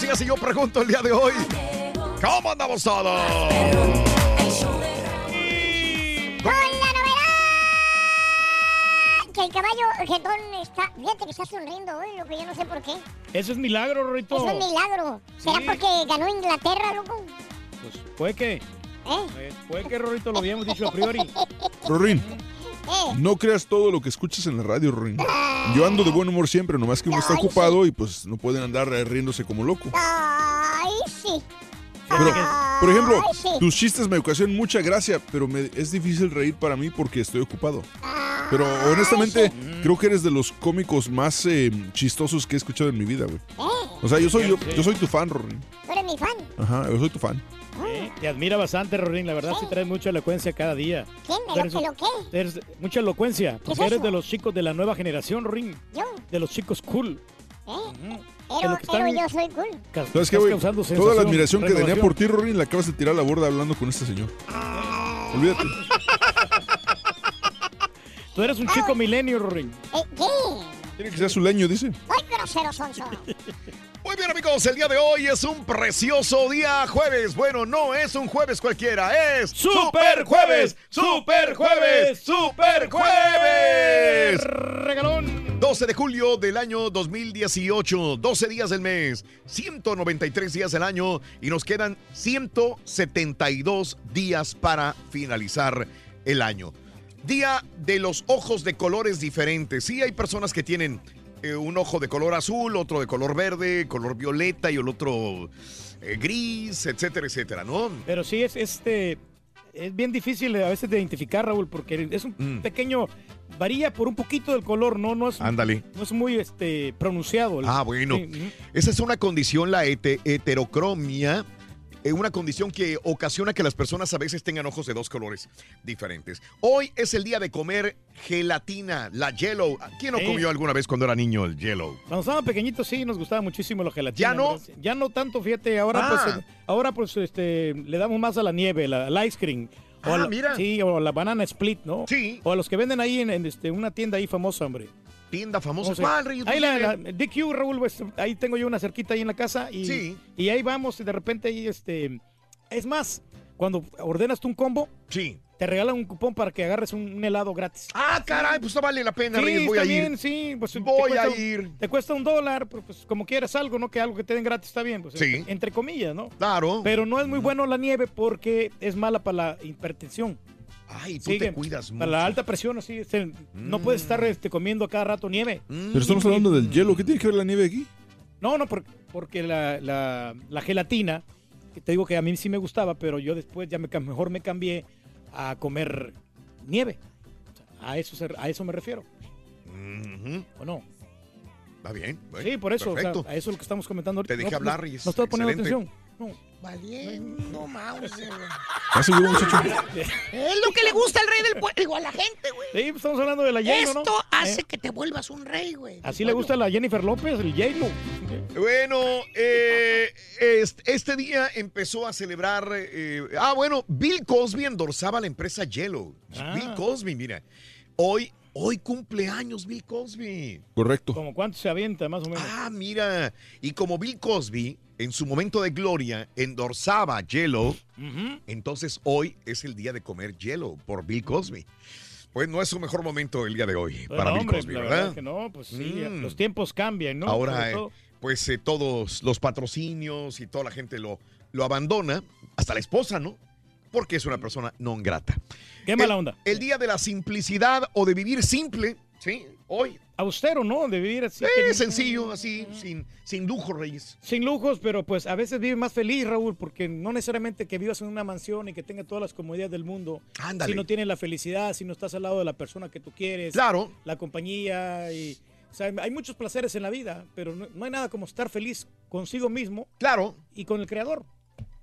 Días. Y yo pregunto el día de hoy: ¿Cómo andamos todos? Con la novedad que el caballo jetón está, fíjate que está sonriendo hoy, loco, yo no sé por qué. Eso es milagro, Rorito. Es un milagro. ¿Será Sí. porque ganó Inglaterra, loco? Pues puede que. ¿Eh? eh, Puede que, Rorito, lo habíamos dicho a priori. Rorín. No creas todo lo que escuchas en la radio, Rorín. Yo ando de buen humor siempre, nomás que uno está ocupado y pues no pueden andar eh, riéndose como loco. Ay, sí. Pero, por ejemplo, Ay, sí. tus chistes me ocasionan mucha gracia, pero me- es difícil reír para mí porque estoy ocupado. Pero honestamente, creo que eres de los cómicos más eh, chistosos que he escuchado en mi vida, güey. O sea, yo soy, yo, yo soy tu fan, Rorín. Tú eres mi fan. Ajá, yo soy tu fan. Eh, Te admira bastante, Rorín. La verdad, sí traes mucha elocuencia cada día. ¿Quién? ¿De Eres- lo que qué? Eres mucha elocuencia. es Porque eres de los chicos de la nueva generación, Rorín. Yo. De los chicos cool. ¿Eh? Pero, los que pero están- yo soy cool. Ca- ¿Sabes qué, güey? Toda la admiración que tenía por ti, Rorín, la acabas de tirar a la borda hablando con este señor. Olvídate. Tú eres un chico milenio, Rorín. ¿Eh? ¿Qué? Tiene que ser su leño, dice. Ay, grosero, sonso. Muy bien, amigos, el día de hoy es un precioso día jueves. Bueno, no es un jueves cualquiera, es ¡Super Jueves! ¡Super Jueves! ¡Super Jueves! ¡Regalón! 12 de julio del año 2018, 12 días del mes, 193 días del año y nos quedan 172 días para finalizar el año. Día de los ojos de colores diferentes. Sí, hay personas que tienen eh, un ojo de color azul, otro de color verde, color violeta y el otro eh, gris, etcétera, etcétera, ¿no? Pero sí es este es bien difícil a veces de identificar, Raúl, porque es un Mm. pequeño varía por un poquito del color, no no es Ándale. no es muy este pronunciado. Ah, bueno. Sí. Esa es una condición, la hete- heterocromia, eh, una condición que ocasiona que las personas a veces tengan ojos de dos colores diferentes. Hoy es el día de comer gelatina, la yellow. ¿Quién no Sí. comió alguna vez cuando era niño el yellow? Cuando estaban pequeñitos sí nos gustaba muchísimo la gelatina. ¿Ya no? ¿verdad? Ya no tanto, fíjate, ahora Ah. pues eh, ahora pues este le damos más a la nieve, la, al ice cream. O Ah, a la- mira. Sí, o la banana split, ¿no? Sí. O a los que venden ahí en, en, este, una tienda ahí famosa, hombre. Tienda famosa. No sé. ¿Cuál, Reyes? Ahí la, DQ, Raúl, pues, ahí tengo yo una cerquita ahí en la casa y, Sí. y ahí vamos y de repente ahí, este, es más, cuando ordenas tú un combo, Sí. te regalan un cupón para que agarres un, un helado gratis. Ah, caray, pues no vale la pena, Sí, Reyes. Voy a está ir. bien, sí, pues te Voy cuesta a un- ir. Te cuesta un dólar, pero pues como quieras algo, ¿no? Que algo que te den gratis está bien, pues Sí. entre, entre comillas, ¿no? Claro. Pero no es muy bueno la nieve porque es mala para la hipertensión. Ay, tú Sí, te cuidas mucho. Para la alta presión, así, este, no puedes estar este, comiendo cada rato nieve. Mm. Pero estamos hablando del hielo. ¿Qué tiene que ver la nieve aquí? No, no, porque porque la, la- la gelatina, que te digo que a mí sí me gustaba, pero yo después ya me, mejor me cambié a comer nieve. O sea, a, eso se- a eso me refiero, Ujú. ¿o no? Va bien. bueno, sí, por eso, o sea, Perfecto. a eso es lo que estamos comentando ahorita. Te dejé No, hablar, no, Reyes. No estoy poniendo Excelente. atención. No. Valiendo, Mauser. ¿Ya se huyó, muchacho? Es lo que le gusta al rey del pueblo. Digo, a la gente, güey. Sí, pues estamos hablando de la J-Lo, ¿no? Esto hace Eh, que te vuelvas un rey, güey. Así le gusta a la Jennifer López, el J-Lo. Bueno, eh, est- este día empezó a celebrar. eh, ah, bueno, Bill Cosby endorsaba la empresa Yellow. Ah. Bill Cosby, mira. Hoy, hoy cumpleaños Bill Cosby. Correcto. Como cuánto se avienta, más o menos. Ah, mira. Y como Bill Cosby, en su momento de gloria, endorsaba Yellow, entonces hoy es el día de comer Yellow por Bill Cosby. Pues no es su mejor momento el día de hoy para Bill hombre, Cosby, la ¿verdad? que no, pues sí, Mm. los tiempos cambian, ¿no? Ahora, eh, pues eh, todos los patrocinios y toda la gente lo, lo abandona, hasta la esposa, ¿no? Porque es una persona non grata. Qué mala el, onda. El día de la simplicidad o de vivir simple, ¿sí? Hoy. Austero, ¿no? De vivir así. Eh, que- sencillo, así, sin, sin lujo, Reyes. Sin lujos, pero pues a veces vive más feliz, Raúl, porque no necesariamente que vivas en una mansión y que tenga todas las comodidades del mundo. Ándale. Si no tienes la felicidad, si no estás al lado de la persona que tú quieres. Claro. La compañía y... O sea, hay muchos placeres en la vida, pero no, no hay nada como estar feliz consigo mismo Claro. y con el creador.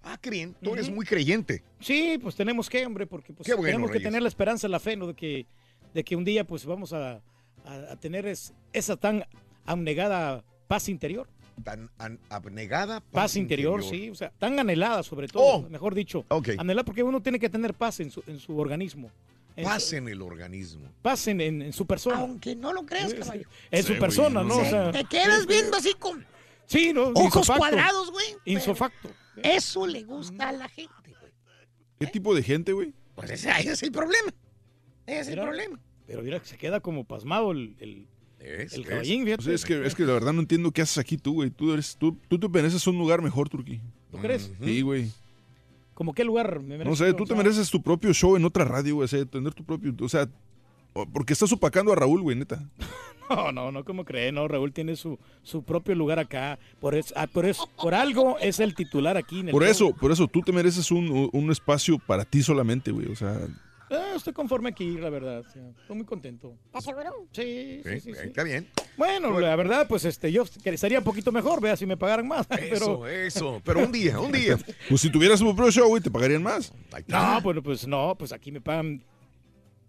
Ah, bien. Tú eres muy creyente. Sí, pues tenemos que, hombre, porque pues, bueno, tenemos que tener la esperanza, la fe, ¿no? De que, de que un día pues vamos a, a- a tener es- esa tan abnegada paz interior. Tan an- abnegada. Paz, interior, sí, o sea, tan anhelada sobre todo, Oh. mejor dicho. Ok. Anhelada porque uno tiene que tener paz en su, en su organismo. En Paz en el organismo. paz en, en- en su persona. Aunque no lo creas, caballo. En Sí, su güey, persona, no ¿no? O sé. sea, Te quedas viendo así con sí, ¿no? ojos Insofacto. cuadrados, güey. Insofacto. Eso le gusta a la gente, güey. ¿Qué tipo de gente, güey? Pues ese, ese es el problema. Ese es el problema. Pero mira, que se queda como pasmado el, el, Es, el es. caballín. O sea, es, que, es que la verdad no entiendo qué haces aquí tú, güey. Tú, eres, tú, tú te mereces un lugar mejor, Turquí. ¿Tú crees? Sí, güey. ¿Como qué lugar me No merezco? sé, tú O te mereces tu propio show en otra radio, güey. O sea, tener tu propio. O sea, porque estás opacando a Raúl, güey, neta. No, no, no, como cree, no, Raúl tiene su, su propio lugar acá, por eso, ah, por eso, por algo es el titular aquí en el Por show. eso, por eso, tú te mereces un, un espacio para ti solamente, güey. O sea, Ah, estoy conforme aquí, la verdad, o sea, estoy muy contento. ¿Estás seguro? Sí, sí, Sí, sí, sí. Está bien. Bueno, la verdad, pues este, yo estaría un poquito mejor, vea, si me pagaran más, Eso, pero... eso. Pero un día, un día. pues si tuvieras tu propio show, güey, te pagarían más. No, bueno, pues no, pues aquí me pagan,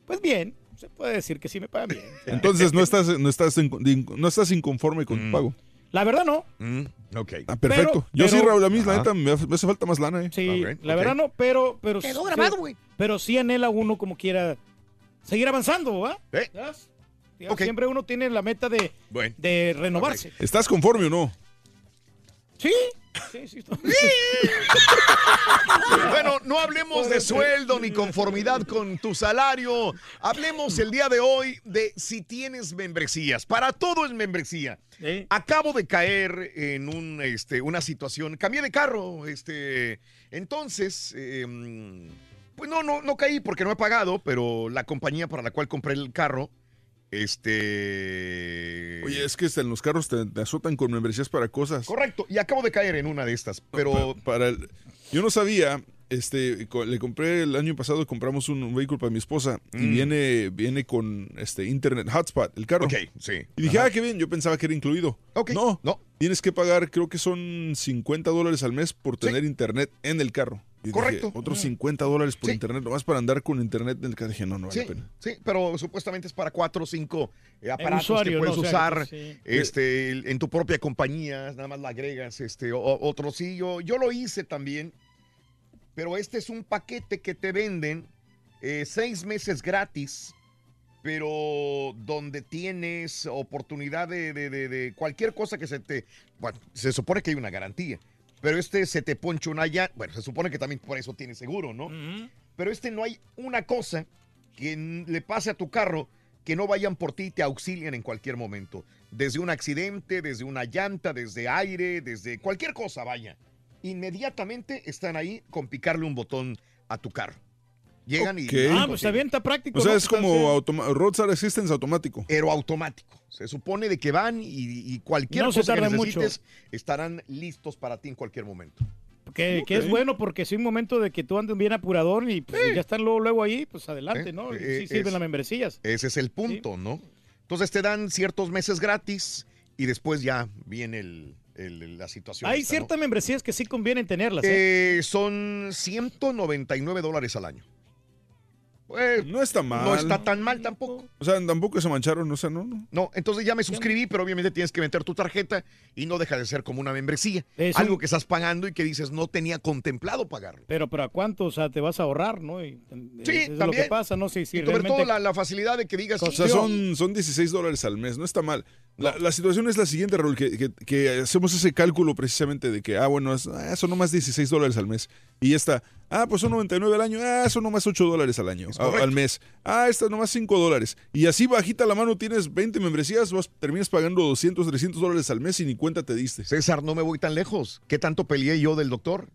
pues bien, se puede decir que sí me pagan bien. Entonces no estás, no estás, en- no estás inconforme con tu pago. La verdad no, Mm, ok. Ah, perfecto. Pero- Yo sí, Raúl, a mí la neta me hace, falta más lana, eh. sí, Ok, la verdad no, pero... pero Quedó grabado, güey. Pero sí anhela uno como quiera seguir avanzando, ¿va? Eh, ¿Sabes? Siempre uno tiene la meta de, Bueno. de renovarse. ¿Estás conforme o no? Sí, sí, sí. estoy- Bueno, no hablemos de sueldo ni conformidad con tu salario. Hablemos el día de hoy de si tienes membresías. Para todo es membresía. Sí. Acabo de caer en un, este, una situación. Cambié de carro. Este, entonces, eh, pues no, no, no caí porque no he pagado, pero la compañía para la cual compré el carro, este. Oye, es que hasta en los carros te, te azotan con membresías para cosas. Correcto. Y acabo de caer en una de estas. Pero. Pa- para el- yo no sabía, este, le compré el año pasado, compramos un, un vehículo para mi esposa y Mm. viene, viene con este internet hotspot, el carro. Ok, sí. Y dije, Ajá. ah, qué bien, yo pensaba que era incluido. Ok, No, no. Tienes que pagar, creo que son 50 dólares al mes por tener internet en el carro. Y dije, Correcto. otros 50 dólares por Sí. internet, nomás para andar con internet en el carro. Dije, no, no vale Sí, la pena. sí, pero supuestamente es para cuatro o cinco eh, aparatos usuario, que puedes ¿no? O sea, usar este, en tu propia compañía, nada más le agregas este, o- otro sí. Yo, yo lo hice también, pero este es un paquete que te venden eh, seis meses gratis, pero donde tienes oportunidad de, de- de- de cualquier cosa que se te... Bueno, se supone que hay una garantía, pero este se te poncha una ya... Bueno, se supone que también por eso tiene seguro, ¿no? Pero este no hay una cosa que le pase a tu carro que no vayan por ti y te auxilien en cualquier momento. Desde un accidente, desde una llanta, desde aire, desde cualquier cosa, vaya. Inmediatamente están ahí con picarle un botón a tu carro. Llegan y... Ok. Ah, pues está bien, está práctico. O sea, ¿no? es Está como automa- Roadside Assistance automático. Pero automático. Se supone de que van y, y cualquier No se cosa que mucho. necesites estarán listos para ti en cualquier momento. Que, que es bueno porque si un momento de que tú andes bien apurador y pues, ya están luego, luego ahí, pues adelante, Eh, ¿no? eh, sí sirven es- las membresías. Ese es el punto, ¿no? Entonces te dan ciertos meses gratis y después ya viene el- el- la situación. Hay esta, ¿no? ciertas membresías que sí convienen tenerlas, ¿eh? Eh, son 199 dólares al año. Pues, No está mal. no está tan mal tampoco. O sea, tampoco se mancharon, o sea, no, no. No, entonces ya me suscribí, pero obviamente tienes que meter tu tarjeta y no deja de ser como una membresía. Es Algo un- que estás pagando y que dices no tenía contemplado pagarlo. Pero, pero ¿a cuánto? O sea, te vas a ahorrar, ¿no? Y, Sí, eso es lo también. que pasa, ¿no? Si, si y sobre realmente... todo la, la facilidad de que digas, O sí, sea, son, son 16 dólares al mes, no está mal. La, la situación es la siguiente, Raúl, que, que- que hacemos ese cálculo precisamente de que, ah, bueno, es- ah, son nomás 16 dólares al mes. Y esta, ah, pues son 99 al año, ah, son nomás 8 dólares al año, a- al mes. Ah, esta nomás 5 dólares. Y así bajita la mano tienes 20 membresías, vas, terminas pagando 200, 300 dólares al mes y ni cuenta te diste. César, no me voy tan lejos. ¿Qué tanto peleé yo del doctor?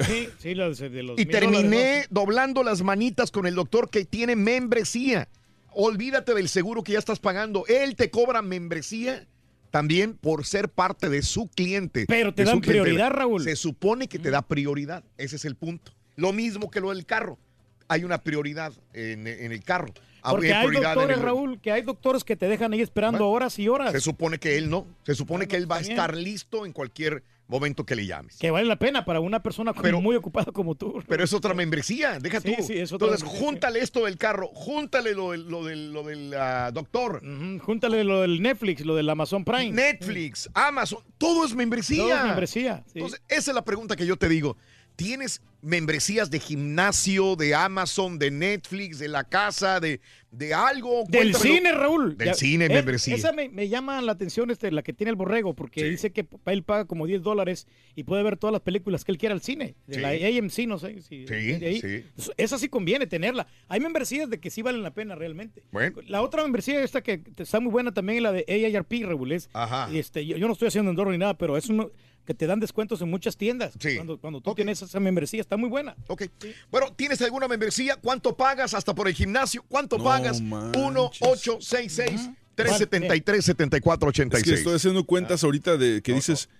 Sí, sí, los, de los Y terminé dólares, doblando las manitas con el doctor que tiene membresía. Olvídate del seguro que ya estás pagando. Él te cobra membresía también por ser parte de su cliente. Pero te dan prioridad, Raúl. Se supone que te da prioridad. Ese es el punto. Lo mismo que lo del carro. Hay una prioridad en, en el carro. Porque hay doctores, Raúl, que hay doctores que te dejan ahí esperando Bueno, horas y horas. Se supone que él no. Se supone Bueno, que él va a estar listo en cualquier momento que le llames. Que vale la pena para una persona Pero- muy ocupada como tú. Pero es otra membresía, deja Sí, tú. sí, es otra Entonces, membresía, júntale esto del carro, júntale lo del, lo del, lo del ah, doctor. Júntale lo del Netflix, lo del Amazon Prime. Netflix, Amazon, todo es membresía. Todo es membresía. sí. Entonces, esa es la pregunta que yo te digo. ¿Tienes membresías de gimnasio, de Amazon, de Netflix, de la casa, de, de algo? Del Cuéntamelo. cine, Raúl. Del cine, membresía. Esa me, me llama la atención, este, la que tiene el borrego, porque Sí. dice que él paga como 10 dólares y puede ver todas las películas que él quiera al cine. De Sí. la AMC, no sé. Si Sí, ahí. sí. Esa sí conviene tenerla. Hay membresías de que sí valen la pena realmente. Bueno. La otra membresía, esta que está muy buena también, es la de AARP, Raúl. es- Ajá. Este, yo, yo no estoy haciendo endorro ni nada, pero es uno que te dan descuentos en muchas tiendas. Sí. Cuando, cuando tú tienes esa membresía, está muy buena. Ok. Bueno, ¿tienes alguna membresía? ¿Cuánto pagas hasta por el gimnasio? ¿Cuánto No pagas? manches. 1 866 373 7486 Es que estoy haciendo cuentas ahorita de que No, dices,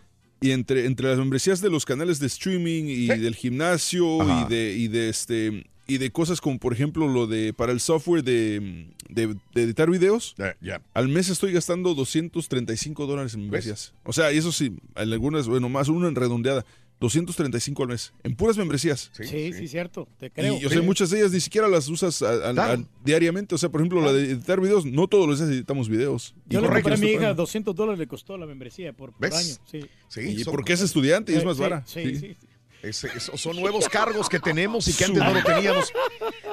y entre, entre las membresías de los canales de streaming y Sí. del gimnasio Ajá. y de, y de este y de cosas como por ejemplo lo de para el software de, de- de editar videos, ya. al mes estoy gastando 235 dólares en membresías. O sea, y eso sí, en algunas, bueno, más una en redondeada, 235 al mes, en puras membresías. Sí, Sí, sí. sí, cierto. Te creo. Y, o sea, Sí. muchas de ellas ni siquiera las usas a- a- a- Claro. diariamente. O sea, por ejemplo, la de editar videos, no todos los días editamos videos. Yo Y le compré a mi hija pagando. 200 dólares, le costó la membresía por, por año. Sí. Sí, Y porque es estudiante y es Eh, más sí, vara. Sí, Sí. Es- es- son nuevos cargos que tenemos y que antes no lo teníamos.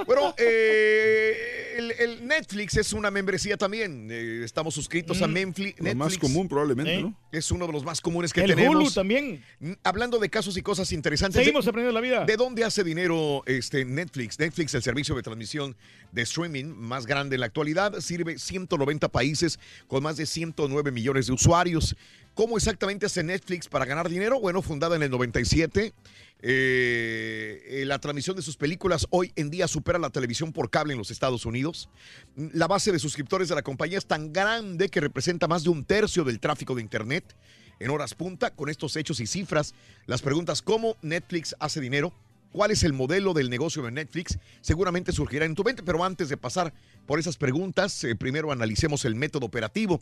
Bueno, eh, el, el Netflix es una membresía también. Eh, estamos suscritos a Memfli- Lo Netflix. más común probablemente, Sí. ¿no? Es uno de los más comunes que El tenemos. Hulu también. Mm, Hablando de casos y cosas interesantes. Seguimos ¿de- aprendiendo la vida. ¿De dónde hace dinero este Netflix? Netflix, el servicio de transmisión de streaming más grande en la actualidad, sirve 190 países con más de 109 millones de usuarios. ¿Cómo exactamente hace Netflix para ganar dinero? Bueno, fundada en el 97, eh, eh, la transmisión de sus películas hoy en día supera la televisión por cable en los Estados Unidos. La base de suscriptores de la compañía es tan grande que representa más de un tercio del tráfico de Internet en horas punta. Con estos hechos y cifras, las preguntas cómo Netflix hace dinero, cuál es el modelo del negocio de Netflix, seguramente surgirá en tu mente. Pero antes de pasar por esas preguntas, eh, primero analicemos el método operativo.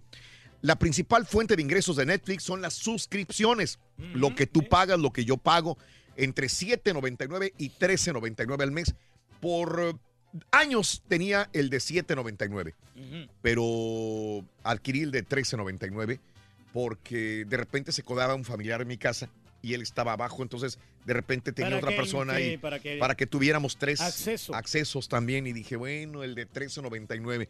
La principal fuente de ingresos de Netflix son las suscripciones. Lo que tú pagas, lo que yo pago, entre 7.99 y 13.99 al mes. Por años tenía el de 7.99 Ujú. pero adquirí el de 13.99 porque de repente se codaba un familiar en mi casa y él estaba abajo, entonces de repente tenía Para otra que- persona sí, ahí para que- para que tuviéramos tres Acceso. accesos también y dije, bueno, el de 13.99.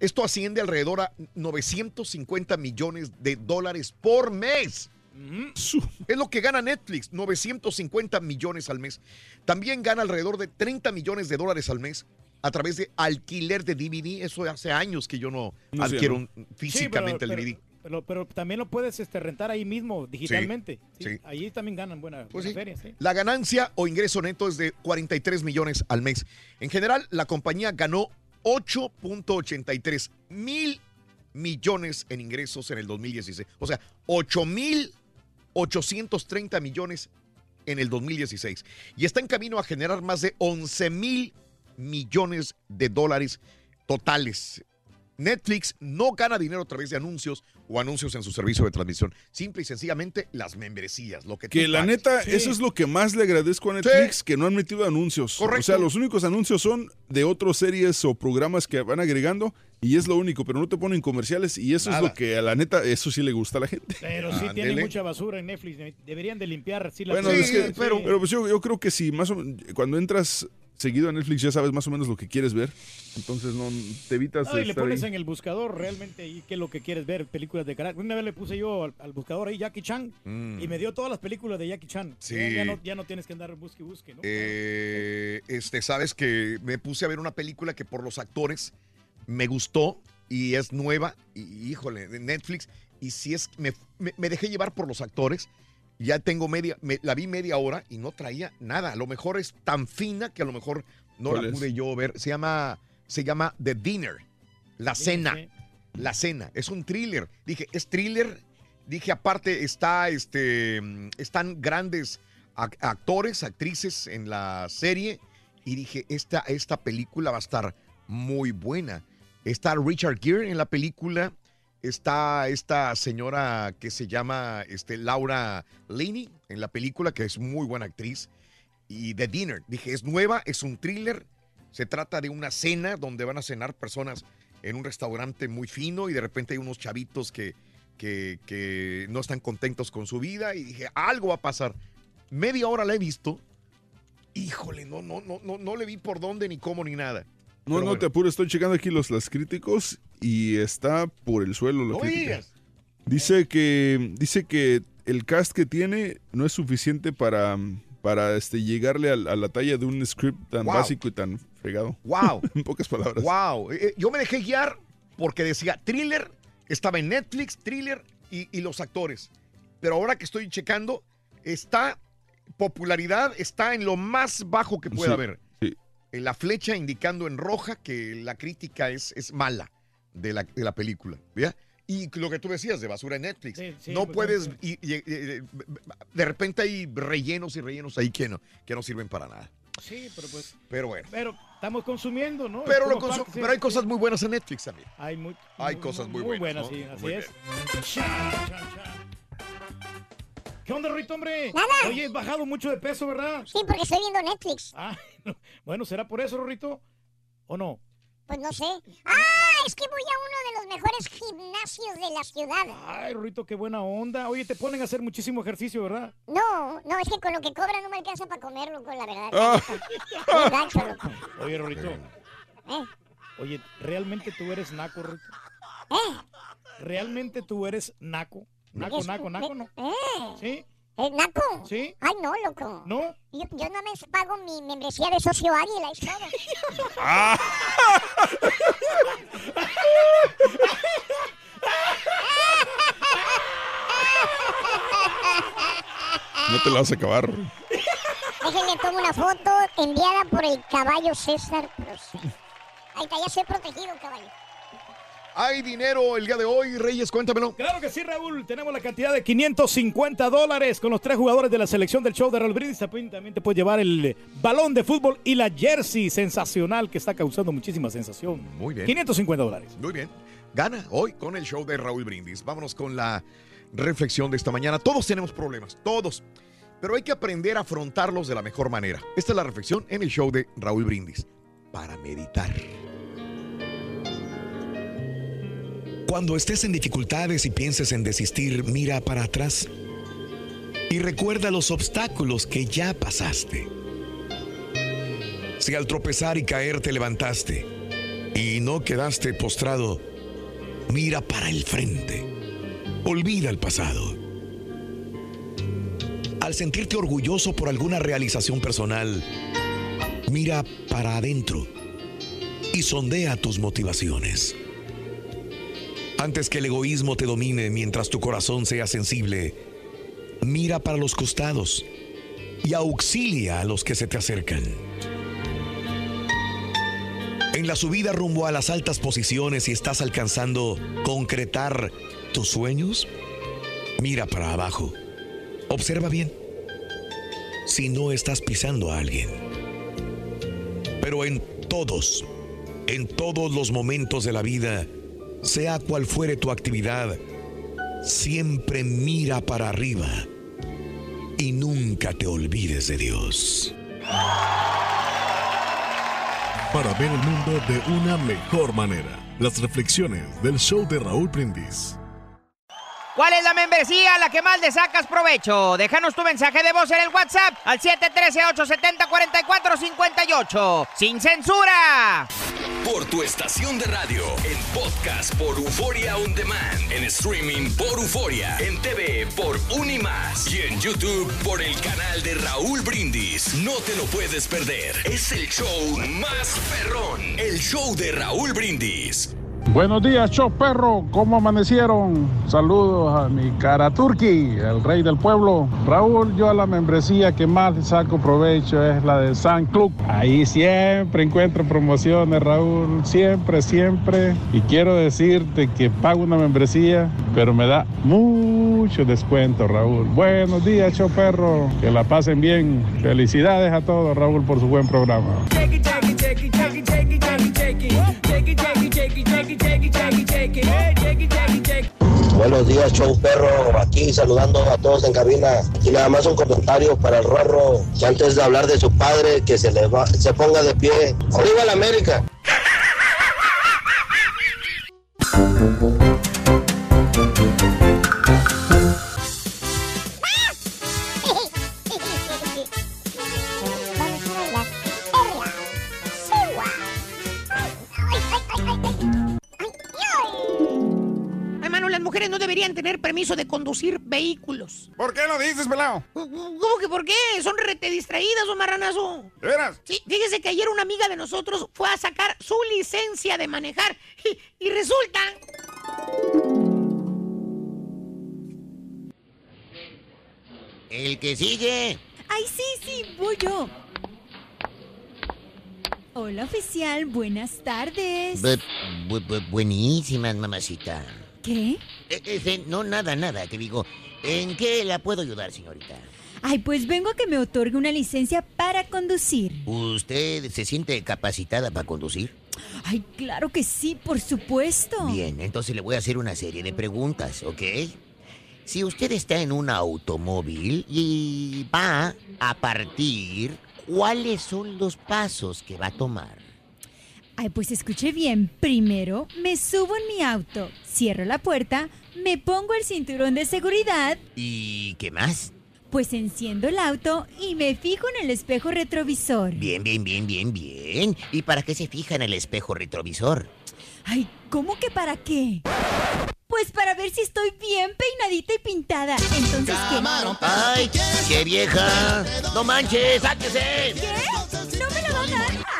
Esto asciende alrededor a 950 millones de dólares por mes. Es lo que gana Netflix, 950 millones al mes. También gana alrededor de 30 millones de dólares al mes a través de alquiler de DVD. Eso hace años que yo no, adquiero físicamente Sí, pero- el DVD. pero, pero también lo puedes este, rentar ahí mismo, digitalmente. Sí. Allí también ganan buena, Pues buena feria. La ganancia o ingreso neto es de 43 millones al mes. En general, la compañía ganó 8.83 mil millones en ingresos en el 2016. O sea, 8 mil 830 millones en el 2016. Y está en camino a generar más de 11 mil millones de dólares totales. Netflix no gana dinero a través de anuncios o anuncios en su servicio de transmisión. Simple y sencillamente las membresías. Lo que, Que la neta, Sí. eso es lo que más le agradezco a Netflix, que no han metido anuncios. Correcto. O sea, los únicos anuncios son de otras series o programas que van agregando y es lo único, pero no te ponen comerciales y eso Nada. es lo que a la neta, eso sí le gusta a la gente. Pero sí tienen mucha basura en Netflix. Deberían de limpiar. Sí, la Bueno, Sí, es que, pero- pero, pues yo, yo creo que sí, más o men- cuando entras seguido a Netflix ya sabes más o menos lo que quieres ver, entonces no te evitas No, y le pones ahí. en el buscador realmente ahí qué es lo que quieres ver, películas de carácter. Una vez le puse yo al, al buscador ahí Jackie Chan Mm. y me dio todas las películas de Jackie Chan. Sí. Ya, ya no, ya no tienes que andar busque y busque, ¿no? Eh, este, sabes que me puse a ver una película que por los actores me gustó y es nueva, y híjole, de Netflix, y si es, me, me- me dejé llevar por los actores, ya tengo media, me- la vi media hora y no traía nada, a lo mejor es tan fina que a lo mejor no ¿Cuál la es? pude yo ver, se llama, se llama The Dinner, la cena. La Cena. Es un thriller. Dije, es thriller. Dije, aparte, está, este, están grandes ac- actores, actrices en la serie. Y dije, esta, esta película va a estar muy buena. Está Richard Gere en la película. Está esta señora que se llama este, Laura Linney en la película, que es muy buena actriz. Y The Dinner. Dije, es nueva, es un thriller. Se trata de una cena donde van a cenar personas en un restaurante muy fino y de repente hay unos chavitos que, que, que no están contentos con su vida y dije, algo va a pasar. Media hora la he visto. Híjole, no, no, no, no, no le vi por dónde, ni cómo, ni nada. No, no bueno. te apures, estoy checando aquí los las críticos y está por el suelo la No crítica. digas. Dice que dice que el cast que tiene no es suficiente para para este llegarle a, a la talla de un script tan Wow. básico y tan fregado. Wow, En pocas palabras. wow. Eh, eh, yo me dejé guiar porque decía thriller, estaba en Netflix, thriller y, y los actores. Pero ahora que estoy checando, está popularidad, está en lo más bajo que pueda Sí, haber. Eh, La flecha indicando en roja que la crítica es, es mala de la, de la película. ¿ya? Y lo que tú decías de basura en Netflix. Sí, sí, no puedes. y- y- y- eh, de repente hay rellenos y rellenos ahí que no, que no sirven para nada. Sí, pero pues, Pero bueno. pero estamos consumiendo, ¿no? Pero, lo consu- parte, sí, pero hay cosas muy buenas en Netflix también. Hay, muy, Hay cosas muy buenas, ¿no? sí, así Muy es. ¿Qué onda, Rito, hombre? Nada. Oye, has bajado mucho de peso, ¿verdad? Sí, porque estoy viendo Netflix. Ah, no. bueno, ¿será por eso, Rorrito? ¿O no? Pues no sé. ¡Ah! Es que voy a uno de los mejores gimnasios de la ciudad. Ay, Rorrito, qué buena onda. Oye, te ponen a hacer muchísimo ejercicio, ¿verdad? No, no, es que con lo que cobran no me alcanza para comer, loco, la verdad. Ah. Loco. Oye, Rorrito. ¿Eh? Oye, ¿realmente tú eres naco, Rorrito? ¿Eh? ¿Realmente tú eres naco? Naco, Es- naco, naco, ¿no? ¿Eh? ¿Sí? ¿Es naco? ¿Sí? Ay, no, loco. ¿No? Yo, yo no me pago mi membresía de socio águila, es todo. No te la vas a acabar. Déjenle tomo una foto enviada por el caballo César Proce. Ahí está, ya soy protegido, caballo. Hay dinero el día de hoy, Reyes, cuéntamelo. Claro que sí, Raúl. Tenemos la cantidad de 550 dólares con los tres jugadores de la selección del show de Raúl Brindis. También te puedes llevar el balón de fútbol y la jersey sensacional que está causando muchísima sensación. Muy bien. 550 dólares. Muy bien. Gana hoy con el show de Raúl Brindis. Vámonos con la reflexión de esta mañana. Todos tenemos problemas, todos. Pero hay que aprender a afrontarlos de la mejor manera. Esta es la reflexión en el show de Raúl Brindis. Para meditar. Cuando estés en dificultades y pienses en desistir, mira para atrás y recuerda los obstáculos que ya pasaste. Si al tropezar y caer te levantaste y no quedaste postrado, mira para el frente. Olvida el pasado. Al sentirte orgulloso por alguna realización personal, mira para adentro y sondea tus motivaciones. Antes que el egoísmo te domine mientras tu corazón sea sensible, mira para los costados y auxilia a los que se te acercan. En la subida rumbo a las altas posiciones y estás alcanzando concretar tus sueños, mira para abajo. Observa bien si no estás pisando a alguien. Pero en todos, en todos los momentos de la vida, sea cual fuere tu actividad, siempre mira para arriba y nunca te olvides de Dios. Para ver el mundo de una mejor manera, las reflexiones del show de Raúl Brindis. ¿Cuál es la membresía a la que más le sacas provecho? Déjanos tu mensaje de voz en el WhatsApp al 713-870-4458. ¡Sin censura! Por tu estación de radio, en podcast por Euforia On Demand, en streaming por Euforia, en TV por Unimás y en YouTube por el canal de Raúl Brindis. No te lo puedes perder. Es el show más perrón, el show de Raúl Brindis. Buenos días, show perro. ¿Cómo amanecieron? Saludos a mi cara Turki, el rey del pueblo. Raúl, yo a la membresía que más saco provecho es la de San Club. Ahí siempre encuentro promociones, Raúl. Siempre, siempre. Y quiero decirte que pago una membresía, pero me da mucho descuento, Raúl. Buenos días, show perro. Que la pasen bien. Felicidades a todos, Raúl, por su buen programa. Buenos días, show perro. Aquí saludando a todos en cabina. Y nada más un comentario para el Rorro, que antes de hablar de su padre, que se, le va- se ponga de pie. ¡Arriba la América! Vehículos. ¿Por qué lo dices, pelado? ¿Cómo que por qué? Son rete distraídas, o marranazo. ¿De veras? Sí, fíjese que ayer una amiga de nosotros fue a sacar su licencia de manejar y, y resulta... El que sigue. Ay, sí, sí, voy yo. Hola, oficial, buenas tardes. Bu- bu- bu- buenísimas, mamacita. ¿Qué? Eh, eh, no, nada, nada, que digo. ¿En qué la puedo ayudar, señorita? Ay, pues vengo a que me otorgue una licencia para conducir. ¿Usted se siente capacitada para conducir? Ay, claro que sí, por supuesto. Bien, entonces le voy a hacer una serie de preguntas, ¿ok? Si usted está en un automóvil y va a partir, ¿cuáles son los pasos que va a tomar? Ay, pues escuche bien. Primero, me subo en mi auto, cierro la puerta, me pongo el cinturón de seguridad, ¿Y qué más? pues enciendo el auto y me fijo en el espejo retrovisor. Bien, bien, bien, bien, bien. ¿Y para qué se fija en el espejo retrovisor? Ay, ¿cómo que para qué? Pues para ver si estoy bien peinadita y pintada. Entonces, ¿qué? ¡Ay, qué vieja! ¡No manches, sáquese! ¿Qué?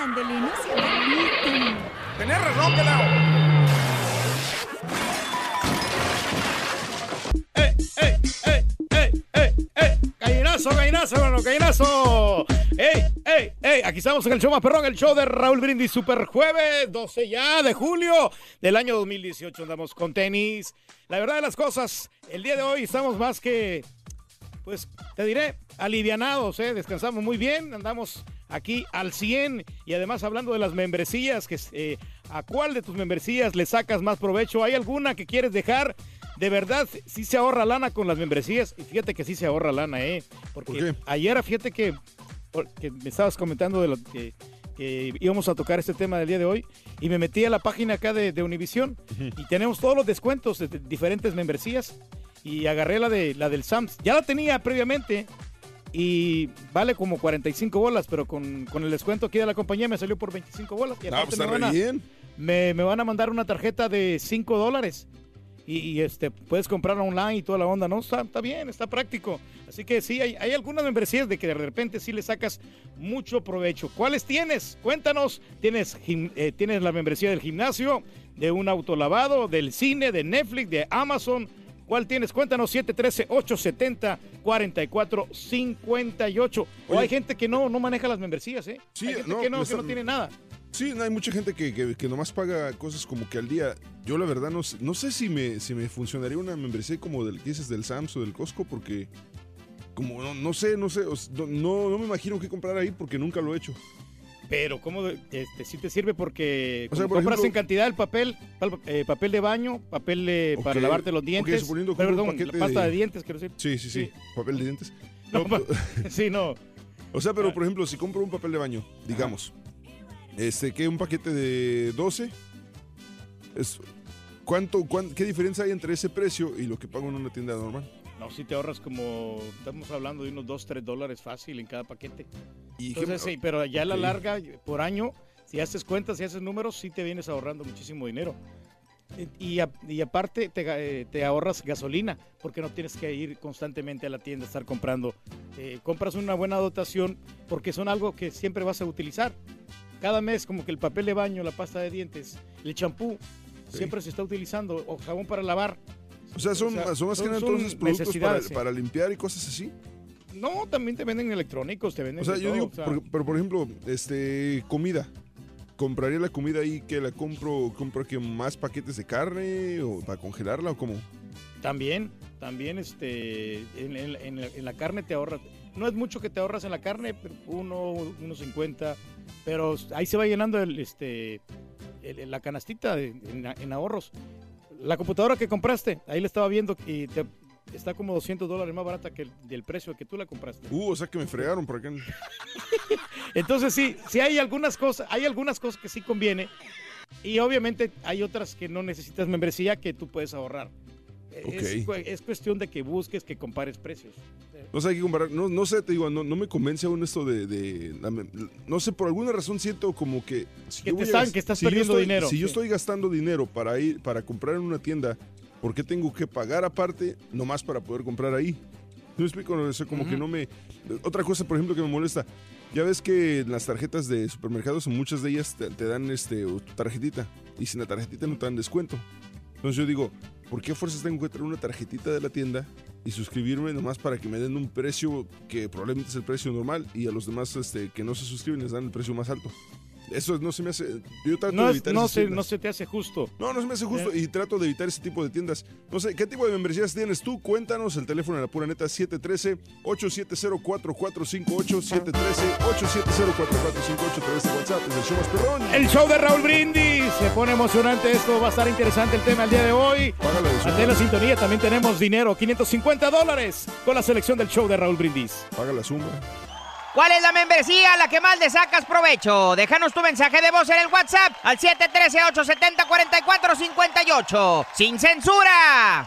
Ándale, no se agüiten. Tenés razón, pelado. Gallinazo, gallinazo, hermano, gallinazo. ¡Ey, ey, ey! Aquí estamos en el show más perrón, el show de Raúl Brindis Super Jueves, 12 ya de julio del año 2018. Andamos con tenis. La verdad de las cosas, el día de hoy estamos más que, pues, te diré, alivianados, ¿eh? Descansamos muy bien, andamos aquí al 100 y además hablando de las membresías, que eh, ¿a cuál de tus membresías le sacas más provecho? ¿Hay alguna que quieres dejar? De verdad, sí se ahorra lana con las membresías. Y fíjate que sí se ahorra lana, ¿eh? Porque ayer, fíjate que, me estabas comentando de lo que, que íbamos a tocar este tema del día de hoy. Y me metí a la página acá de, de Univision. Y tenemos todos los descuentos de, de diferentes membresías. Y agarré la, de, la del Sams. Ya la tenía previamente. Y vale como 45 bolas, pero con, con el descuento aquí de la compañía me salió por 25 bolas. Y Ah, pues me, van a, bien. me, me van a mandar una tarjeta de 5 dólares. y, y, este, puedes comprar online y toda la onda, ¿no? Está, está bien, está práctico. Así que sí, hay, hay, algunas membresías de que de repente sí le sacas mucho provecho. ¿Cuáles tienes? Cuéntanos. ¿Tienes, eh, tienes la membresía del gimnasio, de un autolavado, del cine, de Netflix, de Amazon? ¿Cuál tienes? Cuéntanos, 713-870-4458. O hay gente que no, no maneja las membresías, ¿eh? Sí, hay gente no, que, no, que no tiene nada. Sí, hay mucha gente que, que, que nomás paga cosas como que al día. Yo la verdad no, sé- no sé si me, si me funcionaría una membresía como del que dices del Sams o del Costco porque como no, no sé, no sé, no, no me imagino qué comprar ahí porque nunca lo he hecho. Pero, ¿cómo? Este, sí te sirve porque O sea, como por compras ejemplo- en cantidad el papel, eh, papel de baño, papel de- para lavarte los dientes, suponiendo que perdón, la pasta de... de- dientes, quiero decir. Sí, sí, sí, papel de dientes. No, sí, no. O sea, pero por ejemplo, si compro un papel de baño, digamos, este, que un paquete de 12, es, ¿cuánto, cuán- ¿qué diferencia hay entre ese precio y lo que pago en una tienda normal? No, si te ahorras como, estamos hablando de unos 2, 3 dólares fácil en cada paquete. ¿Y qué Entonces, sí, pero ya a la larga, por año, si haces cuentas, si haces números, sí te vienes ahorrando muchísimo dinero. Y, y a- y aparte te, eh, te ahorras gasolina, porque no tienes que ir constantemente a la tienda a estar comprando. Eh, compras una buena dotación porque son algo que siempre vas a utilizar. Cada mes, como que el papel de baño, la pasta de dientes, el champú, siempre se está utilizando, o jabón para lavar. O sea, son, O sea, son más que nada entonces productos para, necesidades, sí. para limpiar y cosas así. No, también te venden electrónicos, te venden O sea, yo todo, digo, o sea. por- pero por ejemplo, este, comida. ¿Compraría la comida ahí que la compro, compro que más paquetes de carne o para congelarla o cómo? También, también este, en, en- en la, en la carne te ahorras. No es mucho que te ahorras en la carne, uno, unos 50, pero ahí se va llenando el, este, el- la canastita en ahorros. La computadora que compraste, ahí la estaba viendo y te- está como 200 dólares más barata que el, del precio que tú la compraste. Uh, o sea que me fregaron por acá. Entonces sí, sí hay algunas cosas, hay algunas cosas que sí conviene y obviamente hay otras que no necesitas membresía que tú puedes ahorrar. Es, es cuestión de que busques, que compares precios. No sé, hay que comparar. No, no sé, te digo, no, no me convence aún esto de, de la mem- No sé, por alguna razón siento como que. Si Que te a están- que estás si perdiendo estoy- dinero, Si yo estoy gastando dinero para ir, para comprar en una tienda, ¿por qué tengo que pagar aparte nomás para poder comprar ahí? ¿No me explico? No, sé, como que no me. Otra cosa, por ejemplo, que me molesta. Ya ves que las tarjetas de supermercados, muchas de ellas te, te dan este, tu tarjetita. Y sin la tarjetita no te dan descuento. Entonces yo digo, ¿por qué fuerzas tengo que traer una tarjetita de la tienda y suscribirme nomás para que me den un precio que probablemente es el precio normal y a los demás este, que no se suscriben les dan el precio más alto? Eso no se me hace... Yo trato No, de es- evitar no, esas se, no se te hace justo. No, no se me hace justo Eh. y trato de evitar ese tipo de tiendas. No sé, ¿qué tipo de membresías tienes tú? Cuéntanos, el teléfono de la pura neta 713-870-4458, 713-870-4458, través de WhatsApp, es el show más perrón. El show de Raúl Brindis se pone emocionante esto, va a estar interesante el tema el día de hoy. Ante la sintonía también tenemos dinero, 550 dólares con la selección del show de Raúl Brindis. Paga la suma. ¿Cuál es la membresía a la que más le sacas provecho? Déjanos tu mensaje de voz en el WhatsApp al 713-870-4458. ¡Sin censura!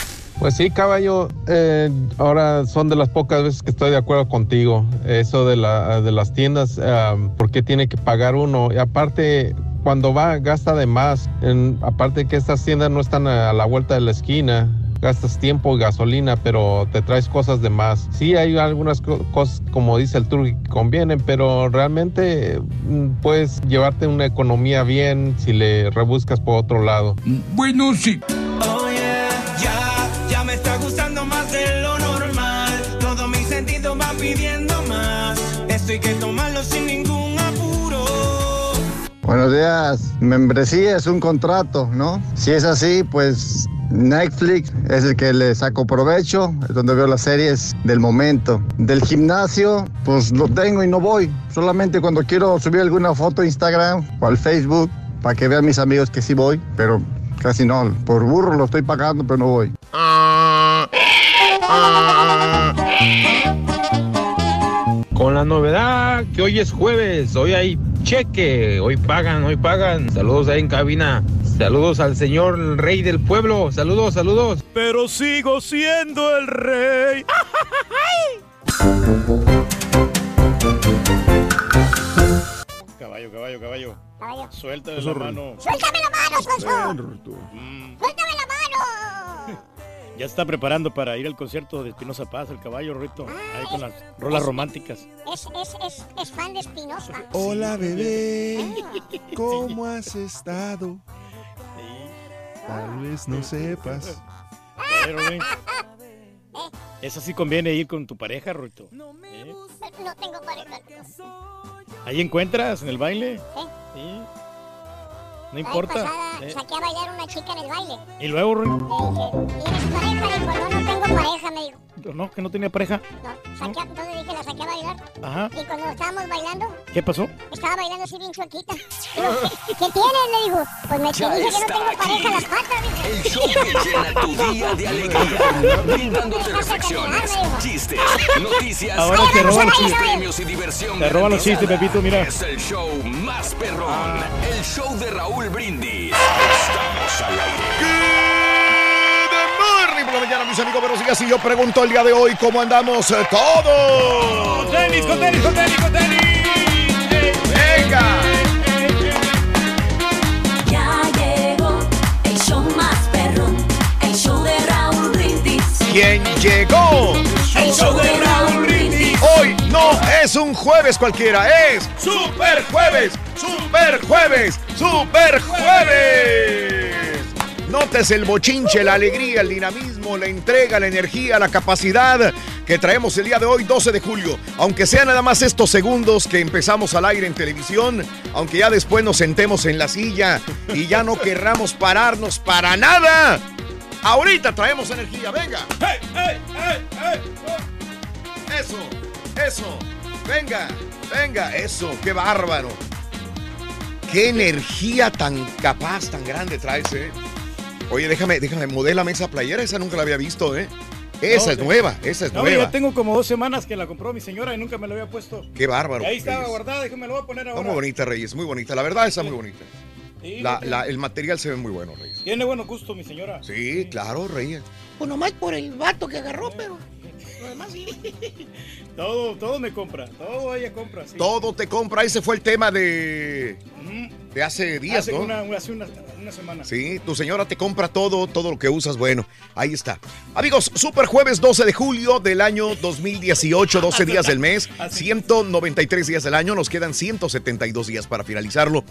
Pues sí, caballo, eh, ahora son de las pocas veces que estoy de acuerdo contigo. Eso de, la, de las tiendas, ¿por qué tiene que pagar uno? Y aparte, cuando va, gasta de más. En- aparte que estas tiendas no están a la vuelta de la esquina. Gastas tiempo y gasolina, pero te traes cosas de más. Sí, hay algunas co- cosas, como dice el tour, que convienen, pero realmente mm, puedes llevarte una economía bien si le rebuscas por otro lado. Bueno, sí. Ya, Buenos días. Membresía es un contrato, ¿no? Si es así, pues Netflix es el que le saco provecho, es donde veo las series del momento. Del gimnasio, pues lo tengo y no voy. Solamente cuando quiero subir alguna foto a Instagram o al Facebook para que vean mis amigos que sí voy, pero casi no. Por burro lo estoy pagando, pero no voy. Con la novedad que hoy es jueves, hoy hay cheque, hoy pagan, hoy pagan. Saludos ahí en cabina. Saludos al señor rey del pueblo. Saludos, saludos. Pero sigo siendo el rey. Caballo, caballo, caballo. Caballo. Suéltame la mano. ¡Suéltame la mano, Sonso! Mm, ¡Suéltame la mano! Ya está preparando para ir al concierto de Espinosa Paz, el caballo, Rito. Ahí con las rolas románticas. Es, es, es, es fan de Espinosa. Hola, bebé. ¿Cómo has estado? Tal vez no sepas. Pero, güey, Eso sí conviene ir con tu pareja, Rito. ¿Eh? No tengo pareja. Ahí encuentras en el baile. ¿Eh? Sí. No La importa. vez pasada ¿eh? saqué a bailar una chica en el baile. Y luego, Le Rito. dije, ¿tienes pareja? Dijo, no, no tengo pareja, me dijo. No, que no tenía pareja. No, saqué, a- entonces dije, la saqué a bailar. Ajá. Y cuando estábamos bailando, ¿Qué pasó? estaba bailando así bien chuequita. ¿qué, tienes? Le digo, pues me dije que no está tengo pareja en las aquí. patas. dice. El show que llena tu día de alegría, brindándote reflexiones, chistes, noticias, Ahora te roban los chistes. premios y diversión. Te roban los chistes. Pepito, mira. Es el show más perrón, el show de Raúl Brindis. Estamos al aire. Por la mañana, mis amigos. Buenos días. Y yo pregunto el día de hoy, ¿cómo andamos eh, todos? Con tenis, con tenis, con tenis, con tenis. Venga. Ya llegó el show más perrón, el show de Raúl Brindis. ¿Quién llegó? El show de Raúl Brindis. Hoy no es un jueves cualquiera, es Super Jueves, Super Jueves, Super Jueves. Notes el bochinche, la alegría, el dinamismo, la entrega, la energía, la capacidad que traemos el día de hoy, 12 de julio. Aunque sea nada más estos segundos que empezamos al aire en televisión, aunque ya después nos sentemos en la silla y ya no querramos pararnos para nada. Ahorita traemos energía, venga. Eso, eso. Venga, venga, eso, qué bárbaro. Qué energía tan capaz, tan grande traes, eh. Oye, déjame, déjame, modélame esa playera, esa nunca la había visto, eh. Esa No, es sí. nueva, esa es No, nueva. ya tengo como dos semanas que la compró mi señora y nunca me la había puesto. Qué bárbaro. Y ahí estaba Reyes. guardada, dije, me la voy a poner Está ahora. muy bonita, Reyes, muy bonita. La verdad está muy bonita. Sí, La- sí. la- el material se ve muy bueno, Reyes. Tiene buenos gustos mi señora. Sí, claro, Reyes. Pues nomás por el vato que agarró, pero. Lo demás sí. Todo, todo me compra, todo ella compra. sí. Todo te compra. Ese fue el tema de, de hace días, Hace, ¿no? una, hace una, una semana. Sí, tu señora te compra todo, todo lo que usas. Bueno, ahí está. Amigos, super jueves 12 de julio del año 2018, 12 días del mes, 193 días del año, nos quedan 172 días para finalizarlo.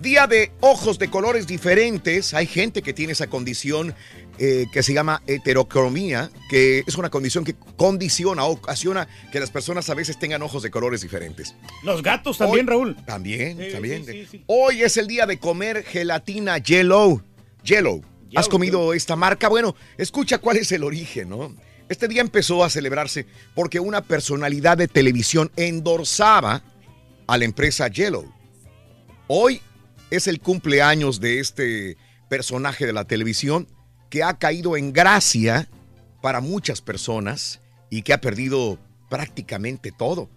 Día de ojos de colores diferentes. Hay gente que tiene esa condición eh, que se llama heterocromía, que es una condición que condiciona, ocasiona que las personas a veces tengan ojos de colores diferentes. Los gatos también, Hoy- Raúl. También, Sí, también. sí, sí, sí. Hoy es el día de comer gelatina Yellow. Yellow. ¿Has comido esta marca? Bueno, escucha cuál es el origen, ¿no? Este día empezó a celebrarse porque una personalidad de televisión endorsaba a la empresa Yellow. Hoy es el cumpleaños de este personaje de la televisión que ha caído en gracia para muchas personas y que ha perdido prácticamente todo.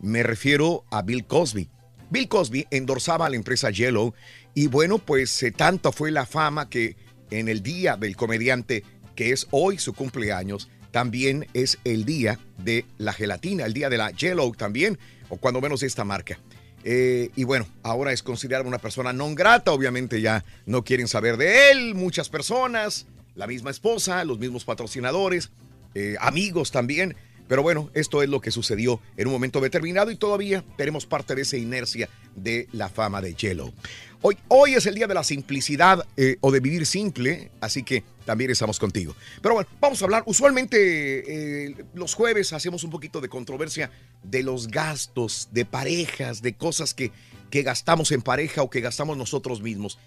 Me refiero a Bill Cosby. Bill Cosby endorsaba a la empresa Yellow y bueno, pues eh, tanto fue la fama que en el día del comediante, que es hoy su cumpleaños, también es el día de la gelatina, el día de la Yellow también, o cuando menos esta marca. Eh, y bueno, ahora es considerada una persona non grata, obviamente ya no quieren saber de él, muchas personas, la misma esposa, los mismos patrocinadores, eh, amigos también. Pero bueno, esto es lo que sucedió en un momento determinado y todavía tenemos parte de esa inercia de la fama de Yellow. Hoy, hoy es el día de la simplicidad eh, o de vivir simple, así que también estamos contigo. Pero bueno, vamos a hablar. Usualmente eh, los jueves hacemos un poquito de controversia de los gastos de parejas, de cosas que, que gastamos en pareja o que gastamos nosotros mismos.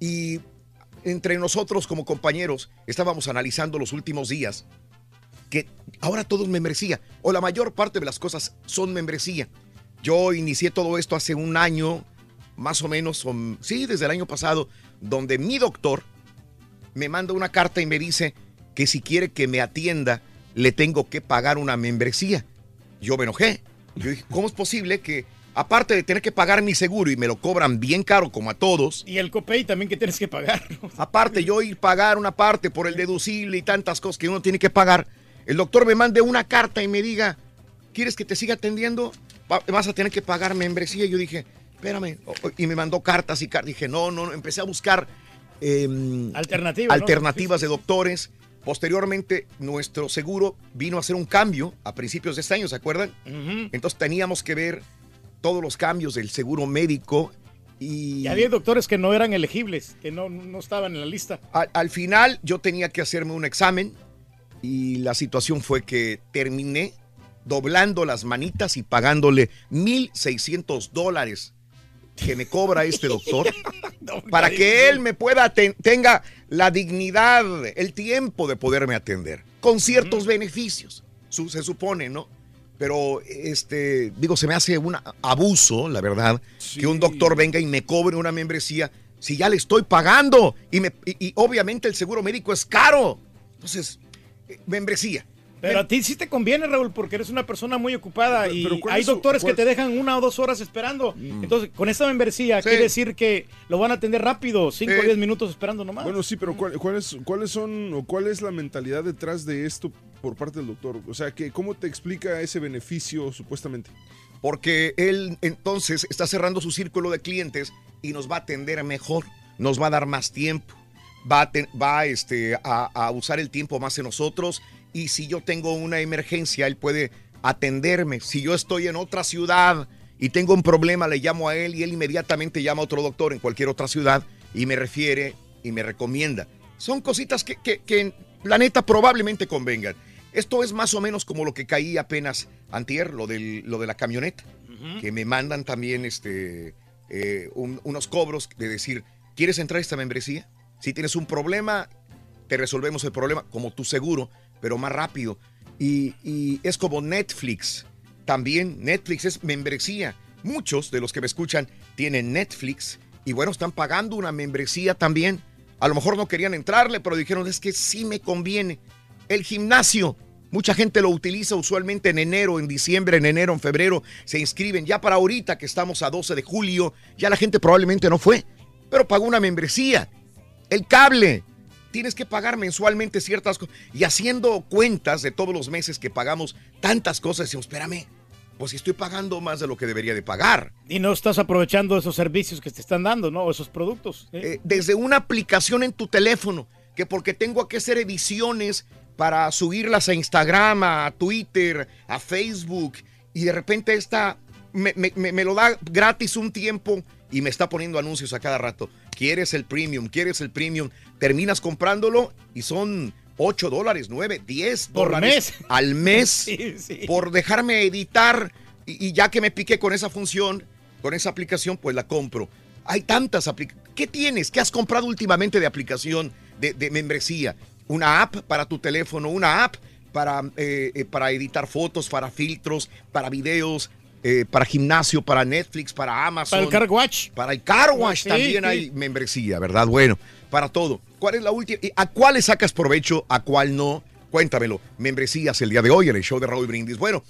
Y entre nosotros como compañeros estábamos analizando los últimos días que ahora todo es membresía, o la mayor parte de las cosas son membresía. Yo inicié todo esto hace un año, más o menos, o- sí, desde el año pasado, donde mi doctor me manda una carta y me dice que si quiere que me atienda, le tengo que pagar una membresía. Yo me enojé. Yo dije, ¿cómo es posible que, aparte de tener que pagar mi seguro y me lo cobran bien caro como a todos, Y el copay también que tienes que pagar. aparte yo ir pagar una parte por el deducible y tantas cosas que uno tiene que pagar, el doctor me mande una carta y me diga, ¿quieres que te siga atendiendo? Va- Vas a tener que pagar membresía. Y yo dije, espérame. Y me mandó cartas y cartas. Dije, no, no, no. Empecé a buscar em, Alternativas, ¿no? alternativas de doctores. Posteriormente, nuestro seguro vino a hacer un cambio a principios de este año, ¿se acuerdan? Entonces teníamos que ver todos los cambios del seguro médico y... Y había doctores que no eran elegibles, que no, no estaban en la lista. Al, al final yo tenía que hacerme un examen y la situación fue que terminé doblando las manitas y pagándole 1.600 dólares que me cobra este doctor para que él me pueda aten- tenga la dignidad, el tiempo de poderme atender con ciertos beneficios, su- se supone, ¿no? Pero este, digo, se me hace un abuso, la verdad, que un doctor venga y me cobre una membresía si ya le estoy pagando y, me, y, y obviamente el seguro médico es caro. Entonces, eh, membresía. Pero a ti sí te conviene, Raúl, porque eres una persona muy ocupada y pero ¿cuál hay es su- doctores cuál- que te dejan una o dos horas esperando. Entonces, con esta membresía, quiere decir que lo van a atender rápido, 5 o 10 minutos esperando nomás. Bueno, sí, pero ¿cuál- ¿cuáles cuáles son o cuál es la mentalidad detrás de esto por parte del doctor? O sea, que ¿cómo te explica ese beneficio supuestamente? porque él entonces está cerrando su círculo de clientes y nos va a atender mejor, nos va a dar más tiempo, va a, ten- va, este, a, a usar el tiempo más en nosotros y si yo tengo una emergencia, él puede atenderme. Si yo estoy en otra ciudad y tengo un problema, le llamo a él y él inmediatamente llama a otro doctor en cualquier otra ciudad y me refiere y me recomienda. Son cositas que, que, que la neta probablemente convengan. Esto es más o menos como lo que caí apenas antier, lo, del, lo de la camioneta, que me mandan también este, eh, un- unos cobros de decir, ¿quieres entrar a esta membresía? Si tienes un problema, te resolvemos el problema como tu seguro, pero más rápido. Y, es como Netflix. También Netflix es membresía. Muchos de los que me escuchan tienen Netflix y bueno, están pagando una membresía también. A lo mejor no querían entrarle, pero dijeron, es que sí me conviene. El gimnasio, mucha gente lo utiliza usualmente en enero, en diciembre, en enero, en febrero, se inscriben. Ya para ahorita que estamos a 12 de julio, ya la gente probablemente no fue, pero pagó una membresía. El cable, tienes que pagar mensualmente ciertas cosas. Y haciendo cuentas de todos los meses que pagamos tantas cosas, decimos, espérame, pues si estoy pagando más de lo que debería de pagar. Y no estás aprovechando esos servicios que te están dando, ¿no? Esos productos. ¿eh? Eh, desde una aplicación en tu teléfono, que porque tengo que hacer ediciones para subirlas a Instagram, a Twitter, a Facebook, y de repente esta me, me- me- me lo da gratis un tiempo y me está poniendo anuncios a cada rato. ¿Quieres el premium? ¿Quieres el premium? Terminas comprándolo y son 8 dólares, 9, 10 Por dólares mes. al mes Sí, sí. por dejarme editar y, y ya que me piqué con esa función, con esa aplicación, pues la compro. Hay tantas aplicaciones. ¿Qué tienes? ¿Qué has comprado últimamente de aplicación de, de membresía? Una app para tu teléfono, una app para, eh, eh, para editar fotos, para filtros, para videos, eh, para gimnasio, para Netflix, para Amazon. Para el car wash. Para el car wash Sí, también sí. hay membresía, ¿verdad? Bueno, para todo. ¿Cuál es la última? ¿A cuál le sacas provecho? ¿A cuál no? Cuéntamelo. Membresías el día de hoy en el show de Raúl Brindis. Bueno,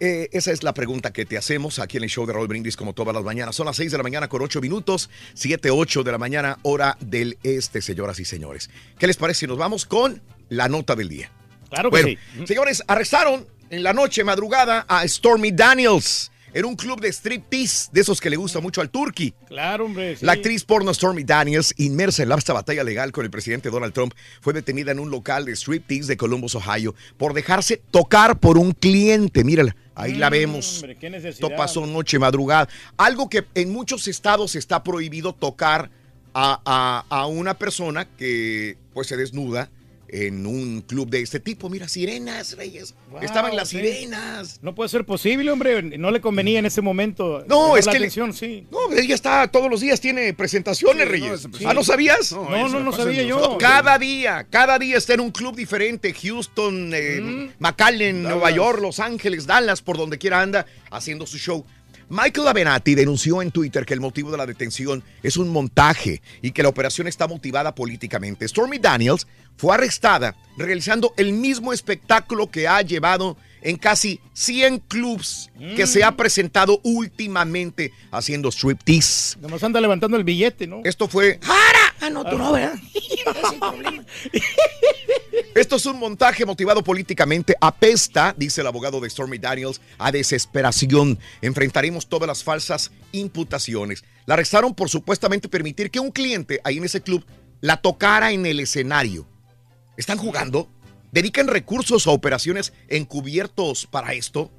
eh, esa es la pregunta que te hacemos aquí en el show de Raúl Brindis como todas las mañanas. Son las 6 de la mañana con 8 minutos, 7, 8 de la mañana, hora del este, señoras y señores. ¿Qué les parece si nos vamos con la nota del día? Claro que Bueno, sí. señores, arrestaron en la noche madrugada a Stormy Daniels en un club de striptease, de esos que le gusta mucho al turkey. Claro, hombre. sí. La actriz porno Stormy Daniels, inmersa en la vasta batalla legal con el presidente Donald Trump, fue detenida en un local de striptease de Columbus, Ohio, por dejarse tocar por un cliente. Mírala, ahí la Mm, vemos. hombre, qué necesidad. Esto pasó noche madrugada. Algo que en muchos estados está prohibido tocar a, a- a una persona que pues se desnuda en un club de este tipo. Mira, sirenas, Reyes. Wow, Estaban las sí. sirenas. No puede ser posible, hombre. No le convenía en ese momento. No, es la que atención, sí. No, ella está todos los días, tiene presentaciones, Sí, Reyes. no, ah. ¿no sabías? No, No, no, sabía yo. Cada día, cada día está en un club diferente. Houston, eh, Mm. McAllen, Dallas. Nueva York, Los Ángeles, Dallas, por donde quiera anda, haciendo su show. Michael Avenatti denunció en Twitter que el motivo de la detención es un montaje y que la operación está motivada políticamente. Stormy Daniels fue arrestada realizando el mismo espectáculo que ha llevado en casi 100 clubs que se ha presentado últimamente haciendo striptease. Nomás anda levantando el billete, ¿no? Esto fue Ah, no, tú no, ¿verdad? Esto es un montaje motivado políticamente. Apesta, dice el abogado de Stormy Daniels, a desesperación. Enfrentaremos todas las falsas imputaciones. La arrestaron por supuestamente permitir que un cliente ahí en ese club la tocara en el escenario. ¿Están jugando? ¿Dedican recursos a operaciones encubiertos para esto?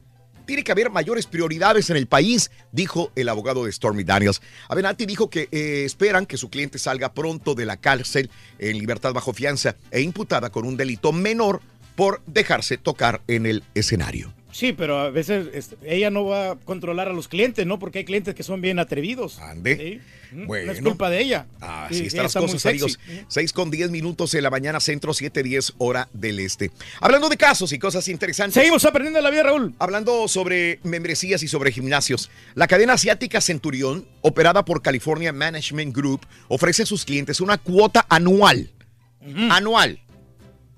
Tiene que haber mayores prioridades en el país, dijo el abogado de Stormy Daniels. Avenatti dijo que eh, esperan que su cliente salga pronto de la cárcel en libertad bajo fianza e imputada con un delito menor por dejarse tocar en el escenario. Sí, pero a veces ella no va a controlar a los clientes, ¿no? Porque hay clientes que son bien atrevidos. Ande. Sí. Bueno. No es culpa de ella. Así Sí, están las está cosas, amigos. 6 con 10 minutos en la mañana, centro 7:10 hora del este. Hablando de casos y cosas interesantes. Seguimos aprendiendo la vida, Raúl. Hablando sobre membresías y sobre gimnasios. La cadena asiática Centurión, operada por California Management Group, ofrece a sus clientes una cuota anual. Anual.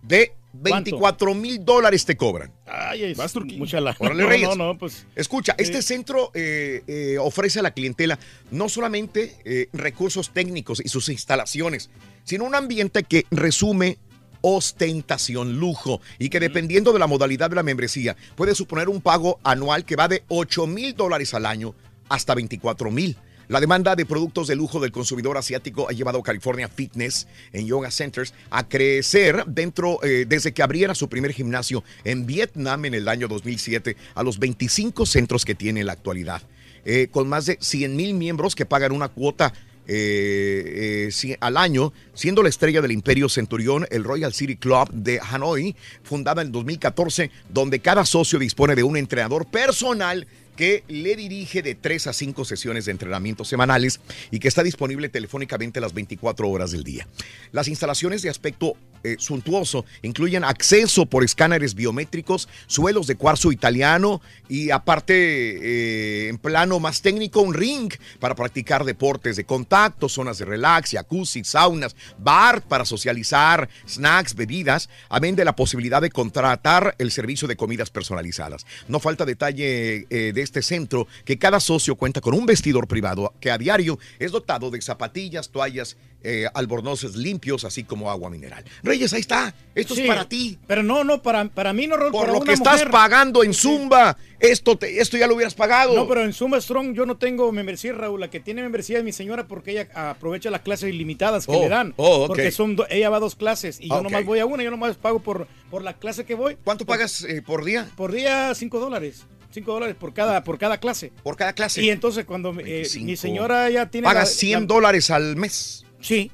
De 24 mil dólares te cobran. Ay, es mucha la... Órale, no, Reyes. no, no, pues... Escucha, este centro eh, eh, ofrece a la clientela no solamente eh, recursos técnicos y sus instalaciones, sino un ambiente que resume ostentación, lujo y que dependiendo de la modalidad de la membresía puede suponer un pago anual que va de 8 mil dólares al año hasta 24 mil. La demanda de productos de lujo del consumidor asiático ha llevado California Fitness en Yoga Centers a crecer dentro eh, desde que abriera su primer gimnasio en Vietnam en el año 2007 a los 25 centros que tiene en la actualidad, Eh, con más de 100 mil miembros que pagan una cuota eh, al año, siendo la estrella del Imperio Centurión, el Royal City Club de Hanoi, fundada en 2014, donde cada socio dispone de un entrenador personal que le dirige de 3 a 5 sesiones de entrenamiento semanales y que está disponible telefónicamente las 24 horas del día. Las instalaciones de aspecto eh, suntuoso incluyen acceso por escáneres biométricos, suelos de cuarzo italiano y aparte eh, en plano más técnico un ring para practicar deportes de contacto, zonas de relax, jacuzzi, saunas, bar para socializar, snacks, bebidas, amén de la posibilidad de contratar el servicio de comidas personalizadas. No falta detalle eh, de este centro que cada socio cuenta con un vestidor privado que a diario es dotado de zapatillas, toallas, eh, albornoces limpios, así como agua mineral. Reyes, ahí está. Esto Sí, es para ti. Pero no, no, para, para mí no, Raúl, Por para lo una que estás pagando en Zumba, esto, te- esto ya lo hubieras pagado. No, pero en Zumba Strong yo no tengo membresía, Raúl. La que tiene membresía es mi señora porque ella aprovecha las clases ilimitadas que Oh, le dan. oh. Porque son do- ella va a dos clases y yo Ah, ok. nomás voy a una, yo nomás pago por, por la clase que voy. ¿Cuánto pagas eh, por día? Por día, cinco dólares. Cinco dólares por cada, por cada clase. Por cada clase. Y entonces cuando eh, mi 25. señora ya tiene... Pagas la- 100 la- dólares al mes. Sí.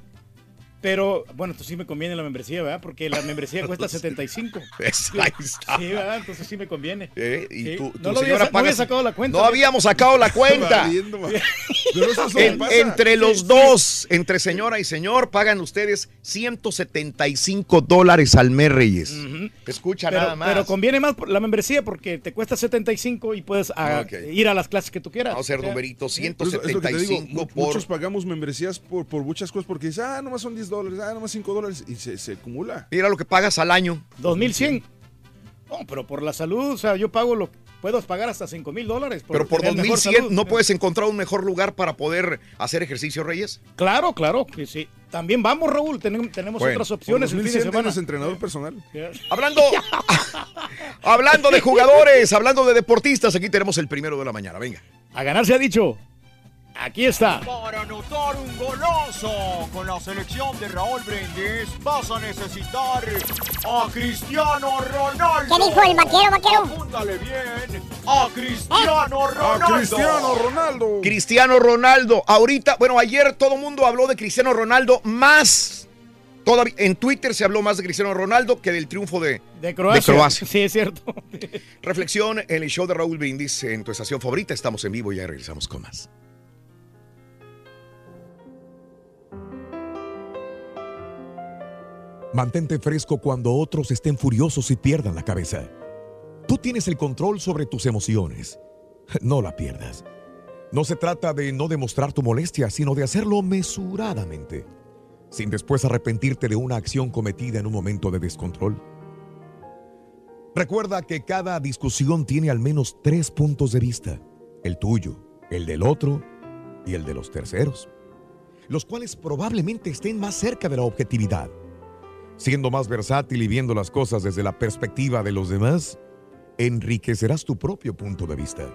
Pero, bueno, entonces sí me conviene la membresía, ¿verdad? Porque la membresía cuesta 75. Pues, ahí está. Sí, ¿verdad? Entonces sí me conviene. Eh, y Sí. tu no lo había, no había sacado la cuenta. No habíamos sacado la cuenta. Pero eso En- pasa. entre los dos, entre señora y señor, pagan ustedes 175 dólares al mes, Reyes. Escucha pero, nada más. pero conviene más la membresía porque te cuesta 75 y puedes ah, Ok. ir a las clases que tú quieras. Vamos a hacer O sea, numeritos, Pero es- es lo que te digo, 175 mu- por... Muchos pagamos membresías por, por muchas cosas porque dices, ah, nomás son 10 dólares, ah, nomás 5 dólares y se, se acumula. Mira lo que pagas al año. 2100. No, pero por la salud, o sea, yo pago lo puedo pagar hasta 5 mil dólares. Pero por tener mejor 2100 salud. no puedes encontrar un mejor lugar para poder hacer ejercicio, Reyes. Claro, claro, que sí. También vamos, Raúl, tenemos, tenemos Bueno, otras opciones Por el fin de 2100 semana. tienes entrenador personal. Hablando, hablando de jugadores, hablando de deportistas, aquí tenemos el primero de la mañana. Venga. A ganar se ha dicho. Aquí está. Para anotar un golazo con la selección de Raúl Brindis vas a necesitar a Cristiano Ronaldo. ¿Qué dijo el vaquero, vaquero? Apúntale bien. A Cristiano Ah, Ronaldo. Cristiano Ronaldo. Cristiano Ronaldo. Ahorita, bueno, ayer todo el mundo habló de Cristiano Ronaldo más. Todavía, en Twitter se habló más de Cristiano Ronaldo que del triunfo de, De Croacia. de Croacia. Sí, es cierto. Reflexión en el show de Raúl Brindis en tu estación favorita. Estamos en vivo y ya regresamos con más. Mantente fresco cuando otros estén furiosos y pierdan la cabeza. Tú tienes el control sobre tus emociones. No la pierdas. No se trata de no demostrar tu molestia, sino de hacerlo mesuradamente, sin después arrepentirte de una acción cometida en un momento de descontrol. Recuerda que cada discusión tiene al menos tres puntos de vista, el tuyo, el del otro y el de los terceros, los cuales probablemente estén más cerca de la objetividad. Siendo más versátil y viendo las cosas desde la perspectiva de los demás, enriquecerás tu propio punto de vista.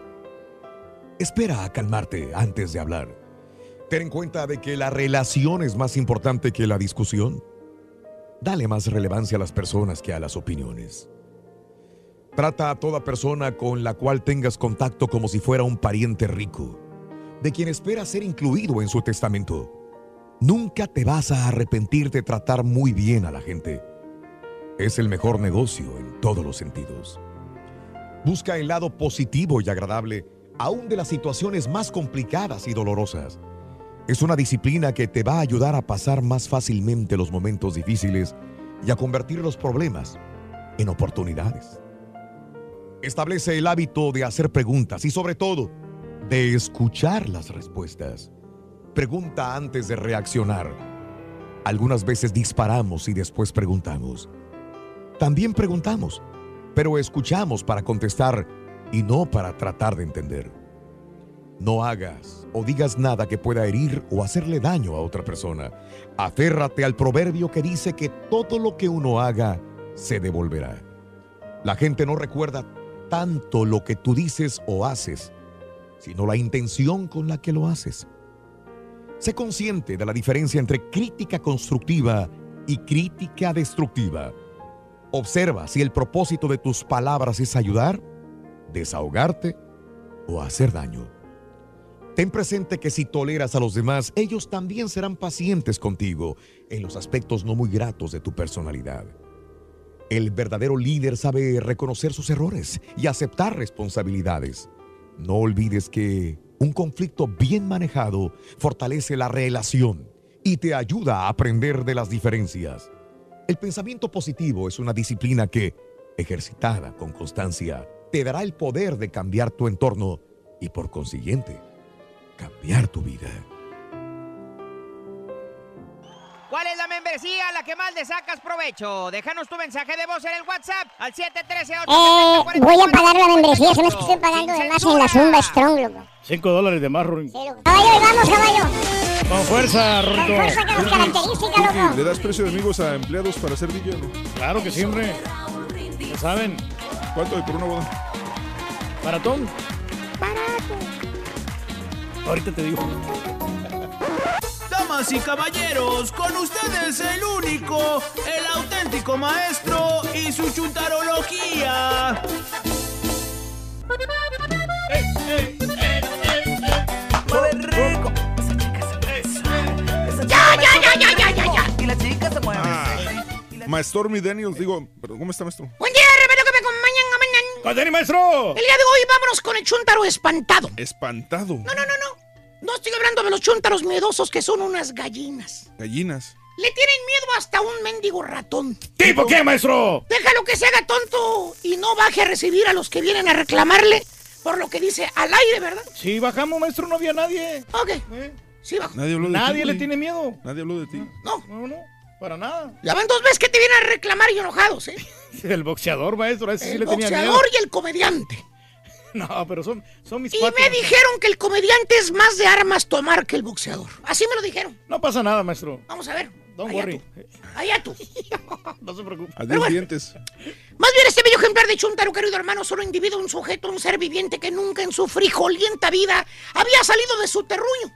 Espera a calmarte antes de hablar. Ten en cuenta de que la relación es más importante que la discusión. Dale más relevancia a las personas que a las opiniones. Trata a toda persona con la cual tengas contacto como si fuera un pariente rico, de quien espera ser incluido en su testamento. Nunca te vas a arrepentir de tratar muy bien a la gente. Es el mejor negocio en todos los sentidos. Busca el lado positivo y agradable aún de las situaciones más complicadas y dolorosas. Es una disciplina que te va a ayudar a pasar más fácilmente los momentos difíciles y a convertir los problemas en oportunidades. Establece el hábito de hacer preguntas y sobre todo de escuchar las respuestas. Pregunta antes de reaccionar. Algunas veces disparamos y después preguntamos. También preguntamos, pero escuchamos para contestar y no para tratar de entender. No hagas o digas nada que pueda herir o hacerle daño a otra persona. Aférrate al proverbio que dice que todo lo que uno haga se devolverá. La gente no recuerda tanto lo que tú dices o haces, sino la intención con la que lo haces. Sé consciente de la diferencia entre crítica constructiva y crítica destructiva. Observa si el propósito de tus palabras es ayudar, desahogarte o hacer daño. Ten presente que si toleras a los demás, ellos también serán pacientes contigo en los aspectos no muy gratos de tu personalidad. El verdadero líder sabe reconocer sus errores y aceptar responsabilidades. No olvides que un conflicto bien manejado fortalece la relación y te ayuda a aprender de las diferencias. El pensamiento positivo es una disciplina que, ejercitada con constancia, te dará el poder de cambiar tu entorno y por consiguiente, cambiar tu vida. ¿Cuál es la membresía a la que más le sacas provecho? Déjanos tu mensaje de voz en el WhatsApp al 713 Eh, voy a pagar la membresía, son las que estoy pagando de más en la Zumba Strong, loco. 5 dólares de más, Ruin. Caballo, ahí vamos, caballo. Con fuerza, Rorito. Con fuerza que nos característica, loco. ¿Le das precio de amigos a empleados para ser DJ? Claro que sí, hombre. Ya saben. ¿Cuánto hay por una boda? Maratón. Ahorita te digo. Damas y caballeros, con ustedes el único, el auténtico maestro y su chuntarología. Ya, ya, ya, ya, ya, ya, ya. Y la chica se mueve. Ah, Maestormi Daniels, digo, pero ¿cómo está, maestro? Buen día, Rebelo, que me acompañan. amañan. ¡Cadeni, maestro! El día de hoy vámonos con el chúntaro espantado. Espantado. No, no, no, no. No estoy hablando de los chúntaros miedosos que son unas gallinas. Gallinas. Le tienen miedo hasta a un mendigo ratón. ¿Tipo qué, maestro? Déjalo que se haga tonto y no baje a recibir a los que vienen a reclamarle por lo que dice al aire, ¿verdad? Sí, bajamos, maestro, no había nadie. Ok. Sí, bajo. Nadie habló de Nadie ti, le güey. tiene miedo. Nadie habló de ti. No. No, no, para nada. Ya van dos veces que te vienen a reclamar y enojados, ¿eh? El boxeador, maestro, a ese sí El le tenía miedo. boxeador y el comediante. No, pero son, son mis Y cuates. me dijeron que el comediante es más de armas tomar que el boxeador. Así me lo dijeron. No pasa nada, maestro. Vamos a ver. Don't Allá worry. tú. Allá tú. No se preocupe. Adiós, bueno. dientes. Más bien este bello ejemplar de Chuntaro, querido hermano, solo individuo, un sujeto, un ser viviente que nunca en su frijolienta vida había salido de su terruño.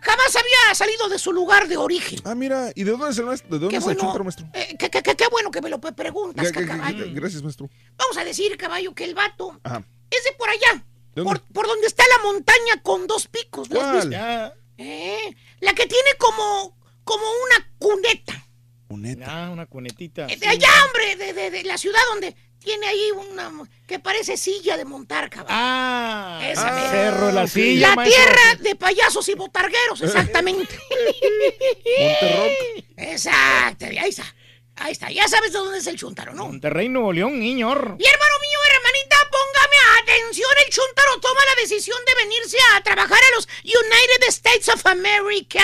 Jamás había salido de su lugar de origen. Ah, mira, ¿y de dónde es el maestro? ¿De dónde Qué es el bueno. chúntaro, maestro? Eh, qué, qué- qué- qué bueno que me lo preguntas, Ya, que- que- caballo. Gracias, maestro. Vamos a decir, caballo, que el vato Ajá. Es de por allá. Por, por donde está la montaña con dos picos. ¿la has ¿Cuál? visto? Eh, la que tiene como, como una cuneta. Ah, una cunetita. Eh, De allá, hombre, de, de- de la ciudad donde tiene ahí una que parece silla de montar, caballo. Ah, Esa mera. Cerro de la Silla, La maestro. tierra de payasos y botargueros, exactamente. Monterrock. Exacto, ahí está. Ahí está, ya sabes de dónde es el chuntaro, ¿no? Monterrey, Nuevo León, niñor. Y hermano mío, hermanita, póngame pensión, el Chuntaro toma la decisión de venirse a trabajar a los United States of America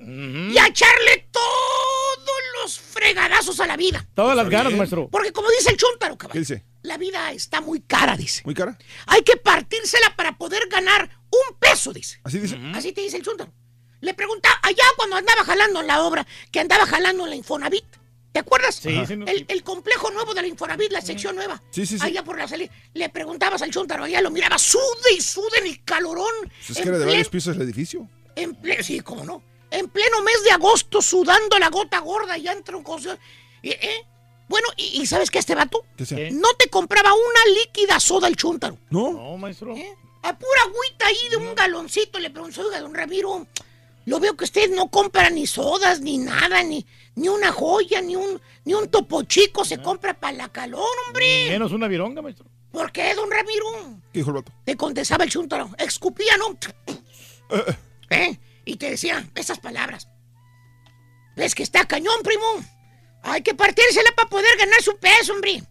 y a echarle todos los fregadazos a la vida. Todas las ganas, maestro. Porque como dice el Chuntaro, caballo, ¿Qué dice? la vida está muy cara, dice. ¿Muy cara? Hay que partírsela para poder ganar un peso, dice. ¿Así dice? Así te dice el Chuntaro. Le pregunta allá cuando andaba jalando en la obra, que andaba jalando en la Infonavit. ¿Te acuerdas? Sí, sí, no. el, el complejo nuevo de la Infonavit, la sección nueva. Sí, sí, sí. Allá por la salida. Le preguntabas al Chuntaro, allá lo miraba, sude y sude en el calorón. Pues es que era de varios pisos el edificio. en ple- sí, cómo no. En pleno mes de agosto, sudando la gota gorda, ya entra un cosa. y, ¿eh? Bueno, ¿y, y sabes qué este vato? ¿Qué sea? No te compraba una líquida soda el chúntaro. ¿No? No, maestro. A pura agüita ahí de un galoncito le preguntó, oiga, don Ramiro, lo veo que usted no compra ni sodas, ni nada, ni, ni una joya, ni un, ni un topo chico se compra para la calor, hombre. Menos una vironga, maestro. ¿Por qué, don Ramiro? ¿Qué dijo el vato? Te contestaba el chúntaro, escupía, ¿no? ¿Eh? Y te decía esas palabras. ¿Ves que está cañón, primo? Hay que partírsela para poder ganar su peso, hombre.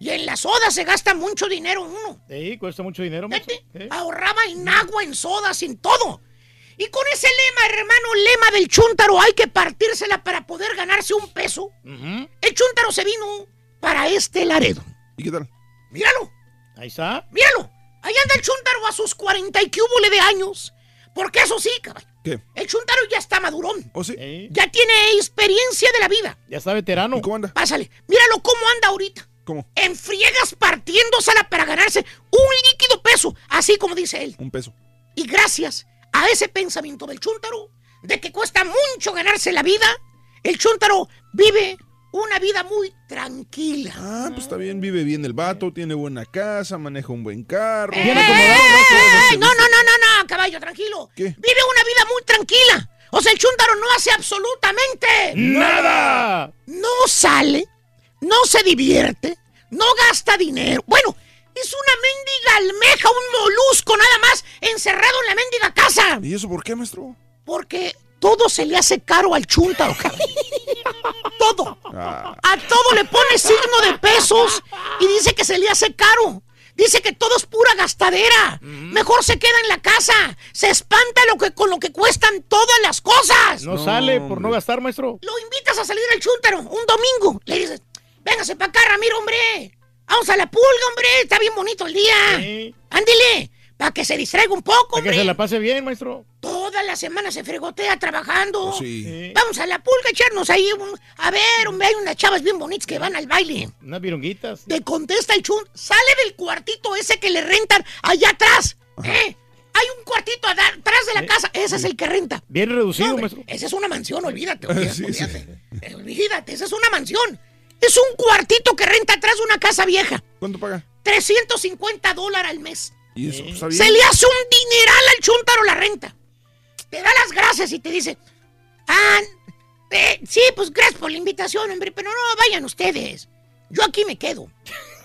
Y en la soda se gasta mucho dinero uno. Sí, cuesta mucho dinero, maestro. ¿Eh? Ahorraba en agua, en sodas, en todo. Y con ese lema, hermano, lema del chúntaro, hay que partírsela para poder ganarse un peso. El chúntaro se vino para este Laredo. ¿Y qué tal? Míralo, Ahí está. míralo. Ahí anda el chúntaro a sus 40 y cúbole de años. Porque eso sí, caballo. ¿Qué? El chúntaro ya está madurón. ¿Oh, sí? Ya tiene experiencia de la vida. Ya está veterano. ¿Cómo anda? Pásale. Míralo cómo anda ahorita. ¿Cómo? En friegas partiéndosela para ganarse un líquido peso, así como dice él. Un peso. Y gracias a ese pensamiento del chúntaro, de que cuesta mucho ganarse la vida, el chúntaro vive una vida muy tranquila. Ah, pues está bien, vive bien el vato, tiene buena casa, maneja un buen carro. ¡Ey! ¡Eh! No, no, no, no, no, caballo, tranquilo. ¿Qué? Vive una vida muy tranquila. O sea, el chúntaro no hace absolutamente ¡Nada! No sale, no se divierte, no gasta dinero. Bueno, es una mendiga almeja, un molusco nada más, encerrado en la mendiga casa. ¿Y eso por qué, maestro? Porque todo se le hace caro al chúntaro, cabrón. Todo. Ah, A todo le pone signo de pesos y dice que se le hace caro. Dice que todo es pura gastadera. Mejor se queda en la casa. Se espanta lo que, con lo que cuestan todas las cosas. No, sale por no gastar, maestro. Lo invitas a salir al chúntaro un domingo. Le dices, véngase para acá, Ramiro, hombre. Vamos a la pulga, hombre. Está bien bonito el día. Ándele, para que se distraiga un poco, Para que se la pase bien, maestro. Toda la semana se fregotea trabajando. Oh, sí. Vamos a la pulga a echarnos ahí. un- a ver, hombre, hay unas chavas bien bonitas que van al baile. Unas vironguitas. Te contesta el chun. Sale del cuartito ese que le rentan allá atrás. ¿Eh? Hay un cuartito atrás de la casa. Ese es el que renta. Bien reducido, No, maestro. Esa es una mansión, olvídate. olvídate, Sí, sí. olvídate. Eh, Olvídate, esa es una mansión. Es un cuartito que renta atrás de una casa vieja. ¿Cuánto paga? 350 dólares al mes. ¿Y eso? Pues. Se le hace un dineral al chúntaro la renta. Te da las gracias y te dice, ah, eh, sí, pues gracias por la invitación, hombre, pero no vayan ustedes. Yo aquí me quedo.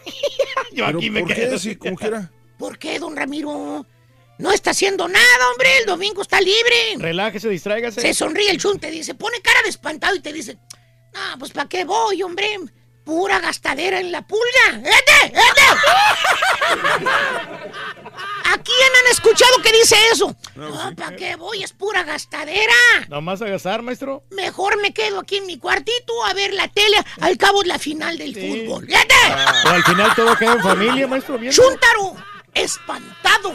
Yo ¿Pero aquí me por quedo. qué? Sí, como quiera. ¿Por qué, don Ramiro? No está haciendo nada, hombre. El domingo está libre. Relájese, distráigase. Se sonríe el chun, te dice, pone cara de espantado y te dice, no, pues ¿para qué voy, hombre? Pura gastadera en la pulga. ¡Ete! ¡Ete! ¿A quién han escuchado que dice eso? No, ¿para qué voy? Es pura gastadera. Nomás a gastar, maestro. Mejor me quedo aquí en mi cuartito a ver la tele. Al cabo es la final del fútbol. ¡Ete! O al final todo queda en familia, maestro. Bien. Chuntaro, espantado.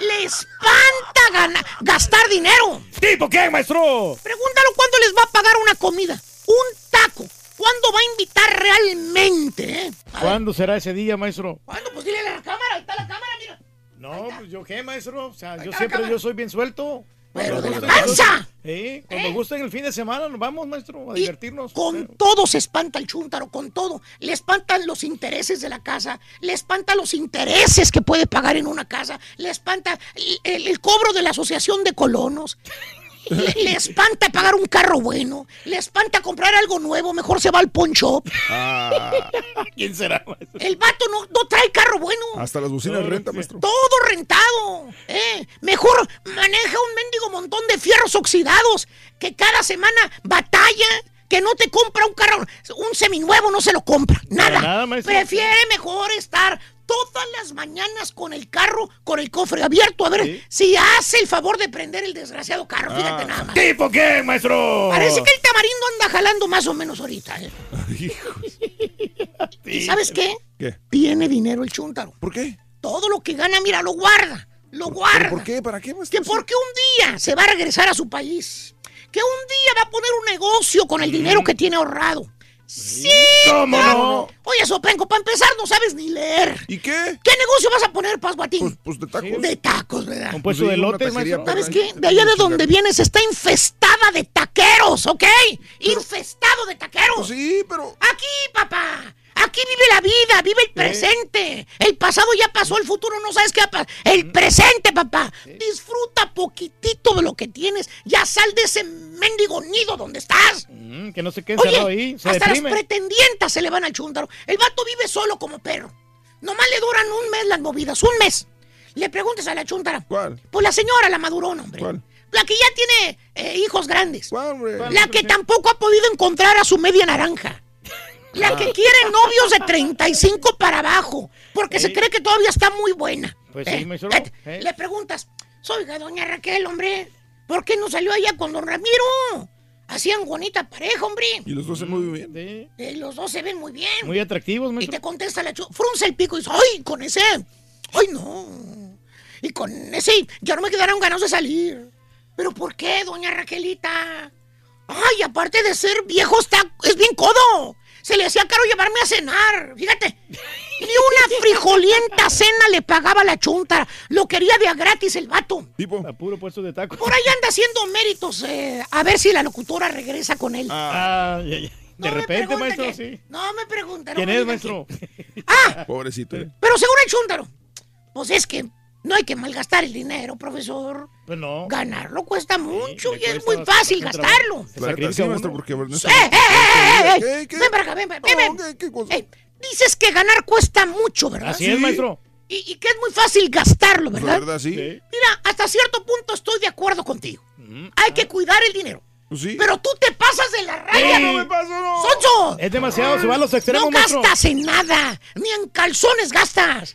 Le espanta gana- gastar dinero. ¿Tipo qué, maestro? Pregúntalo cuándo les va a pagar una comida. Un taco. ¿Cuándo va a invitar realmente? eh? ¿Cuándo será ese día, maestro? ¿Cuándo? Pues dile a la cámara. Ahí está la cámara, mira. No, pues yo qué, maestro. O sea, yo siempre yo soy bien suelto. Pero de la panza. Sí, cuando gusten el fin de semana nos vamos, maestro, a divertirnos. Con todo se espanta el chúntaro, con todo. Le espantan los intereses de la casa, le espanta los intereses que puede pagar en una casa, le espanta el, el- el cobro de la asociación de colonos. Le, le espanta pagar un carro bueno, le espanta comprar algo nuevo, mejor se va al pawn shop. Ah, ¿Quién será, maestro? El vato no, no trae carro bueno. hasta las bocinas renta, maestro. Todo rentado. ¿eh? Mejor maneja un mendigo montón de fierros oxidados que cada semana batalla. Que no te compra un carro, un seminuevo no se lo compra. Nada. nada, maestro. Prefiere mejor estar todas las mañanas con el carro, con el cofre abierto, a ver si hace el favor de prender el desgraciado carro. Fíjate Ah. nada más. ¿Tipo qué, maestro? Parece que el tamarindo anda jalando más o menos ahorita. ¿eh? ¿Y sabes qué? ¿Qué? Tiene dinero el chúntaro. ¿Por qué? Todo lo que gana, mira, lo guarda. Lo guarda. ¿Pero por qué? ¿Para qué, maestro? Que porque un día se va a regresar a su país. Que un día va a poner un negocio con el dinero que tiene ahorrado. Sí. ¿Cómo claro. no? Oye, Sopenco, para empezar no sabes ni leer. ¿Y qué? ¿Qué negocio vas a poner, Pasguatín? Pues de tacos. De tacos, ¿verdad? Un puesto de lotes, maestro. ¿Sabes qué? De allá de donde vienes está infestada de taqueros, ¿ok? Infestado de taqueros. sí, pero... Aquí, papá. Aquí vive la vida, vive el presente. El pasado ya pasó, el futuro no sabes qué va a pasar. El presente, papá. Disfruta poquitito de lo que tienes. Ya sal de ese mendigo nido donde estás. Mm, que no se quede Oye, ahí. Se hasta deprime. las pretendientas se le van al chúntaro. El vato vive solo como perro. Nomás le duran un mes las movidas, un mes. Le preguntas a la chúntara. ¿Cuál? Pues la señora, la madurona, hombre. ¿Cuál? La que ya tiene eh, hijos grandes. ¿Cuál, hombre? La que tampoco ha podido encontrar a su media naranja. La Ah. que quiere novios de 35 para abajo. Porque se cree que todavía está muy buena. Pues Eh, sí, maestro. eh, Eh. Le preguntas, oiga, doña Raquel, hombre, ¿por qué no salió allá con don Ramiro? Hacían bonita pareja, hombre. Y los dos se muy bien. Sí. Eh, los dos se ven muy bien. Muy atractivos, Y maestro. te contesta la chu, frunce el pico y dice, ¡ay, con ese! ¡Ay, no! Y con ese ya no me quedaron ganas de salir. ¿Pero por qué, doña Raquelita? ¡Ay, aparte de ser viejo, está, es bien codo! Se le hacía caro llevarme a cenar, fíjate. Ni una frijolienta cena le pagaba la chunta. Lo quería de a gratis el vato. Tipo. A puro puesto de tacos. Por ahí anda haciendo méritos. eh, a ver si la locutora regresa con él. Ah, ya, ya. De No repente, maestro, que- sí. No me pregunta. no ¿Quién es, maestro? Pobrecito. Pero según el chúntaro, pues es que no hay que malgastar el dinero, profesor. Pues no. Ganarlo cuesta mucho le y es cuesta muy fácil gastarlo. Se sí, sacrifica uno. porque... ¡Eh, eh, eh, eh, ¿Qué, qué? Ven para acá, ven, ven, ven. No, ¿qué- qué cosa? Eh, dices que ganar cuesta mucho, ¿verdad? Así es, maestro. Y, y que es muy fácil gastarlo, La ¿verdad? verdad, sí. Mira, hasta cierto punto estoy de acuerdo contigo. Mm. Hay que cuidar el dinero. Pues sí. Pero tú te pasas de la raya. Sí. no me paso, no. ¡Sonso! Es demasiado, se va a los extremos, No maestro. gastas en nada, ni en calzones gastas.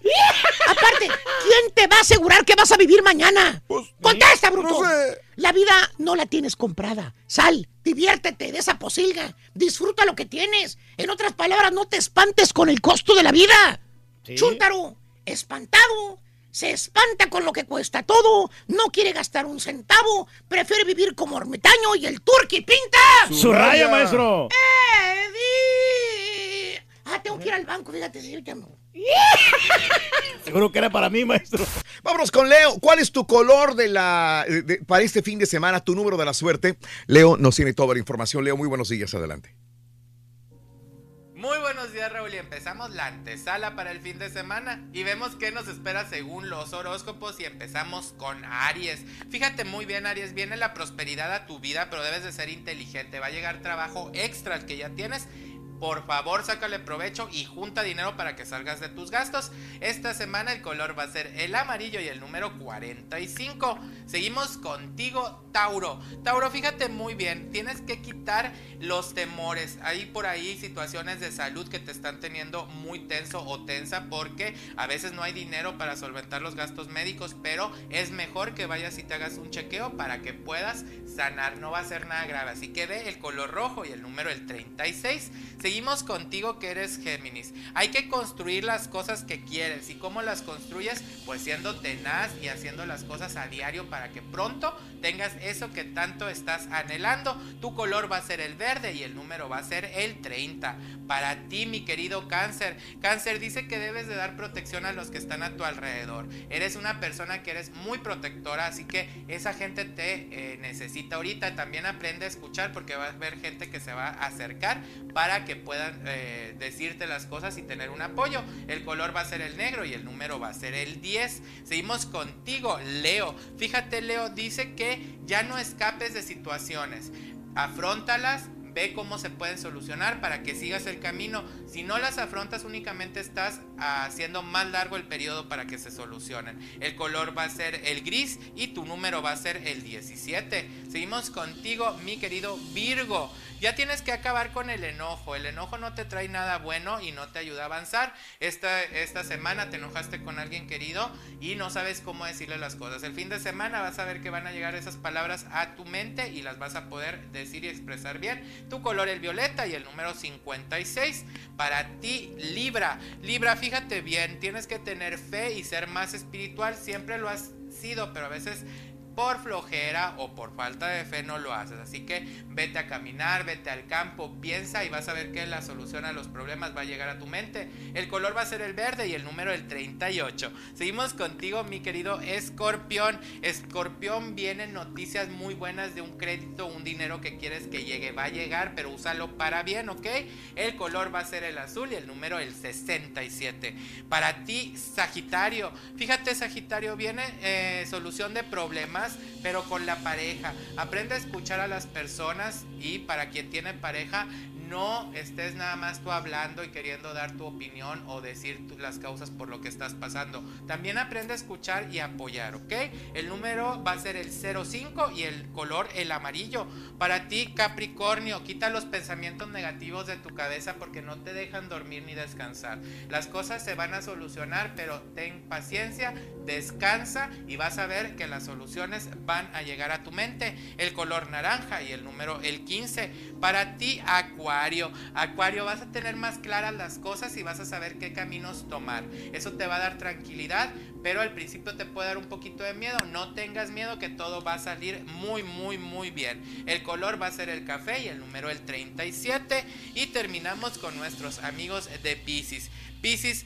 Aparte, ¿quién te va a asegurar que vas a vivir mañana? Contesta, bruto. Pues, no sé. La vida no la tienes comprada. Sal, diviértete de esa posilga. Disfruta lo que tienes. En otras palabras, no te espantes con el costo de la vida. Sí. Chúntaro, espantado. Se espanta con lo que cuesta todo, no quiere gastar un centavo, prefiere vivir como ermitaño y el turqui pinta. Su raya, maestro. ¡Eddie! Ah, tengo que ir al banco, fíjate, sí, ya no. Seguro que era para mí, maestro. Vámonos con Leo. ¿Cuál es tu color de la de- de- para este fin de semana, tu número de la suerte? Leo nos tiene toda la información. Leo, muy buenos días. Adelante. Muy buenos días Raúl y empezamos la antesala para el fin de semana y vemos qué nos espera según los horóscopos y empezamos con Aries. Fíjate muy bien Aries, viene la prosperidad a tu vida pero debes de ser inteligente, va a llegar trabajo extra al que ya tienes. Por favor, sácale provecho y junta dinero para que salgas de tus gastos. Esta semana el color va a ser el amarillo y el número 45. Seguimos contigo, Tauro. Tauro, fíjate muy bien, tienes que quitar los temores. Hay por ahí situaciones de salud que te están teniendo muy tenso o tensa porque a veces no hay dinero para solventar los gastos médicos, pero es mejor que vayas y te hagas un chequeo para que puedas sanar. No va a ser nada grave. Así que ve el color rojo y el número el 36. Seguimos contigo que eres Géminis. Hay que construir las cosas que quieres. ¿Y cómo las construyes? Pues siendo tenaz y haciendo las cosas a diario para que pronto tengas eso que tanto estás anhelando. Tu color va a ser el verde y el número va a ser el 30. Para ti, mi querido cáncer. Cáncer dice que debes de dar protección a los que están a tu alrededor. Eres una persona que eres muy protectora, así que esa gente te eh, necesita ahorita. También aprende a escuchar porque va a haber gente que se va a acercar para que puedan eh, decirte las cosas y tener un apoyo. El color va a ser el negro y el número va a ser el 10. Seguimos contigo, Leo. Fíjate, Leo, dice que ya no escapes de situaciones. Afróntalas, ve cómo se pueden solucionar para que sigas el camino. Si no las afrontas, únicamente estás haciendo más largo el periodo para que se solucionen. El color va a ser el gris y tu número va a ser el 17. Seguimos contigo, mi querido Virgo. Ya tienes que acabar con el enojo. El enojo no te trae nada bueno y no te ayuda a avanzar. Esta, esta semana te enojaste con alguien querido y no sabes cómo decirle las cosas. El fin de semana vas a ver que van a llegar esas palabras a tu mente y las vas a poder decir y expresar bien. Tu color el violeta y el número 56 para ti Libra. Libra, fíjate bien, tienes que tener fe y ser más espiritual. Siempre lo has sido, pero a veces por flojera o por falta de fe no lo haces. Así que vete a caminar, vete al campo, piensa y vas a ver que la solución a los problemas va a llegar a tu mente. El color va a ser el verde y el número el 38. Seguimos contigo, mi querido Escorpión. Escorpión, vienen noticias muy buenas de un crédito, un dinero que quieres que llegue. Va a llegar, pero úsalo para bien, ¿ok? El color va a ser el azul y el número el 67. Para ti, Sagitario. Fíjate, Sagitario, viene eh, solución de problemas pero con la pareja. Aprende a escuchar a las personas y para quien tiene pareja, no estés nada más tú hablando y queriendo dar tu opinión o decir las causas por lo que estás pasando. También aprende a escuchar y apoyar, ¿ok? El número va a ser el 05 y el color el amarillo. Para ti, Capricornio, quita los pensamientos negativos de tu cabeza porque no te dejan dormir ni descansar. Las cosas se van a solucionar, pero ten paciencia, descansa y vas a ver que las soluciones van a llegar a tu mente. El color naranja y el número el 15. Para ti, Acuario. Acuario, vas a tener más claras las cosas y vas a saber qué caminos tomar. Eso te va a dar tranquilidad, pero al principio te puede dar un poquito de miedo. No tengas miedo que todo va a salir muy, muy, muy bien. El color va a ser el café y el número el 37. Y terminamos con nuestros amigos de Pisces. Pisces.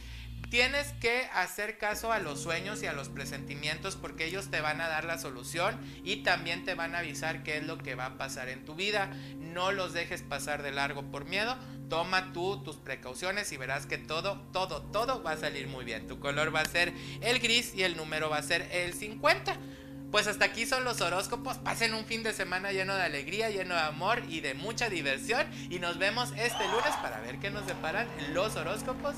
Tienes que hacer caso a los sueños y a los presentimientos porque ellos te van a dar la solución y también te van a avisar qué es lo que va a pasar en tu vida. No los dejes pasar de largo por miedo. Toma tú tus precauciones y verás que todo, todo, todo va a salir muy bien. Tu color va a ser el gris y el número va a ser el 50. Pues hasta aquí son los horóscopos. Pasen un fin de semana lleno de alegría, lleno de amor y de mucha diversión. Y nos vemos este lunes para ver qué nos deparan los horóscopos.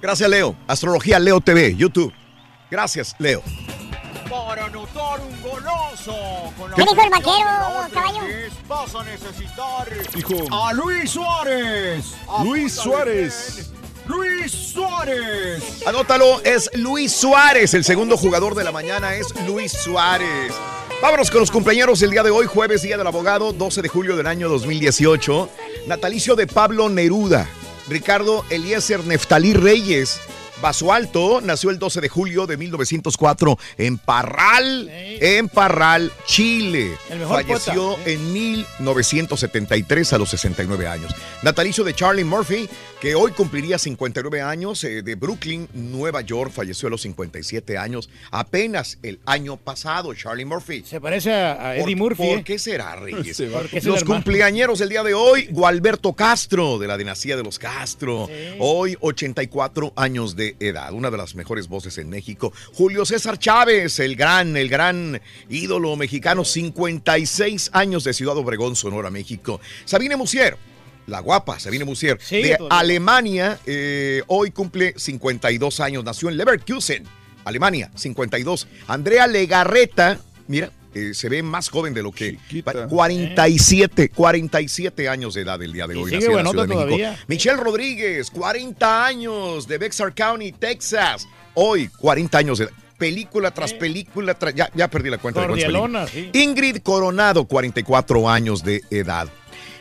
Gracias, Leo. Astrología Leo TV, YouTube. Gracias, Leo. Para anotar un golazo con ¿Qué dijo el vaquero, caballo? Vas a necesitar Dijo- a Luis Suárez. Luis Suárez. Luis Suárez. Anótalo, es Luis Suárez. El segundo jugador de la mañana es Luis Suárez. Vámonos con los compañeros el día de hoy, jueves, Día del Abogado, 12 de julio del año 2018. Natalicio de Pablo Neruda. Ricardo Eliezer Neftalí Reyes. Basualto nació el 12 de julio de 1904 en Parral, en Parral, Chile. El mejor Falleció poeta, en 1973 a los 69 años. Natalicio de Charlie Murphy, que hoy cumpliría 59 años, eh, de Brooklyn, Nueva York, falleció a los 57 años, apenas el año pasado, Charlie Murphy. Se parece a, Eddie ¿Por- Murphy. ¿Por ¿eh? qué será, Reyes? Se el Los cumpleañeros del día de hoy, Gualberto Castro, de la dinastía de los Castro. Hoy, 84 años de edad, una de las mejores voces en México. Julio César Chávez, el gran, el gran ídolo mexicano, 56 años de Ciudad Obregón, Sonora, México. Sabine Musier. La guapa Sabine Musier, de todavía. Alemania, eh, hoy cumple 52 años, nació en Leverkusen, Alemania, 52. Andrea Legarreta, mira, eh, se ve más joven de lo que... 47, 47 años de edad el día de hoy. sigue nació en la Ciudad de México. Michelle Rodríguez, 40 años de Bexar County, Texas. Hoy, 40 años de edad. Película tras película, tras- ya, ya perdí la cuenta de sí. Ingrid Coronado, 44 años de edad.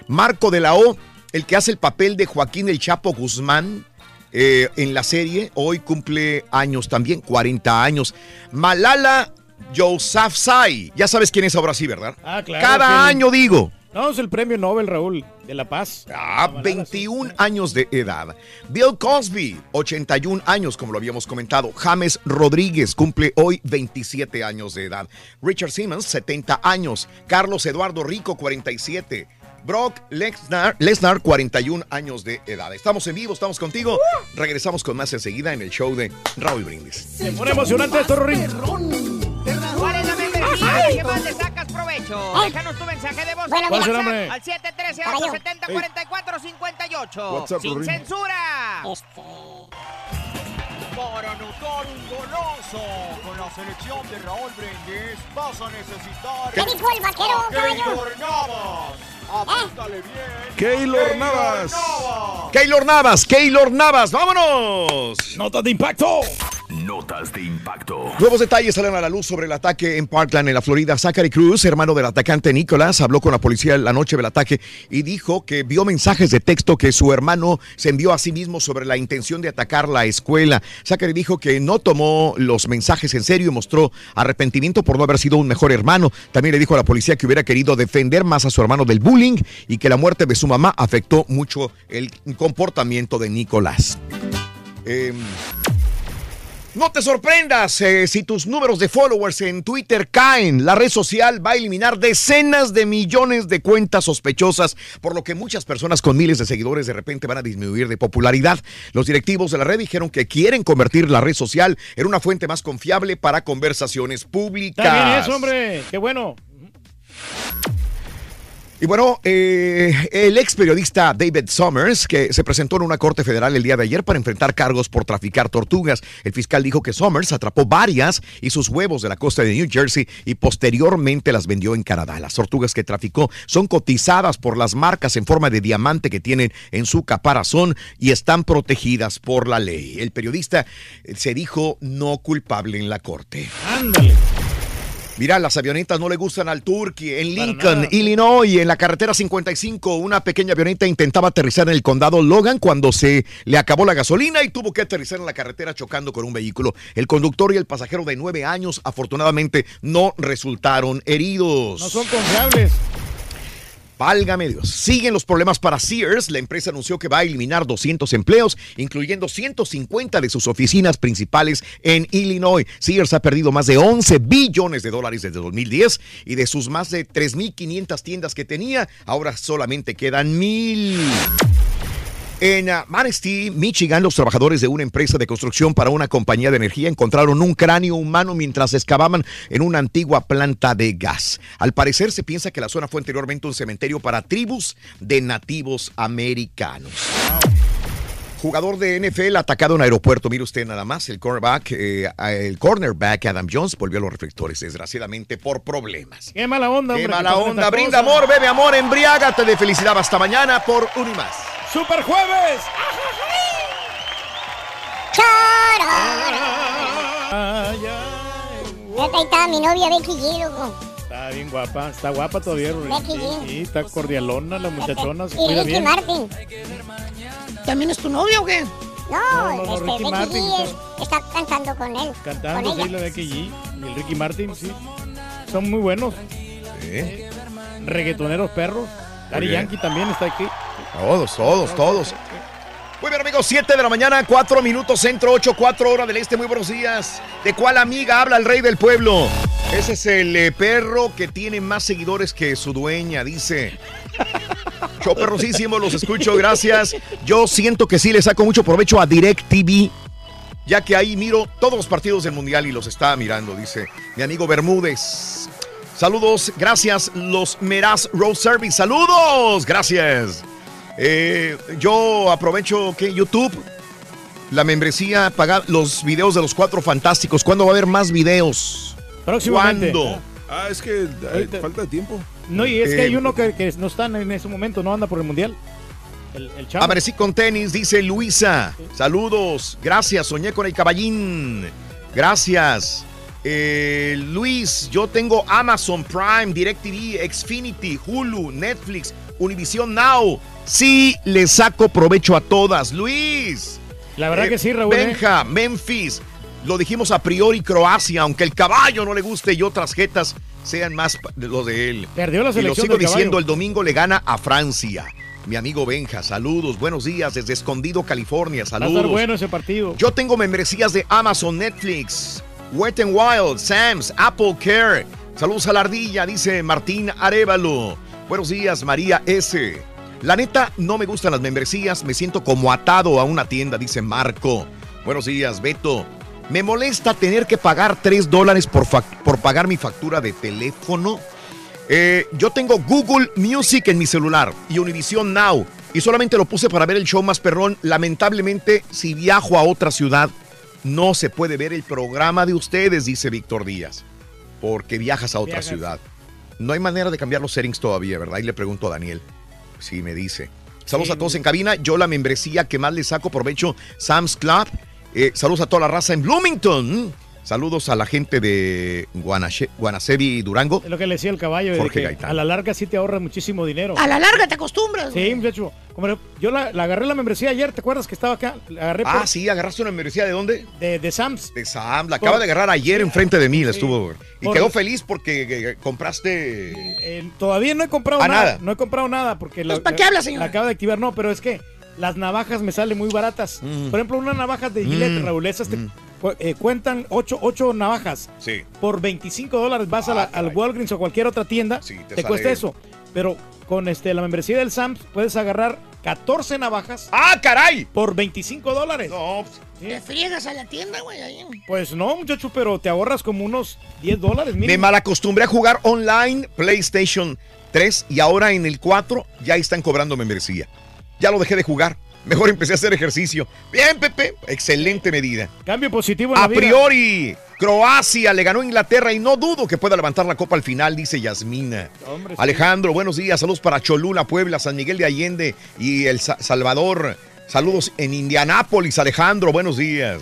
Marco de la O, el que hace el papel de Joaquín El Chapo Guzmán eh, en la serie, hoy cumple años también, 40 años. Malala Yousafzai, ya sabes quién es ahora sí, ¿verdad? Ah, claro. Cada año digo. No, es el premio Nobel, Raúl, de la paz. Ah, 21 años de edad. Bill Cosby, 81 años, como lo habíamos comentado. James Rodríguez cumple hoy 27 años de edad. Richard Simmons, 70 años. Carlos Eduardo Rico, 47. Brock Lesnar, Lesnar, 41 años de edad. Estamos en vivo, estamos contigo. Regresamos con más enseguida en el show de Raúl Brindis. Se pone emocionante esto, Rorín. ¿Cuál es la membresía? ¿De qué más le sacas provecho? Déjanos tu mensaje de voz ¿Cuál es el WhatsApp nombre? al 713 870 4458 WhatsApp, Sin Rorín. censura. Para anotar un golazo con la selección de Raúl Brindis vas a necesitar ¿Qué dijo el vaquero, a caballo? Keylor Navas. Apúntale bien. Keylor Navas. Keylor Navas, Keylor Navas, vámonos. Notas de impacto. Notas de impacto. Nuevos detalles salen a la luz sobre el ataque en Parkland, en la Florida. Zachary Cruz, hermano del atacante Nicolás, habló con la policía la noche del ataque y dijo que vio mensajes de texto que su hermano se envió a sí mismo sobre la intención de atacar la escuela. Zachary dijo que no tomó los mensajes en serio y mostró arrepentimiento por no haber sido un mejor hermano. También le dijo a la policía que hubiera querido defender más a su hermano del bullying y que la muerte de su mamá afectó mucho el comportamiento de Nicolás. Em, no te sorprendas eh, si tus números de followers en Twitter caen. La red social va a eliminar decenas de millones de cuentas sospechosas, por lo que muchas personas con miles de seguidores de repente van a disminuir de popularidad. Los directivos de la red dijeron que quieren convertir la red social en una fuente más confiable para conversaciones públicas. Está bien eso, hombre. Qué bueno. Y bueno, eh, el ex periodista David Summers, que se presentó en una corte federal el día de ayer para enfrentar cargos por traficar tortugas. El fiscal dijo que Summers atrapó varias y sus huevos de la costa de New Jersey y posteriormente las vendió en Canadá. Las tortugas que traficó son cotizadas por las marcas en forma de diamante que tienen en su caparazón y están protegidas por la ley. El periodista eh, se dijo no culpable en la corte. Ándale. Mira, las avionetas no le gustan al Turkey. En Lincoln. Illinois, en la carretera 55, una pequeña avioneta intentaba aterrizar en el condado Logan cuando se le acabó la gasolina y tuvo que aterrizar en la carretera chocando con un vehículo. El conductor y el pasajero de nueve años, afortunadamente, no resultaron heridos. No son confiables. Válgame Dios. Siguen los problemas para Sears. La empresa anunció que va a eliminar 200 empleos, incluyendo 150 de sus oficinas principales en Illinois. Sears ha perdido más de 11 billones de dólares desde 2010 y de sus más de 3.500 tiendas que tenía, ahora solamente quedan mil. En uh, Manistee, Michigan, los trabajadores de una empresa de construcción para una compañía de energía encontraron un cráneo humano mientras excavaban en una antigua planta de gas. Al parecer se piensa que la zona fue anteriormente un cementerio para tribus de nativos americanos. Jugador de NFL atacado en aeropuerto. Mire usted nada más, el cornerback, eh, el cornerback Adam Jones volvió a los reflectores, desgraciadamente por problemas. Qué mala onda, Qué hombre. mala onda. Brinda amor, bebe amor, embriágate de felicidad. Hasta mañana por un y más. ¡Super jueves! Ahí está mi novia Becky G, loco. Está bien guapa. Está guapa todavía, Rubén. Becky Sí, G. sí, está cordialona la muchachona. Se Y cuida Ricky bien. Martin. ¿También es tu novia o qué? No, No, no, no, este, Ricky Becky Martin, G es- está cantando con él. Cantando, con sí, ella. la Becky G. Y el Ricky Martin, sí. Son muy buenos. Reggaetoneros perros. Daddy bien. Yankee también está aquí. Todos, todos, todos. Muy bien, amigos, 7 de la mañana, 4 minutos centro, 8, 4 horas del este. Muy buenos días. ¿De cuál amiga habla el rey del pueblo? Ese es el eh, perro que tiene más seguidores que su dueña, dice. Yo perrosísimo, los escucho, gracias. Yo siento que sí le saco mucho provecho a DirecTV, ya que ahí miro todos los partidos del Mundial y los está mirando, dice mi amigo Bermúdez. Saludos, gracias, los Meraz Road Service. Saludos, gracias. Eh, yo aprovecho que YouTube, la membresía, pagar los videos de los cuatro fantásticos. ¿Cuándo va a haber más videos? Próximamente. ¿Cuándo? Ah, es que hay falta de tiempo. No, y es que Eh, hay uno que, que no está en ese momento, no anda por el mundial. El, el. Amanecí con tenis, dice Luisa. Saludos. Gracias, soñé con el caballín. Gracias. Eh, Luis, yo tengo Amazon Prime, DirecTV, Xfinity, Hulu, Netflix, Univision Now. Sí, le saco provecho a todas. Luis. La verdad que sí, Raúl, ¿eh? Benja, Memphis. Lo dijimos a priori Croacia, aunque el caballo no le guste y otras jetas sean más lo de él. Perdió la Y lo selección sigo caballo. diciendo, el domingo le gana a Francia. Mi amigo Benja, saludos, buenos días desde Escondido, California, Va a saludos. estar bueno ese partido. Yo tengo membresías de Amazon, Netflix, Wet n Wild, Sam's, Apple Care. Saludos a la ardilla, dice Martín Arevalo. Buenos días, María S. La neta, no me gustan las membresías, me siento como atado a una tienda, dice Marco. Buenos días, Beto. Me molesta tener que pagar 3 dólares por, por pagar mi factura de teléfono. Eh, yo tengo Google Music en mi celular y Univision Now y solamente lo puse para ver el show más perrón. Lamentablemente, si viajo a otra ciudad, no se puede ver el programa de ustedes, dice Víctor Díaz, porque viajas a otra Viajas. ciudad. No hay manera de cambiar los settings todavía, ¿verdad? Y le pregunto a Daniel. Sí, me dice. Saludos Sí, a todos en cabina. Yo la membresía que más le saco provecho, Sam's Club. Eh, saludos a toda la raza en Bloomington. Saludos a la gente de Guanache- Guanacevi, Durango. Es lo que le decía el caballo. de Jorge que Gaitán. a la larga sí te ahorra muchísimo dinero. A la larga te acostumbras. Sí, muchacho. Como yo la, la agarré la membresía ayer, ¿te acuerdas que estaba acá? La agarré Ah, por- sí, agarraste una membresía de dónde? de, de Sam's. De Sam. La acaba de agarrar ayer enfrente de mí, la estuvo. Y Por- quedó feliz porque eh, compraste. Eh, todavía no he comprado Ah, nada, nada. No he comprado nada porque la, Pues, ¿para qué habla, señor? La acaba de activar, no, pero es que las navajas me salen muy baratas. Por ejemplo, una navaja de Gillette, Mm. Raúl, esas te cu- eh, cuentan 8, navajas. Sí. Por 25 dólares vas a la- al Walgreens o cualquier otra tienda, te, te cuesta eso. Pero con este la membresía del Sam's puedes agarrar 14 navajas. ¡Ah, caray! Por 25 dólares. No, Te friegas a la tienda, güey. ahí. Pues no, muchacho, pero te ahorras como unos 10 dólares. Me malacostumbré a jugar online PlayStation 3 y ahora en el 4 ya están cobrando membresía. Ya lo dejé de jugar. Mejor empecé a hacer ejercicio. Bien, Pepe. Excelente medida. Cambio positivo en A la vida. priori, Croacia le ganó a Inglaterra y no dudo que pueda levantar la copa al final, dice Yasmina. Hombre, sí. Alejandro, buenos días. Saludos para Cholula, Puebla, San Miguel de Allende y El Sa- Salvador. Saludos en Indianápolis, Alejandro. Buenos días.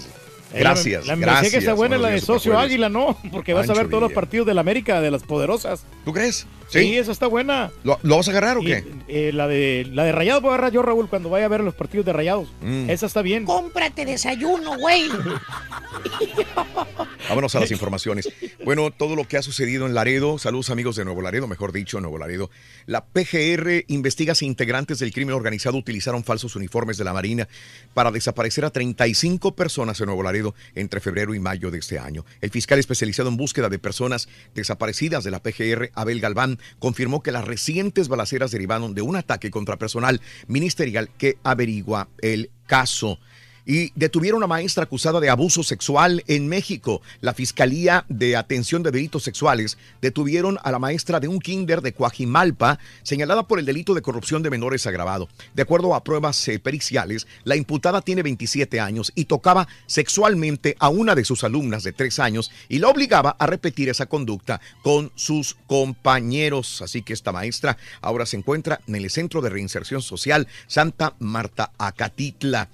Eh, la- Gracias. La, gracias. que está buena es la de Socio. Águila, ¿no? Porque vas a ver todos los partidos de la América, de las poderosas. ¿Tú crees? Sí, esa está buena. ¿Lo, lo vas a agarrar o Y, qué? eh, la de la de Rayados voy a agarrar yo, Raúl, cuando vaya a ver los partidos de Rayados. Mm. Esa está bien. Cómprate desayuno, güey. Vámonos a las informaciones. Bueno, todo lo que ha sucedido en Laredo, saludos amigos de Nuevo Laredo, mejor dicho, Nuevo Laredo. La PGR investiga si integrantes del crimen organizado utilizaron falsos uniformes de la Marina para desaparecer a 35 personas en Nuevo Laredo entre febrero y mayo de este año. El fiscal especializado en búsqueda de personas desaparecidas de la PGR, Abel Galván, confirmó que las recientes balaceras derivaron de un ataque contra personal ministerial que averigua el caso y detuvieron a maestra acusada de abuso sexual en México. La Fiscalía de Atención de Delitos Sexuales detuvieron a la maestra de un kinder de Coajimalpa, señalada por el delito de corrupción de menores agravado. De acuerdo a pruebas eh, periciales, la imputada tiene 27 años y tocaba sexualmente a una de sus alumnas de 3 años y la obligaba a repetir esa conducta con sus compañeros. Así que esta maestra ahora se encuentra en el Centro de Reinserción Social Santa Marta Acatitla.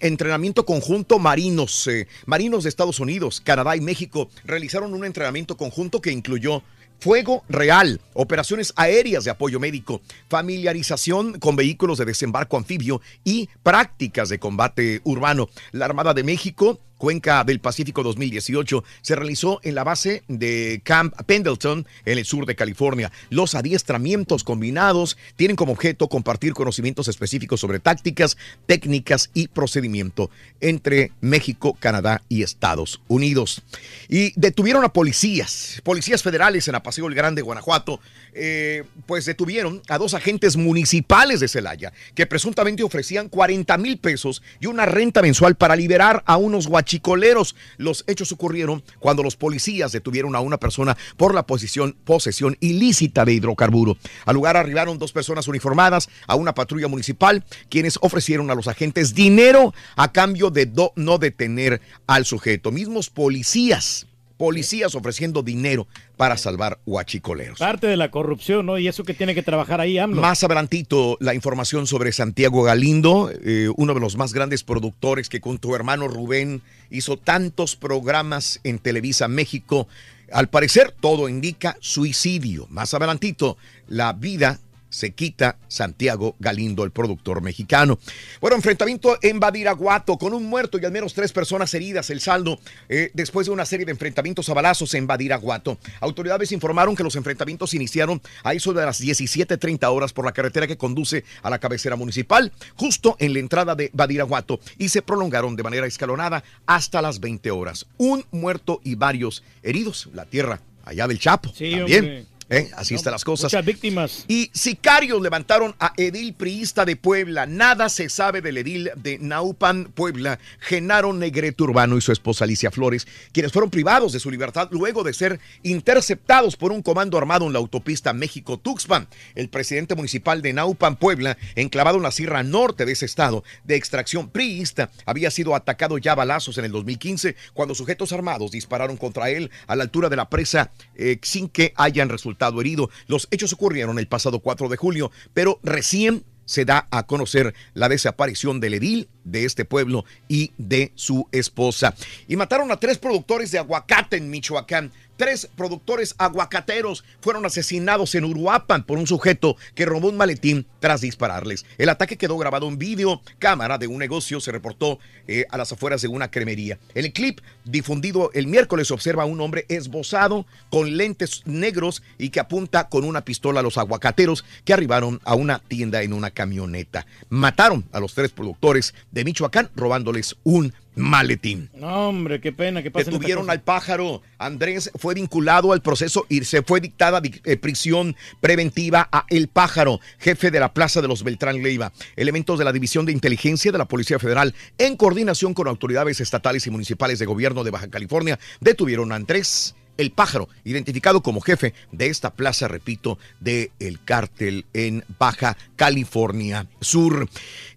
Entrenamiento conjunto marinos. eh, marinos de Estados Unidos, Canadá y México realizaron un entrenamiento conjunto que incluyó Fuego real, operaciones aéreas de apoyo médico, familiarización con vehículos de desembarco anfibio y prácticas de combate urbano. La Armada de México, Cuenca del Pacífico 2018, se realizó en la base de Camp Pendleton, en el sur de California. Los adiestramientos combinados tienen como objeto compartir conocimientos específicos sobre tácticas, técnicas y procedimiento entre México, Canadá y Estados Unidos. Y detuvieron a policías, policías federales en Apaseo el Grande, Guanajuato, eh, pues detuvieron a dos agentes municipales de Celaya que presuntamente ofrecían 40 mil pesos y una renta mensual para liberar a unos guachicoleros. Los hechos ocurrieron cuando los policías detuvieron a una persona por la posición, posesión ilícita de hidrocarburo. Al lugar arribaron dos personas uniformadas a una patrulla municipal, quienes ofrecieron a los agentes dinero a cambio de no detener al sujeto. Mismos policías, policías ofreciendo dinero para salvar huachicoleros. Parte de la corrupción, ¿no? Y eso que tiene que trabajar ahí AMLO. Más adelantito, la información sobre Santiago Galindo, eh, uno de los más grandes productores que con tu hermano Rubén hizo tantos programas en Televisa México. Al parecer, todo indica suicidio. Más adelantito, la vida se quita Santiago Galindo, el productor mexicano. Bueno, enfrentamiento en Badiraguato con un muerto y al menos tres personas heridas. El saldo eh, después de una serie de enfrentamientos a balazos en Badiraguato. Autoridades informaron que los enfrentamientos iniciaron a eso de las 17.30 horas por la carretera que conduce a la cabecera municipal, justo en la entrada de Badiraguato, y se prolongaron de manera escalonada hasta las 20 horas. Un muerto y varios heridos. La tierra allá del Chapo. Sí, también. hombre. ¿Eh? Así están las cosas. Muchas víctimas. Y sicarios levantaron a edil priista de Puebla. Nada se sabe del edil de Naupan, Puebla, Genaro Negrete Urbano y su esposa Alicia Flores, quienes fueron privados de su libertad luego de ser interceptados por un comando armado en la autopista México-Tuxpan. El presidente municipal de Naupan, Puebla, enclavado en la sierra norte de ese estado de extracción priista, había sido atacado ya a balazos en el 2015 cuando sujetos armados dispararon contra él a la altura de la presa eh, sin que hayan resultado herido. Los hechos ocurrieron el pasado 4 de julio, pero recién se da a conocer la desaparición del edil de este pueblo y de su esposa. Y mataron a tres productores de aguacate en Michoacán. Tres productores aguacateros fueron asesinados en Uruapan por un sujeto que robó un maletín tras dispararles. El ataque quedó grabado en vídeo cámara de un negocio, se reportó eh, a las afueras de una cremería. En el clip difundido el miércoles observa a un hombre esbozado con lentes negros y que apunta con una pistola a los aguacateros que arribaron a una tienda en una camioneta. Mataron a los tres productores de Michoacán robándoles un maletín. No, hombre, qué pena que. Detuvieron al pájaro. Andrés fue vinculado al proceso y se fue dictada eh, prisión preventiva a El Pájaro, jefe de la Plaza de los Beltrán Leiva. Elementos de la División de Inteligencia de la Policía Federal, en coordinación con autoridades estatales y municipales de gobierno de Baja California, detuvieron a Andrés el pájaro, identificado como jefe de esta plaza, repito, de el cártel en Baja California Sur.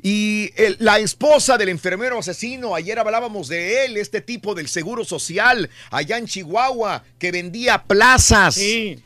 Y el- la esposa del enfermero asesino, ayer hablábamos de él, este tipo del Seguro Social, allá en Chihuahua, que vendía plazas.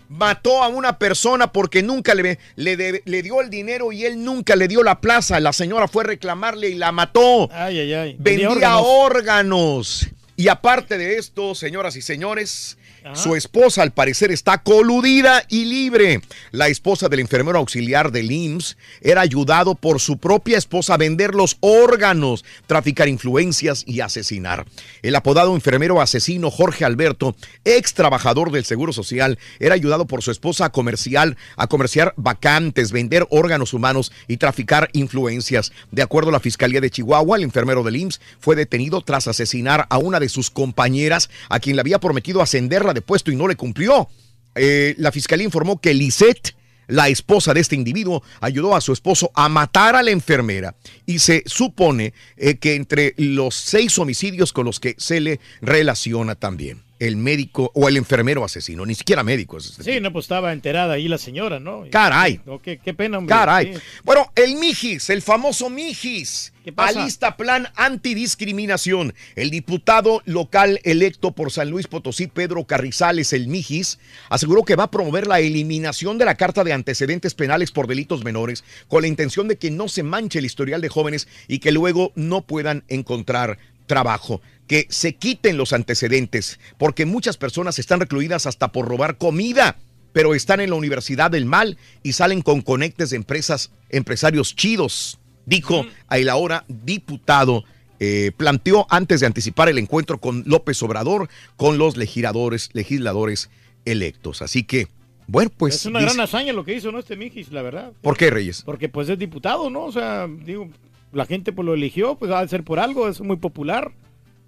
Mató a una persona porque nunca le, le, de- le dio el dinero y él nunca le dio la plaza. La señora fue a reclamarle y la mató. Ay, ay, ay. Vendía órganos. órganos. Y aparte de esto, señoras y señores, su esposa al parecer está coludida y libre. La esposa del enfermero auxiliar del IMSS era ayudado por su propia esposa a vender los órganos, traficar influencias y asesinar. El apodado enfermero asesino Jorge Alberto, ex trabajador del Seguro Social, era ayudado por su esposa a comercial, a comerciar vacantes, vender órganos humanos y traficar influencias. De acuerdo a la Fiscalía de Chihuahua, el enfermero del IMSS fue detenido tras asesinar a una de sus compañeras, a quien le había prometido ascenderla de puesto y no le cumplió. Eh, la Fiscalía informó que Lisette la esposa de este individuo ayudó a su esposo a matar a la enfermera y se supone eh, que entre los seis homicidios con los que se le relaciona también el médico o el enfermero asesino, ni siquiera médico. es este Sí, no, pues estaba enterada ahí la señora, ¿no? Caray. No, qué, qué pena, hombre. Caray. Sí. Bueno, el Mijis, el famoso Mijis, pasa? alista plan antidiscriminación. El diputado local electo por San Luis Potosí, Pedro Carrizales, el Mijis, aseguró que va a promover la eliminación de la carta de antecedentes penales por delitos menores con la intención de que no se manche el historial de jóvenes y que luego no puedan encontrar trabajo, que se quiten los antecedentes, porque muchas personas están recluidas hasta por robar comida, pero están en la Universidad del Mal y salen con conectes de empresas, empresarios chidos, dijo a el ahora diputado. eh, planteó antes de anticipar el encuentro con López Obrador con los legisladores, legisladores electos. Así que, bueno, pues. es una dice- gran hazaña lo que hizo, ¿no? Este Mijis, la verdad. ¿Por qué, Reyes? Porque pues es diputado, ¿no? O sea, digo, la gente pues lo eligió, pues ha de ser por algo, es muy popular.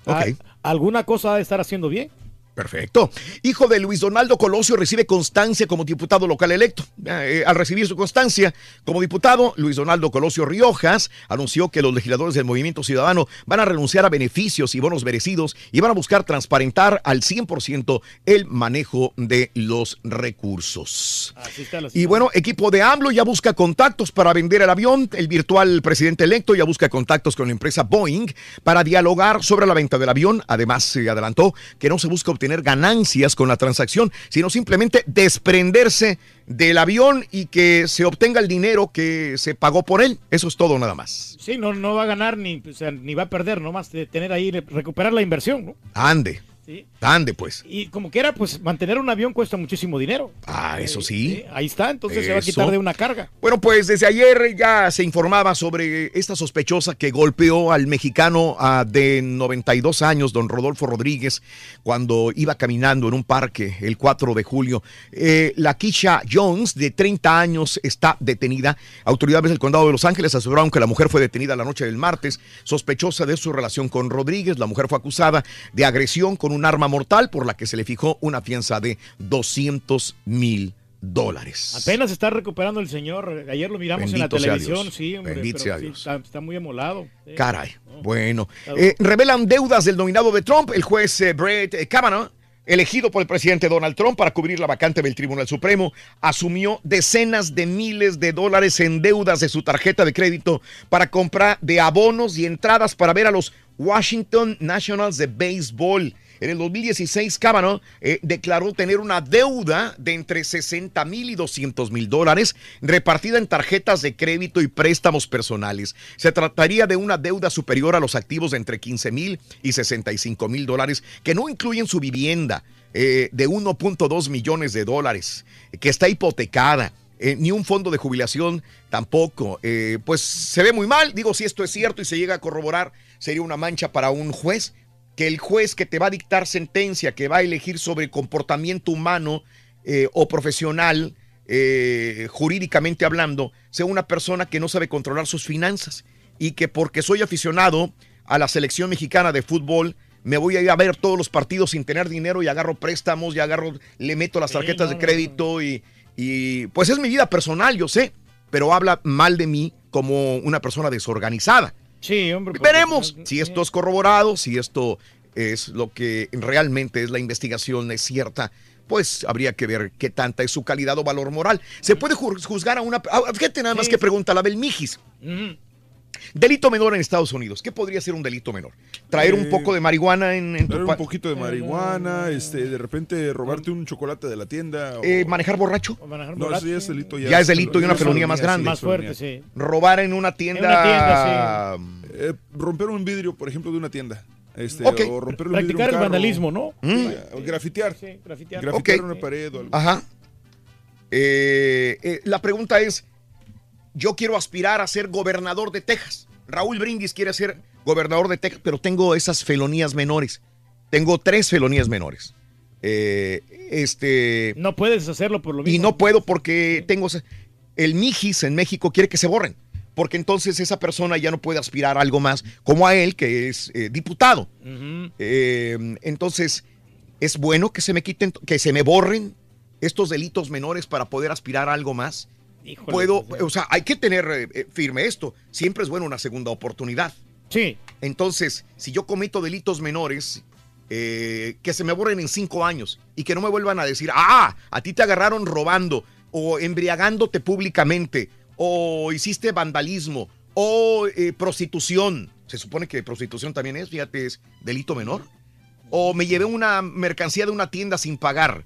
Ok. Ah, alguna cosa ha de estar haciendo bien. Perfecto. Hijo de Luis Donaldo Colosio recibe constancia como diputado local electo. Eh, al recibir su constancia como diputado, Luis Donaldo Colosio Riojas anunció que los legisladores del Movimiento Ciudadano van a renunciar a beneficios y bonos merecidos y van a buscar transparentar al 100% el manejo de los recursos. Y bueno, equipo de AMLO ya busca contactos para vender el avión. El virtual presidente electo ya busca contactos con la empresa Boeing para dialogar sobre la venta del avión. Además, se adelantó que no se busca obtener ganancias con la transacción, sino simplemente desprenderse del avión y que se obtenga el dinero que se pagó por él. Eso es todo nada más. Sí, no, no va a ganar ni, o sea, ni va a perder, nomás de tener ahí, recuperar la inversión, ¿no? Ande. Sí. Ande, pues. Y como quiera, pues mantener un avión cuesta muchísimo dinero. Ah, eso sí. Ahí está, entonces se va a quitar de una carga. Bueno, pues desde ayer ya se informaba sobre esta sospechosa que golpeó al mexicano ah, de 92 años, don Rodolfo Rodríguez, cuando iba caminando en un parque el 4 de julio. Eh, la Kisha Jones, de 30 años, está detenida. Autoridades del condado de Los Ángeles aseguraron que la mujer fue detenida la noche del martes, sospechosa de su relación con Rodríguez. La mujer fue acusada de agresión con un arma mortal por la que se le fijó una fianza de 200 mil dólares. Apenas está recuperando el señor. Ayer lo miramos Bendito en la televisión, sí, hombre. Bendito pero sea sí, Dios. está, está muy emolado. Sí. Caray. Bueno. Eh, revelan deudas del nominado de Trump, el juez eh, Brett eh, Kavanaugh, elegido por el presidente Donald Trump para cubrir la vacante del Tribunal Supremo, asumió decenas de miles de dólares en deudas de su tarjeta de crédito para comprar de abonos y entradas para ver a los Washington Nationals de béisbol. En el 2016, Kavanaugh eh, declaró tener una deuda de entre 60 mil y 200 mil dólares repartida en tarjetas de crédito y préstamos personales. Se trataría de una deuda superior a los activos de entre 15 mil y 65 mil dólares, que no incluyen su vivienda eh, de 1.2 millones de dólares, que está hipotecada. eh, ni un fondo de jubilación tampoco. Eh, pues se ve muy mal. Digo, si esto es cierto y se llega a corroborar, sería una mancha para un juez que el juez que te va a dictar sentencia, que va a elegir sobre comportamiento humano eh, o profesional, eh, jurídicamente hablando, sea una persona que no sabe controlar sus finanzas y que porque soy aficionado a la selección mexicana de fútbol, me voy a ir a ver todos los partidos sin tener dinero y agarro préstamos y agarro, le meto las tarjetas de crédito y, y pues es mi vida personal, yo sé, pero habla mal de mí como una persona desorganizada. Sí, hombre. porque- Veremos si esto es corroborado, si esto es lo que realmente es la investigación, es cierta. Pues habría que ver qué tanta es su calidad o valor moral. Se puede ju- juzgar a una. Fíjate nada más que pregunta la Belmijis. Ujú. Delito menor en Estados Unidos. ¿Qué podría ser un delito menor? Traer un Eh, poco de marihuana en, en tu Traer un poquito de marihuana, este, de repente robarte un chocolate de la tienda. o- Eh, manejar borracho. No, eso ya es delito. Ya es delito y una felonía más sí, grande. Más fuerte, sí. Robar en una tienda. En una tienda, Eh, romper un vidrio, por ejemplo, de una tienda. Este, Ok. O romper un vidrio Practicar un el carro. vandalismo, ¿no? Mm. Sí, o grafitear. Sí, grafitear. Grafitear Ok. una pared o algo. Ajá. Eh, eh, la pregunta es, yo quiero aspirar a ser gobernador de Texas. Raúl Brindis quiere ser gobernador de Texas, pero tengo esas felonías menores. Tengo tres felonías menores. Eh, este, No puedes hacerlo por lo mismo. y no puedo porque tengo... El Mijis en México quiere que se borren, porque entonces esa persona ya no puede aspirar a algo más, como a él, que es eh, diputado. Eh, entonces, es bueno que se me quiten, que se me borren estos delitos menores para poder aspirar a algo más. Híjole, Puedo, pues, o sea, hay que tener eh, eh, firme esto. Siempre es bueno una segunda oportunidad. Sí. Entonces, si yo cometo delitos menores, eh, que se me borren en cinco años y que no me vuelvan a decir, ah, a ti te agarraron robando o embriagándote públicamente o hiciste vandalismo o eh, prostitución. Se supone que prostitución también es, fíjate, es delito menor. O me llevé una mercancía de una tienda sin pagar.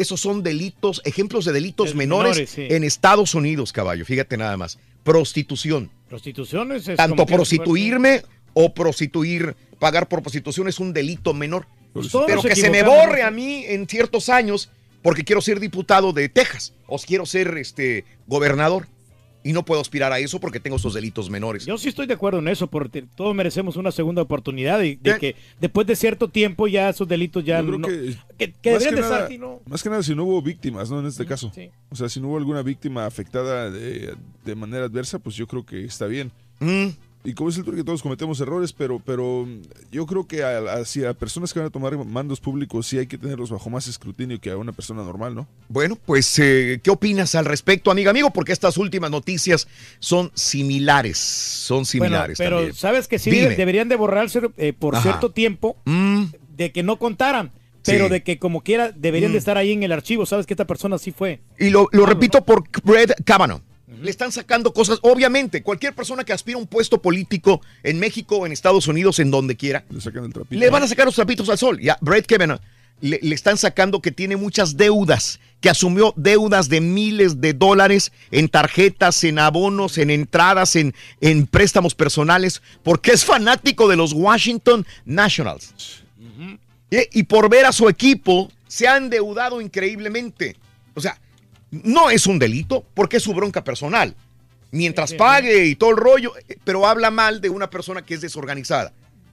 Esos son delitos, ejemplos de delitos Es menores, menores, sí. en Estados Unidos, caballo. Fíjate nada más. Prostitución. Prostitución es. Tanto prostituirme o prostituir, pagar por prostitución es un delito menor. Pues Pero que se me borre a mí en ciertos años porque quiero ser diputado de Texas o quiero ser este gobernador y no puedo aspirar a eso porque tengo esos delitos menores. Yo sí estoy de acuerdo en eso, porque todos merecemos una segunda oportunidad y de que después de cierto tiempo ya esos delitos ya Yo creo no, que, que, que más, deberían que de nada, ¿no? más que nada si no hubo víctimas, ¿no? En este caso. sí. O sea, si no hubo alguna víctima afectada de, de manera adversa, pues yo creo que está bien. Mm. Y como es el que todos cometemos errores, pero, pero yo creo que a, a- si a personas que van a tomar mandos públicos sí hay que tenerlos bajo más escrutinio que a una persona normal, ¿no? Bueno, pues, eh, ¿qué opinas al respecto, amigo amigo? Porque estas últimas noticias son similares, son Bueno, similares pero también. sabes que sí Dime. deberían de borrarse eh, por Ajá. cierto tiempo Mm, de que no contaran, pero Sí. de que como quiera deberían Mm. de estar ahí en el archivo. Sabes que esta persona sí fue. Y lo, lo repito por Brett Kavanaugh. Le están sacando cosas, obviamente, cualquier persona que aspira a un puesto político en México, en Estados Unidos, en donde quiera, Le sacan el trapito. le van a sacar los trapitos al sol. Ya, Brett Kavanaugh le, le están sacando que tiene muchas deudas, que asumió deudas de miles de dólares en tarjetas, en abonos, en entradas, en, en préstamos personales, porque es fanático de los Washington Nationals. Y, y por ver a su equipo, se ha endeudado increíblemente. O sea, no es un delito, porque es su bronca personal. Mientras pague y todo el rollo, eh, pero habla mal de una persona que es desorganizada,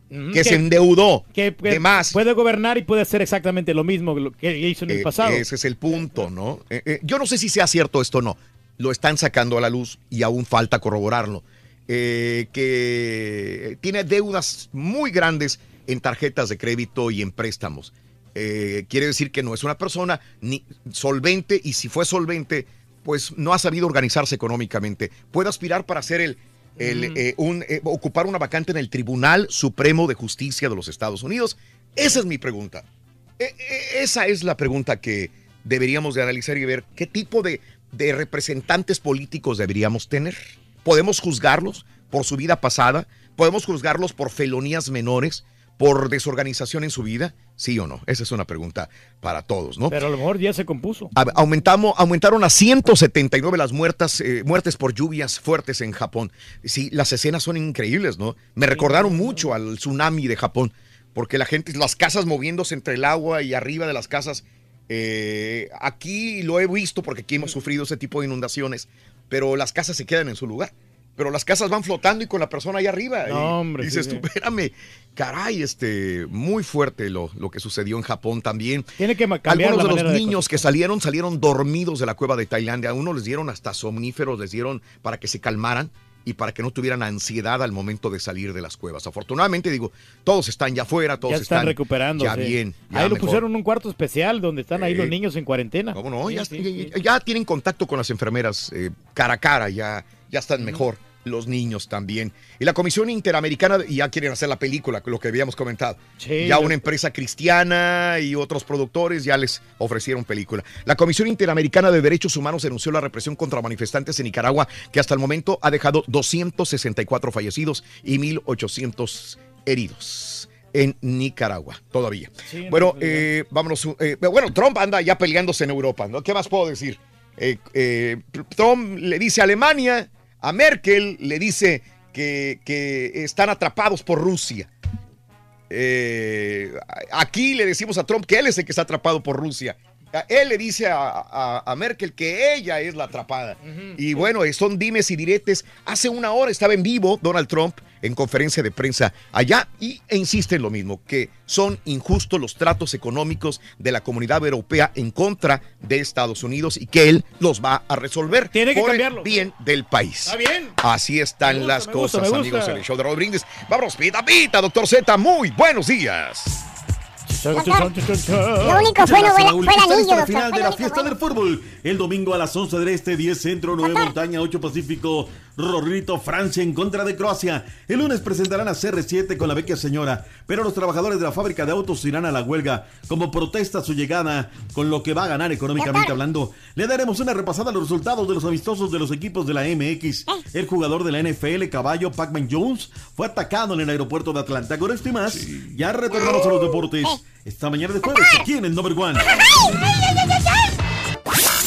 Ujú, que se endeudó que, que de más. puede gobernar y puede hacer exactamente lo mismo que lo que hizo en el Eh, pasado. Ese es el punto, ¿no? Eh, eh, yo no sé si sea cierto esto o no. Lo están sacando a la luz y aún falta corroborarlo. Que tiene deudas muy grandes en tarjetas de crédito y en préstamos. Eh, quiere decir que no es una persona ni solvente y si fue solvente, pues no ha sabido organizarse económicamente. Puede aspirar para ser el, el, Mm. eh, un, eh, ocupar una vacante en el Tribunal Supremo de Justicia de los Estados Unidos. Esa es mi pregunta. E- e- esa es la pregunta que deberíamos de analizar y ver qué tipo de, de representantes políticos deberíamos tener. ¿Podemos juzgarlos por su vida pasada? ¿Podemos juzgarlos por felonías menores? ¿Por desorganización en su vida? ¿Sí o no? Esa es una pregunta para todos, ¿no? Pero a lo mejor ya se compuso. A- Aumentamos, aumentaron a 179 las muertas, eh, muertes por lluvias fuertes en Japón. Sí, las escenas son increíbles, ¿no? Me recordaron mucho al tsunami de Japón, porque la gente, las casas moviéndose entre el agua y arriba de las casas. eh, aquí lo he visto porque aquí hemos sufrido ese tipo de inundaciones, pero las casas se quedan en su lugar. Pero las casas van flotando y con la persona ahí arriba. No, y hombre, dices sí, tú, espérame, caray, este, muy fuerte lo, lo que sucedió en Japón también. Tiene que cambiar Algunos la de los de niños que salieron, salieron dormidos de la cueva de Tailandia. A unos les dieron hasta somníferos, les dieron para que se calmaran y para que no tuvieran ansiedad al momento de salir de las cuevas. Afortunadamente, digo, todos están ya afuera, todos ya están, recuperando. Ya sí. bien. ya ahí lo mejor. pusieron en un cuarto especial donde están ahí los niños en cuarentena. ¿Cómo no? Sí, ya, sí, ya- ya tienen contacto con las enfermeras eh, cara a cara, ya, ya están mejor. Los niños también. Y la Comisión Interamericana, y ya quieren hacer la película, lo que habíamos comentado. Sí, ya una empresa cristiana y otros productores ya les ofrecieron película. La Comisión Interamericana de Derechos Humanos denunció la represión contra manifestantes en Nicaragua, que hasta el momento ha dejado 264 fallecidos y 1.800 heridos en Nicaragua, todavía. Sí, bueno, no, eh, vámonos. eh, bueno, Trump anda ya peleándose en Europa, ¿no? ¿Qué más puedo decir? Eh, eh, Trump le dice a Alemania, a Merkel le dice que, están atrapados por Rusia. Eh, aquí le decimos a Trump que él es el que está atrapado por Rusia. Él le dice a, a- a Merkel que ella es la atrapada. Y bueno, eh, son dimes y diretes. Hace una hora estaba en vivo Donald Trump en conferencia de prensa allá y e insiste en lo mismo, que son injustos los tratos económicos de la comunidad europea en contra de Estados Unidos y que él los va a resolver Tiene que por el cambiarlo. bien del país. Está bien. Así están gusta, las gusta, cosas, amigos, en el show de Brindis. Vámonos, pita, pita, doctor Z, muy buenos días. Lo único fue, no fue, la- fue el anillo, doctor. final de la fiesta bueno. del fútbol. El domingo a las 11 del Este, 10 Centro, 9 Montaña, 8 Pacífico. Rorrito, Francia en contra de Croacia. El lunes presentarán a CR7 con la vecchia señora. Pero los trabajadores de la fábrica de autos irán a la huelga como protesta a su llegada, con lo que va a ganar económicamente hablando. Le daremos una repasada a los resultados de los amistosos de los equipos de la MX. El jugador de la NFL, caballo Pac-Man Jones, fue atacado en el aeropuerto de Atlanta. Con esto y más, ya retornamos a los deportes. Esta mañana de jueves, aquí en el Number One.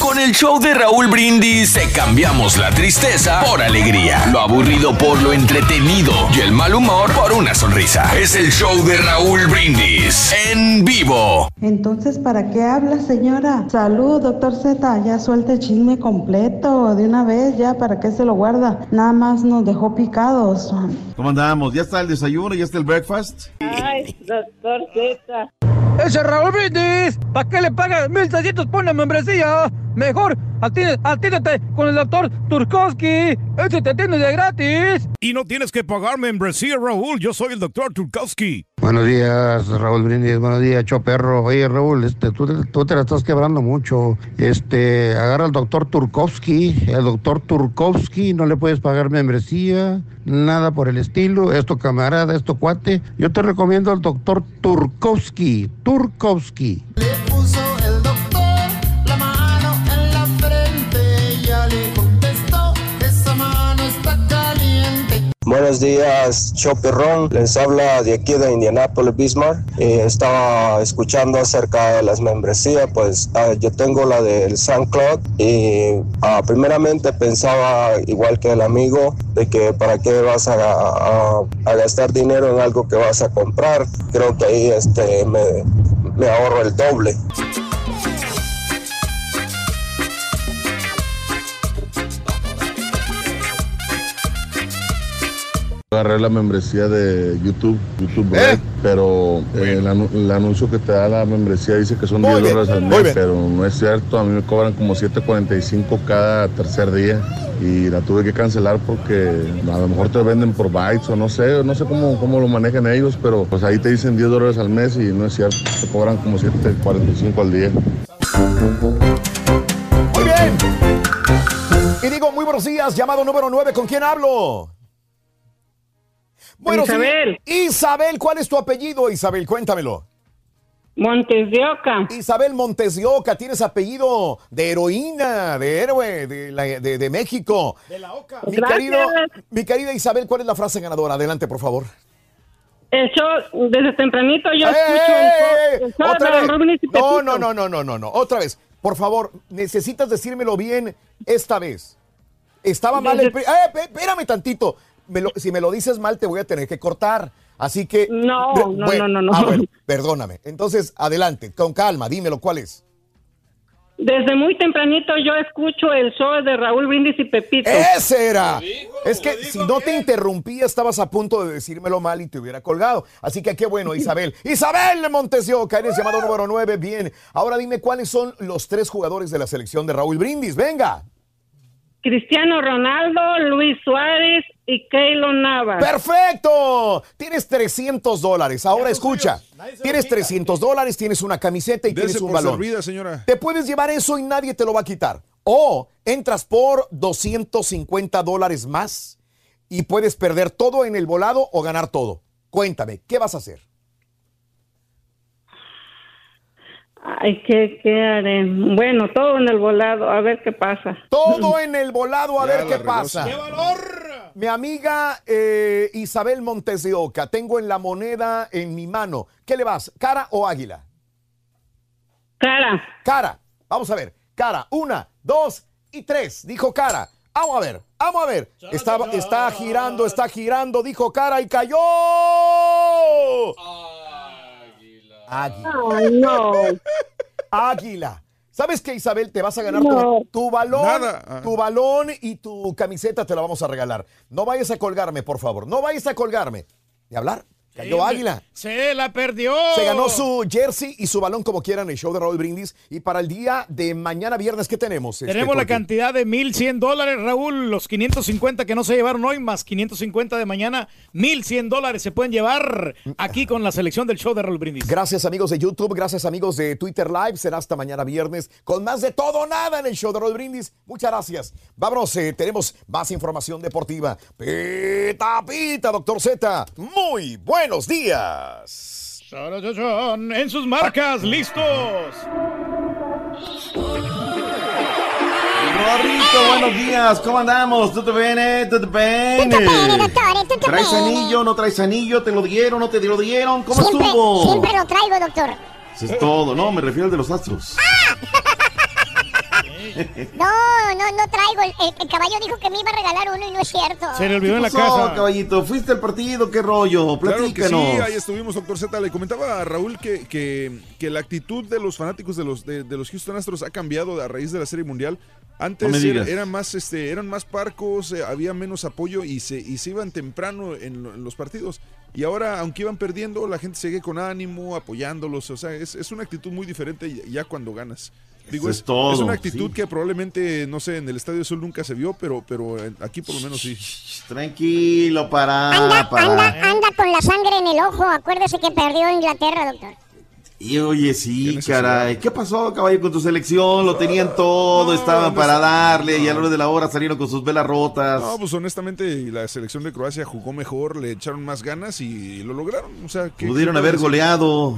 Con el show de Raúl Brindis te cambiamos la tristeza por alegría, lo aburrido por lo entretenido y el mal humor por una sonrisa. Es el show de Raúl Brindis en vivo. Entonces, ¿para qué habla, señora? Salud, doctor Z. Ya suelta el chisme completo de una vez, ya, ¿para qué se lo guarda? Nada más nos dejó picados. ¿Cómo andamos? ¿Ya está el desayuno? ¿Ya está el breakfast? Ay, doctor Z. ¡Ese Raúl Brindis! ¿Para qué le pagas 1600 por una membresía? Mejor, atínate con el doctor Turkowski. Ese te atiende de gratis. Y no tienes que pagar membresía, Raúl. Yo soy el doctor Turkowski. Buenos días, Raúl Brindis. Buenos días, Choperro. Oye, Raúl, este, tú, te- tú te la estás quebrando mucho. Este, agarra al doctor Turkowski. El doctor Turkowski no le puedes pagar membresía, nada por el estilo. Esto, camarada, esto, cuate. Yo te recomiendo al doctor Turkowski. Turkowski. Puso Buenos días, Choperrón. Les habla de aquí de Indianapolis, Bismarck. Eh, estaba escuchando acerca de las membresías, pues ah, yo tengo la del San Claude y ah, primeramente pensaba, igual que el amigo, de que para qué vas a, a- gastar dinero en algo que vas a comprar. Creo que ahí este, me ahorro el doble. Agarré la membresía de YouTube, YouTube Red, pero eh, el, anu- el anuncio que te da la membresía dice que son 10 dólares al mes, pero no es cierto. A mí me cobran como 7.45 cada tercer día y la tuve que cancelar porque a lo mejor te venden por bytes o no sé, no sé cómo, cómo lo manejan ellos, pero pues ahí te dicen 10 dólares al mes y no es cierto. Te cobran como 7.45 al día. Muy bien. Y digo, muy buenos días, llamado número 9, ¿con quién hablo? Buenos días. Isabel. Isabel, ¿cuál es tu apellido, Isabel? Cuéntamelo. Montes de Oca. Isabel Montes de Oca, tienes apellido de heroína, de héroe, de, la- de- de México. De la Oca. Mi, Gracias. querido, mi querida Isabel, ¿cuál es la frase ganadora? Adelante, por favor. El show, desde tempranito yo ¡Eh, escucho eh, eh! Otra vez. No, no, no, no, no, no, no. Otra vez. Por favor, necesitas decírmelo bien esta vez. Estaba mal el... ¡Eh, espérame tantito! Me lo- si me lo dices mal, te voy a tener que cortar. Así que... No, Re- no, bueno, no, no, no. Ah, bueno, perdóname. Entonces, adelante, con calma, dímelo, ¿cuál es? Desde muy tempranito yo escucho el show de Raúl Brindis y Pepito. ¡Ese era! Es que si no te interrumpía, estabas a punto de decírmelo mal y te hubiera colgado. Así que qué bueno, Isabel. Isabel Montes de Oca, eres llamado número 9. Bien. Ahora dime cuáles son los tres jugadores de la selección de Raúl Brindis. Venga. Cristiano Ronaldo, Luis Suárez y Keylor Navas. ¡Perfecto! Tienes 300 dólares. Ahora escucha. Tienes 300 dólares, tienes una camiseta y Dese tienes un balón. servida, señora. Te puedes llevar eso y nadie te lo va a quitar. O entras por 250 dólares más y puedes perder todo en el volado o ganar todo. Cuéntame, ¿qué vas a hacer? Ay, ¿qué, ¿qué haré? Bueno, todo en el volado, a ver qué pasa. Todo en el volado, a Ya ver qué pasa. sí. Mi amiga eh, Isabel Montes de Oca, tengo en la moneda en mi mano. ¿Qué le vas? ¿Cara o águila? Cara. Cara. Vamos a ver. Cara. Una, dos y tres. Dijo cara. Vamos a ver. Vamos a ver. Está, está girando, está girando. Dijo cara y cayó. Águila. Ay, no. Águila. ¿Sabes qué, Isabel? Te vas a ganar No. tu, tu balón, Nada. Ah. tu balón y tu camiseta te la vamos a regalar. No vayas a colgarme, por favor. No vayas a colgarme. De hablar. Cayó Águila. Se la perdió. Se ganó su jersey y su balón como quieran en el show de Raúl Brindis. Y para el día de mañana viernes, ¿qué tenemos? este, Tenemos la cantidad de 1.100 dólares, Raúl. Los 550 que no se llevaron hoy, más 550 de mañana. 1.100 dólares se pueden llevar aquí con la selección del show de Raúl Brindis. Gracias amigos de YouTube, gracias amigos de Twitter Live. Será hasta mañana viernes con más de todo nada en el show de Raúl Brindis. Muchas gracias. Vámonos, eh, tenemos más información deportiva. Pita, pita, doctor Z. Muy buenos días. En sus marcas, listos. Rorrito, buenos días, ¿cómo andamos? ¿Tú te bene? ¿Tú te bene? ¿Traes anillo? ¿No traes anillo? ¿Te lo dieron? ¿No te lo dieron? ¿Cómo Siempre, estuvo? siempre lo traigo, doctor. Eso es todo, no, me refiero al de los astros. No, no, no traigo. El, el- el caballo dijo que me iba a regalar uno y no es cierto. ¿Qué pasó, caballito? ¿Fuiste al partido? ¿Qué rollo? Claro que Platícanos. sí, ahí estuvimos, doctor Z. Le comentaba a Raúl que, que, que la actitud de los fanáticos de los, de, de los Houston Astros ha cambiado a raíz de la Serie Mundial. Antes No eran más, este, eran más parcos, eh, había menos apoyo y se, y se iban temprano en, lo- en los partidos. Y ahora, aunque iban perdiendo, la gente sigue con ánimo, apoyándolos. O sea, es, es una actitud muy diferente ya cuando ganas. Digo, es es, todo, es una actitud sí. que probablemente, no sé, en el Estadio Sol nunca se vio, pero, pero en- aquí por lo menos sí. Tranquilo, para, Anda, para. anda, anda con la sangre en el ojo. Acuérdese que perdió Inglaterra, doctor. Y oye, sí, caray. ¿Qué pasó, caballo, con tu selección? Lo tenían todo, estaban no para darle, y a la hora de la hora salieron con sus velas rotas. No, pues honestamente la selección de Croacia jugó mejor, le echaron más ganas y lo lograron. O sea, ¿qué- Pudieron haber goleado.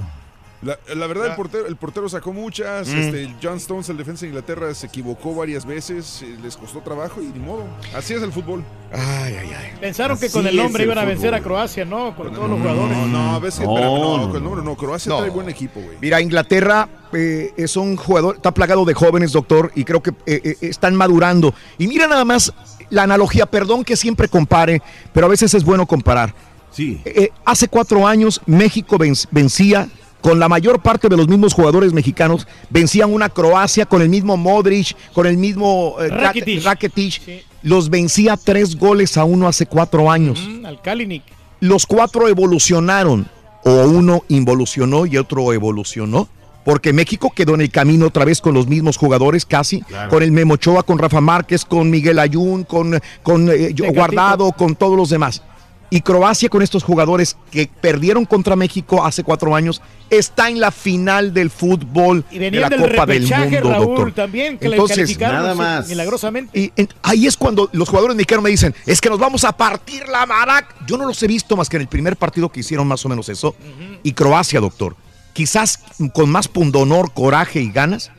La, la verdad, el portero, el portero sacó muchas. Mm. Este, John Stones, el defensa de Inglaterra, se equivocó varias veces. Les costó trabajo y ni modo. Así es el fútbol. Ay, ay, ay. Pensaron que con el el iban a vencer a. Croacia, ¿no? Con todos los jugadores. No, no, a veces. No, espérame, no, no, con el nombre no. Croacia No. trae buen equipo, güey. Mira, Inglaterra eh, es un jugador, está plagado de jóvenes, doctor, y creo que eh, eh, están madurando. Y mira nada más la analogía, perdón que siempre compare, pero a veces es bueno comparar. Sí. Eh, hace cuatro años México venc- vencía con la mayor parte de los mismos jugadores mexicanos, vencían una Croacia con el mismo Modric, con el mismo eh, Rakitic. Los vencía tres goles a uno hace cuatro años. Mm, al Kalinic. Los cuatro evolucionaron, o uno involucionó y otro evolucionó. Porque México quedó en el camino otra vez con los mismos jugadores casi, con el Memo Ochoa, con Rafa Márquez, con Miguel Ayun, con, con eh. Guardado, con todos los demás. Y Croacia con estos jugadores que perdieron contra México hace cuatro años, está en la final del fútbol Y de la del Copa del Mundo, Raúl, doctor. también, que le Entonces, calificaron sí, milagrosamente. y en- ahí es cuando los jugadores mexicanos me dicen, es que nos vamos a partir la maraca. Yo no los he visto más que en el primer partido que hicieron más o menos eso. Y Croacia, doctor. Quizás con más pundonor, coraje y ganas,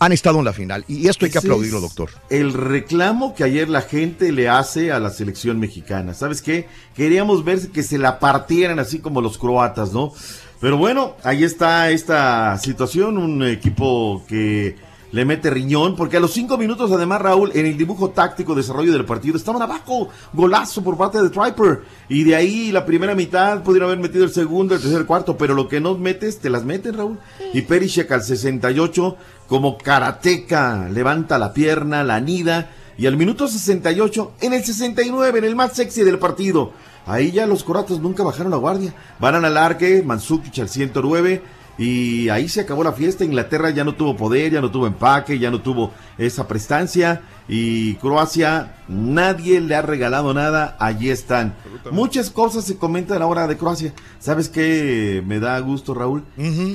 han estado en la final. Y esto hay que Ese aplaudirlo, doctor. El reclamo que ayer la gente le hace a la selección mexicana. ¿Sabes qué? Queríamos ver que se la partieran así como los croatas, ¿no? Pero bueno, ahí está esta situación, un equipo que le mete riñón, porque a los cinco minutos, además, Raúl, en el dibujo táctico desarrollo del partido, estaban abajo, golazo por parte de Triper, y de ahí la primera mitad pudieron haber metido el segundo, el tercer, el cuarto, pero lo que no metes, te las meten, Raúl. Y Perishek al 68, como karateca, levanta la pierna, la anida, y al minuto 68, en el 69, en el más sexy del partido, ahí ya los croatas nunca bajaron la guardia, van al alargue, Mandzukic al 109, y ahí se acabó la fiesta. Inglaterra ya no tuvo poder, ya no tuvo empaque, ya no tuvo esa prestancia. Y Croacia, nadie le ha regalado nada. Allí están. Muchas cosas se comentan ahora de Croacia. ¿Sabes qué me da gusto, Raúl?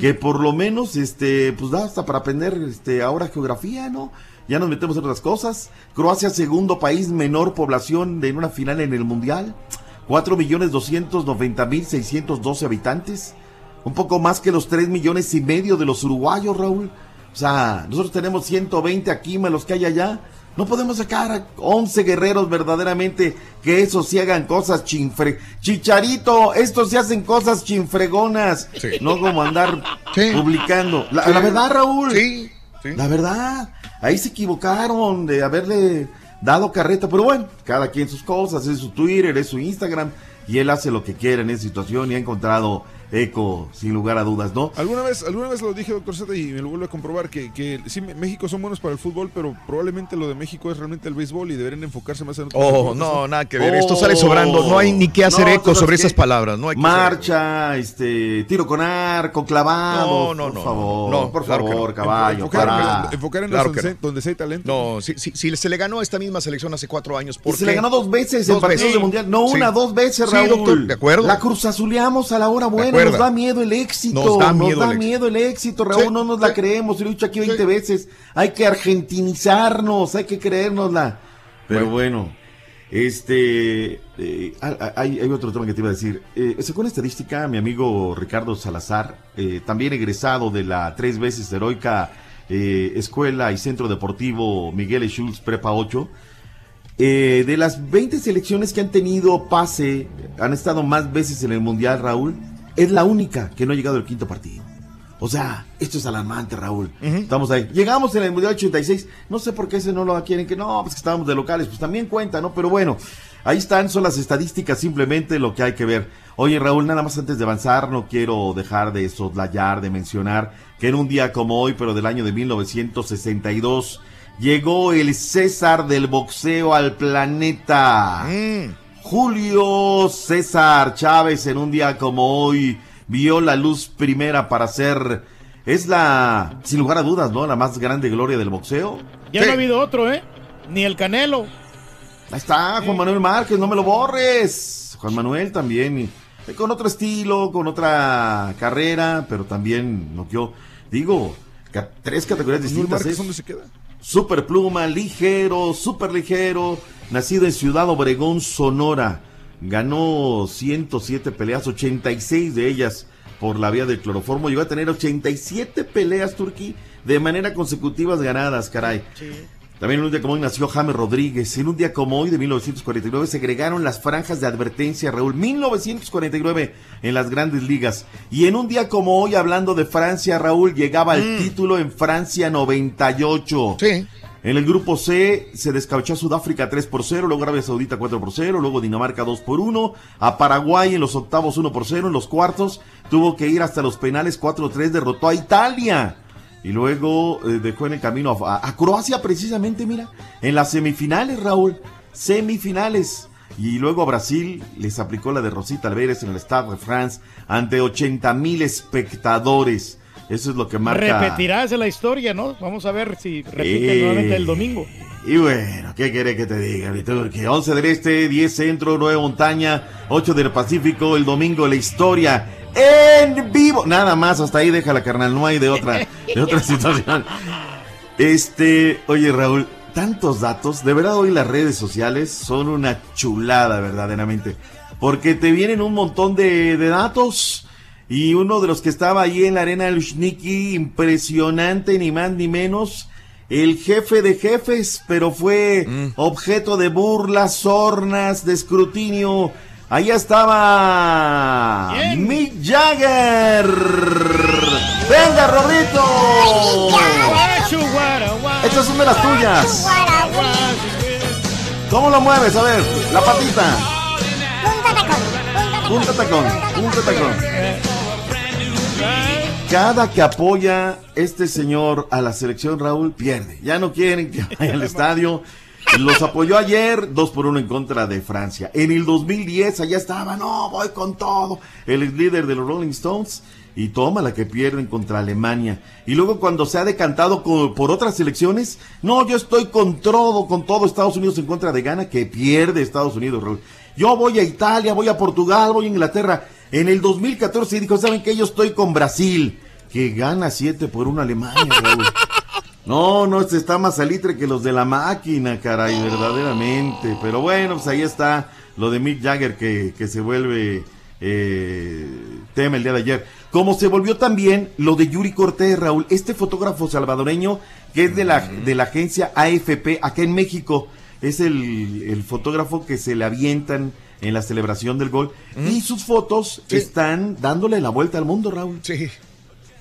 Que por lo menos, este, pues da hasta para aprender este, ahora geografía, ¿no? Ya nos metemos en otras cosas. Croacia, segundo país menor población de en una final en el Mundial. 4.290.612 habitantes un poco más que los 3 millones y medio de los uruguayos, Raúl. O sea, nosotros tenemos 120 aquí, más los que hay allá. No podemos sacar a 11 guerreros verdaderamente que esos sí hagan cosas chinfre. Chicharito, estos sí hacen cosas chinfregonas. No como andar publicando. La, Sí. la verdad, Raúl. Sí, La verdad. Ahí se equivocaron de haberle dado carreta. Pero bueno, cada quien sus cosas. Es su Twitter, es su Instagram. Y él hace lo que quiere en esa situación y ha encontrado eco, sin lugar a dudas, ¿no? Alguna vez, alguna vez lo dije, doctor Z, y me lo vuelvo a comprobar, que, que sí, México son buenos para el fútbol, pero probablemente lo de México es realmente el béisbol y deberían enfocarse más en otros Oh, no, nada que ver. Esto sale sobrando. No hay ni que hacer No, eco ¿sabes sobre qué? esas palabras. No hay que hacer- Marcha, este, tiro con arco, clavado. No, no, por no, favor, no, por claro favor, no. caballo, Enfocar- para. enfocar en Claro donde, donde sí hay talento. No, si, si- si se le ganó a esta misma selección hace cuatro años. Y ¿por se qué? le ganó dos veces en Dos partidos veces. de mundial. No Sí. una, dos veces, Sí, Raúl. doctor, de acuerdo. La cruzazuleamos a la hora buena. Nos da miedo el éxito. Nos da miedo el éxito. miedo el éxito, Raúl. Sí, no nos la creemos. Lo he dicho aquí 20 veces. Hay que argentinizarnos. Hay que creérnosla. Pero bueno. Este, eh, hay, hay otro tema que te iba a decir. Eh, según estadística, mi amigo Ricardo Salazar, eh, también egresado de la tres veces heroica eh, Escuela y Centro Deportivo Miguel Schultz Prepa 8, eh, de las 20 selecciones que han tenido pase, han estado más veces en el Mundial, Raúl, es la única que no ha llegado al quinto partido. O sea, esto es alarmante, Raúl. Estamos ahí. Llegamos en el Mundial 86. No sé por qué ese no lo quieren, que no, pues que estábamos de locales. Pues también cuenta, ¿no? Pero bueno, ahí están, son las estadísticas, simplemente lo que hay que ver. Oye, Raúl, nada más antes de avanzar, no quiero dejar de soslayar, de mencionar que en un día como hoy, pero del año de 1962, llegó el César del boxeo al planeta. Julio César Chávez en un día como hoy vio la luz primera para ser, es la, sin lugar a dudas, ¿no? La más grande gloria del boxeo. Ya no ha habido otro, ¿eh? Ni el Canelo. Ahí está, Juan Manuel Márquez, no me lo borres. Juan Manuel también, con otro estilo, con otra carrera, pero también no yo digo, tres categorías distintas. ¿eh? ¿dónde se queda? Super pluma, ligero, super ligero, nacido en Ciudad Obregón, Sonora. Ganó 107 peleas, 86 de ellas por la vía del cloroformo. Llegó a tener 87 peleas, Turquí, de manera consecutivas ganadas, caray. También en un día como hoy nació James Rodríguez. En un día como hoy de 1949 se agregaron las franjas de advertencia, Raúl. 1949 en las grandes ligas. Y en un día como hoy, hablando de Francia, Raúl, llegaba el título en Francia 98. Sí. En el grupo C se descabechó a Sudáfrica 3 por 0, luego Arabia Saudita 4 por 0, luego Dinamarca 2 por 1, a Paraguay en los octavos 1 por 0, en los cuartos tuvo que ir hasta los penales 4-3, derrotó a Italia. Y luego eh, dejó en el camino a, a Croacia precisamente, mira, en las semifinales, Raúl. semifinales. Y luego Brasil les aplicó la de Rosita Alvarez en el Stade de France ante 80 mil espectadores. Eso es lo que marca. Repetirá la historia, ¿no? Vamos a ver si repite Eh. nuevamente el domingo. Y bueno, ¿qué querés que te diga, Turqui? 11 del Este, 10 Centro, 9 Montaña, 8 del Pacífico, el domingo la historia en vivo. Nada más, hasta ahí déjala, carnal, no hay de otra, de otra situación. Este, oye Raúl, tantos datos, de verdad hoy las redes sociales son una chulada verdaderamente, porque te vienen un montón de, de datos y uno de los que estaba ahí en la arena Lushniki, impresionante, ni más ni menos, el jefe de jefes, pero fue objeto de burlas, sornas, de escrutinio. Ahí estaba Mick Jagger. Venga, Rorrito. Estas son de las tuyas. ¿Cómo lo mueves? A ver, la patita. Punta tacón, punta tacón. Cada que apoya este señor a la selección, Raúl pierde. Ya no quieren que vaya al estadio. Los apoyó ayer, dos por uno en contra de Francia. En el 2010, allá estaba, no, voy con todo. El líder de los Rolling Stones. Y toma la que pierden contra Alemania. Y luego cuando se ha decantado por otras selecciones, no, yo estoy con todo, con todo Estados Unidos en contra de Ghana, que pierde Estados Unidos. Yo voy a Italia, voy a Portugal, voy a Inglaterra. En el 2014 dijo, ¿saben qué? Yo estoy con Brasil, que gana 7 por 1 Alemania, Raúl. No, no, este está más salitre que los de la máquina, caray, verdaderamente. Pero bueno, pues ahí está lo de Mick Jagger que, que se vuelve eh, tema el día de ayer. Como se volvió también lo de Yuri Cortés, Raúl, este fotógrafo salvadoreño que es de la, de la agencia AFP acá en México. Es el, el fotógrafo que se le avientan en la celebración del gol. Y sus fotos están dándole la vuelta al mundo, Raúl. Sí.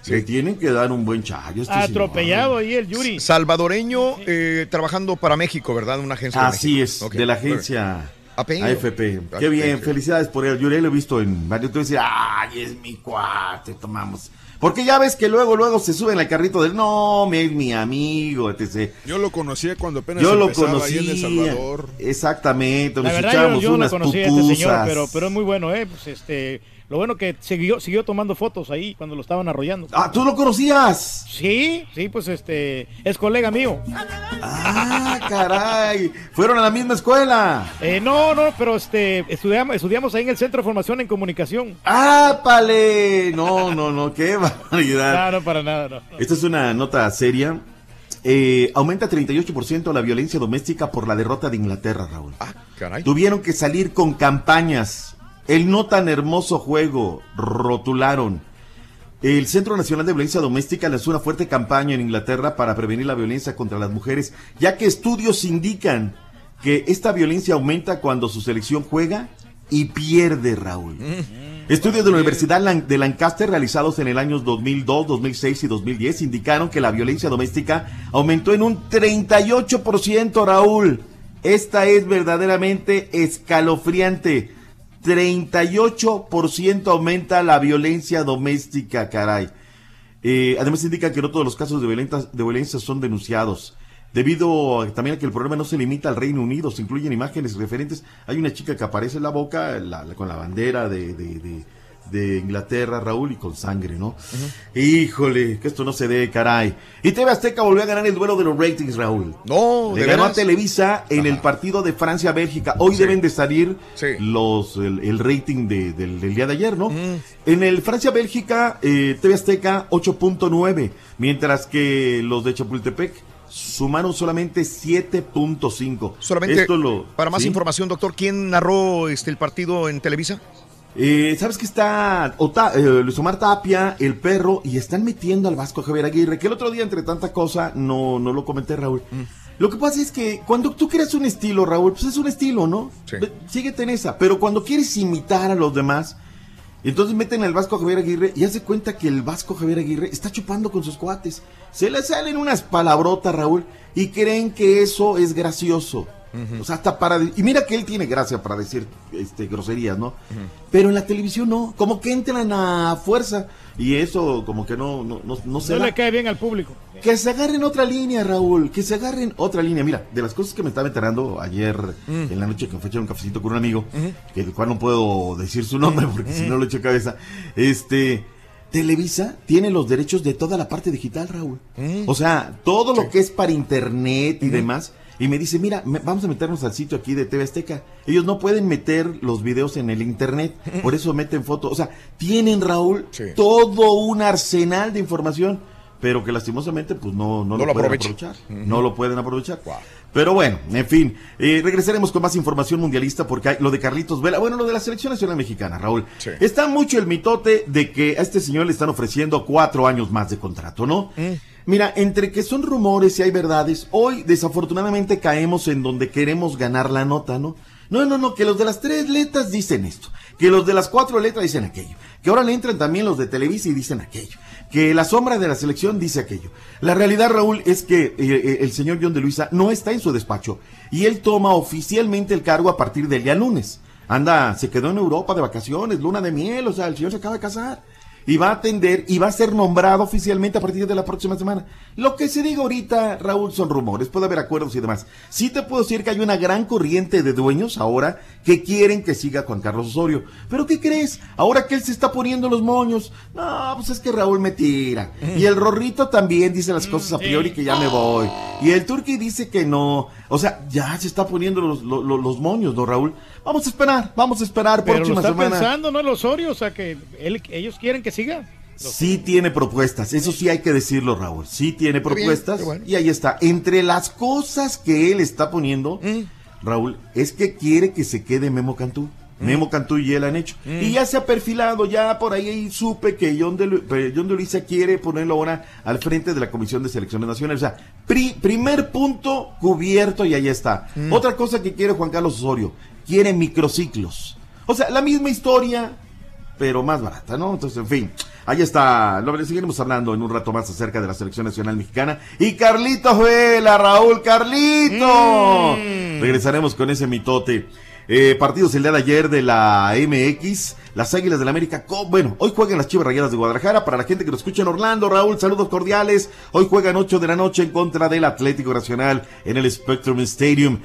Le tienen que dar un buen chayo. este señor. Atropellado ahí el Yuri. Salvadoreño eh, trabajando para México, ¿verdad? Una agencia de Así México. es, Ok, de la agencia Apellido. AFP. Qué bien, felicidades por él. Yo lo he visto en varios. Tú decías, ay, es mi cuate, tomamos. Porque ya ves que luego, luego se suben al carrito del no, me es mi amigo, etc. Yo lo conocía cuando apenas Yo lo ahí en El Salvador. Exactamente, La nos verdad, yo, echábamos yo no unas conocía a este señor, pero, pero es muy bueno, ¿eh? Pues este, lo bueno que siguió, siguió tomando fotos ahí cuando lo estaban arrollando. Ah, ¿tú lo conocías? Sí, sí, pues este, es colega mío. Ah, caray. Fueron a la misma escuela. Eh, no, no, pero este, estudiamos, estudiamos ahí en el Centro de Formación en Comunicación. ¡Ápale! No, no, no, qué barbaridad. No, no, para nada, no. Esta es una nota seria. Eh, aumenta 38% la violencia doméstica por la derrota de Inglaterra, Raúl. Caray. Tuvieron que salir con campañas. El no tan hermoso juego, rotularon. El Centro Nacional de Violencia Doméstica lanzó una fuerte campaña en Inglaterra para prevenir la violencia contra las mujeres, ya que estudios indican que esta violencia aumenta cuando su selección juega y pierde, Raúl. Estudios de la Universidad de Lancaster realizados en el años 2002, 2006 y 2010 indicaron que la violencia doméstica aumentó en un 38%, Raúl. Esta es verdaderamente escalofriante. 38% aumenta la violencia doméstica, caray. Eh, además indica que no todos los casos de violencia, de violencia son denunciados. Debido también a que el problema no se limita al Reino Unido, se incluyen imágenes referentes. Hay una chica que aparece en la boca la- la- con la bandera de, de- de- de Inglaterra, Raúl, y con sangre, ¿no? Híjole, que esto no se dé, caray. Y TV Azteca volvió a ganar el duelo de los ratings, Raúl. No, Le ¿de ganó a? Televisa en el partido de Francia-Bélgica. Hoy Sí. deben de salir Sí. los el, el rating de- del, del día de ayer, ¿no? En el Francia-Bélgica, eh, TV Azteca 8.9, mientras que los de Chapultepec sumaron solamente 7.5. Solamente Esto lo- para más ¿sí? información, doctor, ¿quién narró este el partido en Televisa? Eh, ¿Sabes que está Ota- eh, Luis Omar Tapia, el perro, y están metiendo al Vasco Javier Aguirre? Que el otro día, entre tanta cosa, no, no lo comenté, Raúl. Lo que pasa es que cuando tú creas un estilo, Raúl, pues es un estilo, ¿no? Síguete en esa. Pero cuando quieres imitar a los demás, entonces meten al Vasco Javier Aguirre y hace cuenta que el Vasco Javier Aguirre está chupando con sus cuates. Se le salen unas palabrotas, Raúl, y creen que eso es gracioso. O sea, hasta para... Y mira que él tiene gracia para decir este, groserías, ¿no? Pero en la televisión no, como que entran a fuerza. Y eso como que no, no, no, no se No da. le cae bien al público. Que se agarren otra línea, Raúl. Que se agarren otra línea. Mira, de las cosas que me estaba enterando ayer Mm. en la noche que me fue a echar un cafecito con un amigo, que el cual no puedo decir su nombre porque si no lo echo cabeza. Este. Televisa tiene los derechos de toda la parte digital, Raúl. O sea, todo lo que es para internet y demás. Y me dice, mira, me- vamos a meternos al sitio aquí de TV Azteca. Ellos no pueden meter los videos en el internet, por eso meten fotos. O sea, tienen, Raúl, todo un arsenal de información, pero que lastimosamente pues no, no, No lo, lo pueden aprovechar. No lo pueden aprovechar. Pero bueno, en fin, eh, regresaremos con más información mundialista porque hay lo de Carlitos Vela, bueno, lo de la selección nacional mexicana, Raúl. Está mucho el mitote de que a este señor le están ofreciendo cuatro años más de contrato, ¿no? Mira, entre que son rumores y hay verdades, hoy desafortunadamente caemos en donde queremos ganar la nota, ¿no? No, no, no, que los de las tres letras dicen esto, que los de las cuatro letras dicen aquello, que ahora le entran también los de Televisa y dicen aquello, que la sombra de la selección dice aquello. La realidad, Raúl, es que eh, eh, el señor John de Luisa no está en su despacho y él toma oficialmente el cargo a partir del día lunes. Anda, se quedó en Europa de vacaciones, luna de miel, o sea, el señor se acaba de casar y va a atender y va a ser nombrado oficialmente a partir de la próxima semana. Lo que se diga ahorita, Raúl, son rumores, puede haber acuerdos y demás. Sí te puedo decir que hay una gran corriente de dueños ahora que quieren que siga Juan Carlos Osorio. Pero ¿qué crees? Ahora que él se está poniendo los moños. No, pues es que Raúl me tira. Y el Rorrito también dice las cosas a priori que ya me voy. Y el Turqui dice que no. O sea, ya se está poniendo los, los, los moños, ¿no, Raúl? Vamos a esperar, vamos a esperar Pero lo próxima está semana. pensando, ¿no? El Osorio, o sea, que él- ellos quieren que siga. Sí tiene propuestas, eso sí hay que decirlo, Raúl. Sí tiene propuestas. Y ahí está. Entre las cosas que él está poniendo, Raúl, es que quiere que se quede Memo Cantú. Memo Cantú y él han hecho. Mm. Y ya se ha perfilado, ya por ahí, supe que John de, Lu- John de Luisa quiere ponerlo ahora al frente de la Comisión de Selecciones Nacionales. O sea, pri- primer punto cubierto y ahí está. Mm. Otra cosa que quiere Juan Carlos Osorio, quiere microciclos. O sea, la misma historia, pero más barata, ¿no? Entonces, en fin, ahí está. Lo seguiremos hablando en un rato más acerca de la selección nacional mexicana. Y Carlitos Vela, Raúl Carlito. Regresaremos con ese mitote. Eh, partidos el día de ayer de la MX, las Águilas del América. Bueno, hoy juegan las Chivas Rayadas de Guadalajara. Para la gente que nos escucha en Orlando, Raúl, saludos cordiales. Hoy juegan 8 de la noche en contra del Atlético Nacional en el Spectrum Stadium.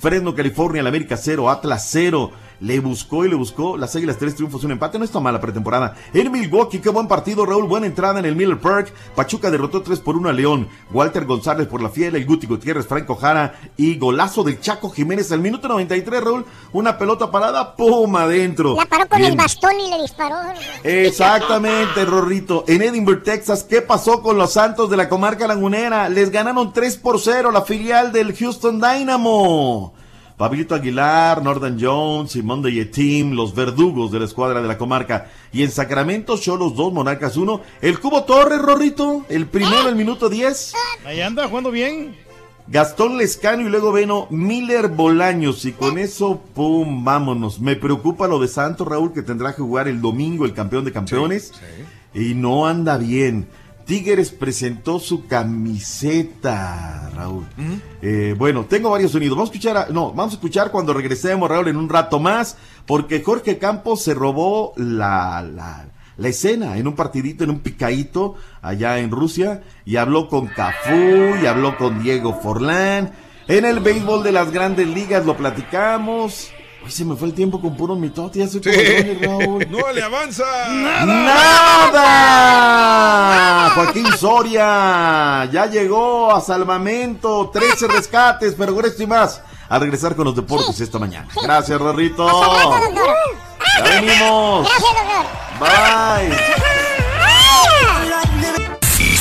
Fresno, California, el América 0, Atlas 0. Le buscó y le buscó. Las Águilas, tres triunfos, un empate. No está mala pretemporada. En Milwaukee, qué buen partido, Raúl. Buena entrada en el Miller Park. Pachuca derrotó 3 por 1 a León. Walter González por la fiel. El Guti Gutiérrez, Franco Jara. Y golazo del Chaco Jiménez al minuto 93, Raúl. Una pelota parada, ¡pum! adentro. La paró con Bien. el bastón y le disparó. Exactamente, Rorrito. En Edinburgh, Texas, ¿qué pasó con los Santos de la comarca lagunera? Les ganaron 3 por 0 la filial del Houston Dynamo. Pablito Aguilar, Northern Jones, Simón de Yetim, los verdugos de la escuadra de la comarca. Y en Sacramento, Cholos 2, Monarcas 1. El Cubo Torres, Rorrito, el primero, el minuto 10. Ahí anda jugando bien. Gastón Lescano y luego veno Miller Bolaños. Y con eso, pum, vámonos. Me preocupa lo de Santos, Raúl, que tendrá que jugar el domingo el campeón de campeones. Y no anda bien. Tigres presentó su camiseta, Raúl. Eh, bueno, tengo varios sonidos. Vamos a escuchar, a- no, vamos a escuchar cuando regresemos, Raúl, en un rato más, porque Jorge Campos se robó la, la, la escena en un partidito, en un picadito allá en Rusia, y habló con Cafú, y habló con Diego Forlán. En el béisbol de las grandes ligas lo platicamos. Hoy se me fue el tiempo con puros mitotes, ya soy como Johnny, Raúl. No le avanza. ¡Nada! Joaquín Soria ya llegó a salvamento, 13 rescates, pero con esto y más, a regresar con los deportes esta mañana. Gracias, Rorrito. Ya venimos. Bye.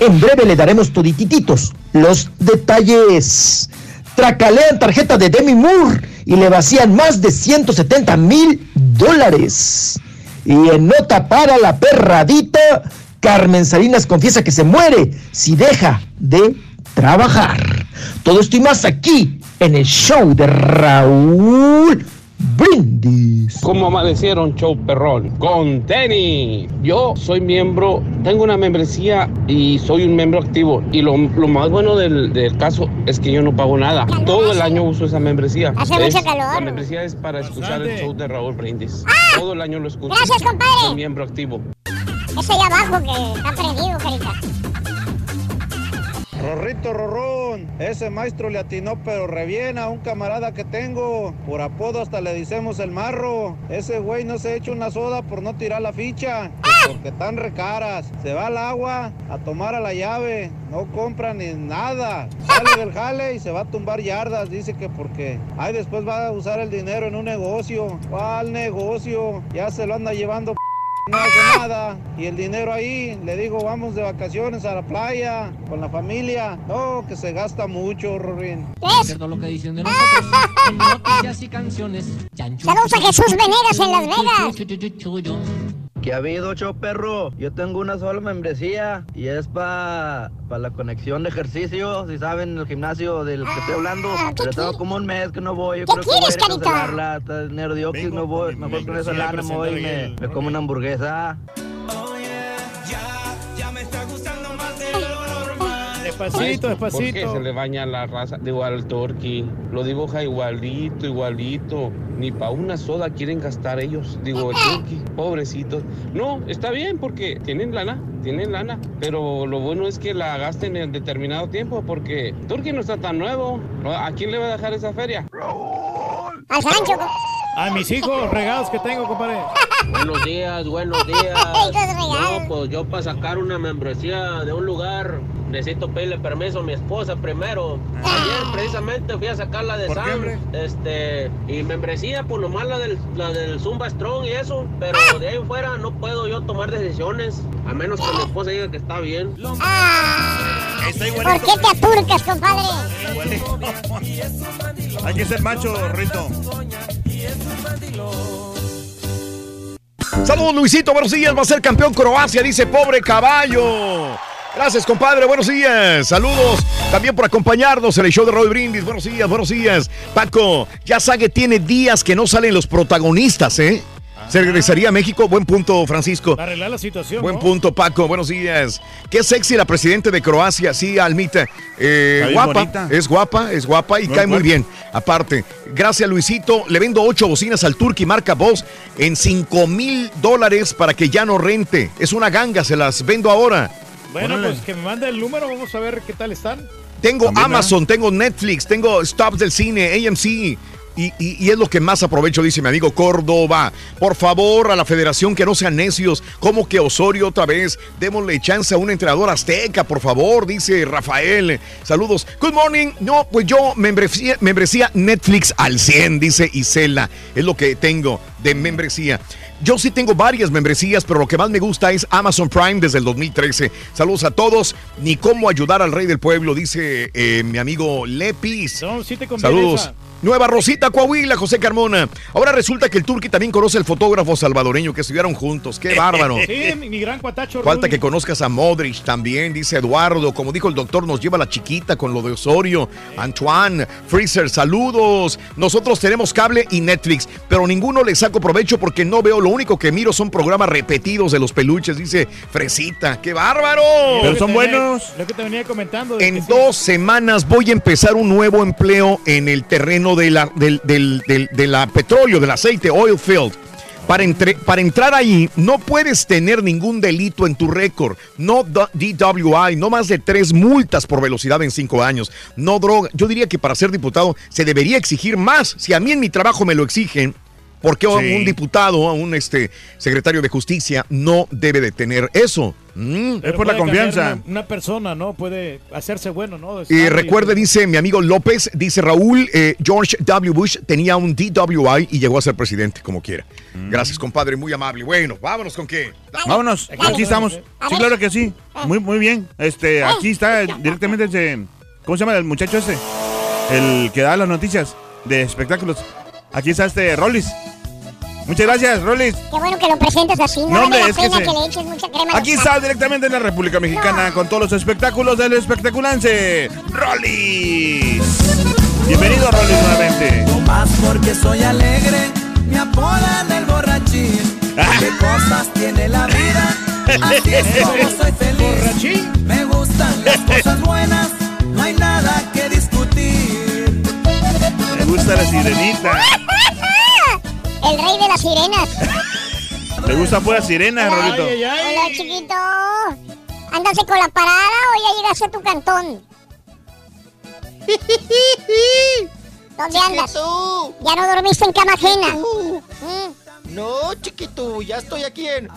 En breve le daremos toditititos los detalles. Tracalean tarjeta de Demi Moore y le vacían más de 170 mil dólares. Y en nota para la perradita, Carmen Salinas confiesa que se muere si deja de trabajar. Todo esto y más aquí en el show de Raúl Brindis. ¿Cómo amanecieron, show perrón? Con tenis. Yo soy miembro, tengo una membresía y soy un miembro activo. Y lo, lo más bueno del, del caso es que yo no pago nada. Todo el año uso esa membresía. Hace Es- mucho calor. La membresía es para escuchar el show de Raúl Brindis. Todo el año lo escucho. Gracias, compadre. Soy miembro activo. Ese allá abajo que está prendido, carita. Rorrito Rorrón, ese maestro le atinó pero reviena a un camarada que tengo. Por apodo hasta le decimos el marro. Ese güey no se echa una soda por no tirar la ficha. pues Porque están recaras. Se va al agua a tomar a la llave. No compra ni nada. Sale del jale y se va a tumbar yardas. Dice que porque. Ay, después va a usar el dinero en un negocio. ¿Cuál negocio? Ya se lo anda llevando no hace nada. Y el dinero ahí, le digo, vamos de vacaciones a la playa con la familia. No, que se gasta mucho, Rorín. Cierto lo que dicen de nosotros y canciones. Saludos a Jesús Venegas en Las Vegas. ¿Qué ha habido, show perro? Yo tengo una sola membresía y es para la conexión de ejercicio. Si saben, el gimnasio del que estoy hablando. Pero tengo como un mes que no voy. Yo creo que voy a quieres, cancelarla. Oquis no voy. Mejor con esa lana me voy y me, me como una hamburguesa. Despacito, ¿Por qué despacito. se le baña la raza? Digo, al turkey. Lo dibuja igualito, igualito. Ni para una soda quieren gastar ellos. Digo, el turkey, pobrecitos. No, está bien porque tienen lana, tienen lana. Pero lo bueno es que la gasten en determinado tiempo porque turkey no está tan nuevo. ¿A quién le va a dejar esa feria? Al Sancho. A mis hijos regados que tengo, compadre. Buenos días, buenos días. No, pues yo para sacar una membresía de un lugar necesito pedirle permiso a mi esposa primero. Ayer precisamente fui a sacarla de ¿Por qué, Sam. Este, y membresía, pues nomás la del, la del Zumba Strong y eso. Pero de ahí en fuera no puedo yo tomar decisiones. A menos que mi esposa diga que está bien. ¿Por qué te aturcas, compadre? Hay que ser macho, Rito. Saludos, Luisito. Buenos días. Va a ser campeón Croacia, dice pobre caballo. Gracias, compadre. Buenos días. Saludos también por acompañarnos en el show de Roy Brindis. Buenos días, buenos días. Paco, ya sabe, tiene días que no salen los protagonistas, ¿eh? Se regresaría a México. Buen punto, Francisco. Para arreglar la situación. Buen ¿no? punto, Paco. Buenos días. Qué sexy la presidenta de Croacia. Sí, Almita. Eh, guapa. bonita. Es guapa, es guapa y Buen cae muy bien. Aparte, gracias, Luisito. Le vendo ocho bocinas al Turqui marca Boss en cinco mil dólares para que ya no rente. Es una ganga, se las vendo ahora. Bueno, Órale. pues que me mande el número, vamos a ver qué tal están. Tengo También, Amazon, tengo Netflix, tengo Stops del Cine, AMC. Y, y- y es lo que más aprovecho, dice mi amigo Córdoba. Por favor, a la federación que no sean necios. Como que Osorio otra vez? Démosle chance a un entrenador azteca, por favor, dice Rafael. Saludos. Good morning. No, pues yo membresía, membresía Netflix al 100, dice Isela. Es lo que tengo de membresía. Yo sí tengo varias membresías, pero lo que más me gusta es Amazon Prime desde el 2013. Saludos a todos. Ni cómo ayudar al rey del pueblo, dice eh, mi amigo Lepis. No, sí te Saludos. Nueva Rosita Coahuila, José Carmona. Ahora resulta que el Turqui también conoce al fotógrafo salvadoreño que estuvieron juntos. ¡Qué bárbaro! Sí, mi, gran cuatacho. Falta Rudy. que conozcas a Modric también, dice Eduardo. Como dijo el doctor, nos lleva la chiquita con lo de Osorio. Antoine, Freezer, saludos. Nosotros tenemos cable y Netflix, pero ninguno le saco provecho porque no veo. Lo único que miro son programas repetidos de los peluches, dice Fresita. ¡Qué bárbaro! Que te venía- Lo que te venía comentando. En sí. dos semanas voy a empezar un nuevo empleo en el terreno de la, del, del- del- petróleo, del aceite, oil field. Para, entre- para entrar ahí no puedes tener ningún delito en tu récord. No DWI, no más de tres multas por velocidad en cinco años. No droga. Yo diría que para ser diputado se debería exigir más. Si a mí en mi trabajo me lo exigen, ¿por qué Sí. un diputado, un este, secretario de justicia no debe de tener eso? Mm. Pero puede cambiar Una, una persona, ¿no? Puede hacerse bueno, ¿no? Y recuerde, dice mi amigo López, dice Raúl, eh, George W. Bush tenía un DWI y llegó a ser presidente como quiera. Gracias, compadre, muy amable. Bueno, vámonos con qué. Vámonos, aquí estamos. Sí, claro que sí. Muy, muy bien. Este, aquí está directamente ese. ¿Cómo se llama el muchacho ese? El que da las noticias. de espectáculos. Aquí está este Rollis. Muchas gracias, Rollis. Qué bueno que lo presentes así. No, No, vale hombre, la es que pena se- que, le eches mucha crema. Aquí está directamente en la República Mexicana con todos los espectáculos del espectaculance. Rollis. Bienvenido, Rollis, nuevamente. Más porque soy alegre, me apodan el borrachín. ¿Qué cosas tiene la vida? Así es como soy feliz. Me gustan las cosas buenas, gusta la sirenita. El rey de las sirenas. Le gusta pura sirena, Rolito. Hola, chiquito. ¿Andas con la parada o ya llegaste a tu cantón? ¿Dónde andas? ¿Ya no dormiste en cama ajena? Mm, No, chiquito, ya estoy aquí en.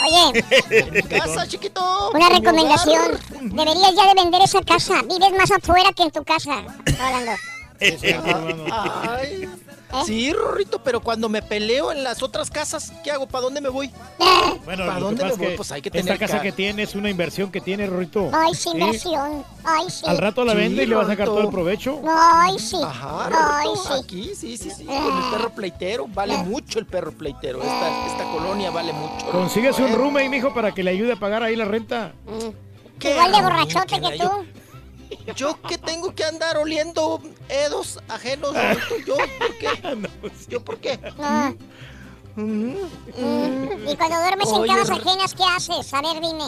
Oye, casa, chiquito. una recomendación. Deberías ya de vender esa casa. Vives más afuera que en tu casa. Hablando. Ay, Sí, Rorrito, pero cuando me peleo en las otras casas, ¿qué hago? ¿Para dónde me voy? Bueno, ¿Para dónde me voy? que Pues hay que esta tener casa ca- que tiene es una inversión que tiene, Rorito. Ay, sí, inversión. Ay, sí. Al rato la Sí, vende y le va a sacar Rorrito. todo el provecho. Ay, sí. Ajá, Ay, Rorrito, sí. aquí, sí, sí, sí, con el perro pleitero. Vale mucho el perro pleitero. Esta, esta colonia vale mucho. Consíguese un roommate, mijo, para que le ayude a pagar ahí la renta. ¿Qué Igual de borrachote que tú. Yo que tengo que andar oliendo edos ajenos, yo, ¿por qué? ¿Yo por qué? No. Mm, Y cuando duermes en camas ajenas, ¿qué haces? A ver, dime.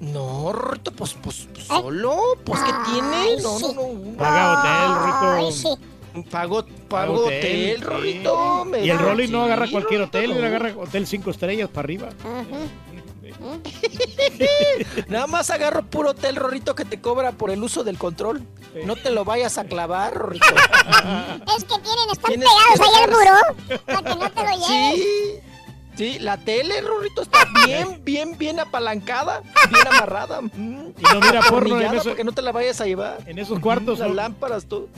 No, Rorrito, pues, pues, pues, solo, pues, ¿qué tiene? Ay, No, sí. no, no. Paga hotel, Rorrito. Ay, sí. Pago, pago hotel. Rorrito. me Y el Rolly no sí, agarra cualquier hotel, no. él agarra hotel 5 estrellas para arriba. Nada más agarro puro hotel, Rorrito, que te cobra por el uso del control. No te lo vayas a clavar, Rorrito. Es que tienen, están Tienes pegados ahí al buró para que no te lo lleves. Sí, sí, la tele, Rorrito, está bien, bien, bien apalancada, bien amarrada. Mm, Y no mira porno en eso- que no te la vayas a llevar. En esos cuartos. Las ¿no? lámparas, todo.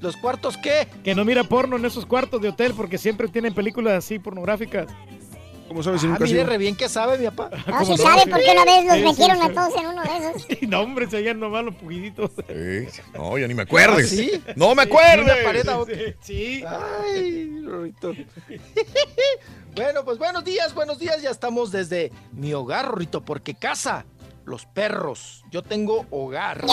¿Los cuartos qué? Que no mira porno en esos cuartos de hotel porque siempre tienen películas así pornográficas. ¿Cómo sabes si Ah, nunca has mire, ido? re bien que sabe, mi papá. No ¿Cómo se no? sabe porque una vez los metieron a todos en uno de esos. Y no, hombre, se oían nomás los pujiditos. Sí, No, ya ni me acuerdes. ¿Ah, sí? No me acuerdes. Sí. Ay, Rorrito. bueno, pues buenos días, buenos días. Ya estamos desde mi hogar, Rorrito, porque casa, los perros. Yo tengo hogar.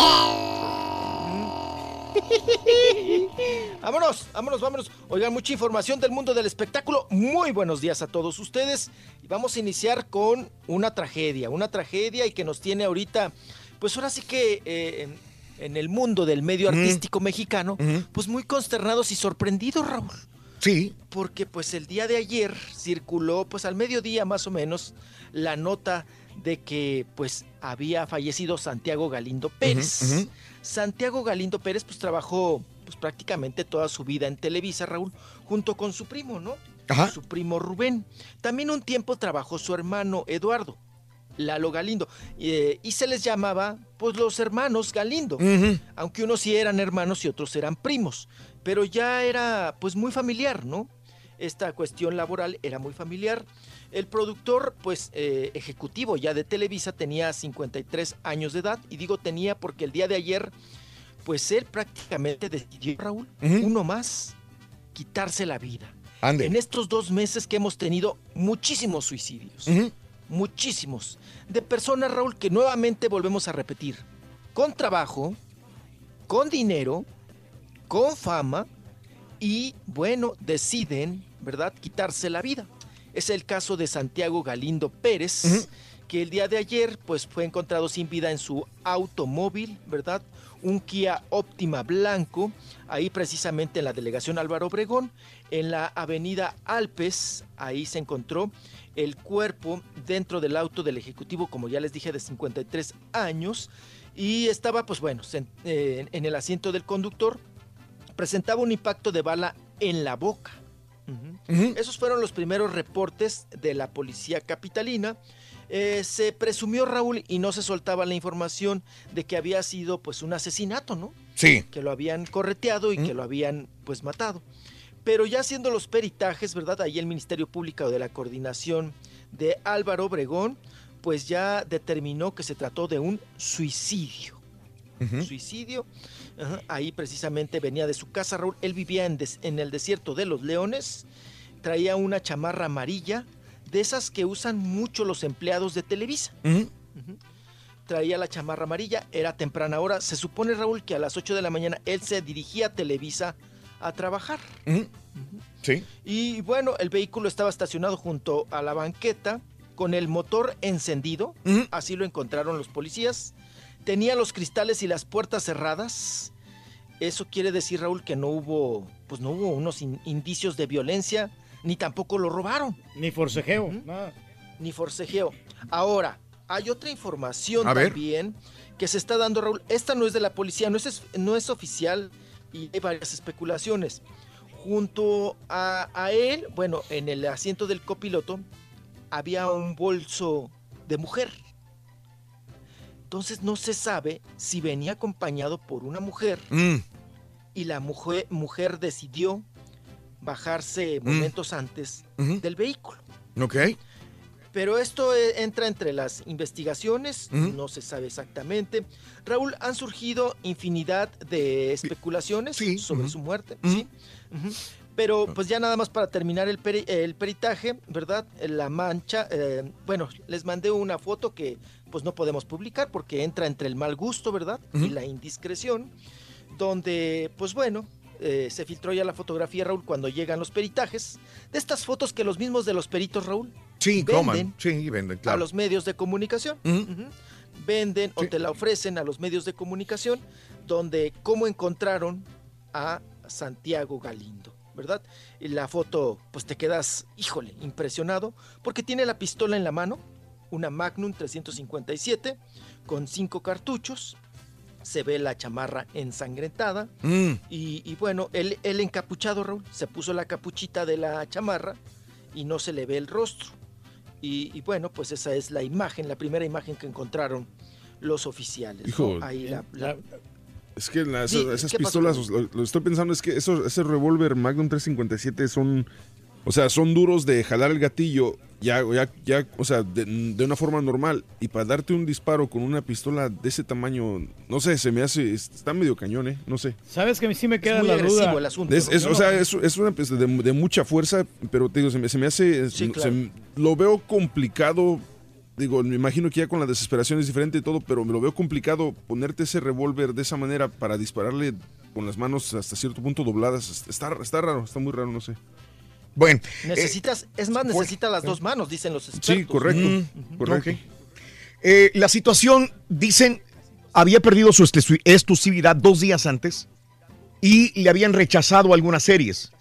vámonos, vámonos, vámonos. Oigan, mucha información del mundo del espectáculo. Muy buenos días a todos ustedes. Y vamos a iniciar con una tragedia, una tragedia y que nos tiene ahorita, pues ahora sí que eh, en, en el mundo del medio artístico mexicano, pues muy consternados y sorprendidos, Raúl. Sí. Porque pues el día de ayer circuló, pues al mediodía más o menos, la nota de que pues había fallecido Santiago Galindo Pérez. Santiago Galindo Pérez pues trabajó pues prácticamente toda su vida en Televisa, Raúl, junto con su primo, ¿no? Ajá. Su primo Rubén. También un tiempo trabajó su hermano Eduardo, Lalo Galindo, eh, y se les llamaba pues los hermanos Galindo aunque unos sí eran hermanos y otros eran primos, pero ya era pues muy familiar, ¿no? Esta cuestión laboral era muy familiar. El productor, pues eh, ejecutivo ya de Televisa, tenía 53 años de edad, y digo tenía porque el día de ayer, pues él prácticamente decidió, Raúl, uno más, quitarse la vida. Ande. En estos dos meses que hemos tenido muchísimos suicidios, muchísimos, de personas, Raúl, que nuevamente volvemos a repetir, con trabajo, con dinero, con fama y, bueno, deciden, ¿verdad?, quitarse la vida. Es el caso de Santiago Galindo Pérez, que el día de ayer, pues, fue encontrado sin vida en su automóvil, ¿verdad? Un Kia Optima blanco, ahí precisamente en la delegación Álvaro Obregón, en la avenida Alpes, ahí se encontró el cuerpo dentro del auto del ejecutivo, como ya les dije, de 53 años, y estaba, pues bueno, eh, en el asiento del conductor, presentaba un impacto de bala en la boca. Esos fueron los primeros reportes de la policía capitalina. Eh, se presumió, Raúl, y no se soltaba la información de que había sido pues un asesinato, ¿no? Sí. Que lo habían correteado y que lo habían pues matado. Pero ya haciendo los peritajes, ¿verdad? Ahí el Ministerio Público de la Coordinación de Álvaro Obregón, pues ya determinó que se trató de un suicidio. Suicidio. Ajá, Ahí precisamente venía de su casa, Raúl. Él vivía en, des- en el desierto de los leones. Traía una chamarra amarilla, de esas que usan mucho los empleados de Televisa. Traía la chamarra amarilla, era temprana hora. Se supone, Raúl, que a las 8 de la mañana él se dirigía a Televisa a trabajar. Sí. Y bueno, el vehículo estaba estacionado junto a la banqueta con el motor encendido. Así lo encontraron los policías. Tenía los cristales y las puertas cerradas. Eso quiere decir, Raúl, que no hubo, pues no hubo unos in- indicios de violencia, ni tampoco lo robaron. Ni forcejeo, nada. Ni forcejeo. Ahora, hay otra información A ver. también que se está dando, Raúl. Esta no es de la policía, no es, no es oficial y hay varias especulaciones. Junto a, a él, bueno, en el asiento del copiloto, había un bolso de mujer. Entonces no se sabe si venía acompañado por una mujer Mm. y la mujer, mujer decidió bajarse momentos antes del vehículo. Ok. Pero esto eh, entra entre las investigaciones, no se sabe exactamente. Raúl, han surgido infinidad de especulaciones sobre su muerte, ¿sí? Pero pues ya nada más para terminar el, peri- el peritaje, ¿verdad? La mancha, eh, bueno, les mandé una foto que pues no podemos publicar porque entra entre el mal gusto, ¿verdad? Y la indiscreción, donde pues bueno, eh, se filtró ya la fotografía, Raúl, cuando llegan los peritajes, de estas fotos que los mismos de los peritos, Raúl, Sí, venden coman. Sí, venden, claro. a los medios de comunicación. Venden o te la ofrecen a los medios de comunicación, donde cómo encontraron a Santiago Galindo, ¿verdad? Y la foto, pues te quedas, híjole, impresionado, porque tiene la pistola en la mano, una Magnum 357 con cinco cartuchos. Se ve la chamarra ensangrentada. Mm. Y, y bueno, él, él encapuchado, Raúl, se puso la capuchita de la chamarra y no se le ve el rostro. Y, y bueno, pues esa es la imagen, la primera imagen que encontraron los oficiales. ¿no? Hijo, Ahí la- la- Es que la- Sí, esas, pistolas, lo, lo estoy pensando, es que esos, ese revólver Magnum 357 son, o sea, son duros de jalar el gatillo, ya, ya, ya o sea, de, de una forma normal. Y para darte un disparo con una pistola de ese tamaño, no sé, se me hace, está medio cañón, ¿eh? No sé. ¿Sabes que a mí sí me queda muy la agresivo duda? el asunto. Es, es- o sea, es, es una pistola de, de mucha fuerza, pero te digo, se me, se me hace, Sí, se- claro. lo veo complicado. Digo, me imagino que ya con la desesperación es diferente y todo, pero me lo veo complicado ponerte ese revólver de esa manera para dispararle con las manos hasta cierto punto dobladas. Está, está raro, está muy raro, no sé. Bueno, necesitas, es más, necesita las dos manos, dicen los expertos. Sí, correcto. Mm, correcto. Eh, la situación, dicen, había perdido su exclu- exclusividad dos días antes y le habían rechazado algunas series.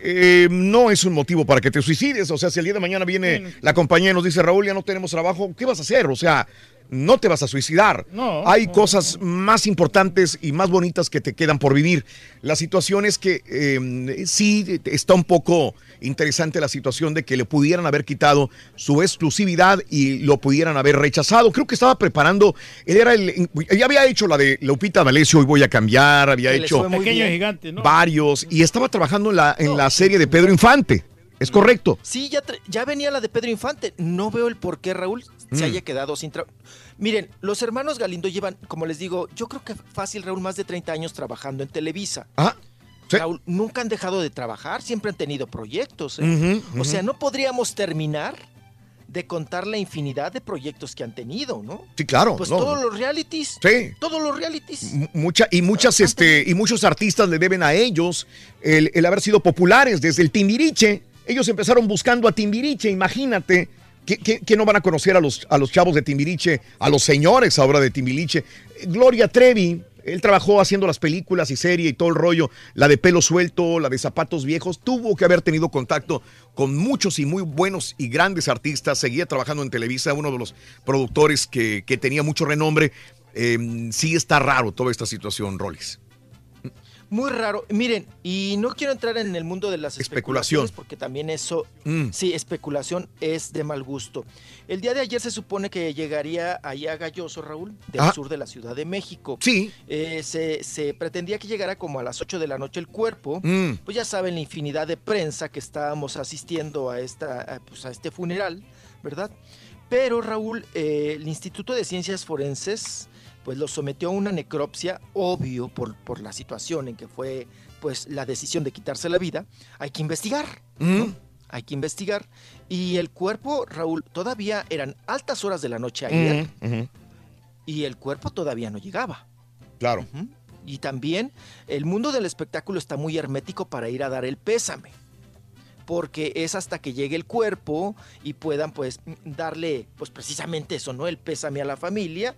Eh, no es un motivo para que te suicides. O sea, si el día de mañana viene la compañía y nos dice, Raúl, ya no tenemos trabajo, ¿qué vas a hacer? O sea, no te vas a suicidar. No, Hay no, cosas más importantes y más bonitas que te quedan por vivir. La situación es que eh, sí está un poco interesante la situación de que le pudieran haber quitado su exclusividad y lo pudieran haber rechazado. Creo que estaba preparando, él era el, ya había hecho la de Lupita D'Alessio, hoy voy a cambiar, había Que hecho Pequeño gigante, ¿no? varios y estaba trabajando en la, en la serie de Pedro Infante. ¿Es correcto? Sí, ya, ya venía la de Pedro Infante. No veo el por qué Raúl se Mm. haya quedado sin trabajo. Miren, los hermanos Galindo llevan, como les digo, yo creo que fácil, Raúl, más de 30 años trabajando en Televisa. Ah, Raúl, nunca han dejado de trabajar, siempre han tenido proyectos. ¿eh? O sea, no podríamos terminar de contar la infinidad de proyectos que han tenido, ¿no? Sí, claro. Pues no. todos los realities. Sí. Todos los realities. M- Mucha, y muchas, este, y muchos artistas le deben a ellos el, el haber sido populares desde el Timbiriche. Ellos empezaron buscando a Timbiriche, imagínate. Que- que no van a conocer a los, a los chavos de Timbiriche, a los señores ahora de Timbiriche. Gloria Trevi, él trabajó haciendo las películas y serie y todo el rollo, la de pelo suelto, la de zapatos viejos, tuvo que haber tenido contacto con muchos y muy buenos y grandes artistas, seguía trabajando en Televisa, uno de los productores que, que tenía mucho renombre. Eh, sí está raro toda esta situación, Rollis. Muy raro. Miren, y no quiero entrar en el mundo de las Especulación. especulaciones porque también eso, Mm. sí, especulación es de mal gusto. El día de ayer se supone que llegaría allá a Galloso, Raúl, del Ah. sur de la Ciudad de México. Sí. Eh, se, se pretendía que llegara como a las 8 de la noche el cuerpo. Mm. Pues ya saben la infinidad de prensa que estábamos asistiendo a, esta, a, pues, a este funeral, ¿verdad? Pero Raúl, eh, el Instituto de Ciencias Forenses pues lo sometió a una necropsia, obvio por, por la situación en que fue pues la decisión de quitarse la vida, hay que investigar. ¿no? Hay que investigar. Y el cuerpo, Raúl, todavía eran altas horas de la noche ayer Mm, y el cuerpo todavía no llegaba. Claro. Y también el mundo del espectáculo está muy hermético para ir a dar el pésame. Porque es hasta que llegue el cuerpo y puedan pues darle pues precisamente eso, ¿no? El pésame a la familia.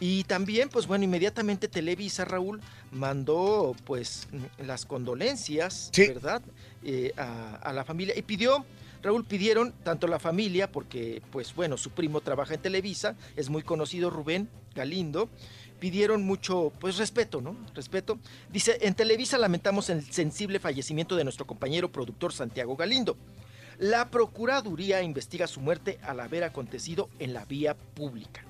Y también pues bueno, inmediatamente Televisa, Raúl, mandó pues las condolencias, ¿verdad? Eh, a, a la familia y pidió... Raúl pidieron tanto la familia, porque pues bueno, su primo trabaja en Televisa, es muy conocido Rubén Galindo, pidieron mucho pues respeto, ¿no? Respeto. Dice, en Televisa lamentamos el sensible fallecimiento de nuestro compañero productor Santiago Galindo. La Procuraduría investiga su muerte al haber acontecido en la vía pública.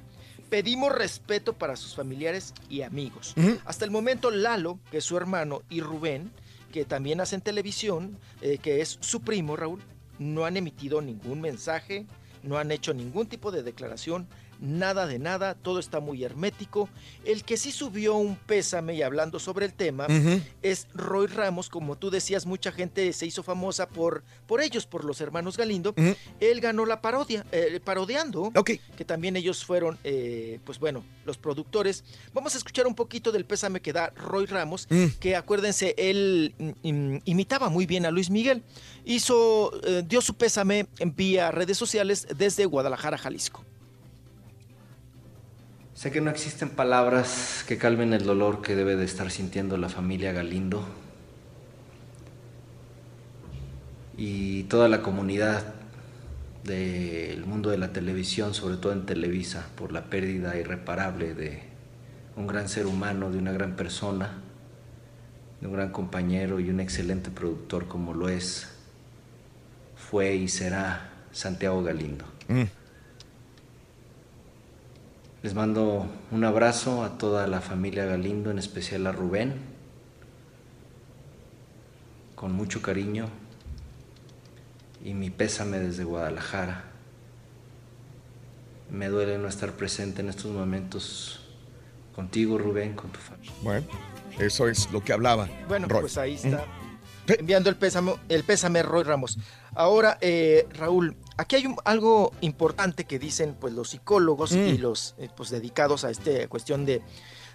Pedimos respeto para sus familiares y amigos. Hasta el momento Lalo, que es su hermano, y Rubén, que también hacen televisión, eh, que es su primo Raúl, no han emitido ningún mensaje, no han hecho ningún tipo de declaración, nada de nada, todo está muy hermético. El que sí subió un pésame y hablando sobre el tema es Roy Ramos, como tú decías, mucha gente se hizo famosa por, por ellos, por los hermanos Galindo. Él ganó la parodia, eh, parodiando, que también ellos fueron, eh, pues bueno, los productores. Vamos a escuchar un poquito del pésame que da Roy Ramos, que acuérdense, él mm, mm, imitaba muy bien a Luis Miguel. Hizo, eh, dio su pésame en vía redes sociales desde Guadalajara, Jalisco. Sé que no existen palabras que calmen el dolor que debe de estar sintiendo la familia Galindo y toda la comunidad del mundo de la televisión, sobre todo en Televisa, por la pérdida irreparable de un gran ser humano, de una gran persona, de un gran compañero y un excelente productor como lo es, fue y será Santiago Galindo. Les mando un abrazo a toda la familia Galindo, en especial a Rubén, con mucho cariño y mi pésame desde Guadalajara. Me duele no estar presente en estos momentos contigo, Rubén, con tu familia. Bueno, eso es lo que hablaba. Bueno, Roy. pues ahí está. Enviando el pésame, el pésame Roy Ramos. Ahora, eh, Raúl, aquí hay un- algo importante que dicen pues los psicólogos y Mm. los eh, pues dedicados a esta cuestión de,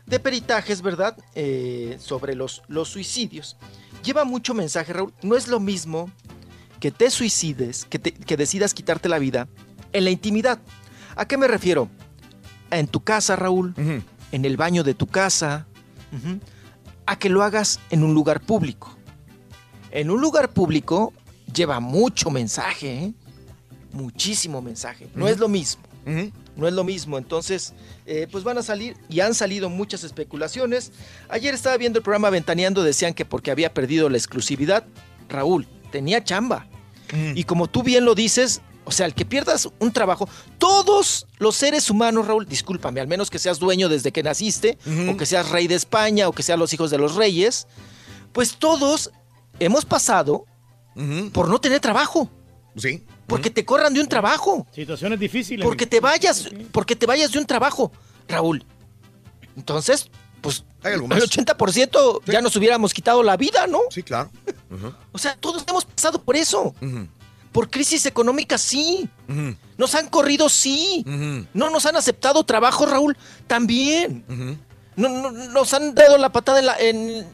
de peritajes, ¿verdad? Eh, sobre los, los suicidios. Lleva mucho mensaje, Raúl. No es lo mismo que te suicides, que, te- que decidas quitarte la vida en la intimidad. ¿A qué me refiero? En tu casa, Raúl, en el baño de tu casa, a que lo hagas en un lugar público. En un lugar público lleva mucho mensaje, ¿eh? Muchísimo mensaje. No es lo mismo. No es lo mismo. Entonces, eh, pues van a salir y han salido muchas especulaciones. Ayer estaba viendo el programa Ventaneando, decían que porque había perdido la exclusividad, Raúl, tenía chamba. Y como tú bien lo dices, o sea, el que pierdas un trabajo, todos los seres humanos, Raúl, discúlpame, al menos que seas dueño desde que naciste, o que seas rey de España, o que sean los hijos de los reyes, pues todos hemos pasado por no tener trabajo. Sí. Porque te corran de un trabajo. Situaciones difíciles. Porque te vayas, porque te vayas de un trabajo, Raúl. Entonces, pues el 80% ya nos hubiéramos quitado la vida, ¿no? Sí, claro. O sea, todos hemos pasado por eso. Por crisis económica, sí. Nos han corrido, sí. No nos han aceptado trabajo, Raúl, también. No, no- nos han dado la patada en, la- en-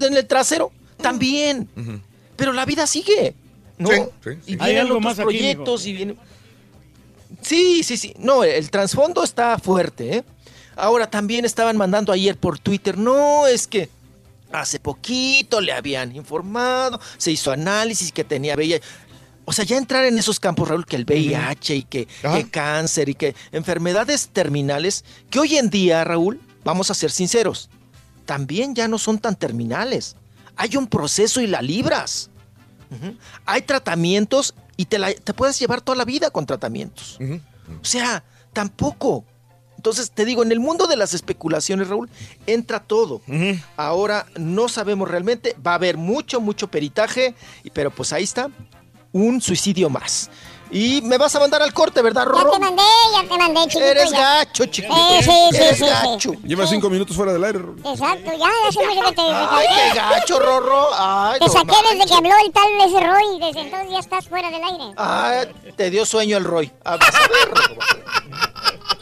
en el trasero, también. Pero la vida sigue, ¿no? Sí, sí, sí. Y Hay vienen algo otros más aquí, proyectos y vienen... Sí, sí, sí. No, el trasfondo está fuerte, ¿eh? Ahora también estaban mandando ayer por Twitter, no, es que hace poquito le habían informado, se hizo análisis que tenía VIH. O sea, ya entrar en esos campos, Raúl, que el VIH y que, que cáncer y que enfermedades terminales, que hoy en día, Raúl, vamos a ser sinceros, también ya no son tan terminales. Hay un proceso y la libras. Hay tratamientos y te, la- te puedes llevar toda la vida con tratamientos. O sea, tampoco. Entonces, te digo, en el mundo de las especulaciones, Raúl, entra todo. Ahora no sabemos realmente, va a haber mucho, mucho peritaje, y- pero pues ahí está, un suicidio más. Y me vas a mandar al corte, ¿verdad, Ya Rorro? te mandé, ya te mandé, chiquito. Eres ya. gacho, chiquito. Eh, sí, sí, Eres sí, gacho. Lleva cinco minutos fuera del aire. Exacto, ya, hace mucho que te Ay, qué gacho, Rorro. Ay, Te no saqué desde manches. que habló el tal ese Roy, desde entonces ya estás fuera del aire. Ah, te dio sueño el Roy. Ah, a ver, Rorro.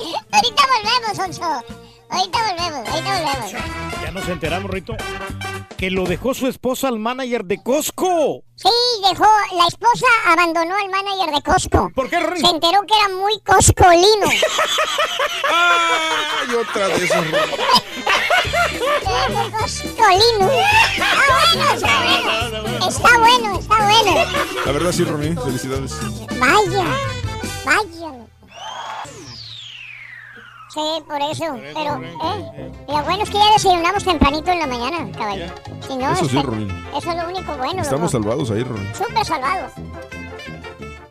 Ahorita volvemos, Oncho. Ahorita volvemos, ahorita volvemos. Ya nos enteramos, Rito, que lo dejó su esposa al manager de Costco. Sí, dejó, la esposa abandonó al manager de Costco. ¿Por qué, Rory? Se enteró que era muy coscolino. Ay, otra. Muy coscolino. Está bueno, está bueno. Está bueno, está bueno. La verdad sí, Ronnie, felicidades. Vaya, vaya. Sí, por eso. Pero, eh, lo bueno es que ya desayunamos tempranito en la mañana, caballo. Si no, Eso sí, este- Ronin. eso es lo único bueno. Estamos loco. salvados ahí, Ronnie. Súper salvados.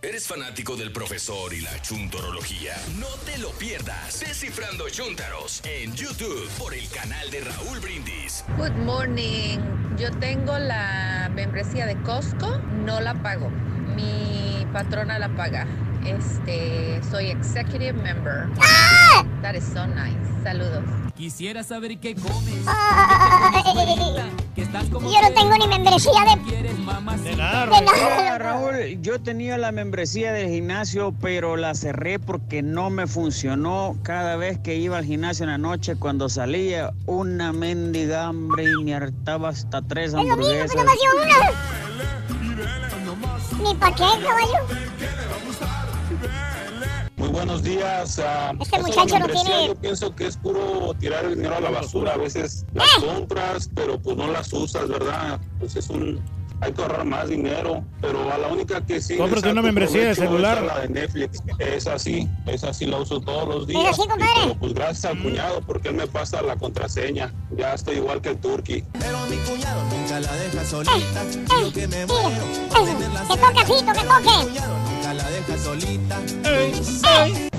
¿Eres fanático del profesor y la chuntorología? No te lo pierdas. Descifrando Chuntaros en YouTube por el canal de Raúl Brindis. Good morning. Yo tengo la membresía de Costco, no la pago. Mi patrona la paga. Este, soy executive member. That is so nice. Saludos. Quisiera saber qué comes. Yo no tengo ni membresía de... De nada, Raúl. De nada, Raúl, yo tenía la membresía del gimnasio, pero la cerré porque no me funcionó. Cada vez que iba al gimnasio en la noche, cuando salía, una mendiga hambre y me hartaba hasta tres Es lo mismo, hamburguesas. dio una. Ni pa' qué, caballo. Muy buenos días. ah, Este muchacho no tiene- Yo pienso que es puro tirar el dinero a la basura. A veces las ¡Eh! compras, pero pues no las usas, ¿verdad? Pues es un... Hay que ahorrar más dinero, pero a la única que sí... Cómprate una membresía de es celular. La de Netflix, es así, es así, la uso todos los días. así, compadre? Pero, pues gracias al cuñado, porque él me pasa la contraseña. Ya estoy igual que el turqui. Pero mi cuñado nunca la deja solita. Yo que me muero. Que toque, Fito, que toque. Deja solita.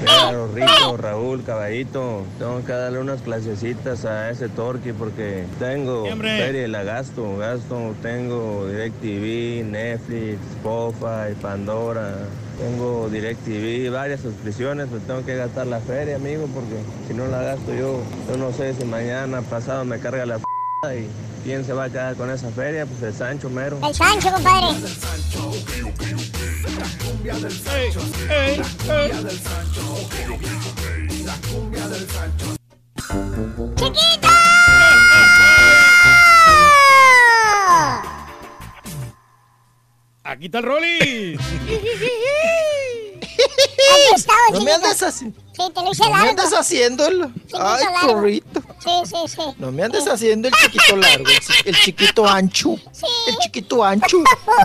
Claro, Rico, Raúl, Caballito, tengo que darle unas clasecitas a ese Torqui porque tengo feria y la gasto, gasto, tengo DirecTV, Netflix, Spotify, Pandora, tengo DirecTV, varias suscripciones, pues tengo que gastar la feria, amigo, porque si no la gasto yo, yo no sé si mañana pasado me carga la f y quién se va a quedar con esa feria, pues el Sancho mero. El Sancho, compadre. ¡Chiquito! Aquí está el Rolly. No me andes así. Sí, te lo hice No me largo. andes haciendo el... Ay, corrito. Sí, sí, sí. No me andes haciendo el chiquito largo, el, chi- el chiquito ancho. El chiquito ancho.